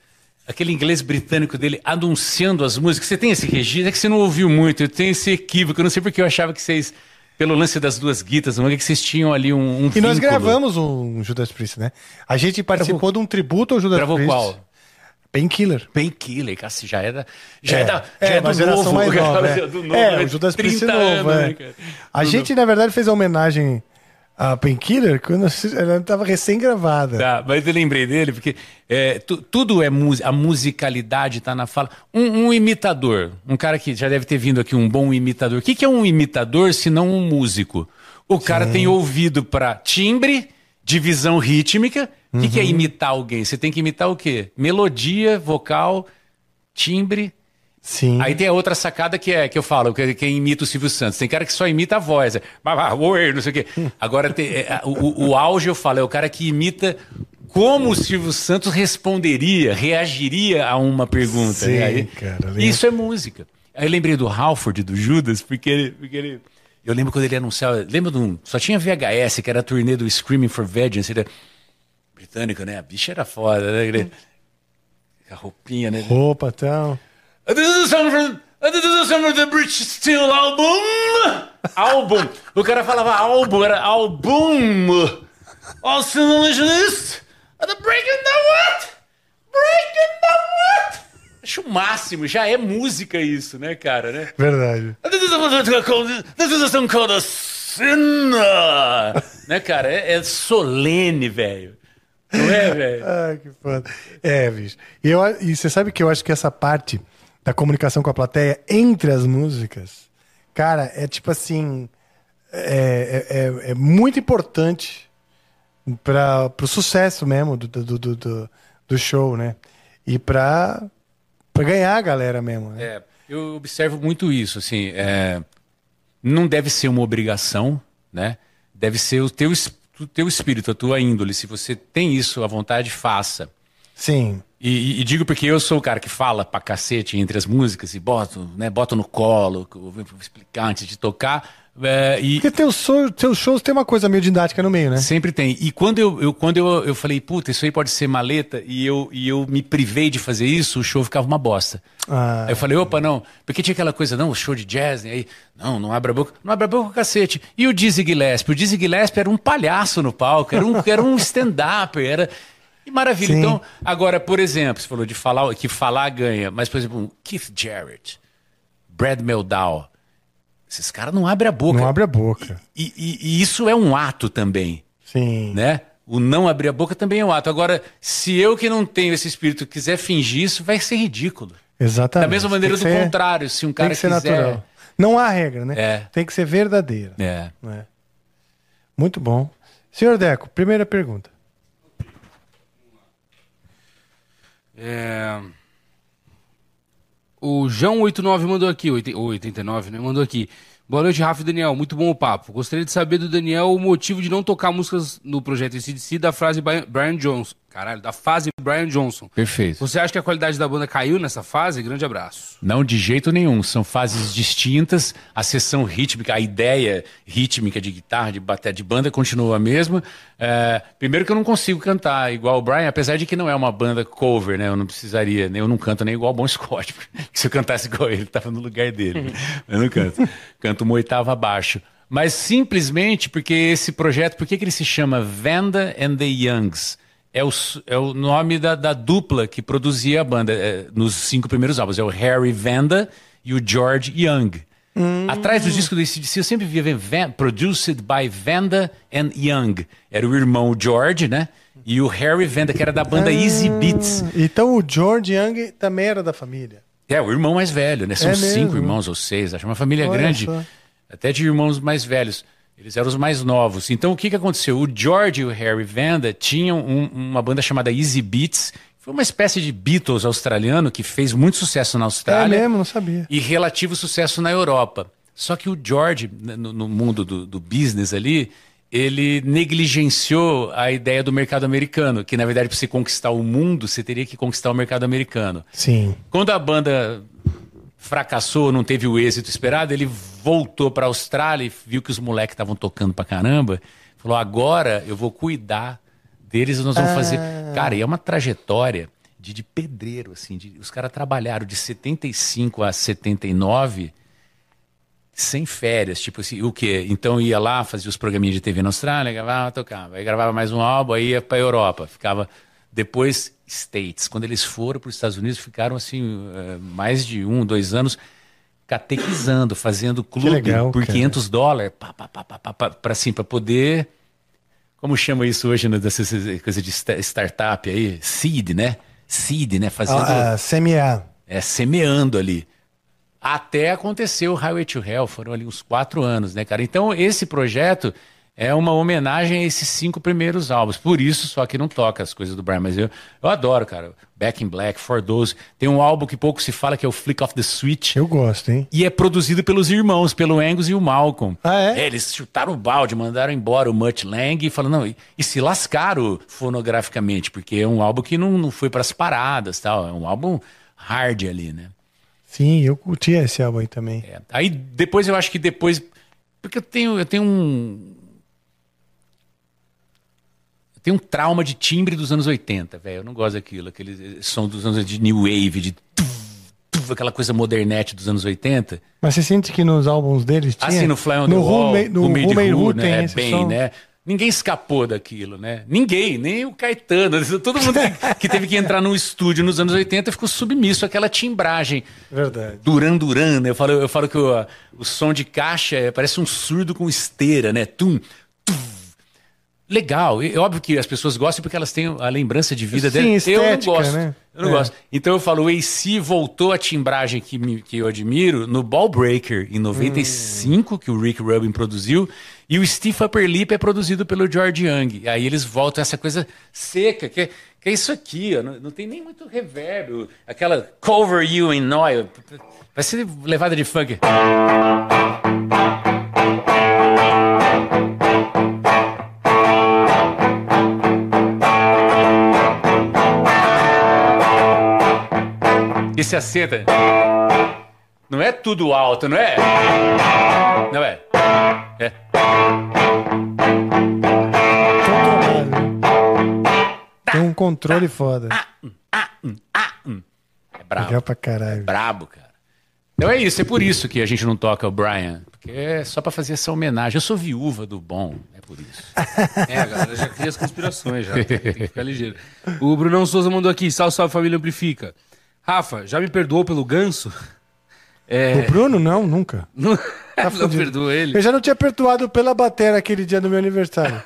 aquele inglês britânico dele, anunciando as músicas. Você tem esse registro? É que você não ouviu muito. Eu tenho esse equívoco. Eu não sei porque eu achava que vocês, pelo lance das duas guitas, não é que vocês tinham ali um, um E nós vínculo. gravamos um Judas Priest, né? A gente participou de um tributo ao Judas Gravou Priest. qual? Painkiller. Painkiller, cara, já é da. Já é, É, da. é, já é do geração novo, mais cara, nova. É, do novo, é o Judas Priest 30 novo. anos, é. né? A gente, na verdade, fez a homenagem a Painkiller quando ela estava recém-gravada. Tá, mas eu lembrei dele porque é, tu- tudo é música, a musicalidade tá na fala. Um, um imitador, um cara que já deve ter vindo aqui, um bom imitador. O que, que é um imitador se não um músico? O cara tem ouvido para timbre, divisão rítmica. O que, que Uhum. é imitar alguém? Você tem que imitar o quê? Melodia, vocal, timbre. Sim. Aí tem a outra sacada que é que eu falo, que quem imita o Silvio Santos. Tem cara que só imita a voz. É, "Bah, bah, oi", não sei o quê. Agora tem, é, o, o- auge, eu falo, é o cara que imita como o Silvio Santos responderia, reagiria a uma pergunta. Sim? Aí- cara, lembro. isso é música. Aí eu lembrei do Halford, do Judas, porque ele. Porque ele eu lembro quando ele anunciava. Lembra de um. Só tinha VHS, que era a turnê do Screaming for Vengeance. Ele, britânico, né? A bicha era foda, né? Ele- a roupinha, né? Roupa e tal. This is from, this is from the British Steel Album. Álbum. O cara falava álbum, era álbum. Also list. The Breaking the What? Breaking the What? Acho o máximo, já é música isso, né, cara, né? Verdade. Né, cara? É, é solene, velho. Não é, velho? Ai, que foda. É, bicho. E, eu, e você sabe que eu acho que essa parte da comunicação com a plateia entre as músicas, cara, é tipo assim. É, é, é- é muito importante para o sucesso mesmo do, do, do, do, do show, né? E pra, pra ganhar a galera mesmo. Né? É, eu observo muito isso, assim, é, não deve ser uma obrigação, né? Deve ser o teu, o teu espírito, a tua índole. Se você tem isso à vontade, faça. Sim. E, e- digo porque eu sou o cara que fala pra cacete entre as músicas e boto, né, boto no colo, vou explicar antes de tocar. É, e Porque teus shows, teus shows tem uma coisa meio didática no meio, né? sempre tem. E quando eu, eu- quando eu, eu falei, puta, isso aí pode ser maleta, e eu, e eu me privei de fazer isso, o show ficava uma bosta. Ah. Aí eu falei, opa, não. Porque tinha aquela coisa, não, o show de jazz, né? Aí, não, não abre a boca. Não abre a boca, cacete. E o Dizzy Gillespie? O Dizzy Gillespie era um palhaço no palco, era um, era um stand-up, era... E maravilha. Sim. Então, agora, por exemplo, você falou de falar, que falar ganha, mas, por exemplo, Keith Jarrett, Brad Meldau, esses caras não abrem a boca. Não abre a boca. E, e- e isso é um ato também Sim. né? O não abrir a boca também é um ato. Agora, se eu que não tenho esse espírito quiser fingir isso, vai ser ridículo. Exatamente. Da mesma maneira Tem do ser- contrário, se um Tem cara que ser quiser. natural. Não há regra, né? É. Tem que ser verdadeira. É. né? Muito bom. Senhor Deco, primeira pergunta. É... O João89 mandou aqui, oit- ou 89, né? Mandou aqui. Boa noite, Rafa e Daniel. Muito bom o papo. Gostaria de saber do Daniel o motivo de não tocar músicas no projeto ACDC da frase Brian Johnson. Caralho, da fase Brian Johnson. Perfeito. Você acha que a qualidade da banda caiu nessa fase? Grande abraço. Não de jeito nenhum. São fases distintas. A sessão rítmica, a ideia rítmica de guitarra, de bater de banda continua a mesma. É, primeiro que eu não consigo cantar igual o Brian, apesar de que não é uma banda cover, né? Eu não precisaria, eu não canto nem igual o Bon Scott. porque Se eu cantasse igual ele, tava no lugar dele. Eu não canto. Canto uma oitava abaixo. Mas simplesmente porque esse projeto, por que, ele se chama Vanda and the Youngs? É o, é o nome da, da dupla que produzia a banda é, nos cinco primeiros álbuns. É o Harry Vanda e o George Young. Atrás do disco do ACDC eu sempre via Van, Produced by Vanda and Young. Era o irmão George, né? E o Harry Vanda, que era da banda Easy Beats. Então o George Young também era da família. É, o irmão mais velho, né? São É cinco irmãos ou seis, acho uma família Olha grande, só. até de irmãos mais velhos. Eles eram os mais novos. Então o que, que aconteceu? O George e o Harry Vanda tinham um- uma banda chamada Easy Beats. Foi uma espécie de Beatles australiano que fez muito sucesso na É Austrália mesmo, não sabia. e relativo sucesso na Europa. Só que o George, né, no, no mundo do, do business ali, ele negligenciou a ideia do mercado americano, que na verdade para você conquistar o mundo, você teria que conquistar o mercado americano. Sim. Quando a banda fracassou, não teve o êxito esperado, ele voltou para a Austrália e viu que os moleques estavam tocando pra caramba. Falou: agora eu vou cuidar deles nós vamos fazer. Cara, e é uma trajetória de, de pedreiro, assim. de- os caras trabalharam de 75 a 79 sem férias, tipo assim, o quê? Então ia lá, fazia os programinhas de TV na Austrália, gravava, tocava, aí gravava mais um álbum, aí ia pra Europa, ficava depois States. Quando eles foram para os Estados Unidos, ficaram assim eh, mais de um, dois anos catequizando, fazendo clube legal, por cara. 500 dólares, pra assim, para poder como chama isso hoje, né, dessa coisa de sta- startup aí? Seed, né? Seed, né? Fazendo Ah, ah, CMA. é, semeando ali. Até aconteceu o Highway to Hell, foram ali uns quatro anos, né, cara? Então, esse projeto é uma homenagem a esses cinco primeiros álbuns. Por isso, só que não toca as coisas do Brian, mas eu, eu adoro, cara. Back in Black, For Those. Tem um álbum que pouco se fala, que é o Flick of the Switch. Eu gosto, hein? E é produzido pelos irmãos, pelo Angus e o Malcolm. Ah, é? Eles chutaram o balde, mandaram embora o Mutt Lang e falaram, não, e, e se lascaram fonograficamente, porque é um álbum que não, não foi para as paradas tal. É um álbum hard ali, né? Sim, eu curti esse álbum aí também. É. Aí depois eu acho que depois. Porque eu tenho, eu tenho um. Eu tenho um trauma de timbre dos anos 80, velho. Eu não gosto daquilo. Aquele som dos anos de New Wave, de. aquela coisa modernete dos anos 80. Mas você sente que nos álbuns deles tinha? Assim, no Fly on the no Wall, Made- no Who Made Who né? É bem, som. né? Ninguém escapou daquilo, né? Ninguém, nem o Caetano. Todo mundo que, teve que entrar num estúdio nos anos 80 ficou submisso àquela timbragem. Verdade. Duran Duran, né? Eu falo, eu falo que o, o som de caixa é- parece um surdo com esteira, né? Tum, tum. Legal, é óbvio que as pessoas gostam porque elas têm a lembrança de vida Sim, dela. eu não gosto. né? Eu não É. gosto. Então eu falo, o AC voltou à timbragem que, me- que eu admiro no Ball Breaker em 95, que o Rick Rubin produziu, e o Steve Upper Lip é produzido pelo George Young. Aí eles voltam a essa coisa seca, que é, que é isso aqui, ó, não, não tem nem muito reverb, aquela cover you in oil. Vai ser levada de funk. Esse acento. Não é tudo alto, não é? Não é? É. Tem um controle foda. É brabo. Legal pra caralho. Brabo, cara. Então é isso, é por isso que a gente não toca o Brian. Porque é só pra fazer essa homenagem. Eu sou viúva do bom, é por isso. É, galera já cria as conspirações já. Tem que ficar ligeiro. O Brunão Souza mandou aqui, salve, salve família Amplifica. Rafa, já me perdoou pelo ganso? É, O Bruno, não, nunca. não, Tá não perdoou ele. Eu já não tinha perdoado pela batera aquele dia do meu aniversário.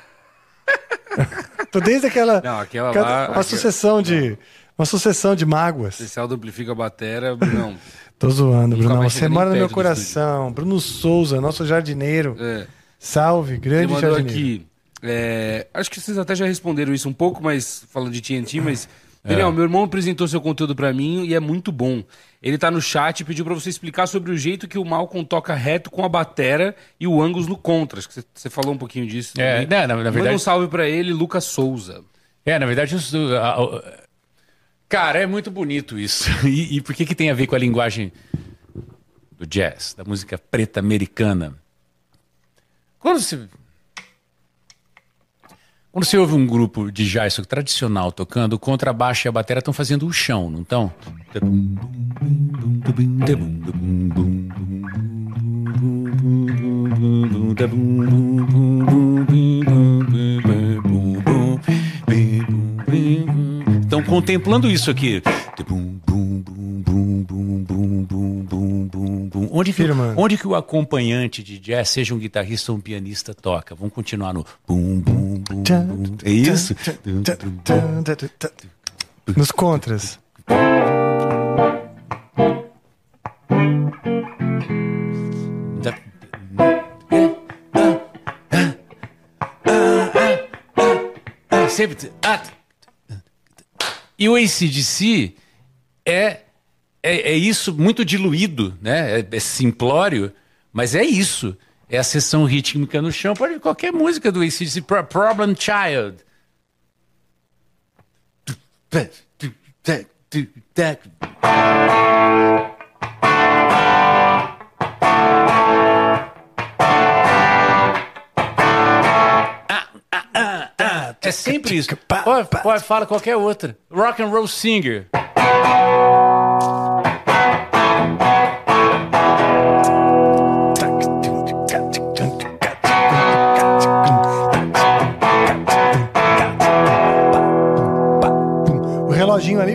Tô desde aquela. Não, aquela cada- lá- Uma aquela- sucessão de. Uma sucessão de mágoas. Especial do Amplifica Batera, Brunão. Tô zoando, Nunca Bruno. Você mora no meu coração. Bruno Souza, nosso jardineiro. É. Salve, grande mandou jardineiro. aqui. é, acho que vocês até já responderam isso um pouco, mas falando de TNT, mas. Daniel, meu irmão apresentou seu conteúdo pra mim e é muito bom. Ele tá no chat e pediu pra você explicar sobre o jeito que o Malcolm toca reto com a batera e o Angus no contra. Acho que você- falou um pouquinho disso. É, né, na- na Manda verdade- um salve pra ele, Lucas Souza. É, na verdade, isso, a- a- cara, é muito bonito isso. E, e por que, que tem a ver com a linguagem do jazz, da música preta americana? Quando você. Quando você ouve um grupo de jazz tradicional tocando, o contrabaixo e a bateria estão fazendo o chão, não estão? Estão contemplando isso aqui. Onde que, Firmando. onde que o acompanhante de jazz, seja um guitarrista ou um pianista, toca? Vamos continuar no bum, bum, bum, bum. É isso? Nos contras. Sempre. ah, E o ACDC é, é, é isso muito diluído, né? É, é simplório, mas é isso. É a sessão rítmica no chão. Pode qualquer música do ACDC. Pro- Problem Child. É sempre isso. Pode, pode, fala qualquer outra. Rock and Roll Singer.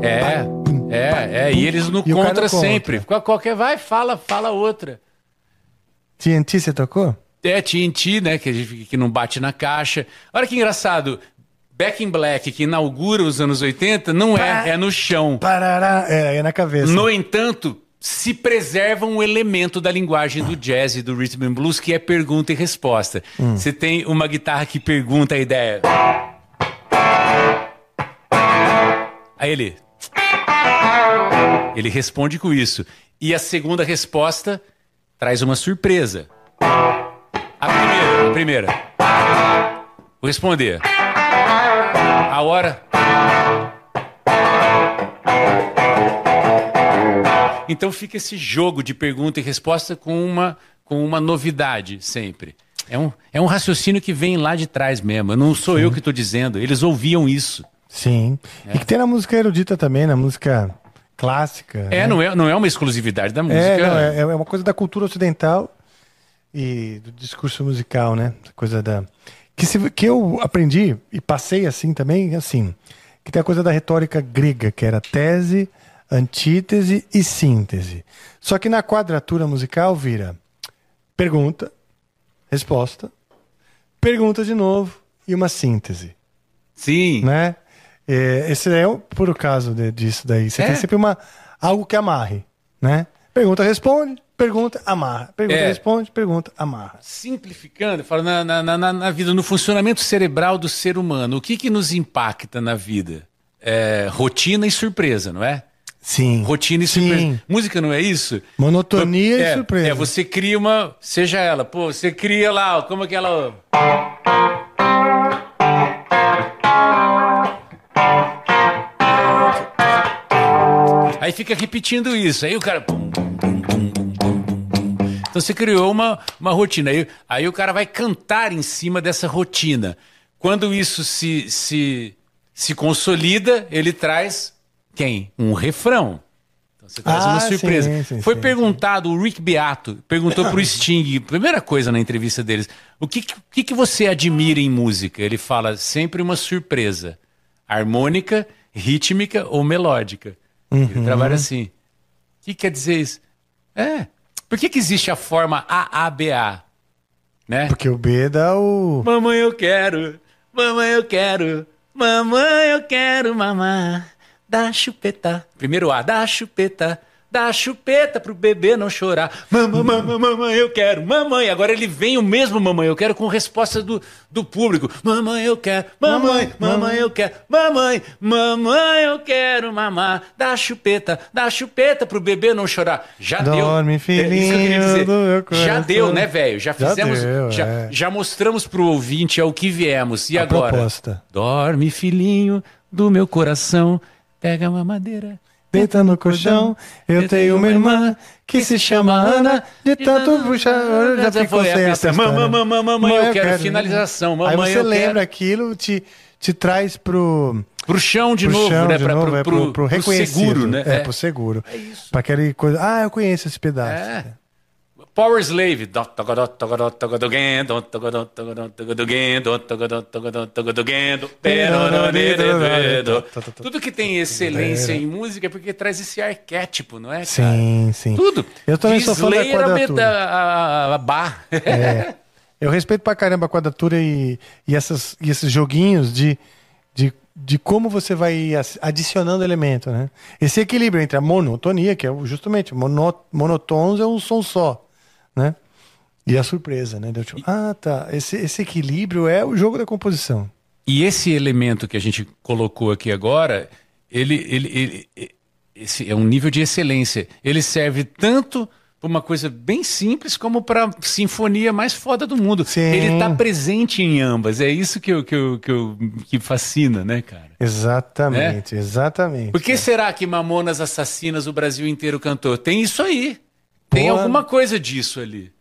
Ali. É, é, é. E eles no E contra contra. sempre. Qual- Qualquer vai, fala, fala outra. TNT você tocou? É, TNT, né? Que, a gente- que não bate na caixa. Olha que engraçado. Back in Black, que inaugura os anos 80, não é, é no chão. Parará. É, é na cabeça. No entanto, se preserva um elemento da linguagem do jazz e do rhythm and blues, que é pergunta e resposta. Você tem uma guitarra que pergunta a ideia. Aí ele. Ele responde com isso. E a segunda resposta traz uma surpresa. A primeira, a primeira. Vou responder. A hora. Então fica esse jogo de pergunta e resposta com uma, com uma novidade sempre. É um, é um raciocínio que vem lá de trás mesmo. Não sou eu que estou dizendo. Eles ouviam isso. Sim. E que tem na música erudita também, na música clássica. É, né? não é, não é uma exclusividade da música. É, não, é, é uma coisa da cultura ocidental e do discurso musical, né? Coisa da. Que, se, que eu aprendi e passei assim também, assim. Que tem a coisa da retórica grega, que era tese, antítese e síntese. Só que na quadratura musical vira pergunta, resposta, pergunta de novo e uma síntese Sim. né? É, esse é o puro caso de- disso daí. Você É. tem sempre uma, algo que amarre, né? Pergunta, responde, pergunta, amarra. Pergunta, É. responde, pergunta, amarra. Simplificando, falo na, na, na, na vida, no funcionamento cerebral do ser humano, o que, que nos impacta na vida? É, rotina e surpresa, não é? Sim. Rotina e Sim. surpresa. Música não é isso? Monotonia é, e surpresa. É, você cria uma. Seja ela, pô, você cria lá, como aquela. Aí fica repetindo isso. Aí o cara. pum, pum, pum. Então você criou uma, uma rotina. Aí, aí o cara vai cantar em cima dessa rotina. Quando isso se, se, se consolida, ele traz quem? Um refrão. Então você traz Ah, uma surpresa. sim, sim, Foi sim, perguntado, o Rick Beato perguntou pro Sting, primeira coisa na entrevista deles, o que, que, que você admira em música? Ele fala sempre uma surpresa. Harmônica, rítmica ou melódica. Uhum. Ele trabalha assim. O que quer dizer isso? É. Por que, que existe a forma AABA? Né? Porque o B dá o. Mamãe, eu quero. Mamãe, eu quero. Mamãe, eu quero mamar. Dá chupeta. Primeiro A, dá chupeta. Dá chupeta pro bebê não chorar. Mamãe, mamãe, mamãe, eu quero. Mamãe. Agora ele vem o mesmo mamãe, eu quero com resposta do, do público. Mamãe, eu quero. Mamãe, mamãe, eu quero. Mamãe, mamãe, eu quero mamar. Dá chupeta. Dá chupeta pro bebê não chorar. Já Dorme, deu. É isso que eu queria filhinho dizer. do meu Já deu, né, velho? Já Já fizemos. deu, já, é. já mostramos pro ouvinte ao que viemos. E A agora? proposta. Dorme, filhinho do meu coração. Pega uma madeira. Deita no colchão, eu tenho uma irmã que se chama Ana, de tanto puxar, eu já ficou sem pista. essa Mamãe, mamãe, mamãe, eu quero finalização. Aí Mamãe, você eu lembra aquilo, te, te traz pro, Pro chão de pro novo, chão né? de Pra, novo, pro, é pro, pro reconhecido. seguro, né? É, pro seguro. É isso. Pra aquele coisa, ah, eu conheço esse pedaço. É. Power Slave. Tudo que tem excelência em música é porque traz esse arquétipo, não é, cara? Sim, sim. Tudo. Eu também sou fã da a quadratura. a- a bar. É. Eu respeito pra caramba a quadratura e, e, essas, e esses joguinhos de, de, de como você vai adicionando elemento, né? Esse equilíbrio entre a monotonia, que é justamente mono, monotons é um som só, né? E a surpresa, né? Deu tipo, ah, tá. Esse, esse equilíbrio é o jogo da composição. E esse elemento que a gente colocou aqui agora, ele, ele, ele- esse é um nível de excelência. Ele serve tanto para uma coisa bem simples como para sinfonia mais foda do mundo. Sim. Ele está presente em ambas. É isso que, eu, que, eu, que, eu, que fascina, né, cara? Exatamente, exatamente. Por que será que Mamonas Assassinas o Brasil inteiro cantou? Tem isso aí. Tem alguma coisa disso ali.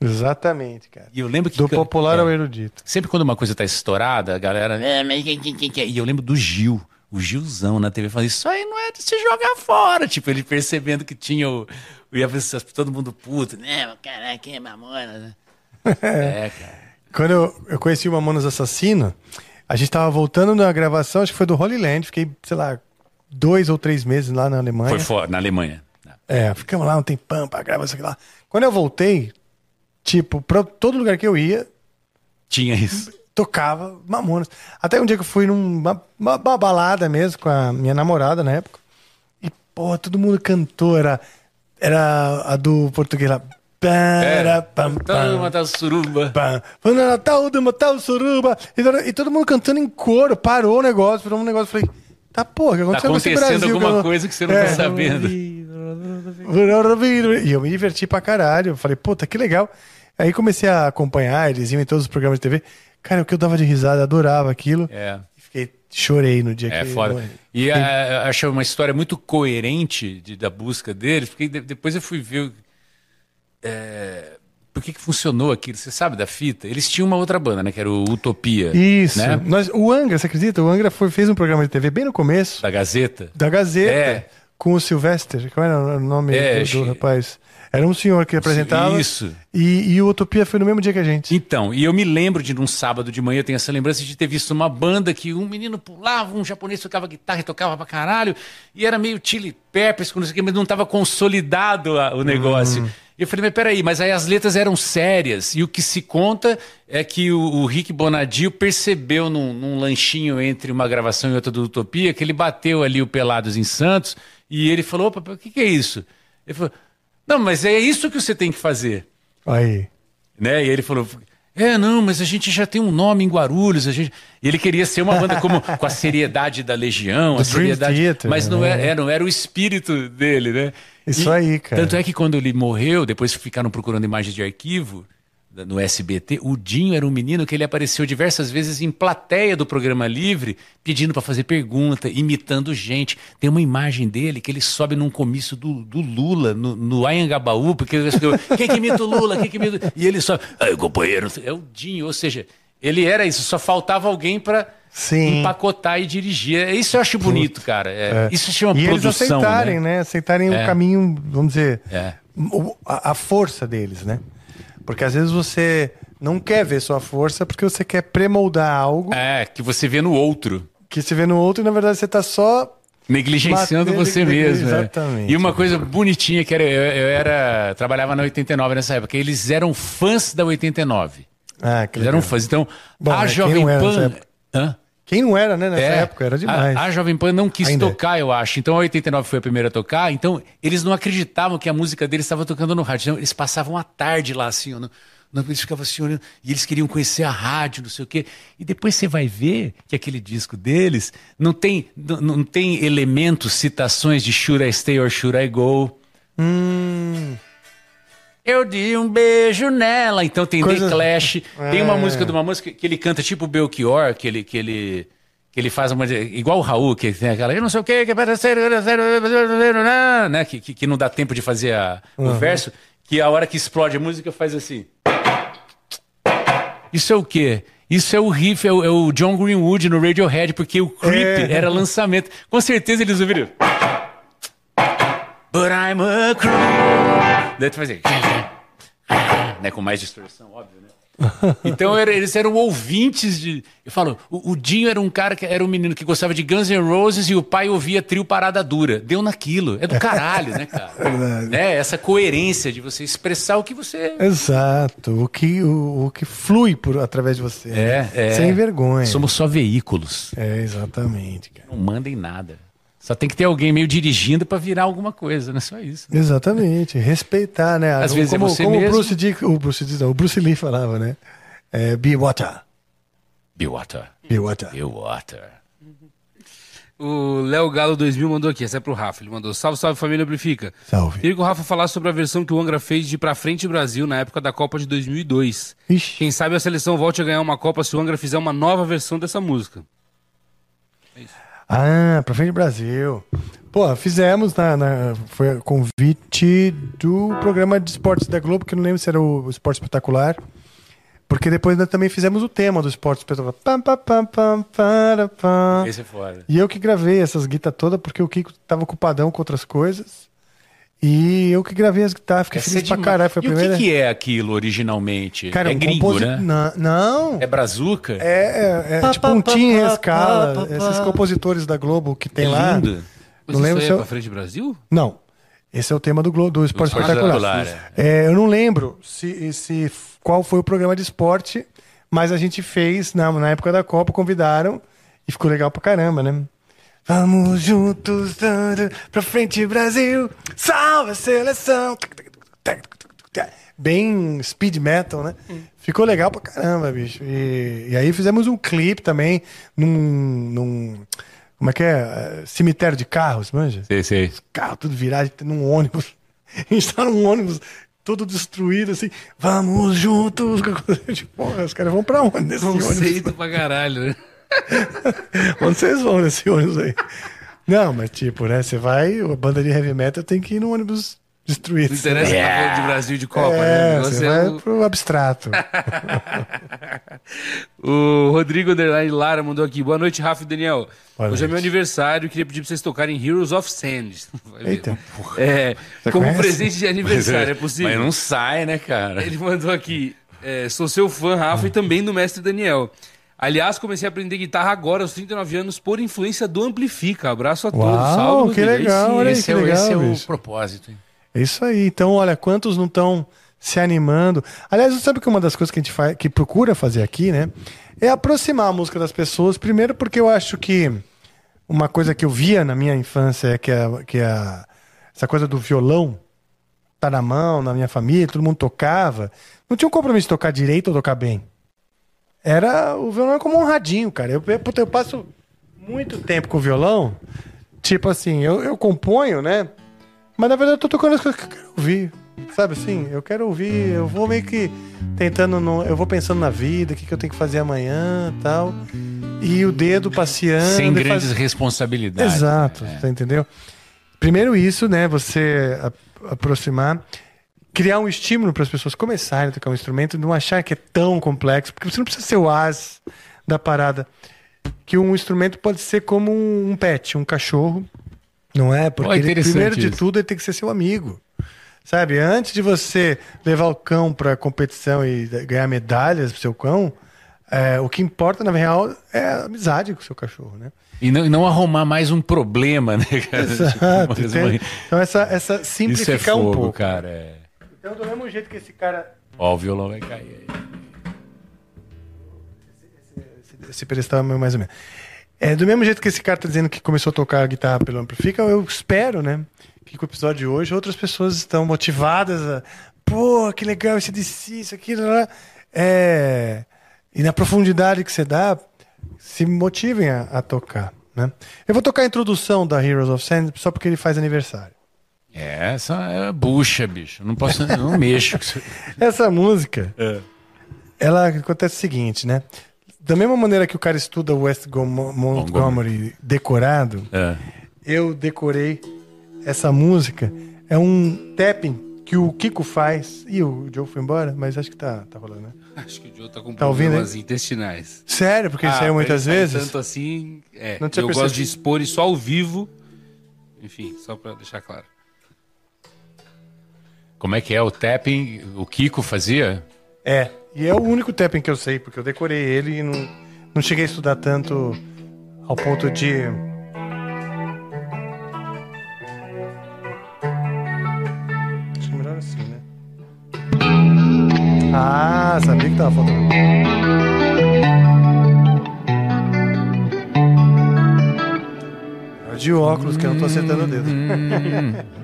Exatamente, cara. E eu lembro que Do popular é. ao erudito. Sempre quando uma coisa tá estourada, a galera. "É, mas quem- quem- quem que é?" E eu lembro do Gil, o Gilzão na TV falando: Isso aí não é de se jogar fora. Tipo, ele percebendo que tinha o. Ia todo mundo puto, né? Caraca, quem é mamona, né? é, cara. Quando eu, eu conheci o Mamonas Assassino, a gente tava voltando na gravação, acho que foi do Holy Land, fiquei, sei lá, dois ou três meses lá na Alemanha. Foi fora, na Alemanha. É, ficamos lá um tempão pra gravar isso aqui lá. Quando eu voltei, tipo, pra todo lugar que eu ia, Tinha isso. tocava Mamonas. Até um dia que eu fui numa uma, uma balada mesmo com a minha namorada na época. E, pô, todo mundo cantou, era, era a do português lá. Para, pam, Todo pam. mundo tá suruba. Foi no Natal do Natal Suruba. E, todo- e todo mundo cantando em coro. Parou o negócio, virou um negócio. Falei, tá porra, que Tá aconteceu esse acontecendo Brasil? alguma eu- coisa que você não É. tá sabendo. E eu me diverti pra caralho. Falei, puta, que legal. Aí comecei a acompanhar, eles iam em todos os programas de TV. Cara, o que eu dava de risada, adorava aquilo. É. Fiquei, chorei no dia É que foda. E a, acho uma história muito coerente de- da busca deles, porque de- depois eu fui ver é, por que, que funcionou aquilo. Você sabe da fita? Eles tinham uma outra banda, né? Que era o Utopia. Isso. Né? Nós, o Angra, você acredita? O Angra foi, fez um programa de TV bem no começo, Da Gazeta. da Gazeta, É. com o Sylvester. Qual era o nome É, do, do rapaz? Era um senhor que apresentava. Isso. E, e o Utopia foi no mesmo dia que a gente. Então, e eu me lembro de num sábado de manhã, eu tenho essa lembrança de ter visto uma banda que um menino pulava, um japonês tocava guitarra e tocava pra caralho, e era meio Chili Peppers, com não sei o quê, mas não estava consolidado o negócio. E eu falei, mas peraí, mas aí as letras eram sérias, e o que se conta é que o, o Rick Bonadio percebeu num, num lanchinho entre uma gravação e outra do Utopia, que ele bateu ali o Pelados em Santos, e ele falou, opa, o que, que é isso? Ele falou, não, mas é isso que você tem que fazer Aí. né? E ele falou: É, não, mas a gente já tem um nome em Guarulhos. A gente... E ele queria ser uma banda como, com a seriedade da Legião, a Do seriedade. Theater, mas não né? era, é, não era o espírito dele, né? Isso E- aí, cara. Tanto é que quando ele morreu, depois ficaram procurando imagens de arquivo, no SBT, o Dinho era um menino que ele apareceu diversas vezes em plateia do programa Livre, pedindo para fazer pergunta, imitando gente. Tem uma imagem dele que ele sobe num comício do, do Lula, no, no Anhangabaú, porque quem que imita o Lula? Quem que imita... E ele sobe, aí companheiro, é o Dinho, ou seja, ele era isso, só faltava alguém para Sim. empacotar e dirigir. Isso eu acho bonito, cara. É, Isso chama E eles produção, aceitarem, né? né? Aceitarem É. o caminho, vamos dizer, É. a, a força deles, né? Porque às vezes você não quer ver sua força porque você quer pré-moldar algo É, que você vê no outro. que se vê no outro e na verdade você tá só. Negligenciando você mesmo. é. Exatamente. E uma coisa bonitinha que era, eu, eu era. Trabalhava na 89 nessa época. Eles eram fãs da 89. Ah, que Eles eram fãs. Então, Bom, a quem Jovem Pan. Hã? Quem não era, né? Nessa É, época era demais. A, a Jovem Pan não quis Ainda é. tocar, eu acho. Então a 89 foi a primeira a tocar. Então eles não acreditavam que a música deles estava tocando no rádio. Então, eles passavam a tarde lá, assim, no, no, eles ficavam assim olhando. E eles queriam conhecer a rádio, não sei o quê. E depois você vai ver que aquele disco deles não tem, não, não tem elementos, citações de Should I Stay or Should I Go. Hum, Eu dei um beijo nela. Então tem Coisa- The Clash. Tem uma É. música de uma música que ele canta tipo Belchior, que ele, que ele, que ele faz uma. Igual o Raul, que tem aquela. Eu não sei o que, que para ser. Né? Que, que, que não dá tempo de fazer a- o verso. Que a hora que explode a música faz assim. Isso é o quê? Isso é o riff, é o, é o John Greenwood no Radiohead, porque o Creep É. era lançamento. Com certeza eles ouviram. But I'm a creep. Daí tu fazia. Né, com mais distorção, óbvio, né? Então era- eles eram ouvintes de. Eu falo, o, o Dinho era um cara que era um menino que gostava de Guns N' Roses e o pai ouvia trio Parada Dura. Deu naquilo. É do caralho, né, cara? né? Essa coerência de você expressar o que você. exato. O que, o, o que flui por, através de você. né? É, é. Sem vergonha. Somos só veículos. É, exatamente, cara. Não mandem nada. Só tem que ter alguém meio dirigindo pra virar alguma coisa, não é só isso. Exatamente. Respeitar, né? Às vezes é como, você como mesmo. o Bruce, Dick, o Bruce, Dick, não, o Bruce Lee falava, né? É, be water. Be water. Be water. Be water. O Léo Galo 2000 mandou aqui, essa é pro Rafa. Ele mandou: Salve, salve família Amplifica. Salve. Queria que o Rafa falasse sobre a versão que o Angra fez de Pra Frente Brasil na época da Copa de 2002. Ixi. Quem sabe a seleção volte a ganhar uma Copa se o Angra fizer uma nova versão dessa música. Ah, pra frente Brasil. Pô, fizemos na, na- foi convite do programa de esportes da Globo, que eu não lembro se era o Esporte Espetacular. Porque depois nós também fizemos o tema do Esporte Espetacular. Pam, pam, pam, pam, para, pam. Esse é fora. E eu que gravei essas guitarras todas, porque o Kiko tava ocupadão com outras coisas. E eu que gravei as guitarras, fiquei Essa feliz é pra caralho. Foi a e primeira. o que, que é aquilo originalmente? Cara, é um gringo, composi- né? Na- Não. É brazuca? É, é, é tipo um Tim Rescala, esses compositores da Globo que tem É lá. lindo. Mas Não isso lembro aí se é eu- Pra Frente Brasil? Não. Esse é o tema do, Globo, do Esporte Esporte Espetacular. Espetacular, É, eu não lembro se, se qual foi o programa de esporte, mas a gente fez na, na época da Copa, convidaram e ficou legal pra caramba, né? Vamos juntos dando pra frente, Brasil! Salve a seleção! Bem speed metal, né? Ficou legal pra caramba, bicho. E, e aí fizemos um clipe também num, num. Como é que é? Eh, Cemitério de carros, manja? Sei, sei. carro tudo virado num ônibus. A gente tá num ônibus todo destruído, assim. Vamos juntos. Porra, os caras vão pra onde nesse ônibus? Conceito pra caralho, né? Onde vocês vão nesse ônibus aí? Não, mas tipo, né? Você vai, a banda de heavy metal tem que ir num ônibus destruído. Não interessa Yeah. tá falando de Brasil de Copa, né? É, negócio você é vai o- pro abstrato. O Rodrigo Underline Lara mandou aqui. Boa noite, Rafa e Daniel. Boa Hoje é noite. meu aniversário e queria pedir pra vocês tocarem Heroes of Sand. Eita, É, Você como conhece? presente de aniversário, é possível? Mas não sai, né, cara? Ele mandou aqui. é, sou seu fã, Rafa, e também do mestre Daniel. Aliás, comecei a aprender guitarra agora, aos 39 anos, por influência do Amplifica. Abraço a todos. Uau, Salve, que Rodrigo. Legal, olha aí esse Esse, é o- o- esse é o um Isso. propósito. hein? É isso aí. Então, olha, quantos não estão se animando? Aliás, você sabe que uma das coisas que a gente faz, que procura fazer aqui, né? É aproximar a música das pessoas. Primeiro, porque eu acho que uma coisa que eu via na minha infância é que, a, que a, essa coisa do violão tá na mão, na minha família, todo mundo tocava. Não tinha um compromisso de tocar direito ou tocar bem. Era o violão é como um radinho, cara. Eu, eu, eu passo muito tempo com o violão. Tipo assim, eu, eu componho, né? Mas na verdade eu tô tocando as coisas que eu quero ouvir. Sabe assim? Eu quero ouvir, eu vou meio que tentando, no, eu vou pensando na vida, o que, que eu tenho que fazer amanhã tal. E o dedo passeando. Sem grandes faz- responsabilidades. Exato, você entendeu? Primeiro isso, né? Você aproximar, criar um estímulo para as pessoas começarem a tocar um instrumento, não achar que é tão complexo, porque você não precisa ser o as da parada. Que um instrumento pode ser como um pet, um cachorro, não é? Porque Pô, ele, primeiro de isso. tudo ele tem que ser seu amigo. Sabe, antes de você levar o cão para competição e ganhar medalhas pro seu cão, é, o que importa na real é a amizade com o seu cachorro, né? E não, e não arrumar mais um problema, né, cara? Tipo, Exato. uma entende? mais- Então, essa, essa é simplificar fogo, um pouco. cara. é. Então, do mesmo jeito que esse cara. Ó, o violão vai cair aí. Esse pedestal é mais ou menos. É, do mesmo jeito que esse cara tá dizendo que começou a tocar a guitarra pelo Amplifica, eu espero, né? Que com o episódio de hoje outras pessoas estão motivadas a. Pô, que legal esse DC, isso aqui. lá, lá." É, e na profundidade que você dá, se motivem a, a tocar. Né? Eu vou tocar a introdução da Heroes of Sand só porque ele faz aniversário. É, essa é bucha, bicho. Não posso, não mexo. Essa música, ela acontece o seguinte, né? Da mesma maneira que o cara estuda West Go- Montgomery decorado, É. eu decorei essa música. É um tapping que o Kiko faz. E o Joe foi embora, mas acho que tá, tá rolando, né? Acho que o Joe tá com Tá ouvindo, problemas intestinais. Sério, porque Ah, saiu muitas vezes. Tanto assim, é. Eu gosto percebido. de expor isso ao vivo. Enfim, só pra deixar claro. Como é que é o tapping? O Kiko fazia? É, e é o único tapping que eu sei, porque eu decorei ele e não, não cheguei a estudar tanto ao ponto de. Acho que melhor assim, né? Ah, sabia que tava faltando. É de óculos que eu não tô acertando o dedo.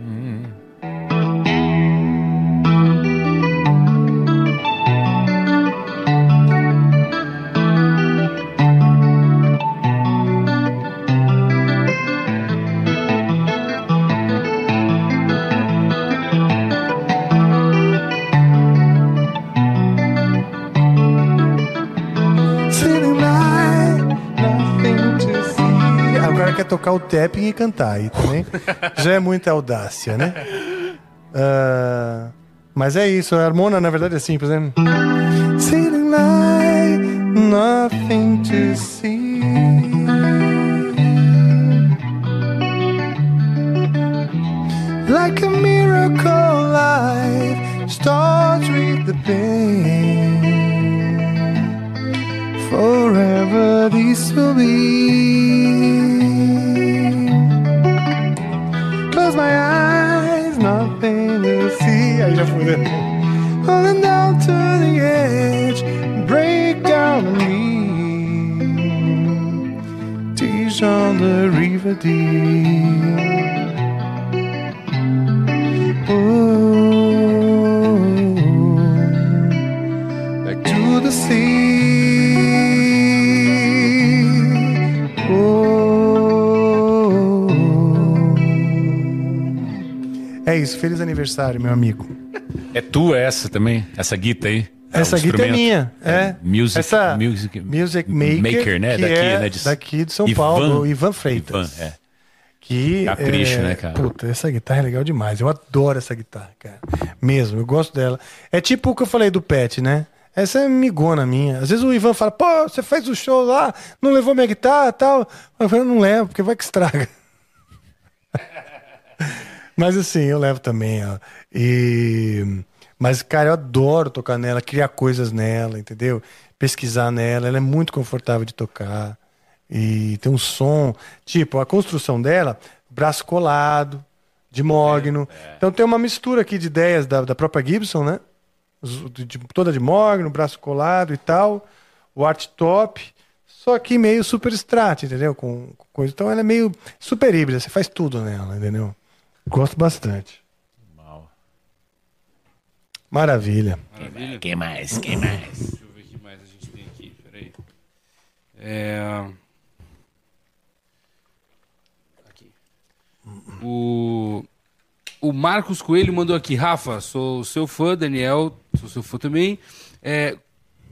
tocar o tapping e cantar aí também. Já é muita audácia, né? Ah, mas é isso, a harmona na verdade é simples, né? Sitting like nothing to see. Like a miracle life starts with the pain. Forever this will be. Né? Falling down to the edge, break down on me. Tears on the river deep. Back to the sea. É isso, feliz aniversário, meu amigo. É tua essa também? Essa guita aí? Essa o guita é minha, é. Music, Essa music, Music Maker, né? que Daqui, é né? De, daqui de São Ivan- Paulo, Ivan Freitas. Ivan, é. Que Capricho, é, né, cara? Puta, essa guitarra é legal demais. Eu adoro essa guitarra, cara. Mesmo, eu gosto dela. É tipo o que eu falei do Pet, né? Essa é migona minha. Às vezes o Ivan fala, pô, você fez o show lá, não levou minha guitarra e tal. Eu falo, não levo, porque vai que estraga. Mas assim, eu levo também, ó. E... Mas, cara, eu adoro tocar nela, criar coisas nela, entendeu? Pesquisar nela, ela é muito confortável de tocar. E tem um som, tipo, a construção dela, braço colado, de mogno. Então tem uma mistura aqui de ideias da, da própria Gibson, né? De- de- toda de mogno, braço colado e tal. O art top, só que meio super strat, entendeu? Com, com coisa. Então ela é meio super híbrida, você faz tudo nela, entendeu? Gosto bastante. Maravilha. Maravilha. Quem mais? Quem mais? Deixa eu ver o que mais a gente tem aqui. Peraí. É... Aqui. O... o Marcos Coelho mandou aqui, Rafa, sou seu fã, Daniel, sou seu fã também. É,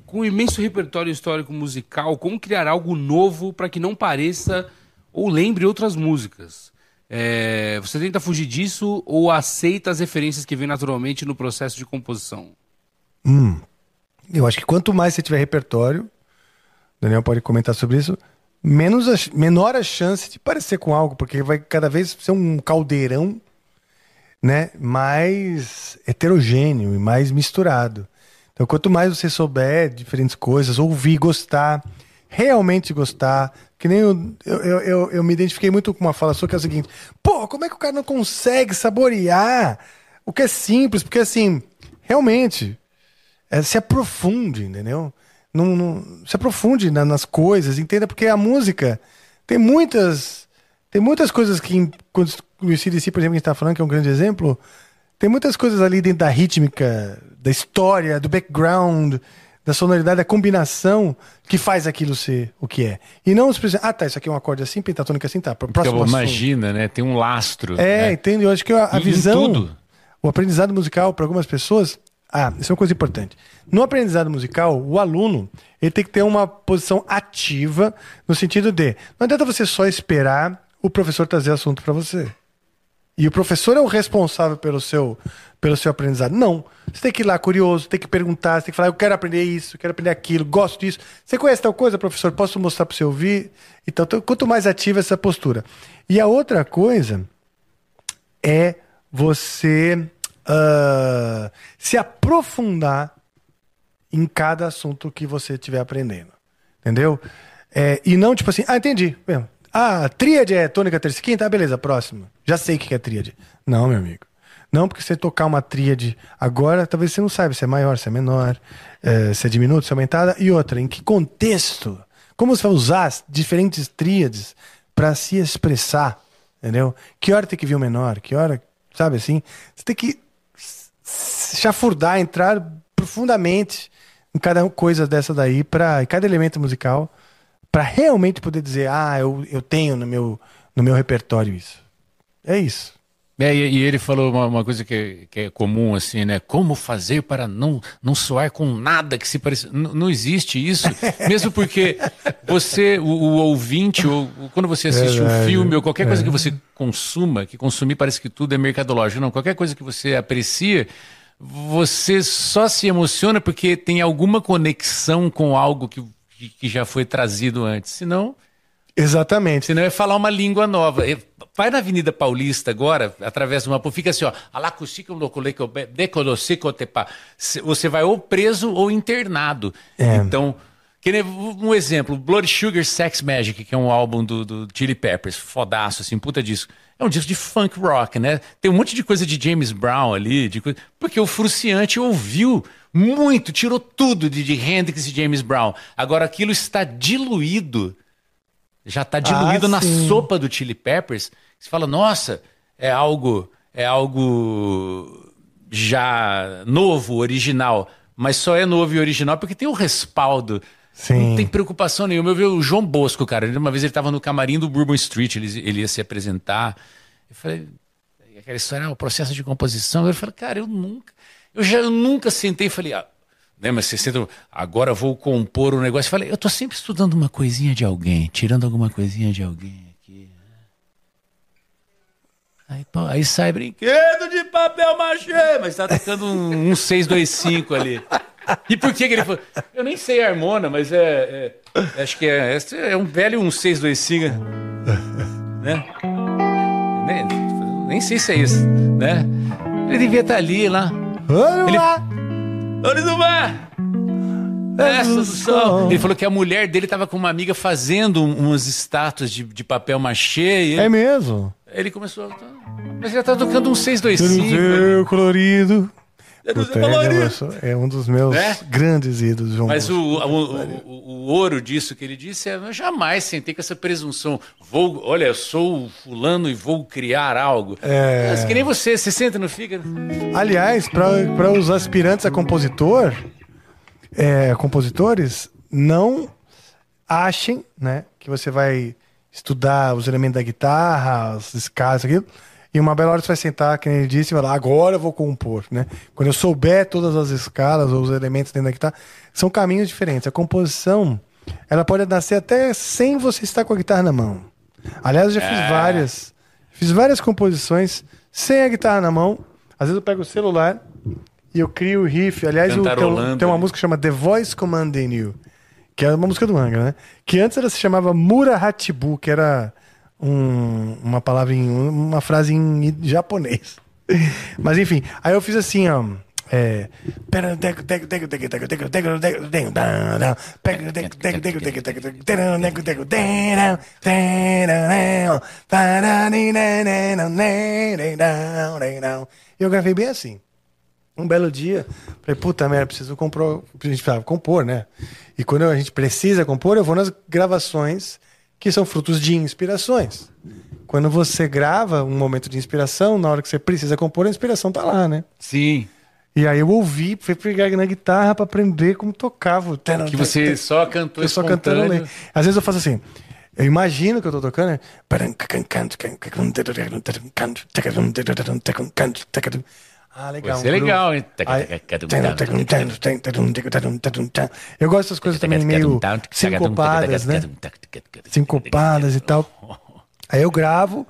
com um imenso repertório histórico musical, como criar algo novo para que não pareça ou lembre outras músicas? É, você tenta fugir disso ou aceita as referências que vêm naturalmente no processo de composição? Eu acho que quanto mais você tiver repertório, Daniel pode comentar sobre isso, menos a- menor a chance de parecer com algo, porque vai cada vez ser um caldeirão né, mais heterogêneo e mais misturado. Então, quanto mais você souber diferentes coisas, ouvir, gostar, realmente gostar, que nem eu, eu, eu, eu- me identifiquei muito com uma fala sua que é o seguinte: pô, como é que o cara não consegue saborear o que é simples? Porque assim, realmente, é, se aprofunde, entendeu? Não, não- se aprofunde na- nas coisas, entenda, porque a música tem muitas. Tem muitas coisas que, quando o CDC, por exemplo, que a gente está falando, que é um grande exemplo, tem muitas coisas ali dentro da rítmica, da história, do background, da sonoridade, da combinação que faz aquilo ser o que é. E não simplesmente, ah, tá, isso aqui é um acorde assim, pentatônica assim, tá. Porque, Próximo assunto. imagina, né? Tem um lastro. É, né? entende? Eu acho que a, a visão, tudo. o aprendizado musical para algumas pessoas, ah, isso é uma coisa importante. No aprendizado musical, o aluno ele tem que ter uma posição ativa no sentido de não adianta você só esperar o professor trazer assunto para você. E o professor é o responsável pelo seu, pelo seu aprendizado. Não. Você tem que ir lá curioso, tem que perguntar, você tem que falar, eu quero aprender isso, quero aprender aquilo, gosto disso. Você conhece tal coisa, professor? Posso mostrar para você ouvir? Então, quanto mais ativa essa postura. E a outra coisa é você ah, se aprofundar em cada assunto que você estiver aprendendo. Entendeu? É, e não tipo assim, ah, entendi. Ah, tríade é tônica, terça e quinta? Ah, beleza, próximo. Já sei o que é tríade. Não, meu amigo. Não, porque você tocar uma tríade agora, talvez você não saiba se é maior, se é menor, eh, se é diminuta, se é aumentada. E outra, em que contexto? Como você vai usar diferentes tríades para se expressar? Entendeu? Que hora tem que vir o menor? Que hora, sabe assim? Você tem que chafurdar, entrar profundamente em cada coisa dessa daí, para cada elemento musical, para realmente poder dizer, ah, eu, eu tenho no meu, no meu repertório isso. É isso. É, e, ele falou uma, uma coisa que, é- que é comum, assim, né? Como fazer para não, não soar com nada que se pareça. N- não existe isso. Mesmo porque você, o, o ouvinte, ou quando você assiste um Verdade. filme, ou qualquer coisa que você consuma, que consumir parece que tudo é mercadológico. Não, qualquer coisa que você aprecia, você só se emociona porque tem alguma conexão com algo que, que- que já foi trazido antes. Senão. Exatamente. Senão é falar uma língua nova. Vai na Avenida Paulista agora, através de uma. Fica assim, ó. Você vai ou preso ou internado. É. Então, que nem um exemplo: Blood Sugar Sex Magic, que é um álbum do, do Chili Peppers, fodaço, assim, puta disco. É um disco de funk rock, né? Tem um monte de coisa de James Brown ali, de coisa... porque o Fruciante ouviu muito, tirou tudo de, de Hendrix e James Brown. Agora aquilo está diluído já está diluído Ah, na sopa do Chili Peppers. Você fala, nossa, é algo, é algo já novo, original. Mas só é novo e original porque tem o respaldo. Sim. Não tem preocupação nenhuma. Eu vi o João Bosco, cara. Uma vez ele estava no camarim do Bourbon Street, ele, ele ia se apresentar. Eu falei, aquela história, ah, o processo de composição. Eu falei, cara, eu nunca, eu já eu nunca sentei e falei, ah, né, mas você senta, agora vou compor um negócio. Eu falei, eu tô sempre estudando uma coisinha de alguém, tirando alguma coisinha de alguém aqui. Aí, pô, aí sai brinquedo de papel machê, mas tá tocando um, um 625 ali. E por que, que ele falou? Eu nem sei a harmona, mas é, é- acho que é, esse é um velho um 625, né? Nem, nem sei se é isso, né? Ele devia estar ali lá. Vamos Ele- lá! Olhos do mar! Essa do sol! Ele falou que a mulher dele estava com uma amiga fazendo um- umas estátuas de, de papel machê. Ele, É mesmo. ele começou. a- Mas ele tá tocando um 625. Seu colorido. É, é um dos meus Né? grandes ídolos, João Mas o, o, o- o ouro disso que ele disse é: eu jamais sentei com essa presunção. Vou, olha, eu sou o fulano e vou criar algo. É. Mas que nem você, você senta no fígado. Aliás, para os aspirantes a compositor, é, compositores, não achem né, que você vai estudar os elementos da guitarra, as escalas, aquilo, E uma bela hora você vai sentar, que nem ele disse, e falar, agora eu vou compor, né? Quando eu souber todas as escalas ou os elementos dentro da guitarra, são caminhos diferentes. A composição, ela pode nascer até sem você estar com a guitarra na mão. Aliás, eu já fiz várias, fiz várias composições sem a guitarra na mão. Às vezes eu pego o celular e eu crio o riff. Aliás, o- tem, tem uma música que chama The Voice Commanding You, que é uma música do Angra, né? Que antes ela se chamava Murahatibu, que era um- uma palavra em uma frase em japonês. Mas enfim, aí eu fiz assim, ó. É. Eu gravei bem assim. Um belo dia, falei, puta merda, preciso compor, a gente precisava compor, né? E quando a gente precisa compor, eu vou nas gravações que são frutos de inspirações. Quando você grava um momento de inspiração, na hora que você precisa compor, a inspiração tá lá, né? Sim. E aí eu ouvi, fui pegar na guitarra pra aprender como tocava. Que você só cantou eu só cantando lei. Às vezes eu faço assim. Eu imagino que eu tô tocando. né? Ah, legal. Vai ser legal, hein? Eu gosto dessas coisas também meio sincopadas, né? Sincopadas e tal. Aí eu gravo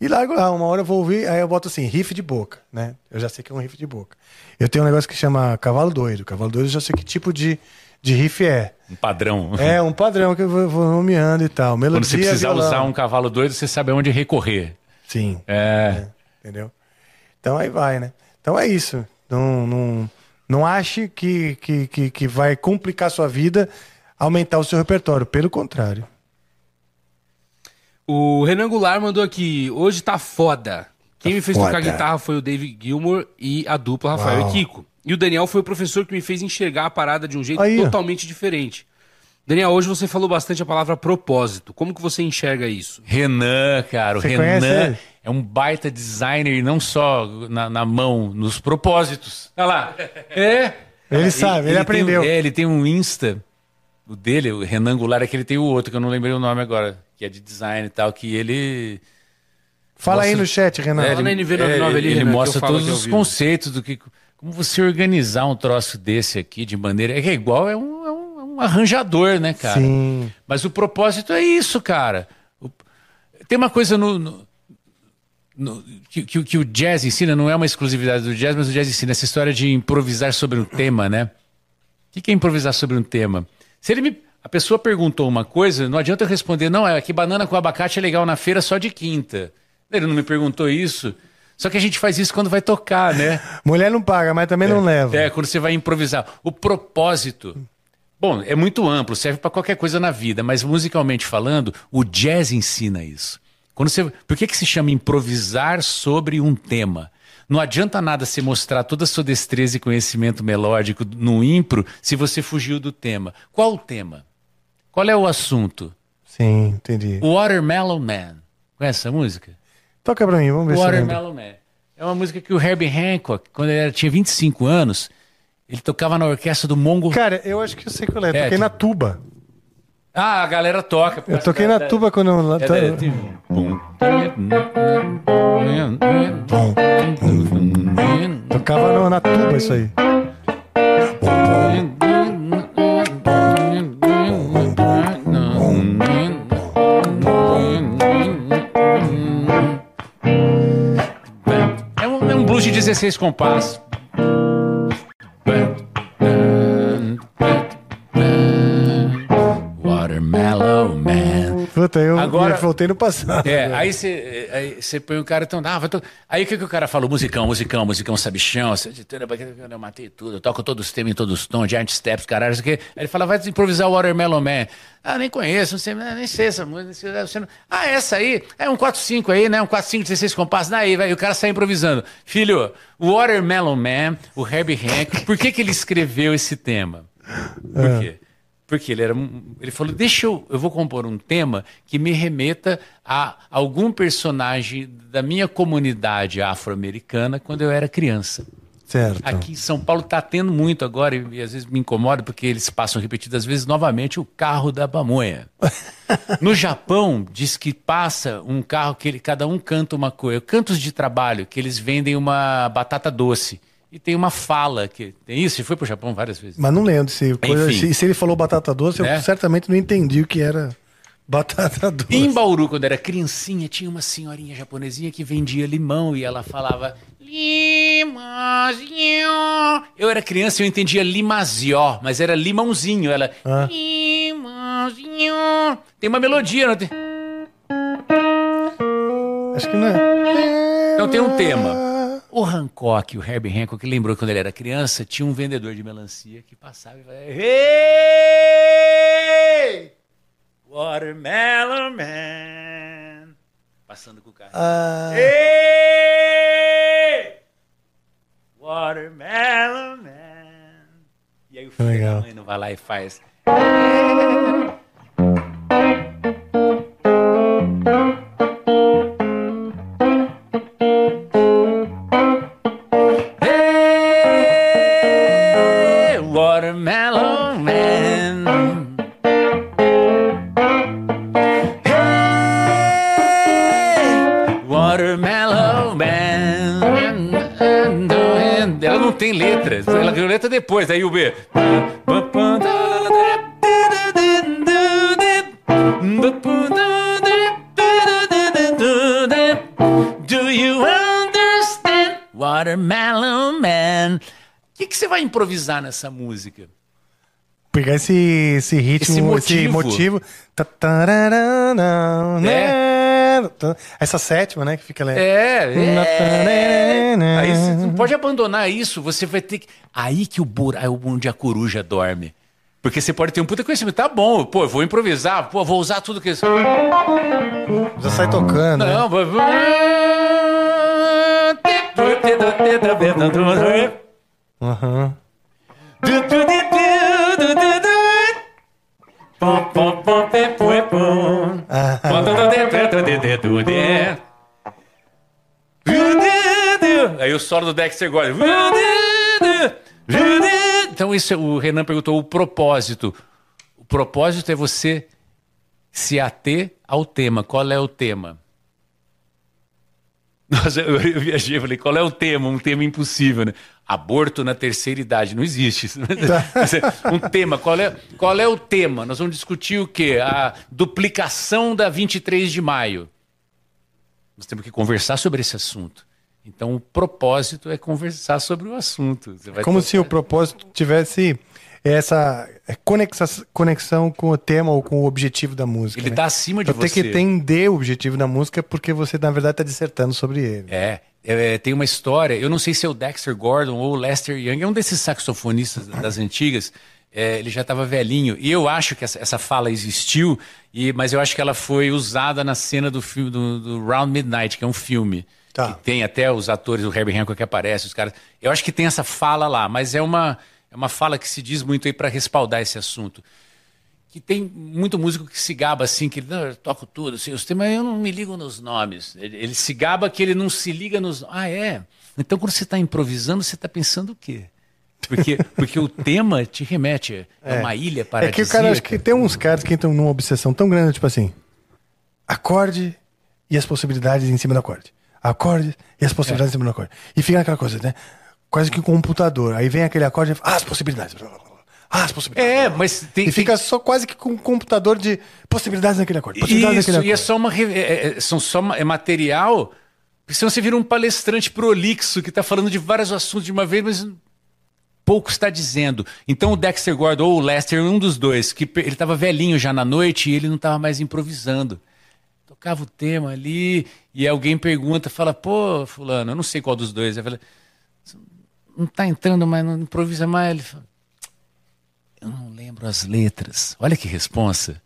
e largo lá. Uma hora eu vou ouvir, aí eu boto assim, riff de boca, né? Eu já sei que é um riff de boca. Eu tenho um negócio que chama cavalo doido. Cavalo doido eu já sei que tipo de, de riff é. Um padrão. É um padrão que eu vou, vou nomeando e tal. Melodia, Quando você precisar violão. usar um cavalo doido, você sabe aonde recorrer. Sim, É. entendeu? Então aí vai, né? Então é isso. Não, não, não ache que, que, que, que vai complicar a sua vida aumentar o seu repertório. Pelo contrário. O Renan Goulart mandou aqui, hoje tá foda. Quem me fez tocar foda. guitarra foi o David Gilmour e a dupla Rafael Uau. e Kiko. E o Daniel foi o professor que me fez enxergar a parada de um jeito Aí, ó. totalmente diferente. Daniel, hoje você falou bastante a palavra propósito. Como que você enxerga isso? Renan, cara, o Você conhece Renan ele? É um baita designer e não só na, na mão, nos propósitos. Olha lá. É. Ele sabe, ele tem aprendeu. um- é, ele tem um Insta, o dele, o Renan Goulart, é que ele tem o outro, que eu não lembrei o nome agora, que é de design e tal, que ele... Fala aí Mostra- no chat, Renan. É, na NV99 ali, ele Renan, eu mostra todos ao os conceitos do que... Como você organizar um troço desse aqui de maneira... É que é igual, é um, é um, é um arranjador, né, cara? Sim. Mas o propósito é isso, cara. O- Tem uma coisa no, no- no- que, que- que o jazz ensina, não é uma exclusividade do jazz, mas o jazz ensina essa história de improvisar sobre um tema, né? O que é improvisar sobre um tema? Se ele me, a pessoa perguntou uma coisa, não adianta eu responder, não, é que banana com abacate é legal na feira só de quinta. Ele não me perguntou isso. Só que a gente faz isso quando vai tocar, né? Mulher não paga, mas também não leva. É, quando você vai improvisar. O propósito. Bom, é muito amplo, serve para qualquer coisa na vida, mas musicalmente falando, o jazz ensina isso. Quando você, por que, que se chama improvisar sobre um tema? Não adianta nada você mostrar toda a sua destreza e conhecimento melódico no impro se você fugiu do tema. Qual o tema? Qual é o assunto? Sim, entendi. Watermelon Man. Conhece essa música? Toca pra mim, vamos ver. Watermelon Man. É uma música que o Herbie Hancock, quando ele era- tinha 25 anos, ele tocava na orquestra do Mongo. Cara, eu acho que eu sei qual é. É, Toquei tipo- na tuba. Ah, a galera toca. Eu toquei na tuba quando eu... É, é. Tocava no- na tuba isso aí. É um, é um blues de 16 compassos. Puta, eu Agora- voltei no passado. É, aí você você põe o cara então, ah, vai to... aí o que, que o cara falou? Musicão, musicão, musicão, sabichão, eu matei tudo, eu toco todos os temas em todos os tons, giant steps, caralho, isso aqui. Aí ele fala, vai improvisar o Watermelon Man. Ah, nem conheço, não sei, nem sei essa música. Você não... Ah, essa aí, é um 4-5 aí, né? Um 4-5, 16 compassos, daí, vai, e o cara sai improvisando. Filho, o Watermelon Man, o Herbie Hancock, por que que ele escreveu esse tema? Por quê? Porque ele era. um- Ele falou: deixa eu. Eu vou compor um tema que me remeta a algum personagem da minha comunidade afro-americana quando eu era criança. Certo. Aqui em São Paulo está tendo muito agora, e, e às vezes me incomoda, porque eles passam repetidas vezes novamente o carro da pamonha. no Japão, diz que passa um carro que ele, cada um canta uma coisa. Cantos de trabalho, que eles vendem uma batata doce. E tem uma fala que. Tem isso? Você foi pro Japão várias vezes. Mas não lembro se, coisa, se, se ele falou batata doce, É. eu certamente não entendi o que era batata doce. Em Bauru, quando era criancinha, tinha uma senhorinha japonesinha que vendia limão e ela falava limãozinho. Eu era criança e eu entendia limazió, mas era limãozinho. Ela Ah. limãozinho. Tem uma melodia, não tem? Acho que não é. Então tem um tema. O Hancock, o Herbie Hancock, lembrou que quando ele era criança, tinha um vendedor de melancia que passava e falava: Hey! Watermelon Man! Passando com o carro. Ah, Hey! Watermelon Man! E aí o filho Legal. da mãe não vai lá e faz. Depois. Daí o B. Do you understand? Watermelon Man. O que, que você vai improvisar nessa música? pegar esse, esse ritmo, Esse esse motivo. motivo. Tararana, né? Essa sétima, né? Que fica lá. É, é. Né? Aí você não pode abandonar isso, você vai ter que. Aí que o buraco é onde a coruja dorme. Porque você pode ter um puta conhecimento. Tá bom, pô, eu vou improvisar, pô, vou usar tudo que. Já sai tocando. né? Não, vou. Aham. Aí o solo do Dexter Gordon. Então isso é- o Renan perguntou o propósito. O propósito é você se ater ao tema. Qual é o tema? Nossa, eu, eu viajei e falei, qual é o tema? Um tema impossível, né? Aborto na terceira idade. Não existe isso. Mas é um tema. Qual é, qual é o tema? Nós vamos discutir o quê? A duplicação da 23 de maio. Nós temos que conversar sobre esse assunto. Então, o propósito é conversar sobre o assunto. Como tocar- se o propósito tivesse essa conexão, conexão com o tema ou com o objetivo da música. Ele né? está acima de Então tem você. que entender o objetivo da música porque você, na verdade, está dissertando sobre ele. É, é, tem uma história, eu não sei se é o Dexter Gordon ou o Lester Young, é um desses saxofonistas das antigas, é, ele já estava velhinho, e eu acho que essa, essa fala existiu, e, mas eu acho que ela foi usada na cena do filme do, do Round Midnight, que é um filme, Tá. que tem até os atores, o Herbie Hancock que aparece, os caras, eu acho que tem essa fala lá, mas é uma, é uma fala que se diz muito aí para respaldar esse assunto que tem muito músico que se gaba assim, que ele, não, eu toco tudo, assim, os temas eu não me ligo nos nomes. Ele, ele se gaba que ele não se liga nos. Ah, é? Então quando você está improvisando, você está pensando o quê? Porque, porque o tema te remete a uma ilha para É que o cara, acho que tem uns caras que entram numa obsessão tão grande, tipo assim, acorde e as possibilidades em cima do acorde. Acorde e as possibilidades em cima do acorde. E fica aquela coisa, né? Quase que um computador. Aí vem aquele acorde e fala, ah, as possibilidades. Ah, as possibilidades. É, mas tem. E fica só quase que com um computador de possibilidades naquele acorde. tem Possibilidades isso, naquele e é acorde. só uma. re- é- é- são só ma- é material. Porque senão você vira um palestrante prolixo que está falando de vários assuntos de uma vez, mas pouco está dizendo. Então o Dexter Gordon ou o Lester, um dos dois, que ele estava velhinho já na noite e ele não estava mais improvisando. Tocava o tema ali e alguém pergunta, fala, pô, fulano, eu não sei qual dos dois. Eu falo, não tá entrando mais, não improvisa mais. Ele fala, eu não lembro as letras. Olha que responsa.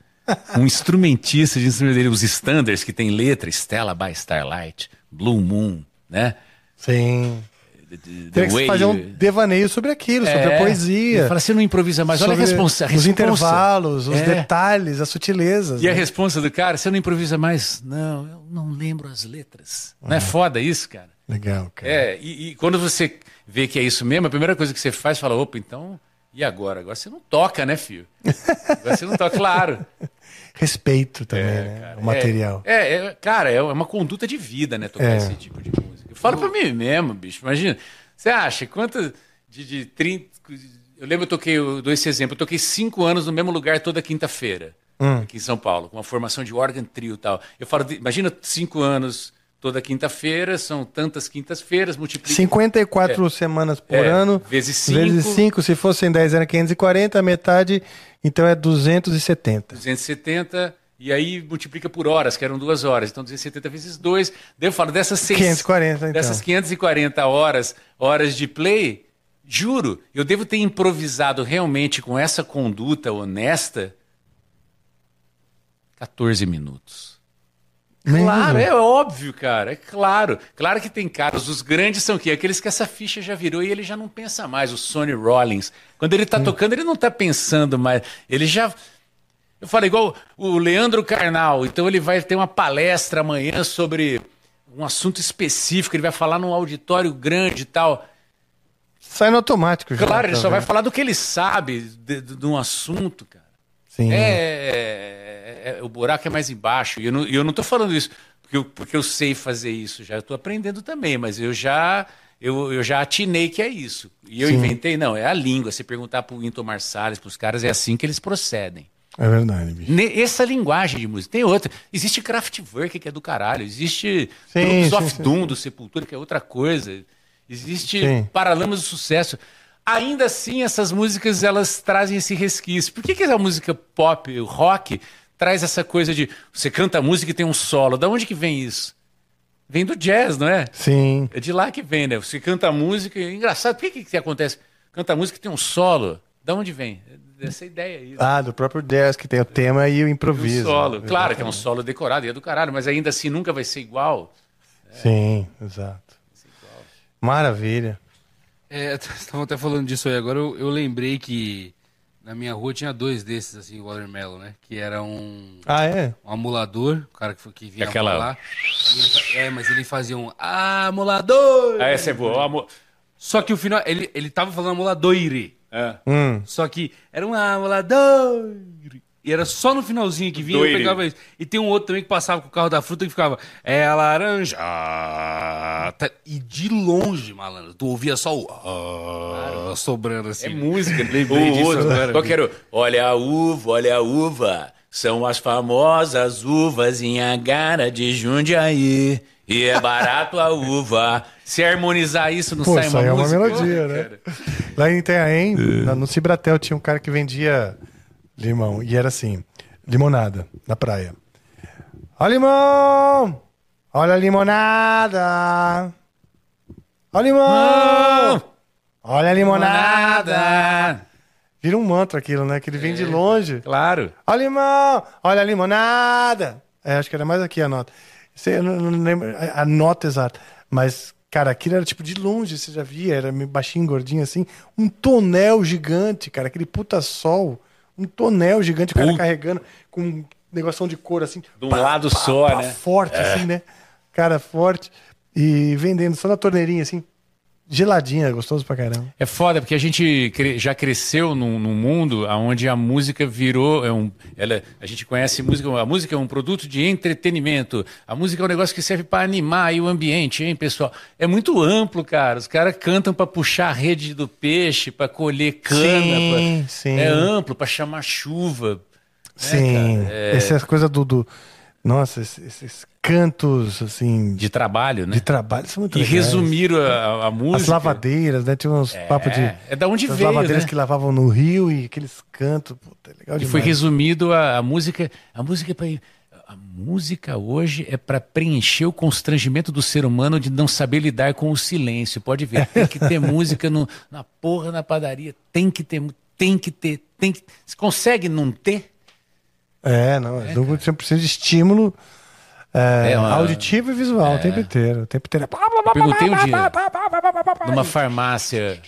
Um instrumentista de instrumento dele, os standards que tem letra, Stella by Starlight, Blue Moon, né? Sim. Tem que fazer um devaneio sobre aquilo, sobre É. a poesia. Ele fala, você não improvisa mais. Olha a sobre responsa. a Os intervalos, os É. detalhes, as sutilezas. E a né? resposta do cara, você não improvisa mais? Não, eu não lembro as letras. Não é foda isso, cara? Legal, cara. É, e, e quando você vê que é isso mesmo, a primeira coisa que você faz, fala, opa, então, e agora? Agora você não toca, né, filho? Agora você não toca, claro. Respeito também, né? cara. O material. É, é, é, cara, é uma conduta de vida, né, tocar É. esse tipo de música. Eu falo pra mim mesmo, bicho, imagina. Você acha, quanto de, de 30... Eu lembro, eu toquei, eu dou esse exemplo, eu toquei cinco anos no mesmo lugar toda quinta-feira, aqui em São Paulo, com uma formação de órgão trio e tal. Eu falo, imagina cinco anos toda quinta-feira, são tantas quintas-feiras, multiplica... 54 semanas por É, ano. vezes cinco. Vezes 5, se fossem 10 era 540, a metade, então é 270. 270 e aí multiplica por horas, que eram duas horas. Então 270 vezes 2. Daí eu falo, dessas seis, 540, então. dessas 540 horas, horas de play, juro, eu devo ter improvisado realmente com essa conduta honesta 14 minutos. Mesmo? Claro, é óbvio, cara. É claro. Claro que tem caras. Os grandes são o quê? Aqueles que essa ficha já virou e ele já não pensa mais. O Sonny Rollins. Quando ele tá tocando, ele não tá pensando mais. Ele já. Eu falei, igual o Leandro Carnal. Então ele vai ter uma palestra amanhã sobre um assunto específico. Ele vai falar num auditório grande e tal. Sai no automático. já, Claro, ele tá só vai falar do que ele sabe de, de- de um assunto, cara. Sim. É, é- é- o buraco é mais embaixo. E eu não, eu não tô falando isso porque eu, porque eu sei fazer isso. Já estou aprendendo também, mas eu já eu, eu já atinei que é isso. E eu Sim. inventei, não, é a língua. Se perguntar pro Winton Marsalis, pros caras, é assim que eles procedem. É verdade, bicho. Essa linguagem de música. Tem outra. Existe Kraftwerk, que é do caralho. Existe Troops of sim. Doom, do Sepultura, que é outra coisa. Existe Sim. Paralamas do Sucesso. Ainda assim, essas músicas, elas trazem esse resquício. Por que, que a música pop, o rock, traz essa coisa de... Você canta música e tem um solo. Da onde que vem isso? Vem do jazz, não é? Sim. É de lá que vem, né? Você canta música... e- Engraçado, por que, que, que acontece? Canta música e tem um solo. Da onde vem? É Dessa ideia aí. né? Ah, do próprio Jazz, que tem o tema e o Um improviso. solo. Claro que é um solo decorado e é do caralho, mas ainda assim nunca vai ser igual. Sim, exato. Maravilha. É, estavam até falando disso aí. Agora eu, eu lembrei que na minha rua tinha dois desses, assim, watermelon, né? Que era um, Ah, é? um amulador, o cara que, que vinha Aquela- lá. é, mas ele fazia um amulador. Ah, essa é boa. Só que o final, ele, ele tava falando amuladore. É. Hum. Só que era um amulador. E era só no finalzinho que vinha, Doire. eu pegava isso. E tem um outro também que passava com o carro da fruta que ficava, é a laranja. Tá- E de longe, malandro, tu ouvia só o ah, sobrando assim. É música. Lembrei O disso outro, agora, Qual que era o- Olha a uva, olha a uva. São as famosas uvas em Agara de Jundiaí. E é barato a uva. Se harmonizar isso, não Pô, sai isso uma aí é uma música? melodia, né? cara. Lá em Itanhaém, na- no Cibratel, tinha um cara que vendia limão. E era assim, limonada, na praia. Ó limão! Olha a limonada! Ó limão! Olha a limonada! Nada. Vira um mantra aquilo, né? Que ele vem de longe. Claro. Ó limão! Olha a limonada! É, acho que era mais aqui a nota. Sei, Eu não, não lembro a a nota exata. Mas, cara, aquilo era tipo de longe, você já via, era baixinho, gordinho assim. Um tonel gigante, cara, aquele puta sol. Um tonel gigante, o cara carregando com um negoção de cor assim. De um lado só, né? Forte, assim, né? Cara, forte. E vendendo só na torneirinha, assim. Geladinha, gostoso pra caramba. É foda, porque a gente cre- já cresceu num, num mundo onde a música virou. É um, ela, a gente conhece música, a música é um produto de entretenimento. A música é um negócio que serve para animar o ambiente, hein, pessoal? É muito amplo, cara. Os caras cantam para puxar a rede do peixe, para colher cana. Sim, pra- sim. É amplo, para chamar chuva. Sim. cara, é- Essas coisas do, do. Nossa, esses, esses cantos, assim, de, De trabalho, né? trabalho são muito E legais. resumiram a, a música. As lavadeiras, né? Tinha uns papos de. é da onde as veio, lavadeiras né? que lavavam no rio e aqueles cantos. Puta, é legal E demais. foi resumido a, a música. A música é pra, a música hoje é para preencher o constrangimento do ser humano de não saber lidar com o silêncio. Pode ver, tem que ter música no, na porra na padaria. Tem que ter, tem que ter, tem que. Você consegue não ter? É, não. É, você precisa de estímulo é, É, uma- auditivo e visual o tempo inteiro. O tempo inteiro. Eu perguntei um dia numa farmácia.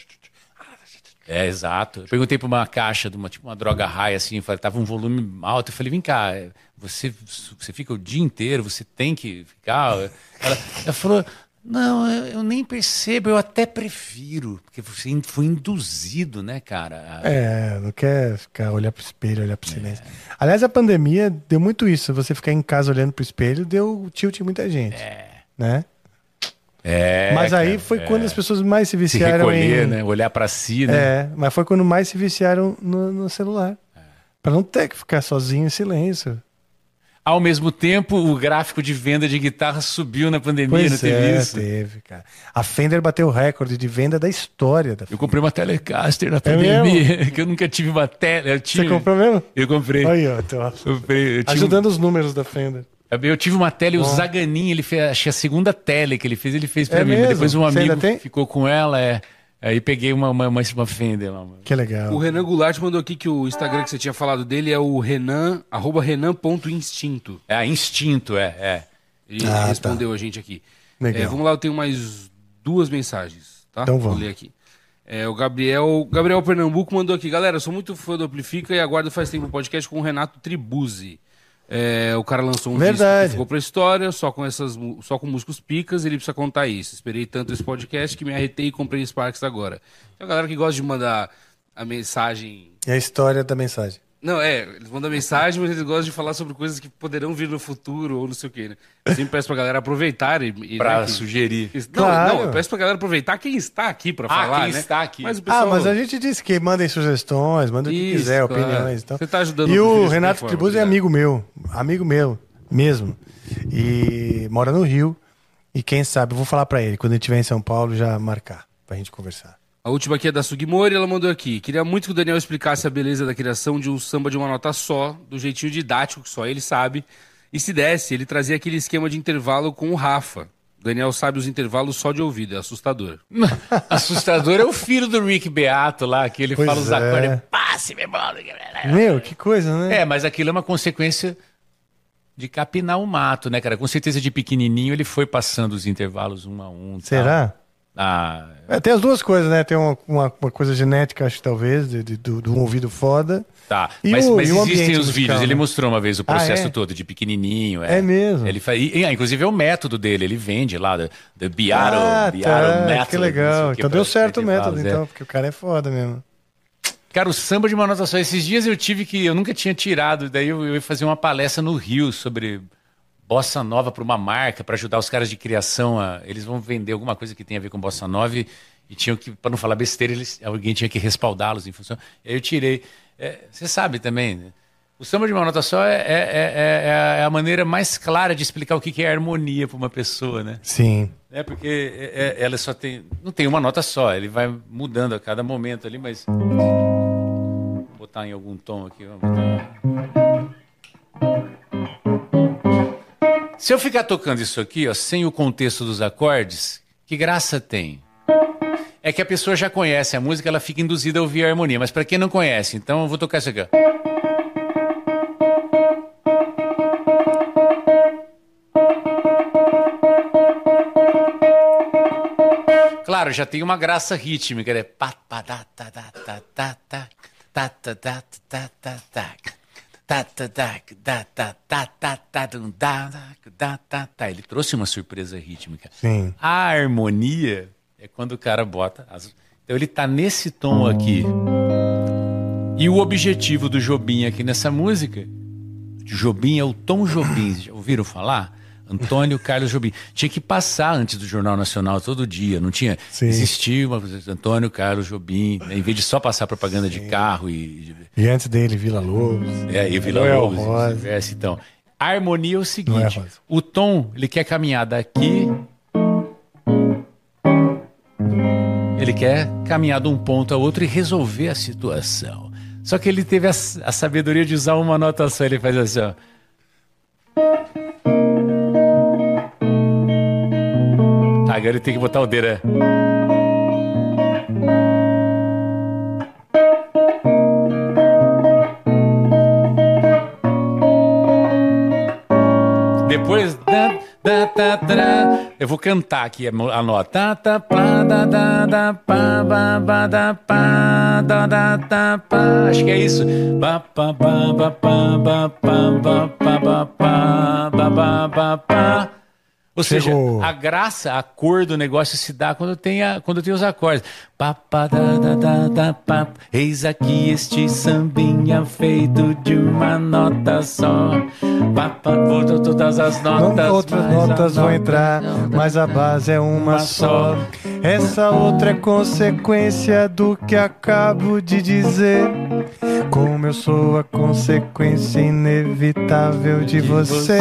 É, exato. Eu perguntei para uma caixa de uma, tipo, uma droga raia, assim, falei, tava um volume alto. Eu falei, vem cá, é, você, você fica o dia inteiro, você tem que ficar. Ela, ela falou, Não, eu, eu nem percebo, eu até prefiro, porque você fui induzido, né, cara? a- É, não quer ficar olhar pro espelho, olhar pro silêncio. Aliás, a pandemia deu muito isso. Você ficar em casa olhando pro espelho deu tilt em muita gente. Né? É, mas aí cara, foi é. quando as pessoas mais se se viciaram recolher, em. né? Olhar pra si, né? É, mas foi quando mais se viciaram no, no celular. Pra não ter que ficar sozinho em silêncio. Ao mesmo tempo, o gráfico de venda de guitarra subiu na pandemia, Pois não teve é, isso? teve, cara. A Fender bateu o recorde de venda da história da Eu comprei uma Telecaster na É pandemia, que eu nunca tive uma tele. Você comprou mesmo? Eu comprei. Aí, ó, tô Eu, comprei, eu, um- ajudando os números da Fender. eu tive uma tele, o Zaganin, ele fez, acho que a segunda tele que ele fez, ele fez pra É mim. mesmo? Depois um amigo ficou com ela, é. Aí peguei uma, uma, uma, uma Fender lá. mano. Que legal. O Renan Goulart mandou aqui que o Instagram que você tinha falado dele é o Renan, arroba renan.instinto. É Instinto, é, é. Ele Ah, respondeu a gente aqui. Legal. É, vamos lá, eu tenho mais duas mensagens, tá? Então vamos. Vou ler aqui. É, o Gabriel, Gabriel Pernambuco mandou aqui. Galera, sou muito fã do Amplifica e aguardo faz tempo o podcast com o Renato Tribuzzi. É, o cara lançou um disco Verdade. que ficou pra história, só com, essas, só com músicos picas, ele precisa contar isso. Esperei tanto esse podcast que me arretei e comprei Sparks agora. Tem uma galera que gosta de mandar a mensagem E a história da mensagem. Não, é, eles mandam mensagem, mas eles gostam de falar sobre coisas que poderão vir no futuro ou não sei o quê, né? Eu sempre peço pra galera aproveitar e... e Pra né, que- sugerir. Não, Claro. não, eu peço pra galera aproveitar quem está aqui pra Ah, falar, quem né? está aqui. Mas o Ah, pessoal... mas a gente disse que mandem sugestões, manda o que quiser, claro. opiniões e tal. Você tá ajudando E o de Renato Tribuzzi é amigo meu, amigo meu, mesmo. E mora no Rio. E quem sabe, eu vou falar pra ele, quando ele estiver em São Paulo, já marcar, pra gente conversar. A última aqui é da Sugimori, ela mandou aqui. Queria muito que o Daniel explicasse a beleza da criação de um samba de uma nota só, do jeitinho didático que só ele sabe. E se desse, ele trazia aquele esquema de intervalo com o Rafa. O Daniel sabe os intervalos só de ouvido, é assustador. Assustador é o filho do Rick Beato lá, que ele Pois fala os é. acordes. Passe, meu bola. Meu, que coisa, né? É, mas aquilo é uma consequência de capinar o mato, né, cara? Com certeza de pequenininho ele foi passando os intervalos um a um. tal. Ah, É, tem as duas coisas, né? Tem uma, uma, uma coisa genética, acho, talvez, de, de- do, do um ouvido foda. tá. E mas o- mas existem os musical, vídeos. Ele né? mostrou uma vez o processo é? todo de pequenininho. É mesmo? Ele fa... e, ah, inclusive é o método dele. Ele vende lá, the, the Beato, ah, Beato tá, Method. que legal. que, Então deu certo o método, intervalos, é. então, porque o cara é foda mesmo. Cara, o samba de uma nota só. Esses dias eu tive que. Eu nunca tinha tirado. Daí eu, eu ia fazer uma palestra no Rio sobre bossa nova para uma marca, para ajudar os caras de criação. A, eles vão vender alguma coisa que tem a ver com bossa nova e, e tinham que, para não falar besteira, eles, alguém tinha que respaldá-los em função. E aí eu tirei. É, Você sabe também. né? O samba de uma nota só é, é, é- é a maneira mais clara de explicar o que é harmonia para uma pessoa, né? Sim. É porque é- é- ela só tem. Não tem uma nota só, ele vai mudando a cada momento ali, mas. Vou botar em algum tom aqui, vamos botar. Se eu ficar tocando isso aqui, ó, sem o contexto dos acordes, que graça tem? É que a pessoa já conhece a música, ela fica induzida a ouvir a harmonia, mas para quem não conhece, então eu vou tocar isso aqui, ó. Claro, já tem uma graça rítmica, né? Ele trouxe uma surpresa rítmica. Sim. A harmonia é quando o cara bota. as- Então ele tá nesse tom aqui. E o objetivo do Jobim aqui nessa música, Jobim é o Tom Jobim. Já ouviram falar? Antônio Carlos Jobim. Tinha que passar antes do Jornal Nacional todo dia, não tinha? Sim. Existia uma Antônio Carlos Jobim, né? em vez de só passar propaganda de carro e, E antes dele, Vila Lobos. é, e Vila Noel Lobos, Rosa. e vice-versa, então. A harmonia é o Noel seguinte: Rosa. o tom, ele quer caminhar daqui. Ele quer caminhar de um ponto a outro e resolver a situação. Só que ele teve a, a sabedoria de usar uma nota só. Ele faz assim, ó. Agora ele tem que botar o dedo. é. Depois. eu vou cantar aqui a nota. Acho que é isso. Ba, Ou Chegou. seja, a graça, a cor do negócio se dá quando tem, a, quando tem os acordes. Pa, pa, da, da, da, da, pa. Eis aqui este sambinha feito de uma nota só. Pa, pa, todas as notas. Não, outras notas vão nota- entrar, mas a base é uma só. Essa outra é consequência do que acabo de dizer. Como eu sou a consequência inevitável de você.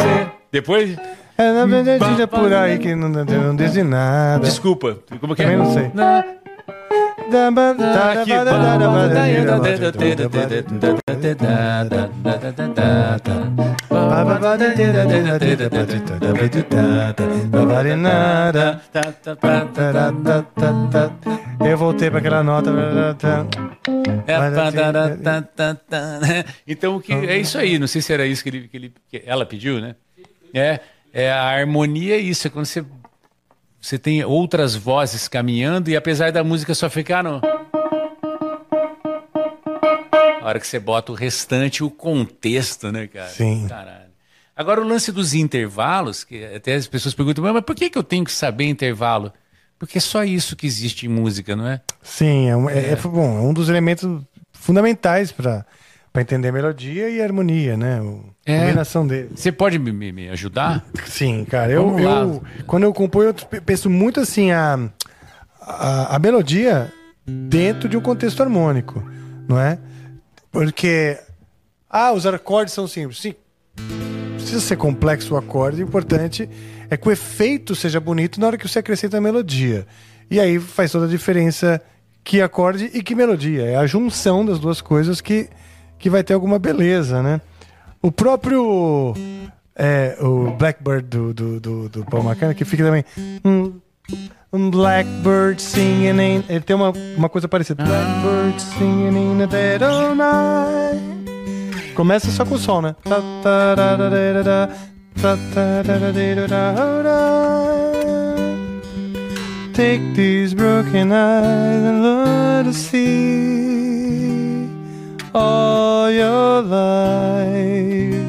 Depois, É na verdade é por aí que não, não diz nada. desculpa. Como que é? Também não sei. Aqui. Eu voltei para aquela nota. Então, o que, é isso aí. Não sei se era isso que, ele, que, ele, que ela pediu, né? É, é, a harmonia é isso. É quando você, você tem outras vozes caminhando e apesar da música só ficar no... A hora que você bota o restante, o contexto, né, cara? Sim. Caralho. Agora, o lance dos intervalos, que até as pessoas perguntam, mas por que, que eu tenho que saber intervalo? Porque é só isso que existe em música, não é? Sim, é um, é- é- bom, é um dos elementos fundamentais para entender a melodia e a harmonia, né? O- A É. combinação deles. Você pode me, me- ajudar? Sim, cara. Eu, eu- quando eu componho, eu pe- penso muito assim a, a, a melodia dentro de um contexto harmônico, não é? Porque ah, os acordes são simples. Sim. Precisa ser complexo o acorde. O importante é que o efeito seja bonito na hora que você acrescenta a melodia. E aí faz toda a diferença que acorde e que melodia. É a junção das duas coisas que, que vai ter alguma beleza, né? O próprio é, o Blackbird do, do, do, do Paul McCartney, que fica também. "Hmm, Um blackbird singing in. Ele tem uma, uma coisa parecida. Blackbird singing in the dead of night. Começa só com o som, né? Take these broken eyes and learn to see life.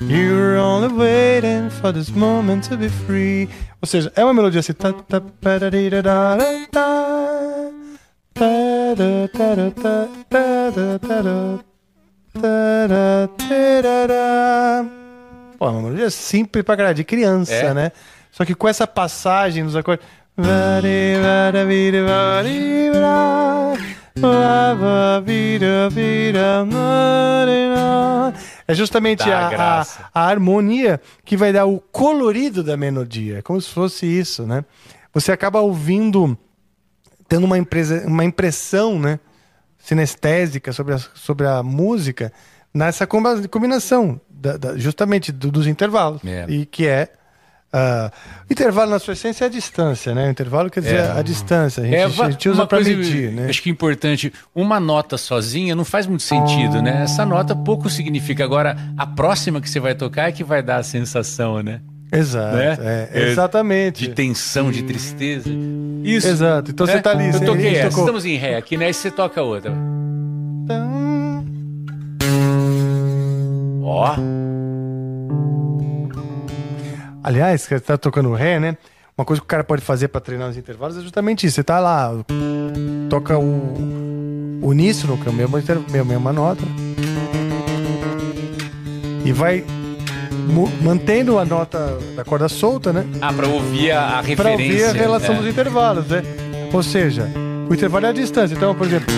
You're only waiting for this moment to be free. Ou seja, é uma melodia assim. ta- ta- pa- da- di- da- da- da- da. Pô, é uma melodia simples pra caralho, de criança, É. né? Só que com essa passagem dos acordes. Lava, vida, vida, marina. É justamente a, a, a harmonia que vai dar o colorido da melodia. É como se fosse isso, né? Você acaba ouvindo, tendo uma, empresa, uma impressão, né? Sinestésica sobre a, sobre a música nessa combinação, da- da- justamente do- dos intervalos. É. E que é. Ah, intervalo, na sua essência, é a distância, né? O intervalo quer dizer É. a distância. A gente, É, a gente usa para medir, né? Acho que é importante. Uma nota sozinha não faz muito sentido, né? Essa nota pouco significa. Agora, a próxima que você vai tocar é que vai dar a sensação, né? Exato. né? é, exatamente. De tensão, de tristeza. Isso. Exato. Então né? você tá ali. Eu toquei essa. tocou- Estamos em ré aqui, né? E você toca outra. Ó. Aliás, você tá tocando ré, né? Uma coisa que o cara pode fazer para treinar os intervalos é justamente isso. Você tá lá, toca o uníssono, que é a mesma, a mesma nota, e vai mantendo a nota da corda solta, né? Ah, pra ouvir a, a Para referência. ouvir a relação é. dos intervalos, né? Ou seja, o intervalo é a distância. Então, por exemplo,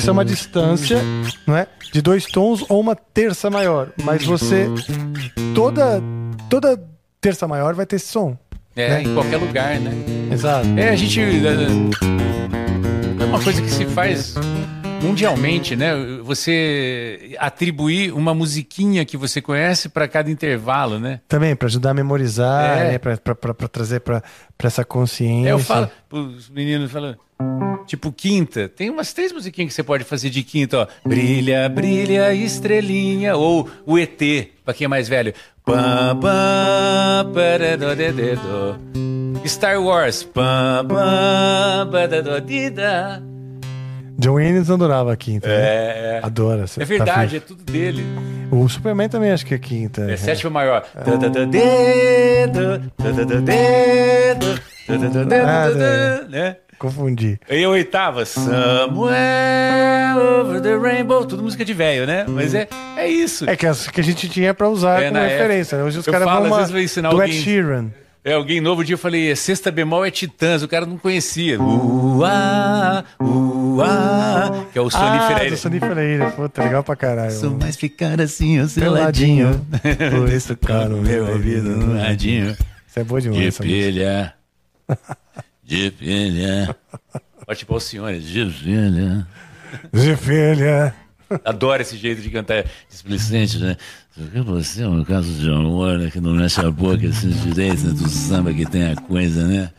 isso é uma distância, não é? De dois tons ou uma terça maior. Mas você toda toda terça maior vai ter esse som. É, em qualquer lugar, né? Exato. É, a gente. É uma coisa que se faz mundialmente, né? Você atribuir uma musiquinha que você conhece para cada intervalo, né? Também para ajudar a memorizar, É. né? Para trazer para essa consciência. É, eu falo, os meninos falam, tipo quinta, tem umas três musiquinhas que você pode fazer de quinta, ó. Brilha, brilha, estrelinha, ou o ET, pra quem é mais velho. Pam, pam. Star Wars. Pam, pam. John Williams adorava a quinta. né? É, é. Adora. É verdade, é tudo dele. O Superman também acho que é quinta. É sétima maior. Né? Confundi. E a oitava, Somewhere Over the Rainbow. Tudo música de velho, né? Mas é, é isso. É que, as, que a gente tinha pra usar É, como referência. né? Hoje os caras vão às uma, vezes vou ensinar do Ed. Sheeran. É, alguém novo dia eu falei, sexta bemol é Titãs, o cara não conhecia. Uá, que é o Sony ah, Freire. do Sony Freire. Puta, legal pra caralho. Sou mais ficar assim, ao seu ladinho. Por isso caro meu ouvido no ladinho. Isso é boa demais. De pilha. De pilha. Ó, tipo Alcione, de pilha. De filha. Adoro esse jeito de cantar displicente, né? Porque você é um caso de amor, né? Que não mexe a boca assim direito, né? Do samba que tem a coisa, né?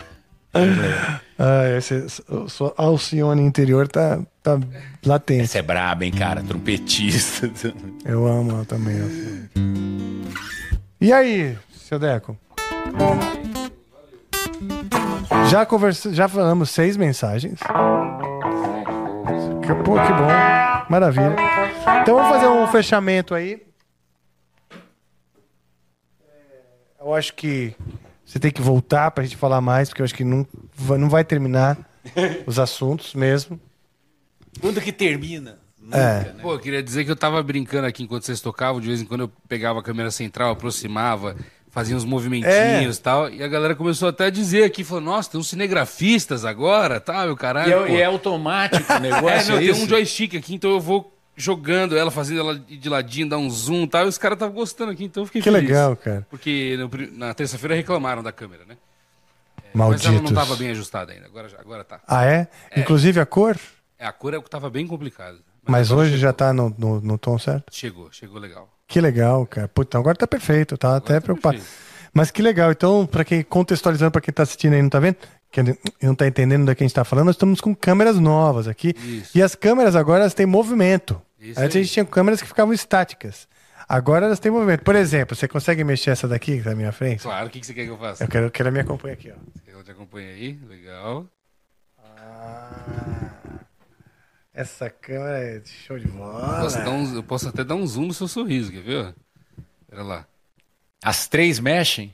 Ah, esse, o- sua Alcione interior tá, tá latente. Essa é braba, hein, cara? Trompetista. Eu amo ela também. Alcione. E aí, seu Deco? Já conversa, já falamos seis mensagens. Pô, que bom. Maravilha. Então vamos fazer um fechamento aí. É, Eu acho que você tem que voltar pra gente falar mais, porque eu acho que não, vai- não vai terminar os assuntos mesmo. Quando que termina? É. Pô, eu queria dizer que eu tava brincando aqui enquanto vocês tocavam, de vez em quando eu pegava a câmera central, aproximava, fazia uns movimentinhos e tal, e a galera começou até a dizer aqui, falou, nossa, tem uns cinegrafistas agora, tá, meu E caralho. é, pô." e é automático o É, negócio, não, é tem um joystick aqui, então eu vou jogando ela, fazendo ela de ladinho, dar um zoom e tal, e os caras estavam gostando aqui, então eu fiquei Que feliz. legal, cara. Porque no na terça-feira reclamaram da câmera, né? Mas ela Malditos. não tava bem ajustada ainda, agora, agora tá. Ah, é? Inclusive a cor? É, a cor é o que tava bem complicado. Mas agora hoje já tá no, no, no tom certo? Chegou, chegou legal. Que legal, cara. Puta, agora tá perfeito, tá até tá preocupado. perfeito. Mas que legal. Então, pra quem contextualizando pra quem tá assistindo aí não tá vendo, que não tá entendendo do que a gente tá falando, nós estamos com câmeras novas aqui. Isso. E as câmeras agora elas têm movimento. Isso Antes a aí. gente tinha câmeras que ficavam estáticas. Agora elas têm movimento. Por exemplo, você consegue mexer essa daqui que tá à minha frente? Claro, o que, que você quer que eu faça? Eu quero que ela me acompanhe aqui, ó. Quer que eu te acompanhe aí? Legal. Ah, essa câmera é show de bola. Posso dar um- eu posso até dar um zoom no seu sorriso, quer ver? Pera lá, As três mexem?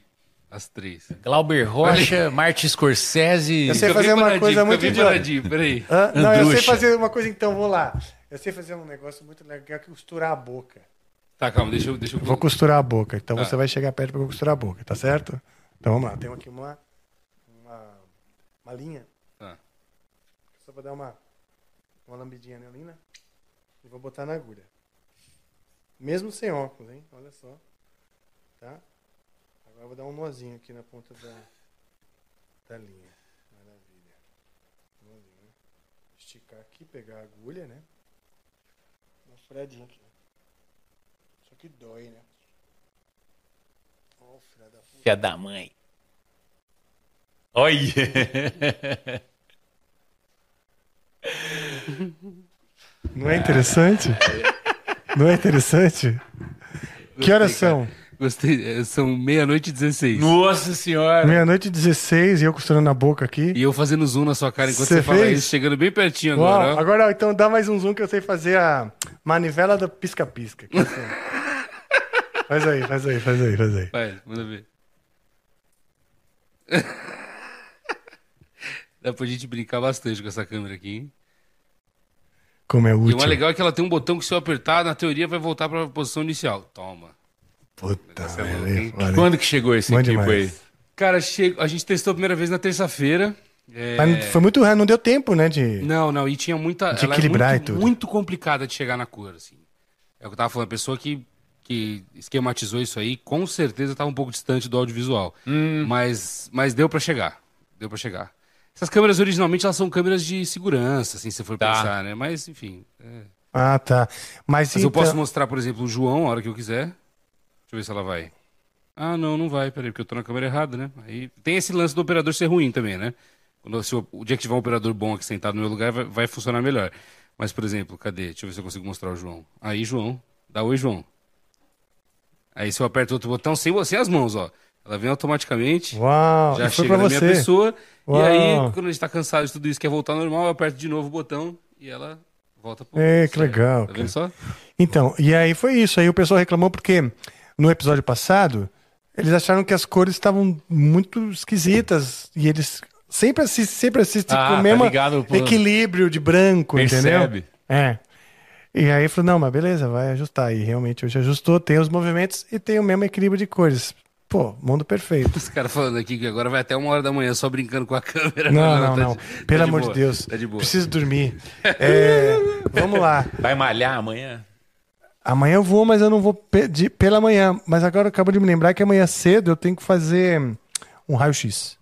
as três. Glauber Rocha, Martin Scorsese... Eu sei fazer uma coisa muito idiota. peraí. Hã? Não, eu sei fazer uma coisa então, vou lá. Eu sei fazer um negócio muito legal que é costurar a boca. Tá, calma, deixa eu... Deixa eu... Eu vou costurar a boca, então Tá. você vai chegar perto pra eu costurar a boca, tá certo? Então vamos lá, tem aqui uma, uma, uma linha. Tá. Só vou dar uma, uma lambidinha nela, né? E vou botar na agulha. Mesmo sem óculos, hein? Olha só. Tá? Agora eu vou dar um nozinho aqui na ponta da, da linha. Maravilha. Nozinho, né? Esticar aqui, pegar a agulha, né? Furadinha aqui. Só que dói, né? Ó, oh, filha da puta. Filha da mãe. Olha! Não é interessante? Não é interessante? Que horas são? Gostei, é, são meia-noite e 16. Nossa senhora! Meia-noite e 16 e eu costurando a boca aqui. E eu fazendo zoom na sua cara enquanto Cê você, fala fez? isso, chegando bem pertinho Uau, agora, ó. agora, então dá mais um zoom que eu sei fazer a manivela do pisca-pisca. é assim. faz aí, faz aí, faz aí, faz aí. Vai, manda ver. Dá pra gente brincar bastante com essa câmera aqui, hein? Como é E o útil. mais legal é que ela tem um botão que se eu apertar, na teoria vai voltar pra posição inicial. Toma. Puta, é olha. Quando que chegou esse Bom equipo aí? demais. Cara, chego, a gente testou a primeira vez na terça-feira. É, Mas foi muito rápido, não deu tempo, né? De... Não, não, e tinha muita. De ela equilibrar é e muito, tudo. muito complicada de chegar na cor, assim. É o que eu tava falando, a pessoa que, que esquematizou isso aí, com certeza tava um pouco distante do audiovisual. Hum. Mas, mas deu pra chegar. Deu pra chegar. Essas câmeras originalmente elas são câmeras de segurança, assim, se você for Tá. pensar, né? Mas, enfim. é. Ah, tá. Mas, Mas eu então... posso mostrar, por exemplo, o João a hora que eu quiser. Deixa eu ver se ela vai. Ah, não, não vai, peraí, porque eu tô na câmera errada, né? Aí tem esse lance do operador ser ruim também, né? Quando, se o, o dia que tiver um operador bom aqui sentado no meu lugar, vai, vai funcionar melhor. Mas, por exemplo, cadê? Deixa eu ver se eu consigo mostrar o João. Aí, João. Dá oi, João. Aí se eu aperto outro botão, sem, sem as mãos, ó. Ela vem automaticamente. Uau, Já chega na você. minha pessoa. Uau. E aí, quando a gente tá cansado de tudo isso, quer voltar ao normal, eu aperto de novo o botão e ela volta pro. É, que legal, Tá vendo só? Então, e aí foi isso. Aí o pessoal reclamou porque no episódio passado eles acharam que as cores estavam muito esquisitas e eles sempre assistem, sempre assistem Ah, com o tá mesmo ligado, pô. equilíbrio de branco, entendeu? Percebe? É. E aí falou, não, mas beleza, vai ajustar. E realmente hoje ajustou, tem os movimentos e tem o mesmo equilíbrio de cores. Pô, mundo perfeito. Os caras falando aqui que agora vai até uma hora da manhã só brincando com a câmera. Não, não, tá não. de- tá Pelo de amor boa, de Deus. Tá de boa. Preciso dormir. É, vamos lá. Vai malhar amanhã? Amanhã eu vou, mas eu não vou pe- de- pela manhã. Mas agora eu acabo de me lembrar que amanhã cedo eu tenho que fazer um raio-x.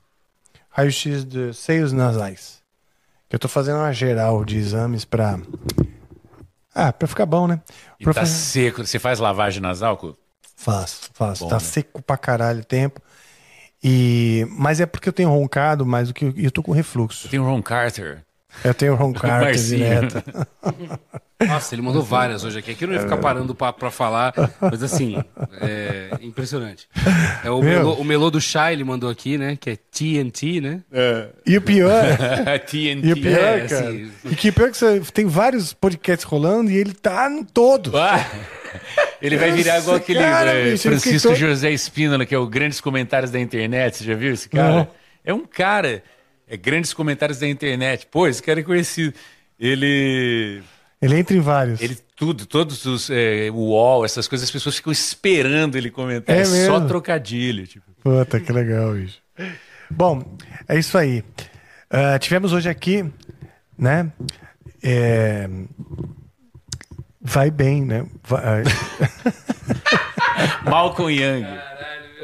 Raio-x de seios nasais. Que eu tô fazendo uma geral de exames pra. Ah, pra ficar bom, né? E Pra tá fazer- seco. Você faz lavagem nasal? Faço, faço. Bom, tá né? seco pra caralho o tempo. E... Mas é porque eu tenho roncado mais do que eu, eu tô com refluxo. Tem o Ron Carter. Eu tenho roncar Marcinho. direto. Nossa, ele mandou várias hoje aqui. Aqui eu não ia ficar parando pra, pra falar, mas assim, é impressionante. É o, melô, o melô do chá, ele mandou aqui, né? Que é TNT, né? E o pior, TNT. e o pior, é, cara, assim- e que pior que você tem vários podcasts rolando e ele tá em todos. Ah, ele vai virar igual aquele cara, eh, bicho, Francisco José Espínola, que é o Grandes Comentários da Internet. Você já viu esse cara? Não. É um cara. É Grandes Comentários da Internet. Pô, esse cara é conhecido. Ele. Ele entra em vários. Ele tudo, todos os. o UOL, essas coisas, as pessoas ficam esperando ele comentar. É É, só trocadilho. Tipo. Puta, que legal, bicho. Bom, é isso aí. Ah, tivemos hoje aqui, né? é, Vai bem, né? Vai... Malcolm Young.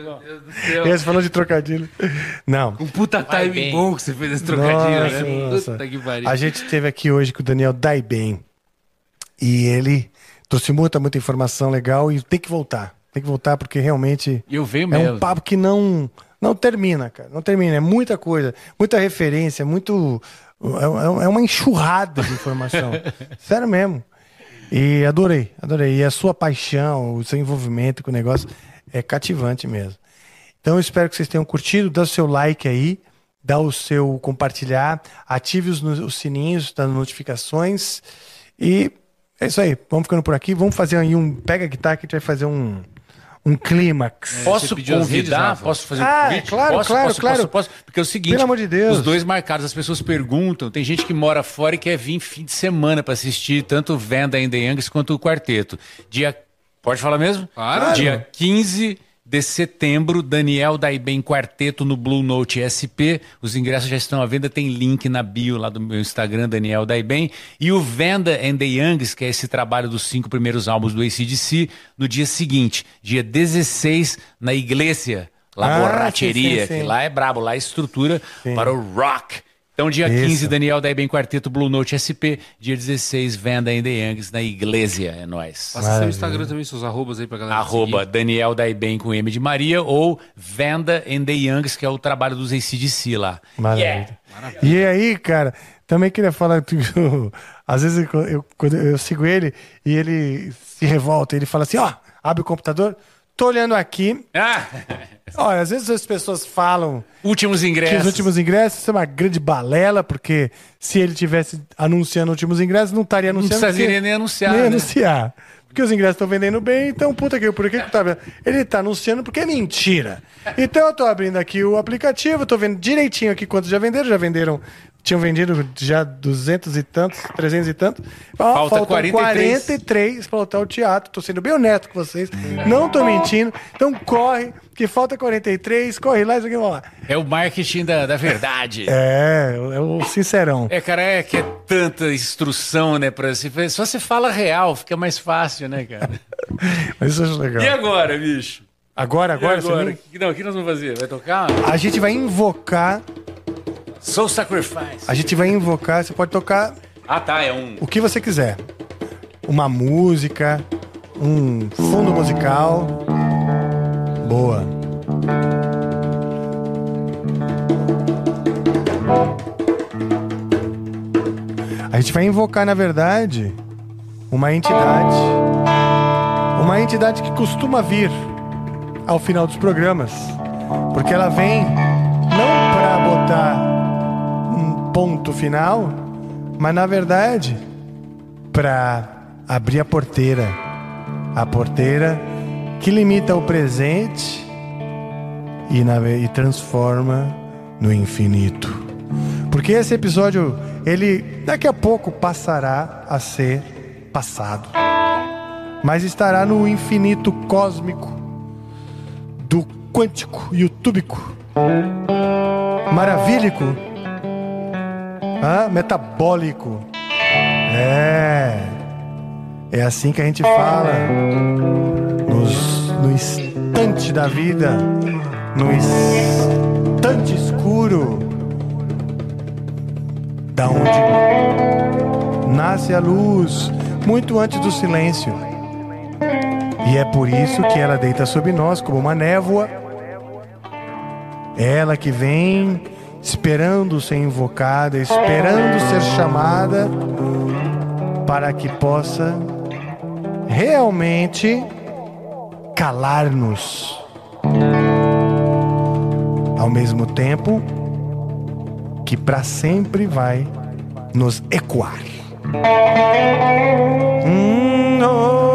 Meu Deus do céu. Você falou de trocadilho. Não. Um puta time bom que você fez esse trocadilho, Nossa, né? nossa. Puta que pariu. A gente esteve aqui hoje com o Daniel Daiben. E ele trouxe muita, muita informação legal e tem que voltar. Tem que voltar porque realmente E eu venho é mesmo. um papo que não não termina, cara. Não termina. É muita coisa, muita referência, muito. É, é uma enxurrada de informação. Sério mesmo. E adorei, adorei. E a sua paixão, o seu envolvimento com o negócio é cativante mesmo. Então eu espero que vocês tenham curtido. Dá o seu like aí, dá o seu compartilhar, ative os, os sininhos das notificações. E é isso aí. Vamos ficando por aqui. Vamos fazer aí um. Pega a guitarra que a gente vai fazer um, um clímax. Posso as redes, convidar? Posso fazer um Ah, convite? claro, posso, claro, posso, claro. Posso, posso? Porque é o seguinte, Pelo amor de Deus. os dois marcados, as pessoas perguntam, tem gente que mora fora e quer vir fim de semana para assistir tanto Vanda and the Youngs quanto o quarteto. Dia, pode falar mesmo? Claro. Dia 15 de setembro, Daniel Daiben Quarteto no Blue Note SP. Os ingressos já estão à venda, tem link na bio lá do meu Instagram, Daniel Daiben. E o Vanda and the Youngs, que é esse trabalho dos cinco primeiros álbuns do ACDC, no dia seguinte, dia 16, na Iglesia. La Ah, Borracheria, sim, sim, sim. que lá é brabo, lá é estrutura para o rock. Então, dia Isso. 15, Daniel Daiben Quarteto Blue Note SP. Dia 16, Vanda and the Youngs na Iglesia. É nóis. Passa seu Maravilha. Instagram também, seus arrobas aí pra galera. Arroba seguir. Daniel Daiben com M de Maria ou Venda and the Youngs, que é o trabalho dos ACDC lá. Maravilha. E aí, cara, também queria falar que às vezes eu, eu- eu sigo ele e ele se revolta, ele fala assim, ó, abre o computador, tô olhando aqui. Ah, Olha, às vezes as pessoas falam últimos que ingressos. os últimos ingressos são uma grande balela, porque se ele tivesse anunciando últimos ingressos, não estaria anunciando. precisaria porque- nem anunciar, Nem né? anunciar. Porque os ingressos estão vendendo bem, então puta que por que que tá vendo? Ele tá anunciando porque é mentira. Então eu tô abrindo aqui o aplicativo, tô vendo direitinho aqui quantos já venderam, já venderam, tinham vendido já 200 e tantos, 300 e tantos. Ó, Falta faltam 43. 43 pra lotar o teatro. Tô sendo bem honesto com vocês. Não tô mentindo. Então corre, que falta 43, corre lá, isso aqui, vamos lá. É o marketing da, da verdade. É, é o sincerão. É, cara, é que é tanta instrução, né, pra se fazer. Só você fala real, fica mais fácil, né, cara? Mas isso eu acho legal. E agora, bicho? Agora, agora? Que- Não, o que nós vamos fazer? Vai tocar? a gente vai invocar, Soul Sacrifice. a gente vai invocar, você pode tocar Ah, tá, é um... o que você quiser. Uma música, um fundo musical. Boa. A gente vai invocar, na verdade, uma entidade. Uma entidade que costuma vir ao final dos programas. Porque ela vem não para botar ponto final, Mas na verdade, para abrir a porteira, a porteira que limita o presente e, na, e transforma no infinito. Porque esse episódio, ele daqui a pouco passará a ser passado, mas estará no infinito cósmico do quântico e utúbico, maravílico, ah, metabólico. É, é assim que a gente fala nos, no instante da vida, no instante escuro, da onde nasce a luz, muito antes do silêncio. E é por isso que ela deita sobre nós como uma névoa. Ela que vem esperando ser invocada, esperando ser chamada, para que possa realmente calar-nos. Ao mesmo tempo que para sempre vai nos ecoar. Hum, oh,